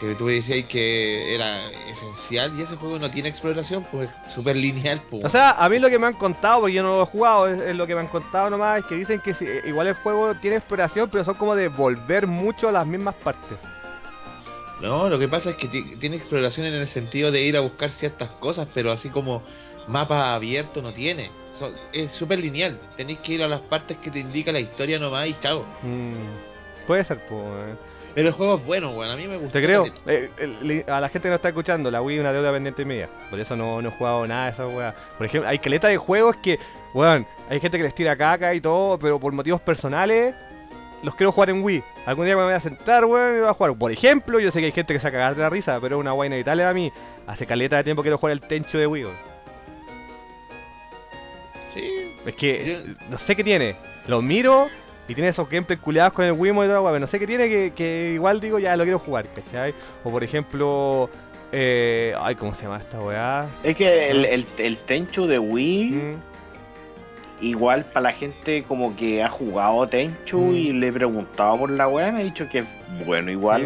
Que tú decías que era esencial y ese juego no tiene exploración, pues es súper lineal. Pues. O sea, a mí lo que me han contado, porque yo no lo he jugado, es, es lo que me han contado nomás, es que dicen que sí, eh, igual el juego tiene exploración, pero son como de volver mucho a las mismas partes. No, lo que pasa es que ti- tiene exploración en el sentido de ir a buscar ciertas cosas, pero así como mapa abierto no tiene. So- es súper lineal. Tenéis que ir a las partes que te indica la historia nomás y chao. Mm, puede ser, pues. Pero el juego es bueno, weón. A mí me gusta. Te creo. Eh, a la gente que no está escuchando, la Wii es una deuda pendiente mía. Por eso no, no he jugado nada de esa weá. Por ejemplo, hay caleta de juegos que, weón, hay gente que les tira caca y todo, pero por motivos personales los quiero jugar en Wii. Algún día me voy a sentar, weón, y voy a jugar. Por ejemplo, yo sé que hay gente que se va a cagar de la risa, pero es una weá inevitable a mí. Hace caleta de tiempo que quiero jugar el Tencho de Wii, weón. Sí. Es que Yo- no sé qué tiene. Lo miro y tiene esos gameplays culiados con el Wiimote y todo, weón. No sé qué tiene que, que igual digo, ya lo quiero jugar, ¿cachai? O por ejemplo, eh, ay, ¿cómo se llama esta weá? Es que el, el, el Tenchu de Wii, Mm, igual para la gente como que ha jugado Tenchu Mm. y le he preguntado por la weá, me ha dicho que es bueno igual,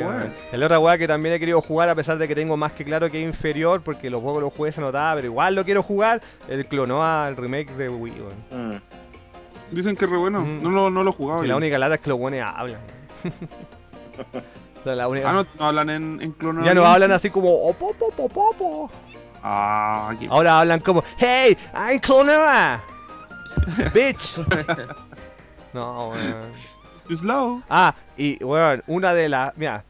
sí. La otra weá que también he querido jugar, a pesar de que tengo más que claro que es inferior, porque los juegos los jugué se notaba, pero igual lo quiero jugar, el Clonoa, el remake de Wii, weón. Mm. Dicen que es re bueno. Mm. No, lo- no lo he jugado. Si la única lata es que los buenos hablan. O sea, la única- Ah, no, no hablan en, en ya no hablan así como "Oh, po, po, po, po, po". Ah, Ahora hablan como, hey, I'm Clonova. Bitch. no, weón. slow. Ah, y weón, una de las, mira,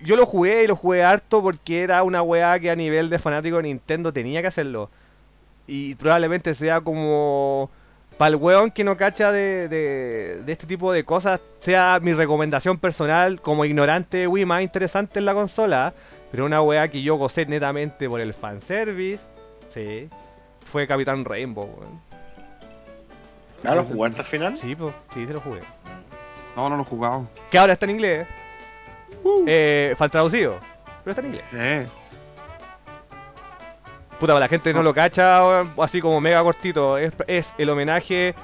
yo lo jugué y lo jugué harto porque era una weá que a nivel de fanático de Nintendo tenía que hacerlo. Y probablemente sea como, para el weón que no cacha de, de, de este tipo de cosas, sea mi recomendación personal como ignorante de Wii más interesante en la consola. Pero una weá que yo gocé netamente por el fanservice, sí, fue Capitán Rainbow, weón. ¿Ah, lo jugaste al final? Sí, pues, sí, se lo jugué. No, no lo he jugado. Que ahora está en inglés, Uh. eh, fue traducido, pero está en inglés. Eh. Puta, la gente no lo cacha, así como mega cortito. Es, es el homenaje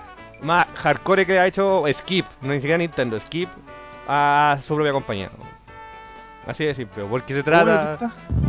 más hardcore que ha hecho Skip, no ni siquiera Nintendo, Skip a su propia compañía. Así de simple, porque se trata.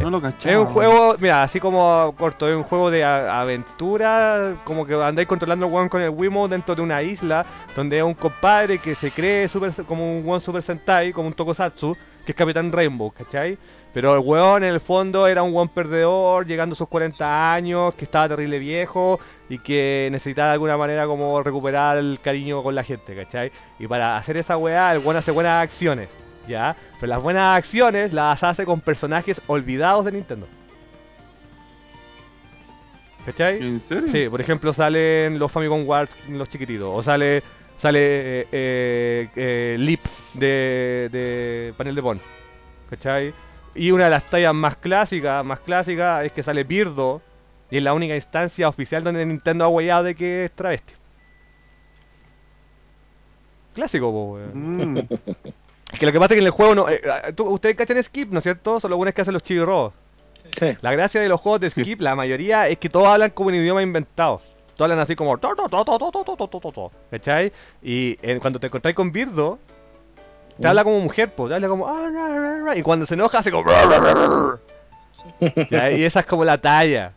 No lo cachaba. Es un juego, mira, así como corto, es un juego de aventura, como que andáis controlando el weón con el Wiimote dentro de una isla, donde es un compadre que se cree super, como un weón Super Sentai, como un Tokusatsu, que es Capitán Rainbow, ¿cachai? Pero el weón en el fondo era un weón perdedor, llegando a sus 40 años, que estaba terrible viejo y que necesitaba de alguna manera como recuperar el cariño con la gente, ¿cachai? Y para hacer esa weá, el weón hace buenas acciones, ¿ya? Pero las buenas acciones las hace con personajes olvidados de Nintendo. ¿Cachai? ¿En serio? Sí, por ejemplo salen los Famicom Wars, los chiquititos, o sale sale eh, eh, eh, de, de panel de Pon, ¿cachai? Y una de las tallas más clásicas, más clásica, es que sale Birdo. Y es la única instancia oficial donde Nintendo ha huellado de que es travesti. Clásico, po, mm. es que lo que pasa es que en el juego no. Eh, ah, ustedes cachan skip, ¿no es cierto? Son los buenos que hacen los chivros. Sí. La gracia de los juegos de skip, la mayoría, es que todos hablan como un idioma inventado. Todos hablan así como. ¿Cachai? Y cuando te encontráis con Birdo, te habla como mujer, pues. Te habla como. "Ah, ra, ra, ra", Y cuando se enoja, hace como. Y esa es como la talla.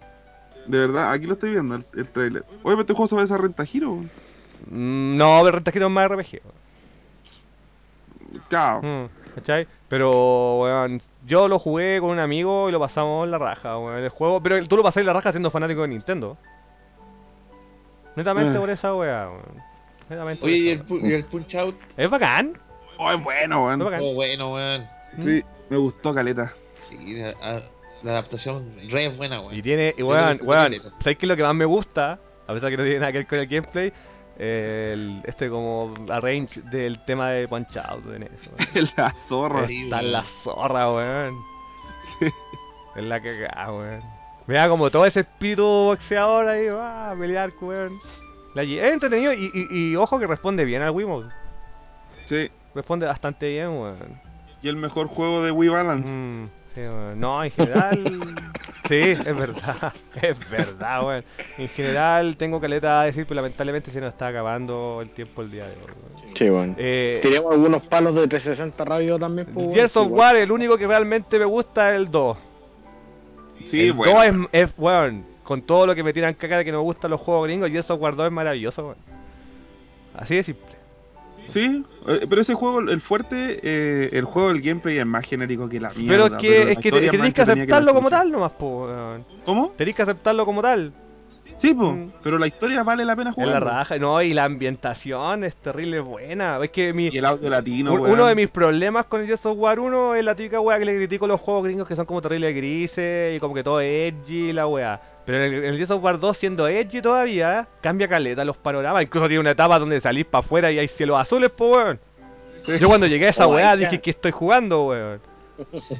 De verdad, aquí lo estoy viendo, el, el trailer. Oye, pero este juego se parece a Renta Giro. weón. Mm, No, pero Rentajito es más RPG. Claro. Mm, ¿Cachai? Pero, weón, yo lo jugué con un amigo y lo pasamos la raja, weón, el juego. Pero tú lo pasás la raja siendo fanático de Nintendo. Netamente Eh. por esa weá, weón. Netamente por Oye, ¿y esa el, pu- weá. y el Punch Out? Es bacán. Oh, es bueno, weón. Es. Oh, bueno, weón. Sí, me gustó Caleta. Sí, la, a- la adaptación re buena, weón. Y tiene, y weón, weón. ¿sabes qué es lo que más me gusta? A pesar que no tiene nada que ver con el gameplay. El, este como arrange del tema de Punch Out en eso. weón. La zorra. Está en la zorra, weón. Sí. Es la cagada, weón. Mira como todo ese espíritu boxeador ahí, va a pelear, weón. La es entretenido y, y- y ojo que responde bien al Wiimote. Sí. Responde bastante bien, weón. Y el mejor juego de Wii Balance. Mm, sí, weón. No, en general. sí, es verdad, es verdad, weón. En general tengo caleta a decir, pero lamentablemente se nos está acabando el tiempo el día de hoy. weón. Sí, bueno. Eh, Tenemos algunos palos de 360 radio también. pues, weón. Gears of Sí, War, el único que realmente me gusta es el 2. Sí, el bueno. 2 es, es, weón, con todo lo que me tiran caca de que no me gustan los juegos gringos, Gears of War 2 es maravilloso, weón. Así de simple. Sí, eh, pero ese juego, el fuerte, eh, el juego del gameplay es más genérico que la mierda. pero es que, la es que, es tenés que aceptarlo como tal nomás, po. ¿Cómo? Tenés que aceptarlo como tal. Sí, pues, Mm. pero la historia vale la pena Es jugar. la raja, no, y la ambientación es terrible buena. Es que mi, Y el audio latino, un- weón. uno de mis problemas con el Gears of War 1 es la típica weá que le critico a los juegos gringos que son como terribles grises y como que todo es edgy y la weá. Pero en el, en el Gears of War 2 siendo edgy todavía, cambia caleta los panoramas. Incluso tiene una etapa donde salís para afuera y hay cielos azules, po weón. Yo cuando llegué a esa Oh, weá dije que estoy jugando, weón.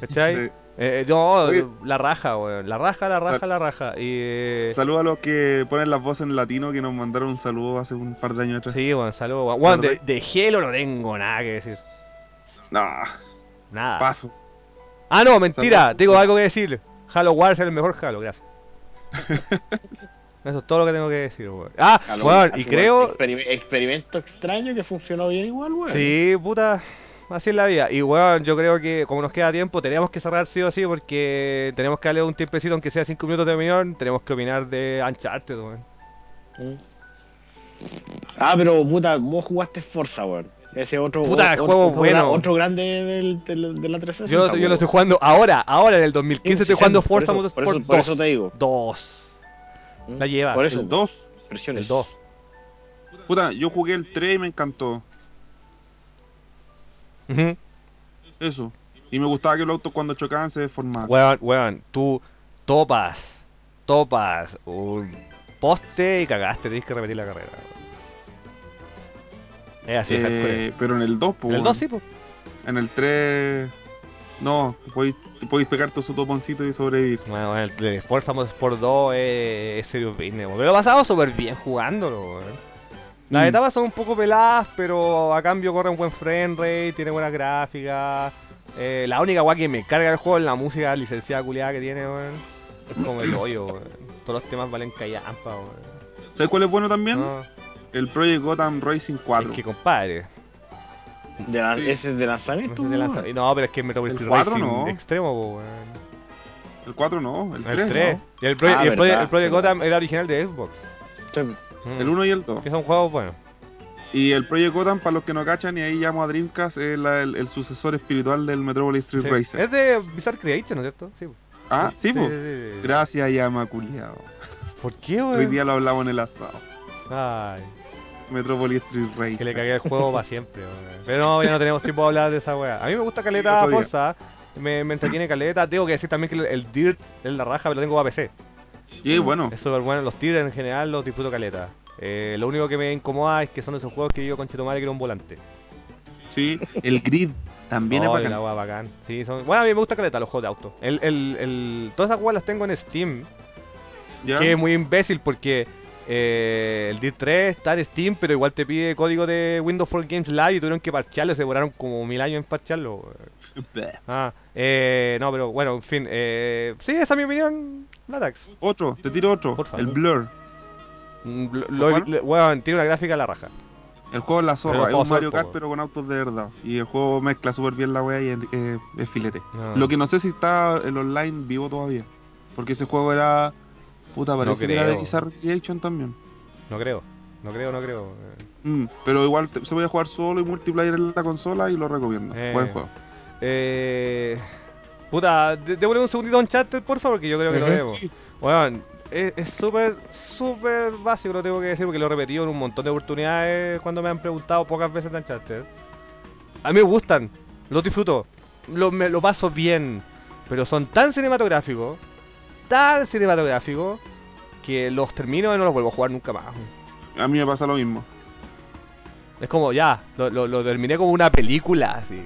¿Cachai? Sí. Eh, no, Oye. la raja, weón. La raja, la raja, Sal- la raja. Y, eh, Saludos a los que ponen las voces en latino que nos mandaron un saludo hace un par de años atrás. sí, weón, saludos. weón. De, de Halo no tengo nada que decir. No, Nada. paso. Ah, no, mentira. Saludos. Tengo algo que decir. Halo Wars es el mejor Halo, gracias. Eso es todo lo que tengo que decir, weón. Ah, weón, y creo... experim- experimento extraño que funcionó bien igual, weón. Sí, puta, así es la vida. Y weón, yo creo que como nos queda tiempo, tenemos que cerrar sí o sí porque tenemos que darle un tiempecito, aunque sea 5 minutos de opinión, tenemos que opinar de Uncharted, weón. Mm. Ah, pero puta, vos jugaste Forza, weón. Ese otro, Puta, otro, juego otro bueno. otro grande del, del- de la 360. Yo, yo lo estoy jugando ahora, ahora en el 2015 Sí, estoy sí, jugando por Forza eso- Motorsport por eso- 2. por eso te digo. 2. Mm. La lleva. Por eso, El 2. versiones. El 2. Puta, yo jugué el 3 y me encantó. Ujú. Eso. Y me gustaba que los autos cuando chocaban se deformaban. Weón, weón, tú topas, topas un poste y cagaste, tenés que repetir la carrera. Es así, es. Eh, pero en el 2, pues. En el 2 sí, pues. En el 3. No, podéis, podéis pegarte su toponcito y sobrevivir. Bueno, el de Forza Motorsport 2 es, es serio business. Me lo he pasado súper bien jugándolo, weón. Las Mm. etapas son un poco peladas, pero a cambio corre un buen frame rate, tiene buenas gráficas. Eh, la única weá que me carga el juego es la música licenciada culiada que tiene, weón. Es como el hoyo, weón. Todos los temas valen callampa, weón. ¿Sabes cuál es bueno también? No, El Project Gotham Racing 4. es que compadre. De la- Sí. ¿Ese es de No, lanzamiento? si lanza- no, pero es que el Metropolis El cuatro Racing no. extremo, weón. El 4 no, el 3. El 3. Y el, Project, Ah, y el, Project- el Project. Gotham era original de Xbox. Sí. Mm. El 1 y el 2. Que son juegos buenos. Y el Project Gotham, para los que no cachan, y ahí llamo a Dreamcast, es la- el, el sucesor espiritual del Metropolis Street Sí. Racer. Es de Bizarre Creation, ¿no es cierto? Sí. Ah, sí, pues. sí, sí. Gracias, llama culiao. ¿Por qué, Hoy weón? día lo hablamos en el asado. Ay, Metropolis Street Racer. que le cagué el juego para siempre, weón. Pero no, ya no tenemos tiempo de hablar de esa weá. A mí me gusta caleta. Forza. Me, me entretiene caleta. Tengo que decir también que el, el Dirt es la raja, pero lo tengo para PC. Y bueno, Es súper bueno. Los Dirt en general los disfruto caleta. Eh, lo único que me incomoda es que son esos juegos que yo con Chetumare quiero un volante. sí. El Grid también Oh, es bacán. bacán. Sí, son... Bueno, a mí me gusta caleta los juegos de auto. El, el, el... Todas esas weas las tengo en Steam. Que es muy imbécil porque eh, el Dirt 3 está en Steam, pero igual te pide código de Windows for Games Live y tuvieron que parcharlo. Se demoraron como mil años en parcharlo. Ah, eh, no, pero bueno, en fin. Eh, sí, esa es mi opinión, Latax. Otro, te tiro otro. Por favor. El Blur. Mm, Lo, lo- una gráfica a la raja. El juego es la zorra, es un Mario Kart poco. pero con autos de verdad. Y el juego mezcla súper bien la wea y es, eh, es filete. No. Lo que no sé si está el online vivo todavía. Porque ese juego era. Puta, parece que era de. Bizarre Creation también. No creo, no creo, no creo. Mm, pero igual te- se puede jugar solo y multiplayer en la consola y lo recomiendo. Eh. Buen juego. Eh, puta, de- démosle un segundito a Uncharted, por favor, que yo creo que lo debo. Weón, es súper, súper básico, lo tengo que decir, porque lo he repetido en un montón de oportunidades cuando me han preguntado pocas veces de Uncharted. A mí me gustan, los disfruto, lo, me, lo paso bien, pero son tan cinematográficos, tan cinematográficos, que los termino y no los vuelvo a jugar nunca más. A mí me pasa lo mismo. Es como, ya, lo, lo, lo terminé como una película, así.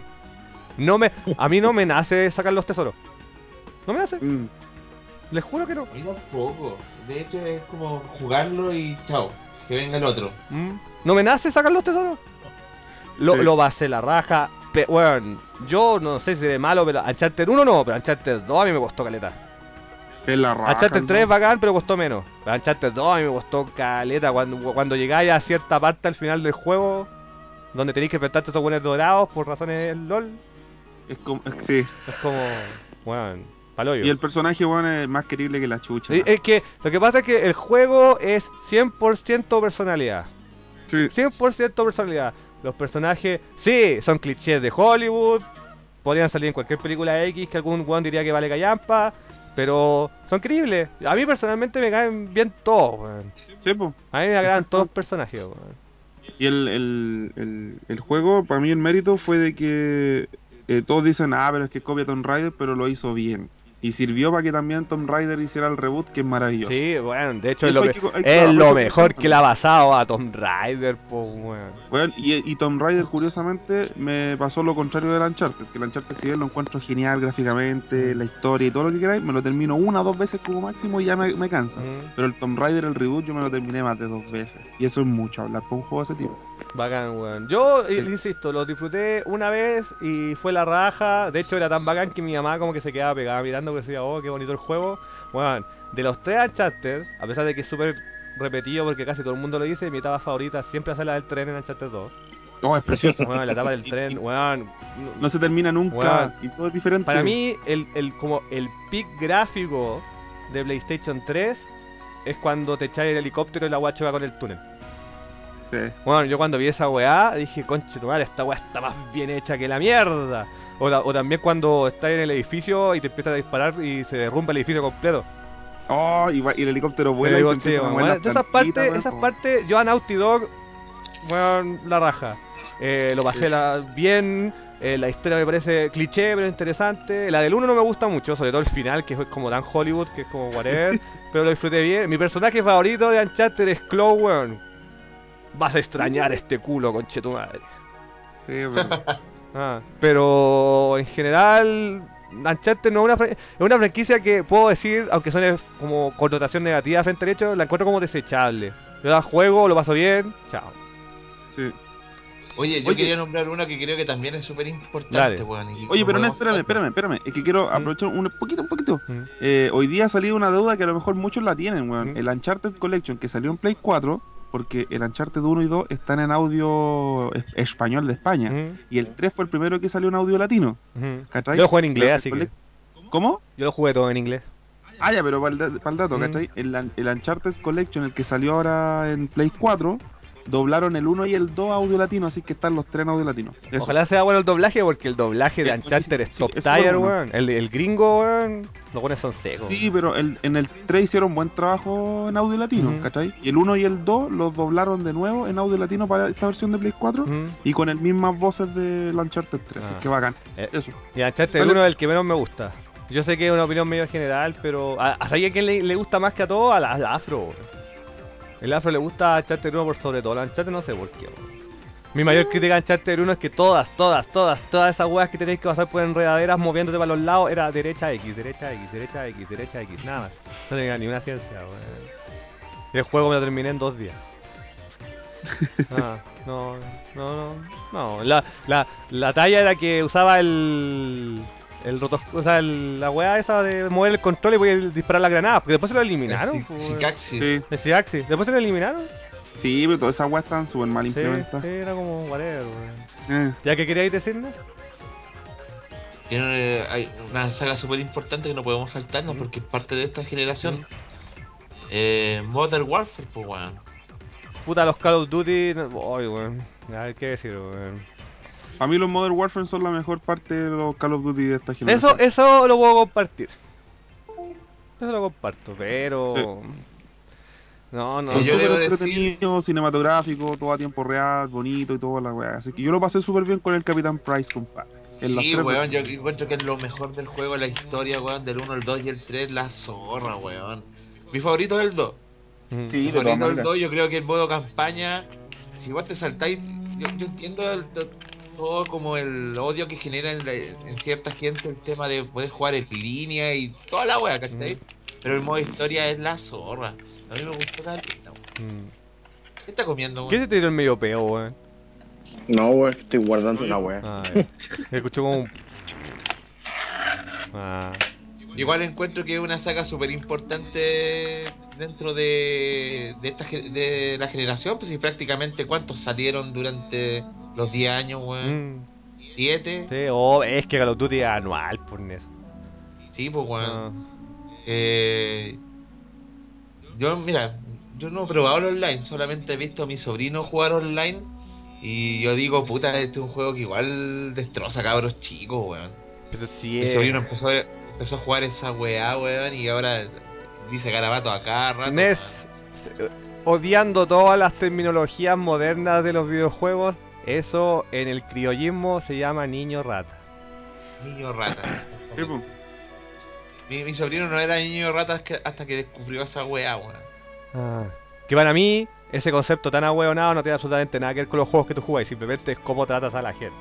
No me, a mí no me nace sacar los tesoros. No me nace, Mm, les juro que no. A mí tampoco. De hecho, es como jugarlo y chao. Que venga el otro. Mm. No me nace sacar los tesoros. Lo, Sí. lo basé la raja. Pe weón, yo no sé si de malo, pero Uncharted 1 no, pero Uncharted 2 a mí me costó caleta. Es la raja. Uncharted el 3 es bacán, pero costó menos. Uncharted 2 a mí me costó caleta. Cuando, cuando llegáis a cierta parte al final del juego, donde tenéis que enfrentarte a estos buenos dorados por razones LOL, Es como, sí. es como. Bueno, paloyo. Y el personaje, weón, es más querible que la chucha. Es es que lo que pasa es que el juego es 100% personalidad. Sí. 100% personalidad. Los personajes, sí, son clichés de Hollywood. Podrían salir en cualquier película X que algún weón diría que vale callampa. Pero son creíbles. A mí personalmente me caen bien todos, weón. Sí, po. A mí me agradan Exacto. todos los personajes, weón. Y el, el, el, el juego, para mí el mérito fue de que eh, todos dicen, ah, pero es que copia Tomb Raider, pero lo hizo bien. Y sirvió para que también Tomb Raider hiciera el reboot, que es maravilloso. Sí, bueno, de hecho es lo, que- es lo mejor que le ha pasado a Tomb Raider, po, weón. Bueno, y, y Tomb Raider, curiosamente, me pasó lo contrario del Uncharted. Que el Uncharted, si bien lo encuentro genial gráficamente, la historia y todo lo que queráis, me lo termino una o dos veces como máximo y ya me, me cansa. Mm, Pero el Tomb Raider, el reboot, yo me lo terminé más de dos veces. Y eso es mucho hablar para un juego de ese tipo. Bacán, weón. Yo, Sí. insisto, lo disfruté una vez y fue la raja. De hecho, era tan bacán que mi mamá como que se quedaba pegada mirando porque decía, oh, qué bonito el juego. Weón, de los tres Uncharted, a pesar de que es súper repetido porque casi todo el mundo lo dice, mi etapa favorita siempre hace la del tren en Uncharted 2. No, es precioso. Weón, la etapa del tren, weón. No se termina nunca Weón. y todo es diferente. Para mí, el, el, como el pick gráfico de PlayStation 3 es cuando te echáis el helicóptero y la guacha va con el túnel. Sí. Bueno, yo cuando vi esa weá dije, conche tu madre, esta weá está más bien hecha que la mierda. O, la- o también cuando estás en el edificio y te empiezas a disparar y se derrumba el edificio completo. Oh, y, va- y el helicóptero vuela y digo, se bueno, esas partes, esas partes, yo a Naughty Dog, weón, la raja. Eh, lo pasé Sí. la- bien, eh, la historia me parece cliché, pero interesante. La del 1 no me gusta mucho, sobre todo el final, que es como tan Hollywood, que es como whatever, pero lo disfruté bien. Mi personaje favorito de Uncharted es Chloe, weón. Vas a extrañar este culo, conche tu madre. Sí, pero- Ah, pero en general, Uncharted no es una, es una franquicia que puedo decir, aunque suene como connotación negativa frente al hecho, la encuentro como desechable. Yo la juego, lo paso bien, chao. sí. Oye, yo Oye. quería nombrar una que creo que también es súper importante, weón. Oye, pero no, espérame, espérame, espérame. Es que quiero aprovechar un poquito, un poquito. Mm. Eh, hoy día ha salido una deuda que a lo mejor muchos la tienen, weón. Mm. El Uncharted Collection que salió en Play 4, porque el Uncharted 1 y 2 están en audio es- español de España. Y el 3 fue el primero que salió en audio latino. Yo lo jugué en inglés, así que. ¿Cómo? Yo lo jugué todo en inglés. Ah, ya, pero para el, da- para el dato, Mm. ¿cachai? El, el Uncharted Collection, el que salió ahora en Play 4, doblaron el 1 y el 2 a audio latino, así que están los tres en audio latino. Eso. Ojalá sea bueno el doblaje, porque el doblaje de Eh, Uncharted es top tier, weón. El, el gringo, weón. Los buenos son secos. Sí, pero el- en el 3 hicieron buen trabajo en audio latino. ¿cachai? Y el 1 y el 2 los doblaron de nuevo en audio latino para esta versión de Play 4 Ujú. y con el mismas voces de Uncharted 3, Ah. así que bacán. Eh, Eso. Y Uncharted Dale. 1 es el que menos me gusta. Yo sé que es una opinión medio general, pero ¿a, a quién le, le gusta más que a todo? A la, a la Afro. weón. El Afro le gusta a Uncharted 1 por sobre todo. A Uncharted no sé por qué. weón. Mi mayor crítica a Uncharted 1 es que todas, todas, todas, todas esas weas que tenéis que pasar por enredaderas moviéndote para los lados era derecha X, derecha X, derecha X, derecha X, nada más. No tenía ni una ciencia, weón. El juego me lo terminé en dos días. Ah, no, no, no, no. La, la, la talla era que usaba el. El rotos, o sea, el- la weá esa de mover el control y voy a disparar la granada. Porque después se lo eliminaron. El pues. Sicaxis. Sí, El Siaxi. Después se lo eliminaron. sí, pero todas esas weas están súper mal Sí, implementadas. sí, era como whatever, weón. Eh, ¿Ya que queríais decirnos? Tiene, eh, hay una saga súper importante que no podemos saltarnos Mm. porque es parte de esta generación. Eh, Modern Warfare, pues weón. Puta, los Call of Duty. no- Ay, weón. A ver qué decir, weón. A mí los Modern Warfare son la mejor parte de los Call of Duty de esta generación. Eso, eso lo puedo compartir. Eso lo comparto, pero. No, no. Que yo Súper debo decir- entretenido, cinematográfico, todo a tiempo real, bonito y toda la weá. Así que yo lo pasé súper bien con el Capitán Price, compadre. En Sí, weón, yo encuentro que es lo mejor del juego, la historia, weón, del 1, el 2 y el 3, la zorra, weón. Mi favorito es el 2. Mm. Sí, Mi favorito es el maneras. 2, yo creo que el modo campaña, si igual te saltáis, yo, yo entiendo el- todo como el odio que genera en, la- en cierta gente el tema de poder jugar en línea y toda la wea, ¿cachai? Mm. Pero el modo historia es la zorra. A mí me gustó la weón. Mm. ¿Qué está comiendo, weón? ¿Qué se tiró el medio peo, weón? No, weón, estoy guardando una weá. Ah, ya. Escuchó como un. Ah. igual encuentro que es una saga súper importante dentro de, de, esta, de la generación, pues y prácticamente cuántos salieron durante los 10 años, weón. Mm, ¿Siete? sí, oh, es que Call of Duty es anual, por eso. Sí, pues, weón. Ah, Eh, yo, mira, yo no he probado el online, solamente he visto a mi sobrino jugar online. Y yo digo, puta, este es un juego que igual destroza cabros chicos, weón. pero sí Mi es. sobrino empezó, a- empezó a jugar esa weá, weón, y ahora dice garabato a cada rato. Nes, eh, odiando todas las terminologías modernas de los videojuegos, eso en el criollismo se llama niño rata. Niño rata. Mi, mi sobrino no era niño rata hasta que, hasta que descubrió esa weá, weón. Ah, que para mí, ese concepto tan ahueonado no tiene absolutamente nada que ver con los juegos que tú jugáis, simplemente es cómo tratas a la gente.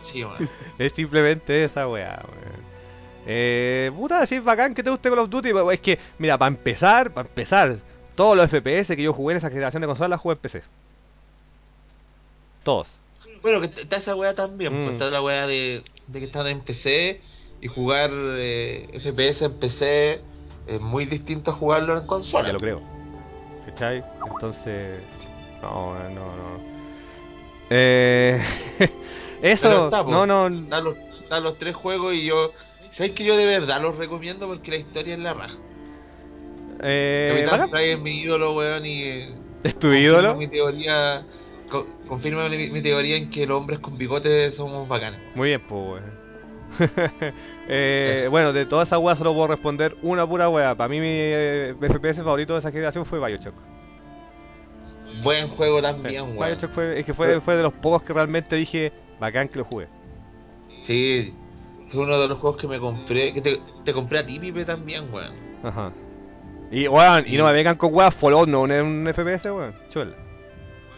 Sí, weón. es simplemente esa weá, weón. Eh, puta, sí, bacán que te guste Call of Duty, es que, mira, para empezar, para empezar, todos los FPS que yo jugué en esa generación de consolas, jugué en PC. Todos. Bueno, que está esa weá también, Mm. pues está la weá de, de que están en PC y jugar eh, FPS en PC es muy distinto a jugarlo en consola. Ya lo creo. ¿Cachai? Entonces. No, no, no. Eh. Eso, está, po. no, no. Los, están los tres juegos y yo. ¿Sabes que yo de verdad los recomiendo porque la historia es la raja? Eh, Capitán. Fry es mi ídolo, weón, y. eh, ¿Es tu ídolo? Mi teoría. co- confirma mi, mi teoría en que los hombres con bigotes somos bacanes. Muy bien, pues, weón. Eh, bueno, de todas esas weas solo puedo responder una pura wea. Para mí, mi eh, FPS favorito de esa generación fue Bioshock. Buen juego también, weón. Bioshock fue, es que fue, fue de los pocos que realmente dije bacán que lo jugué. Sí, fue uno de los juegos que me compré. Que te, te compré a ti, Pipe, también, weón. Ajá. Y, weón, y Y- no me vengan con weas Fallout, no es un FPS, weón. Chuela.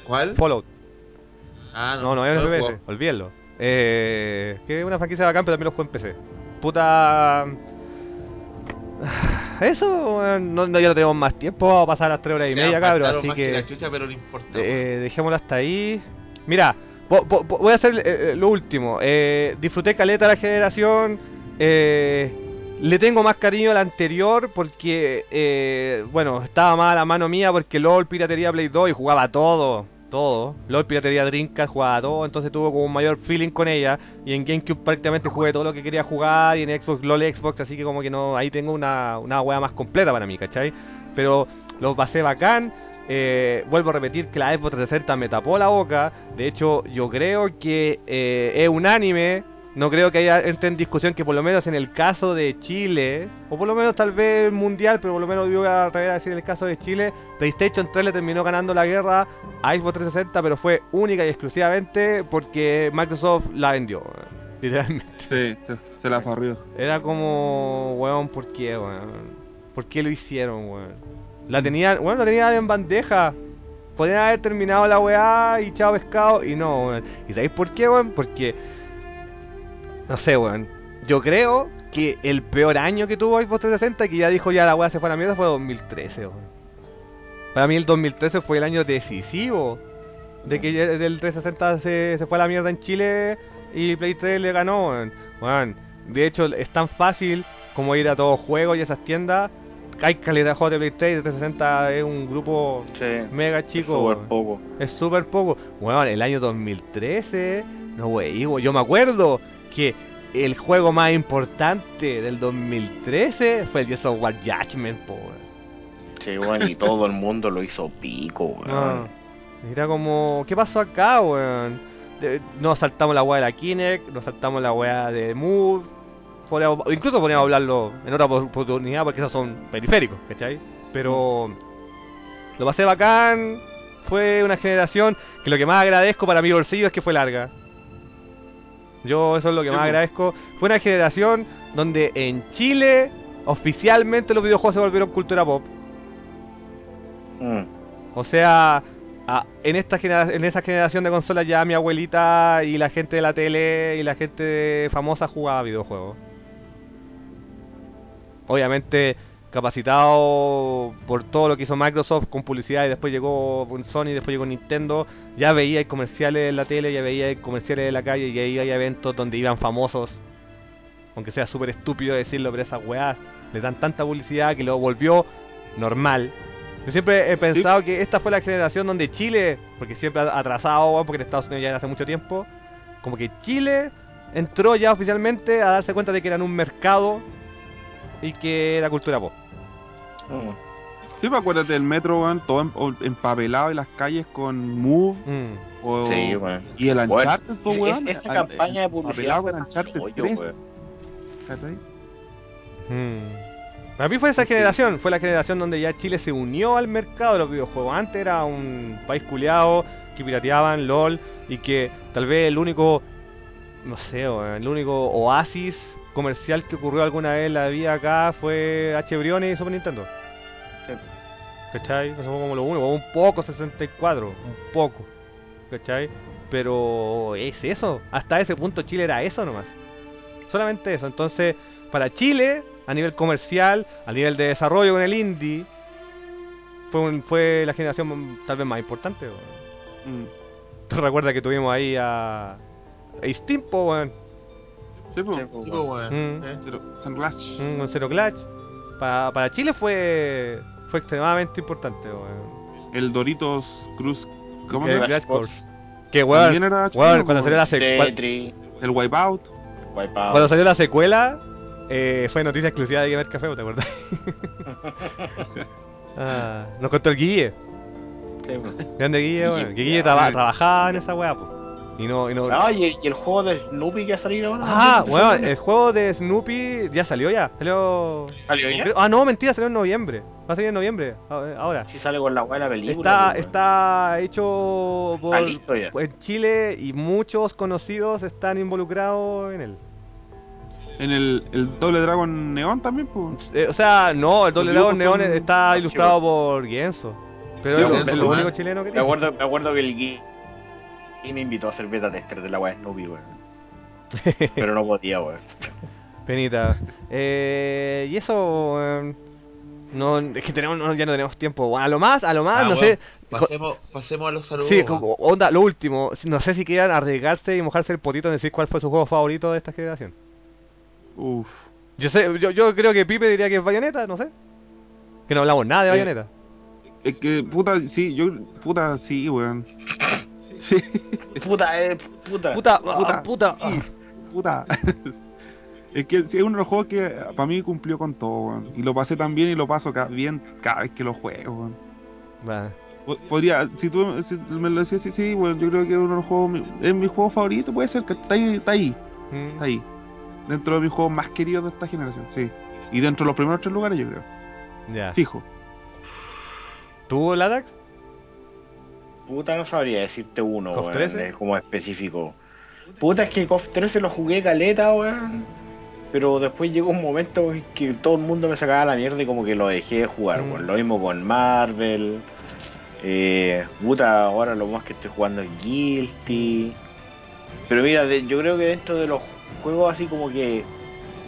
¿Cuál? Fallout. Ah, No, no es un he FPS, olvídenlo. Eh, que es una franquicia bacán, pero también lo juego en PC. Puta. Eso, weón, no, no, ya no tenemos más tiempo, vamos a pasar las 3 horas y media, cabros, así más que. la chucha, pero no importa. weón. Eh, dejémoslo hasta ahí. Mira, vo- vo- vo- voy a hacer eh, lo último. Eh, disfruté caleta la generación. eh, le tengo más cariño a la anterior porque, eh, bueno, estaba más a mano mía porque LOL Piratería Play 2 y jugaba todo, todo. LOL Piratería Dreamcast jugaba todo, entonces tuvo como un mayor feeling con ella. Y en GameCube prácticamente jugué todo lo que quería jugar y en Xbox LOL Xbox, así que como que no, ahí tengo una, una wea más completa para mí, ¿cachai? Pero lo pasé bacán. Eh, vuelvo a repetir que la Xbox 360 me tapó la boca. De hecho, yo creo que eh, es unánime. No creo que haya entre en discusión que por lo menos en el caso de Chile, o por lo menos tal vez mundial, pero por lo menos yo voy a decir en el caso de Chile, PlayStation 3 le terminó ganando la guerra a Xbox 360, pero fue única y exclusivamente porque Microsoft la vendió, literalmente. Sí, se, se la farrió. Era como, weón, ¿por qué, weón? ¿Por qué lo hicieron, weón? La tenían, bueno, la tenían en bandeja. Podrían haber terminado la weá y chao pescado y no, weón. ¿Y sabéis por qué, weón? Porque, no sé, weón. Yo creo que el peor año que tuvo Xbox 360, que ya dijo ya la weá se fue a la mierda, fue 2013, weón. Para mí el 2013 fue el año decisivo de que del 360 se, se fue a la mierda en Chile y Play 3 le ganó. Weón, de hecho, es tan fácil como ir a todos juegos y esas tiendas. Hay calidad de juegos de Play 3 y de 360 es un grupo Sí, mega chico. súper weón. poco. Es súper poco. Bueno, el año 2013, no wey, yo me acuerdo que el juego más importante del 2013 fue el Gears of War Judgment, po. Sí, weón, y todo el mundo lo hizo pico, weón. Ah, Era como, ¿qué pasó acá, weón? Nos saltamos la weá de la Kinect, nos saltamos la weá de Move. Podríamos- incluso podríamos hablarlo en otra oportunidad porque esos son periféricos, ¿cachai? Pero lo pasé bacán. Fue una generación que lo que más agradezco para mi bolsillo es que fue larga. Yo eso es lo que más agradezco. Fue una generación donde en Chile oficialmente los videojuegos se volvieron cultura pop. Mm. O sea, a- en esta genera- en esa generación de consolas ya mi abuelita y la gente de la tele y la gente famosa jugaba videojuegos. Obviamente capacitado por todo lo que hizo Microsoft con publicidad y después llegó Sony, después llegó Nintendo, ya veía comerciales en la tele, ya veía comerciales en la calle y ahí hay eventos donde iban famosos. aunque sea súper estúpido decirlo, pero esas weas le dan tanta publicidad que lo volvió normal. Yo siempre he pensado que esta fue la generación donde Chile, porque siempre ha atrasado, porque en Estados Unidos ya hace mucho tiempo, como que Chile entró ya oficialmente a darse cuenta de que eran un mercado y que era cultura pop. Mm. Sí, pues acuérdate del metro, weón, todo em- empapelado en las calles con Move Mm. o- Sí, weón. y el Bueno, Uncharted, pues, es- weón. esa al- campaña de publicidad empapelado Uncharted hoyo, 3, weón. ¿cachai? Mm. Para mí fue esa generación, fue la generación donde ya Chile se unió al mercado de los videojuegos. Antes era un país culiado que pirateaban LOL y que tal vez el único, no sé, el único oasis comercial que ocurrió alguna vez en la vida acá fue H. Briones y Super Nintendo. Sí. ¿Cachai? Eso fue como lo único, un poco 64, un poco. ¿Cachai? Pero es eso, hasta ese punto Chile era eso nomás. Solamente eso. Entonces, para Chile, a nivel comercial, a nivel de desarrollo con el indie, fue, un- fue la generación tal vez más importante. Mm. ¿Tú recuerdas que tuvimos ahí a, a weón? Sí, pues. Sí, pues, weón. pues. Mm. Eh. Zero- Sunglash. Un con Zero Clutch. Pa- para Chile fue fue extremadamente importante, weón. El Doritos Cruz. ¿Cómo se llama? Que weón, weón, cuando pues, salió la secuela, El Wipeout. Wipeout. cuando salió la secuela, eh, fue noticia exclusiva de Gamer Café, ¿te acuerdas? ah, nos contó el Guille. Sí, weón. Grande Guille, Guille, weón. Guille ya. traba- trabajaba en esa weá, po. Y no, y no. Ah, y, y el juego de Snoopy que ha salido ahora. Ah, ¿no? weón, el juego de Snoopy ya salió ya. Salió. ¿Salió ya? Ah, no, mentira, salió en noviembre. Va a salir en noviembre, a- ahora. Sí sale con la buena película. Está, weón. está hecho por, Está listo ya. en Chile y muchos conocidos están involucrados en él. En el, el Doble Dragon Neón también, pues. Eh, o sea, no, el doble Dragon Neón son- está Sí, ilustrado por Guienzo. Pero Sí, es es lo único chileno que Me tiene. acuerdo, me acuerdo que el y me invitó a hacer beta tester de la de Snoopy, weón. Pero no podía, weón. Penita. Eh, y eso. weón, no, es que tenemos, no, ya no tenemos tiempo. Bueno, a lo más, a lo más, Ah, no sé. Pasemos, pasemos a los saludos. Sí, como, onda, lo último. No sé si quieran arriesgarse y mojarse el potito en decir cuál fue su juego favorito de esta generación. Uf. Yo sé, yo, yo creo que Pipe diría que es Bayonetta, no sé. Que no hablamos nada de Eh, Bayonetta. Es que, puta, sí, yo. Puta, sí, weón. Sí, Puta, eh, puta. Puta, puta, ah, puta. sí, puta. Es que sí, es uno de los juegos que para mí cumplió con todo, weón. Y lo pasé tan bien y lo paso ca- bien cada vez que lo juego, weón. Podría, si tú si me lo decías, sí, sí, weón, yo creo que es uno de los juegos, es mi juego favorito, puede ser, que está ahí, está ahí, Mm, está ahí. Dentro de mis juegos más queridos de esta generación, sí. Y dentro de los primeros tres lugares, yo creo. Ya. Fijo. ¿Tú, Ladax? Puta, no sabría decirte uno, ¿KOF weón, 13? eh, como específico. Puta, es que KOF 13 lo jugué caleta, weón. Pero después llegó un momento en que todo el mundo me sacaba la mierda y como que lo dejé de jugar, Mm. weón. Lo mismo con Marvel. Eh, puta, ahora lo más que estoy jugando es Guilty. Pero mira, de- yo creo que dentro de los juegos así como que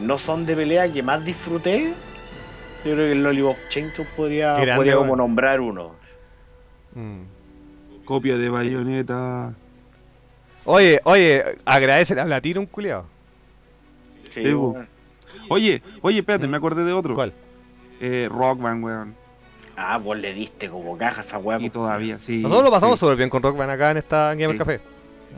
no son de pelea que más disfruté, yo creo que el Lollipop Chainsaw podría, podría como nombrar uno. Mm. Copia de bayoneta. Oye, oye, agradece a Platino un culiao. Sí, Sí. Oye, oye, espérate, me acordé de otro. ¿Cuál? Eh, Rock Band, weón. Ah, vos le diste como caja a esa weá. Y pues, todavía, sí. Nosotros lo pasamos sí. súper bien con Rock Band acá en esta Gamer Sí. Café.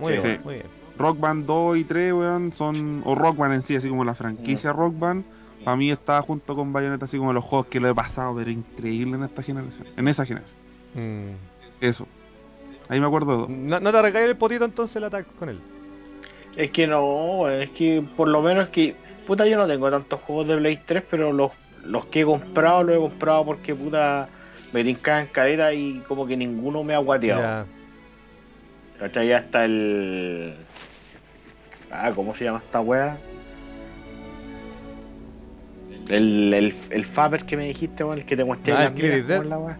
Muy Sí. bien, Sí. muy bien. Rock Band 2 y 3, weón, son. O Rock Band en sí, así como la franquicia Rock Band. Para mí está junto con Bayonetta, así como los juegos que lo he pasado, pero increíble en esta generación. En esa generación. Mm. Eso. Ahí me acuerdo. No, no te recae el potito entonces el ataque con él. Es que no, es que por lo menos que. Puta, yo no tengo tantos juegos de Play 3, pero los, los que he comprado los he comprado porque puta me tincaban careta y como que ninguno me ha guateado. Ya. ¿Cachai? Ya está el. Ah, ¿cómo se llama esta wea? El, el, el Faber que me dijiste, weón, el que te mostré. Ah, en el Killer is Dead. ¿cómo es la wea?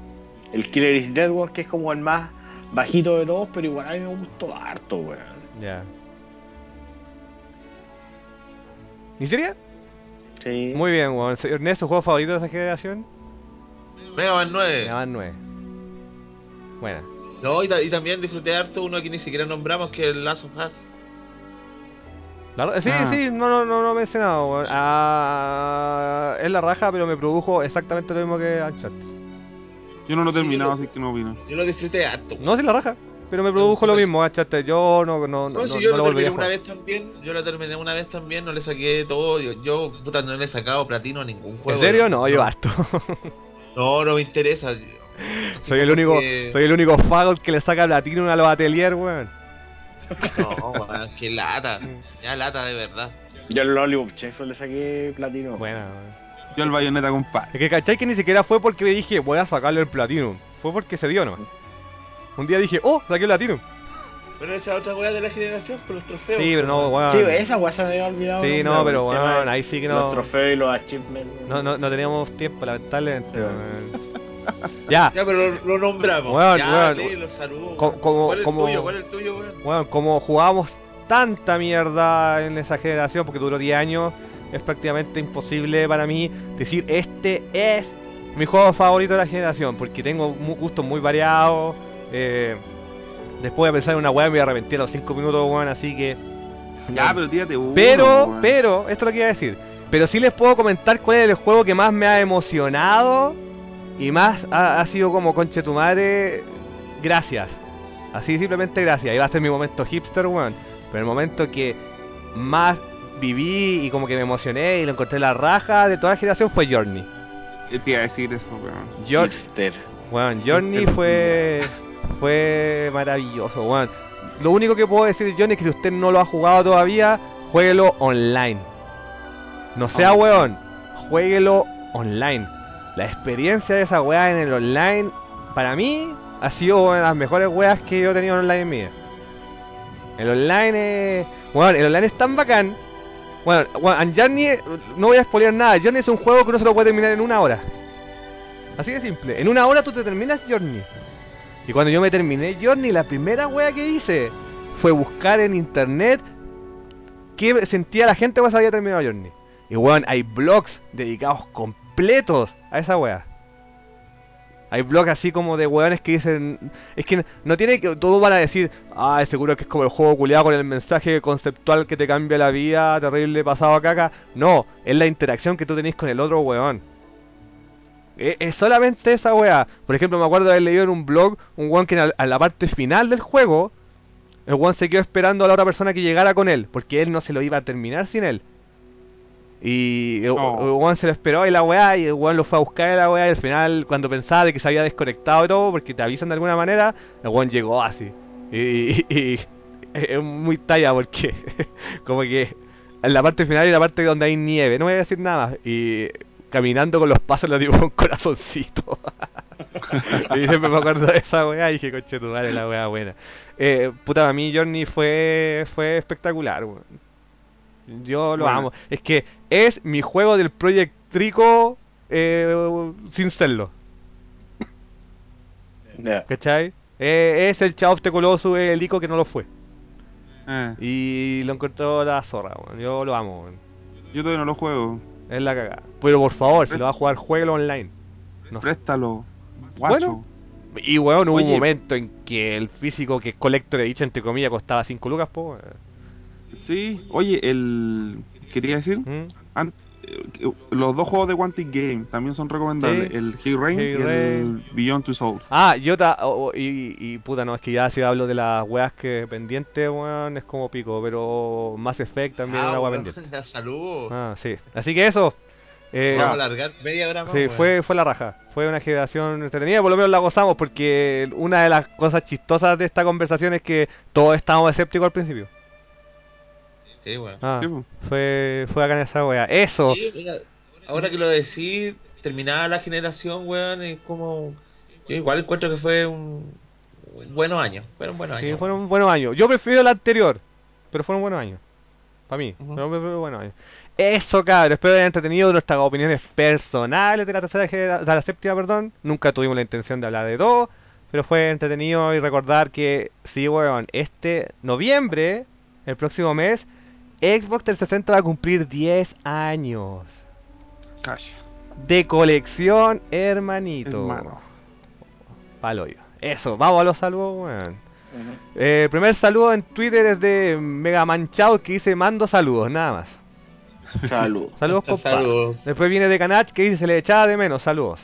El Killer is Dead, que es como el más bajito de todos, pero igual a mí me gustó harto, weón. Ya. ¿En serio? Sí. Muy bien, weón. Ernesto, ¿su juego favorito de esa generación? Mega Man 9. Me van 9. Buena. No, y, ta- y también disfruté harto uno que ni siquiera nombramos, que es el Last of Us. La sí, Ah. sí, no, no, no, no he mencionado, weón. Ah, es la raja, pero me produjo exactamente lo mismo que Uncharted. Yo no lo he terminado, así que no opino. Yo lo disfruté harto. No, sí, la raja, pero me produjo lo mismo Uncharted. Yo no, no, no, No, si no yo lo terminé una vez también, yo lo terminé una vez también, no le saqué todo, yo, yo puta, no le he sacado platino a ningún ¿En juego. serio? No, yo harto. No, no me interesa. Así soy el único, que- soy el único fagot que le saca platino a los atelier, weón. No, weón, qué lata. Ya lata de verdad. Yo el Lollipop Chainsaw le saqué platino. Buena, weón. Yo el bayoneta, compadre. Es que cachai que ni siquiera fue porque me dije voy a sacarle el platino. Fue porque se dio nomás. Un día dije, oh, saqué el platino. Pero esa otra weá de la generación con los trofeos. Sí, pero no, weón. Sí, esa weá se me había olvidado. Sí, no, pero weón, ahí sí que no. Los trofeos y los achievements. No, no, no teníamos tiempo, lamentablemente. Sí. weón. ya, Ya, pero lo, lo nombramos. Weón, ya, weón. los saludos. Co- como- ¿Cuál es como- el tuyo? ¿Cuál es el tuyo, weón? bueno, como jugábamos tanta mierda en esa generación, porque duró 10 años, es prácticamente imposible para mí decir este es mi juego favorito de la generación, porque tengo gustos muy variados. eh, después de pensar en una weá me voy a arrepentir a los 5 minutos, weón, así que. Ya, pero tírate uno. Pero, weón. pero, esto es lo que iba a decir. Pero sí les puedo comentar cuál es el juego que más me ha emocionado y más ha, ha sido como conche tu madre. Gracias. Así simplemente gracias. Y va a ser mi momento hipster, weón. Pero el momento que más viví y como que me emocioné y lo encontré la raja de toda la generación fue Journey. Eh, Te iba a decir eso, weón. Yo, weón, Journey fue fue maravilloso, weón. Lo único que puedo decir de Journey es que si usted no lo ha jugado todavía, jueguelo online. No sea Oh. weón, jueguelo online. La experiencia de esa weá en el online, para mí, ha sido una de las mejores weas que yo he tenido en online en mi vida. El online es. Weón, el online es tan bacán. Bueno, bueno, en Journey, no voy a spoilear nada. Journey es un juego que uno se lo puede terminar en una hora. Así de simple. En una hora tú te terminas Journey. Y cuando yo me terminé Journey, la primera wea que hice fue buscar en internet qué sentía la gente cuando se había terminado Journey. Y weón, hay blogs dedicados completos a esa wea. Hay blogs así como de weones que dicen. Es que no tiene que. Todos van a decir. Ah, seguro que es como el juego culiado con el mensaje conceptual que te cambia la vida, terrible pasado a caca. No, es la interacción que tú tenés con el otro weón. Es, es solamente esa weá. Por ejemplo, me acuerdo de haber leído en un blog un weón que en la parte final del juego, el weón se quedó esperando a la otra persona que llegara con él, porque él no se lo iba a terminar sin él. Y el, Oh. el se lo esperó y la weá, y el weón lo fue a buscar y la weá, y al final, cuando pensaba de que se había desconectado y todo, porque te avisan de alguna manera, el weón llegó así. Y, es muy talla porque, como que en la parte final y la parte donde hay nieve, no voy a decir nada más. Y caminando con los pasos le dibujo un corazoncito. y siempre me acuerdo de esa weá y dije, coche tu madre, la weá buena. Eh, puta, para mí Journey fue, fue espectacular, weón. Yo lo Bueno. amo. Es que es mi juego del Project Trico eh, sin serlo. Ya. ¿Cachai? Eh, es el Chaos of the Colossus, el Ico que no lo fue. Eh, Y lo encontró la zorra, weón. Yo lo amo, weón. yo todavía no lo juego. Es la cagada. Pero por favor, si lo vas a jugar, jueguelo online. No. Préstalo. Guacho. Bueno. Y weón, hubo un momento en que el físico que es Collector Edition, entre comillas, costaba 5 lucas, po. Sí, oye, el. Quería decir, ¿Mm? an- eh, los dos juegos de Quantic Game también son recomendables: Sí. el Heavy Rain y Rain. el Beyond Two Souls. Ah, yo ta- o- o- y, y puta, no, es que ya si hablo de las weas que pendientes, weón, es como pico, pero Mass Effect también es una wea pendiente. Saludos. Ah, sí. Así que eso. Eh, Vamos a alargar media hora más. Sí, fue, fue la raja. Fue una generación entretenida, por lo menos la gozamos, porque una de las cosas chistosas de esta conversación es que todos estábamos escépticos al principio. Sí, weón. Ah, Sí, fue, fue acá en esa wea. Eso. Sí, mira, ahora que lo decís, terminada la generación, weón, es como. Yo igual encuentro que fue un. un buenos años. Fueron buenos Sí, años. fueron buenos años. Yo prefiero el anterior, pero fueron buenos años. Para mí, fueron buenos años. Eso, cabrón. Espero que hayan entretenido nuestras opiniones personales de la tercera generación, de la séptima, perdón. Nunca tuvimos la intención de hablar de todo, pero fue entretenido y recordar que, sí, weón, este noviembre, el próximo mes, Xbox 360 va a cumplir 10 años. Cash, De colección, hermanito. hermano. Palo yo. Eso, vamos a los saludos, weón. Eh, primer saludo en Twitter es de Mega Manchado que dice mando saludos, nada más. Salud. Saludos, compadre. Saludos. Después viene de Canach que dice se le echaba de menos, saludos.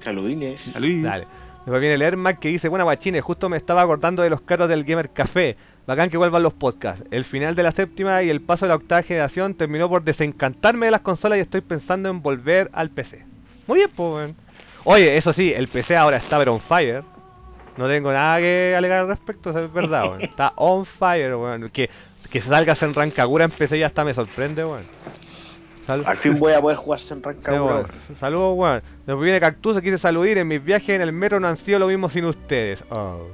Saludines. A Luis. Dale. Después viene el Ermac que dice, buena guachines, justo me estaba acordando de los carros del Gamer Café. Bacán que vuelvan los podcasts. El final de la séptima y el paso de la octava generación terminó por desencantarme de las consolas y estoy pensando en volver al PC. Muy bien, pues, weón. Oye, eso sí, el PC ahora está pero on fire. No tengo nada que alegar al respecto, eso es verdad, weón. Está on fire, weón. Que, que salgas en Rancagura en PC ya hasta me sorprende, weón. Al fin voy a poder jugarse en Sí, weón. Saludos, weón. Después viene Cactus, quise saludar. En mis viajes en el metro no han sido lo mismo sin ustedes. Oh.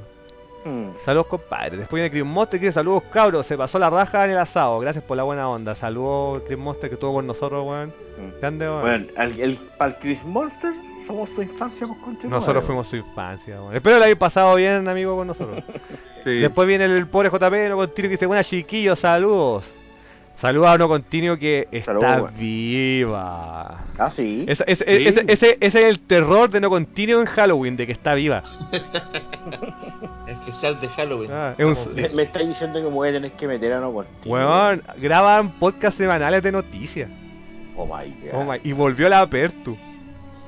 Mm. Saludos, compadre. Después viene Chris Monster, quiere saludos, cabros. Se pasó la raja en el asado. Gracias por la buena onda. Saludos, Chris Monster, que estuvo con nosotros, weón. Mm. Grande, weón. Bueno, el, el, para el Chris Monster somos su infancia, pues concha. nosotros fuimos su infancia, weón. Espero lo hayáis pasado bien, amigo, con nosotros. Sí. Después viene el pobre JP, no continuo, que dice, buenas chiquillos, saludos. Saludos a no continuo que está Saludos, viva. Ah, sí. Ese, ese- Sí. ese- ese- ese es el terror de no continuo en Halloween, de que está viva. Especial de Halloween. Ah, es un- Me, me estáis diciendo que me voy a tener que meter a no contigo. Weón, graban podcast semanales de noticias. Oh my god. Oh my- y volvió la Apertu.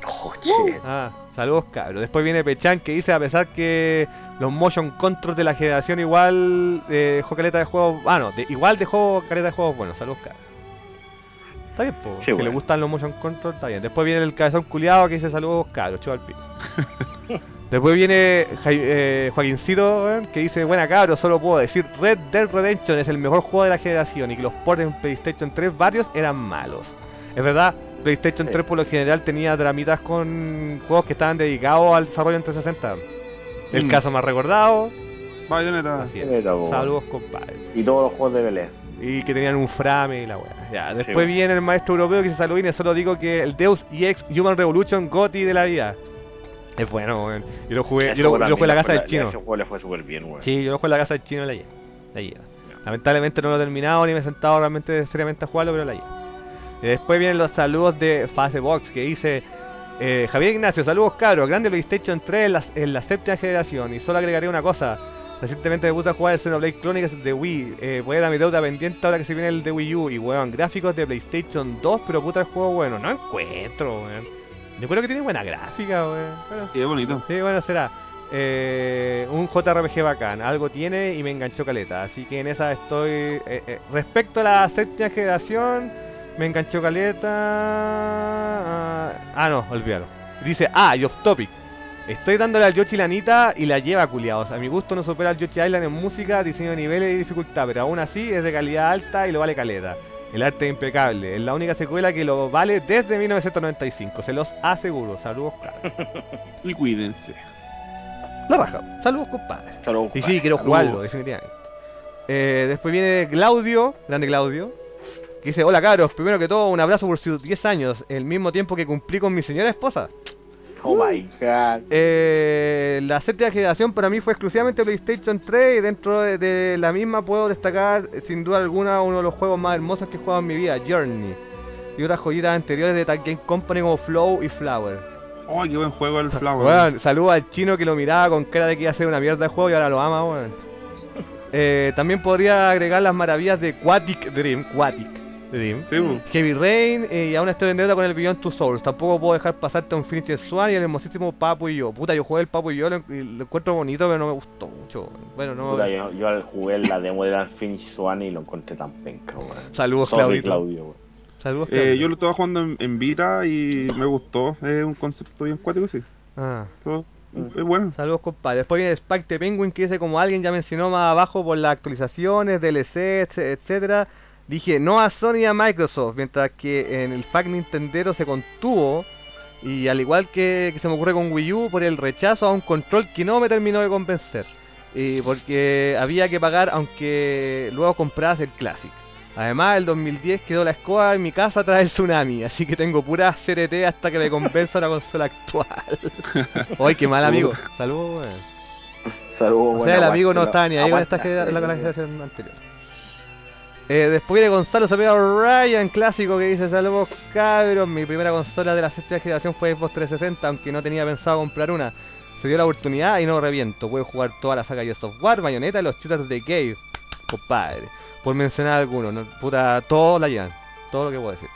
Oh, shit. Ah, saludos cabros. Después viene Pechan que dice, a pesar que los motion controls de la generación igual eh, dejó caleta de juegos... Ah, no, de- igual dejó caleta de juegos buenos. Saludos cabros. Está bien. Sí, si le gustan los motion controls, está bien. Después viene el cabezón culiado que dice saludos cabros, chupa el pico. Después viene Jai- eh, Joaquincito weón, que dice, buena cabros, solo puedo decir Red Dead Redemption es el mejor juego de la generación y que los ports en PlayStation 3 varios eran malos. Es verdad, PlayStation Sí. 3 por lo general tenía dramitas con juegos que estaban dedicados al desarrollo en 360. El Mm. caso más recordado, Bayonetta. así es. Bayonetta, po. Saludos compadre. Y todos los juegos de pelea. Y que tenían un frame y la weá. Ya, después viene el maestro europeo que dice saludines, solo digo que el Deus EX Human Revolution GOTY de la vida. Es bueno, weón. Yo lo jugué, yo lo, yo lo jugué en la casa del chino. Ese juego le fue súper bien, weón. Sí, yo lo juego en la casa del chino y la llevo. La llevo. Lamentablemente no lo he terminado ni me he sentado realmente seriamente a jugarlo, pero la llevo. Y después vienen los saludos de Fasebox que dice eh, Javier Ignacio, saludos cabros, grande PlayStation 3 en la, en la séptima generación. Y solo agregaré una cosa. Recientemente me puse a jugar el Xenoblade Chronicles de Wii. Eh, voy a dar mi deuda pendiente ahora que se viene el de Wii U. Y weón, gráficos de PlayStation 2, pero puta el juego bueno. No encuentro, weón. Yo creo que tiene buena gráfica, weón. Bueno, Qué bonito. Sí, bueno, será. Eh, un JRPG bacán, algo tiene y me enganchó caleta. Así que en esa estoy. eh, eh, respecto a la séptima generación, me enganchó caleta. Ah, no, olvídalo. Dice, ah, y off topic. Estoy dándole al Yoshi la Anita y la lleva culiados. A mi gusto no supera al Yoshi Island en música, diseño de niveles y dificultad, pero aún así es de calidad alta y lo vale caleta. El arte es impecable, es la única secuela que lo vale desde 1995, se los aseguro. Saludos, caros. Y cuídense. La raja. Saludos, compadre. Saludos, Y sí, quiero Saludos. jugarlo, definitivamente. Eh, después viene Claudio, grande Claudio, que dice, hola cabros, primero que todo un abrazo por sus 10 años, el mismo tiempo que cumplí con mi señora esposa. Oh my god. Eh, la séptima generación para mí fue exclusivamente PlayStation 3 y dentro de, de la misma puedo destacar sin duda alguna uno de los juegos más hermosos que he jugado en mi vida, Journey. Y otras joyitas anteriores de Tag Game Company como Flow y Flower. Oh, qué buen juego el Flower. Weón, saludo al chino que lo miraba con cara de que iba a ser una mierda de juego y ahora lo ama, weón. Eh, también podría agregar las maravillas de Quatic Dream, Quatic Sí, po. Heavy Rain eh, y aún estoy en deuda con el Beyond Two Souls. Tampoco puedo dejar pasarte un Finish Swan y el hermosísimo Papo y yo. Puta, yo jugué el Papo y yo lo, encuentro bonito, pero no me gustó mucho. Bueno, no. Puta, yo, yo jugué la demo de Unfinished Swan y lo encontré tan penca, weón. Saludos, Sorry. Claudio. Saludos, Eh, Claudio. yo lo estaba jugando en, en Vita y me gustó. Es un concepto bien cuático, sí. Ah. Es bueno. Saludos compadre. Después viene Spike the Penguin que dice como alguien ya mencionó más abajo por las actualizaciones, DLC, etc- etcétera. Dije no a Sony y a Microsoft, mientras que en el FAQ Nintendero se contuvo. Y al igual que, que se me ocurre con Wii U, por el rechazo a un control que no me terminó de convencer. Y porque había que pagar aunque luego compras el Classic. Además, el 2010 quedó la escoba en mi casa tras el tsunami, así que tengo pura CRT hasta que me convenza la consola actual. Ay, qué mal amigo. Saludos, weón. Saludos, O sea, el amigo no estaba ni ahí con esta generación anterior. Eh, después viene Gonzalo Cepeda Ryan, clásico, que dice Saludos cabros, mi primera consola de la sexta generación fue Xbox 360, aunque no tenía pensado comprar una. Se dio la oportunidad y no reviento. Puede jugar toda la saga Gears of War, Bayonetta y los shooters de Cave. Compadre. Por mencionar algunos. ¿no? Puta, todos la llevan. Todo lo que puedo decir.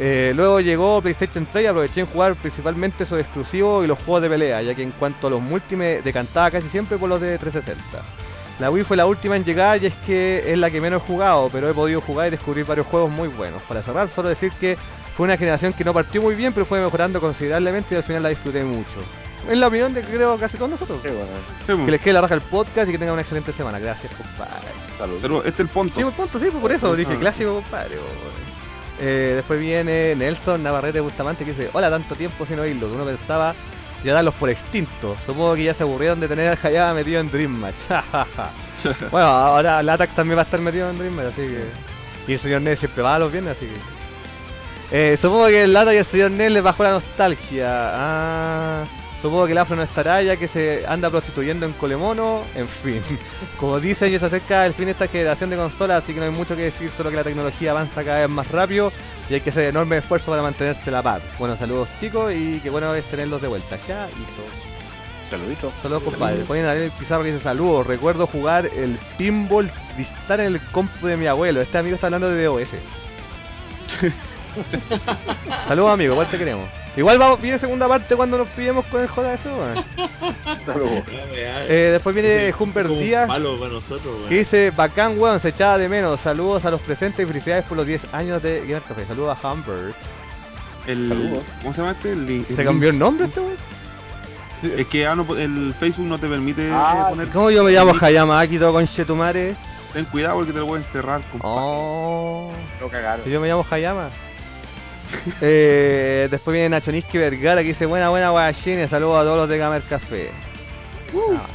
Eh, luego llegó PlayStation 3 y aproveché en jugar principalmente esos exclusivos y los juegos de pelea, ya que en cuanto a los multi me decantaba casi siempre por los de 360. La Wii fue la última en llegar y es que es la que menos he jugado, pero he podido jugar y descubrir varios juegos muy buenos. Para cerrar, solo decir que fue una generación que no partió muy bien, pero fue mejorando considerablemente y al final la disfruté mucho. Es la opinión de creo casi todos nosotros. Sí, bueno. Sí, po. Que les quede la raja el podcast y que tengan una excelente semana. Gracias, compadre. Saludos. Pero este es el punto. Sí, pues, punto, sí, por eso dije Ah. clásico, compadre. Eh, después viene Nelson Navarrete Bustamante que dice: Hola, tanto tiempo sin oírlo. Uno pensaba ya darlos por extintos. Supongo que ya se aburrieron de tener al Hayama metido en Dream Match. Bueno, ahora Latac también va a estar metido en Dream Match, así que. Y el señor Ned siempre va a los viernes, así que. Eh, supongo que el Lata y el señor Ned les bajó la nostalgia. Ah, supongo que el afro no estará ya que se anda prostituyendo en Colemono. En fin, como dicen, ya se acerca el fin de esta generación de consolas, así que no hay mucho que decir, solo que la tecnología avanza cada vez más rápido y hay que hacer enorme esfuerzo para mantenerse la paz. Bueno, saludos chicos y qué bueno es tenerlos de vuelta. Ya, listo. Saluditos. Saludos compadre. Ponen a Daniel Pizarro que dice saludos. Recuerdo jugar el pinball distar en el compu de mi abuelo. Este amigo está hablando de DOS. saludos amigo, igual te queremos. Igual vamos, viene segunda parte cuando nos pillemos con el JF, weón. Eh, después viene Humber Díaz. palo para nosotros, weón. Que dice, bacán weón, se echaba de menos. Saludos a los presentes y felicidades por los 10 años de Gamer Café. Saludos a Humbert. El, Saludos. ¿Cómo se llama este? El, ¿Se cambió el nombre este weón? Es que ah, no, el Facebook no te permite Ah, poner. ¿Cómo yo me llamo Hayama Akito con Chetumare? Ten cuidado porque te lo pueden cerrar. compadre. Oh. Lo cagaron. Yo me llamo Hayama. Eh, después viene Nacho Niski Vergara que dice buena buena guachines, saludos a todos los de Gamer Café. Ah.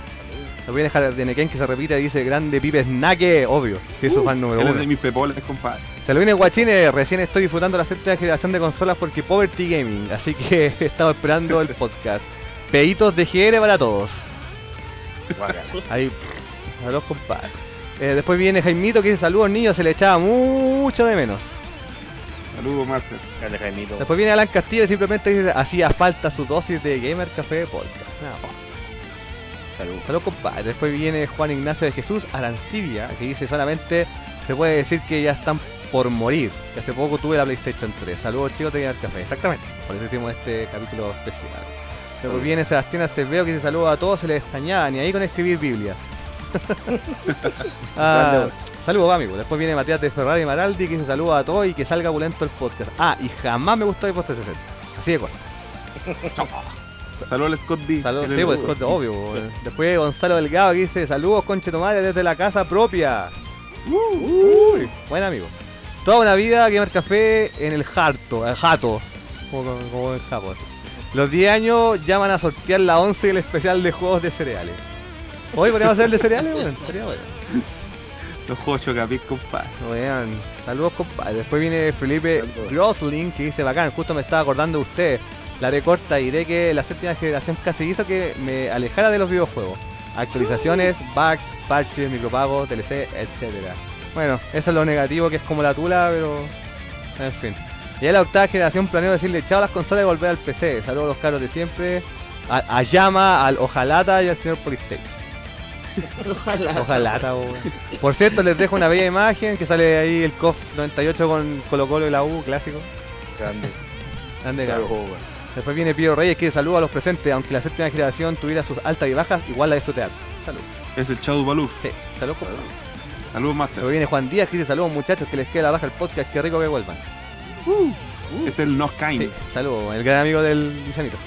Después viene Jardineken que se repite y dice grande Pipe Snake, obvio, que es su fan número uno. de mis pepoles, compadre. Se lo viene Guachines, recién estoy disfrutando la séptima generación de consolas porque Poverty Gaming, así que he estado esperando el podcast. Peditos de GR para todos. Ahí, saludos compadre. Eh, después viene Jaimito que dice saludos niños, se le echaba mucho de menos. Saludos, Master. Grande Jaimito. Después viene Alan Castillo y simplemente dice hacía falta su dosis de Gamer Café Podcast. Más. Saludos. Saludos compadre. Después viene Juan Ignacio de Jesús Arancibia que dice solamente se puede decir que ya están por morir. Que hace poco tuve la PlayStation 3. Saludos chicos de Gamer Café. Exactamente. Por eso hicimos este capítulo especial. Después viene Sebastián Acevedo que dice saludos a todos, se les extrañaba, ni ahí con escribir Biblia. ah. Saludos amigo. Después viene Matías de Ferrari Maraldi que dice saludos a todos y que salga bulento el podcast. Ah, y jamás me gustó el podcast 60. Así de corto. Saludos al Scott D. Saludos, sí, es- pues, corto, obvio. weón. Después Gonzalo Delgado que dice saludos conche tu madre desde la casa propia. Uy, buen amigo. Toda una vida Gamer Café en el jarto, el jato. Como, como en Japón. Los 10 años llaman a sortear la 11 y el especial de juegos de cereales. Hoy podríamos hacer el de cereales, bueno. Los juegos Chocapit, compadre. Weón, saludos compadre. Después viene Felipe Grosling que dice bacán, justo me estaba acordando de usted. La haré corta y diré que la séptima generación casi hizo que me alejara de los videojuegos. Actualizaciones, bugs, parches, micropagos, DLC, etcétera. Bueno, eso es lo negativo que es como la tula, pero. En fin. Ya en la octava generación planeo decirle chao a las consolas y volver al PC. Saludos a los caros de siempre. A, a Yama, al Ojalata y al señor Polystation. Ojalá. Por cierto, les dejo una bella imagen que sale ahí el COF 98 con Colo Colo y la U, clásico. Grande. Grande weón. Después viene Pío Reyes que saluda a los presentes, aunque la séptima generación tuviera sus altas y bajas, igual la disfruté harto. Salud. Es el Shadow Baluf. Sí, salud, compadre. Saludos, Master. Después viene Juan Díaz que dice saludos muchachos, que les quede la baja el podcast, qué rico que vuelvan. Este es el Nos Kind. Sí, saludos, el gran amigo del Guisanito.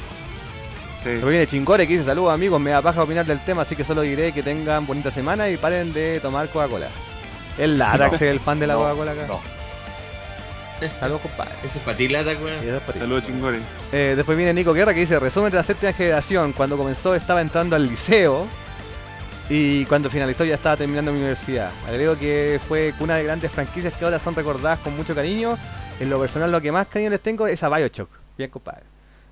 Sí. Después viene Chingore que dice saludos amigos, me da paja opinar del tema, así que solo diré que tengan bonita semana y paren de tomar Coca-Cola. El Larax es el fan de la No, Coca-Cola acá. no. Saludos compadre. Eso es para ti, lata, Y weón. Saludos, chingores. Eh, después viene Nico Guerra que dice, resumen de la séptima generación, cuando comenzó estaba entrando al liceo y cuando finalizó ya estaba terminando mi universidad. Agrego que fue una de grandes franquicias que ahora son recordadas con mucho cariño. En lo personal lo que más cariño les tengo es a Bioshock. Bien compadre.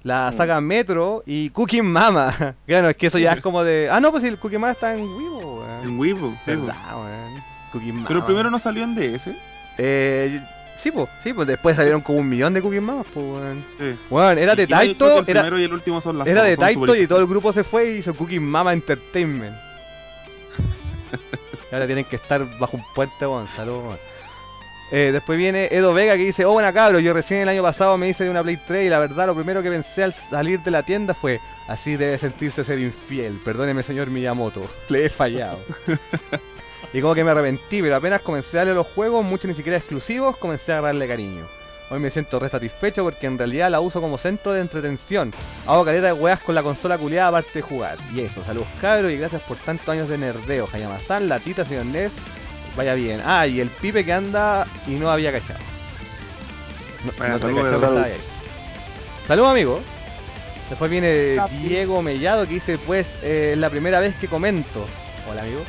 La Mm. saga Metro y Cookie Mama. Claro, es que eso ya es como de... Ah, no, pues si el Cookie Mama está en Weibo, weón. En Weibo. sí, Verdad, weón. Cookie Mama. Pero primero no salió en DS. Eh, Sí, pues, sí, pues después salieron como un millón de Cooking Mamas, pues, weón. Sí. Weón, era de Taito, El era, primero y el último son las era de Taito y todo el grupo se fue y hizo Cooking Mama Entertainment. ahora tienen que estar bajo un puente, weón. Saludos, weón. Eh, después viene Edo Vega que dice, oh buena cabro, yo recién el año pasado me hice de una Play 3 y la verdad lo primero que pensé al salir de la tienda fue, así debe sentirse ser infiel, perdóneme señor Miyamoto, le he fallado. y como que me arrepentí, pero apenas comencé a darle los juegos, muchos ni siquiera exclusivos, comencé a agarrarle cariño. Hoy me siento re satisfecho porque en realidad la uso como centro de entretención. Hago caleta de weas con la consola culiada aparte de jugar. Y eso, saludos cabros y gracias por tantos años de nerdeo. Hayama-san, latita, señor Ness. Vaya bien. Ah, y el pipe que anda y no había cachado. No, Bueno, no saludos, cachó que saludos. ahí. Saludos amigos. Después viene Diego Mellado que dice pues eh, es la primera vez que comento. Hola amigo.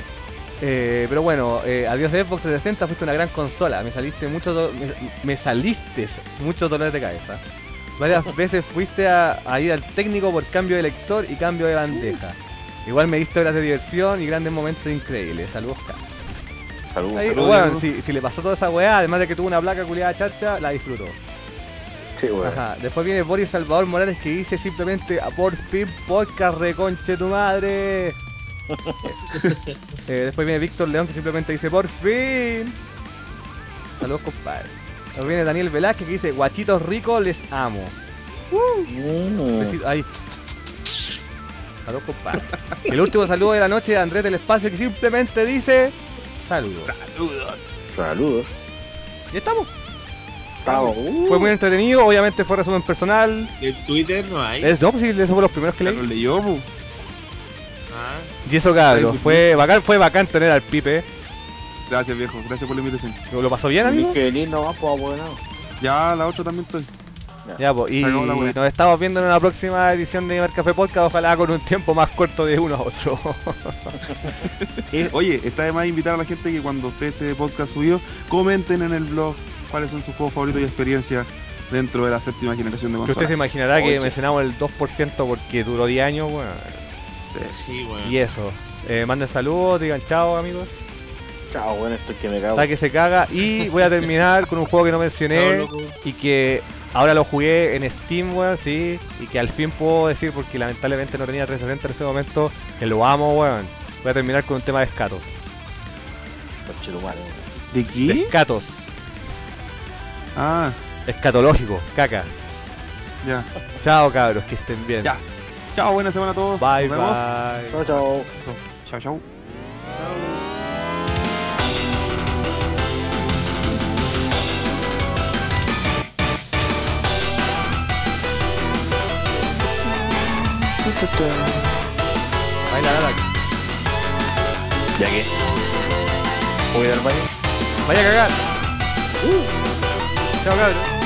Eh, pero bueno, eh, adiós de Xbox 360, fuiste una gran consola. Me saliste mucho me, me saliste muchos dolores de cabeza. Varias veces fuiste a, a ir al técnico por cambio de lector y cambio de bandeja. Igual me diste horas de diversión y grandes momentos increíbles. Saludos, K. Saludos. Ahí, saludos, bueno, si, si le pasó toda esa weá, además de que tuvo una placa culiada chacha, la disfrutó. Sí, weón. Ajá. Después viene Boris Salvador Morales que dice simplemente a por fin podcast reconche tu madre. Eh, después viene Víctor León que simplemente dice por fin. Saludos compadre. Después viene Daniel Velázquez que dice guachitos ricos les amo. Ahí. Saludos compadre. El último saludo de la noche de Andrés del Espacio que simplemente dice saludos. Saludos. Y estamos. Uh. Fue muy entretenido, obviamente fue resumen personal. En Twitter no hay. Es, no, pues sí, esos fueron los primeros que leí. lo leyó, pu. Ah, Y eso cabrón, fue bacán, fue bacán tener al Pipe. Gracias, viejo. Gracias por la invitación. ¿Lo pasó bien, amigo? Nomás, pues, bueno. Ya la otra también estoy. Ya, pues, y nos estamos viendo en una próxima edición de Café Podcast, ojalá con un tiempo más corto de uno a otro. Oye, está de más invitar a la gente que cuando esté este podcast subido, comenten en el blog cuáles son sus juegos favoritos y experiencias dentro de la séptima generación de Que consolas. usted se imaginará que mencionamos el 2% porque duró 10 años, bueno. sí, weón. Y eso. Eh, manden saludos, digan chao, amigos. Chao, bueno, esto es que me cago. Hasta que se caga. Y voy a terminar con un juego que no mencioné. y que ahora lo jugué en Steam, weón, sí, y que al fin puedo decir, porque lamentablemente no tenía 360 en ese momento, que lo amo, weón. Voy a terminar con un tema de escatos. ¿De De qué? escatos, Ah, escatológico, caca. ya. Chao, cabros, que estén bien. Ya. Chao, buena semana a todos. Bye, Nos vemos. bye. Chao, chao. Chao, chao. Baila, la, la. ¿Ya qué? ¿Voy al baño? Vaya a cagar. Chao, cabros.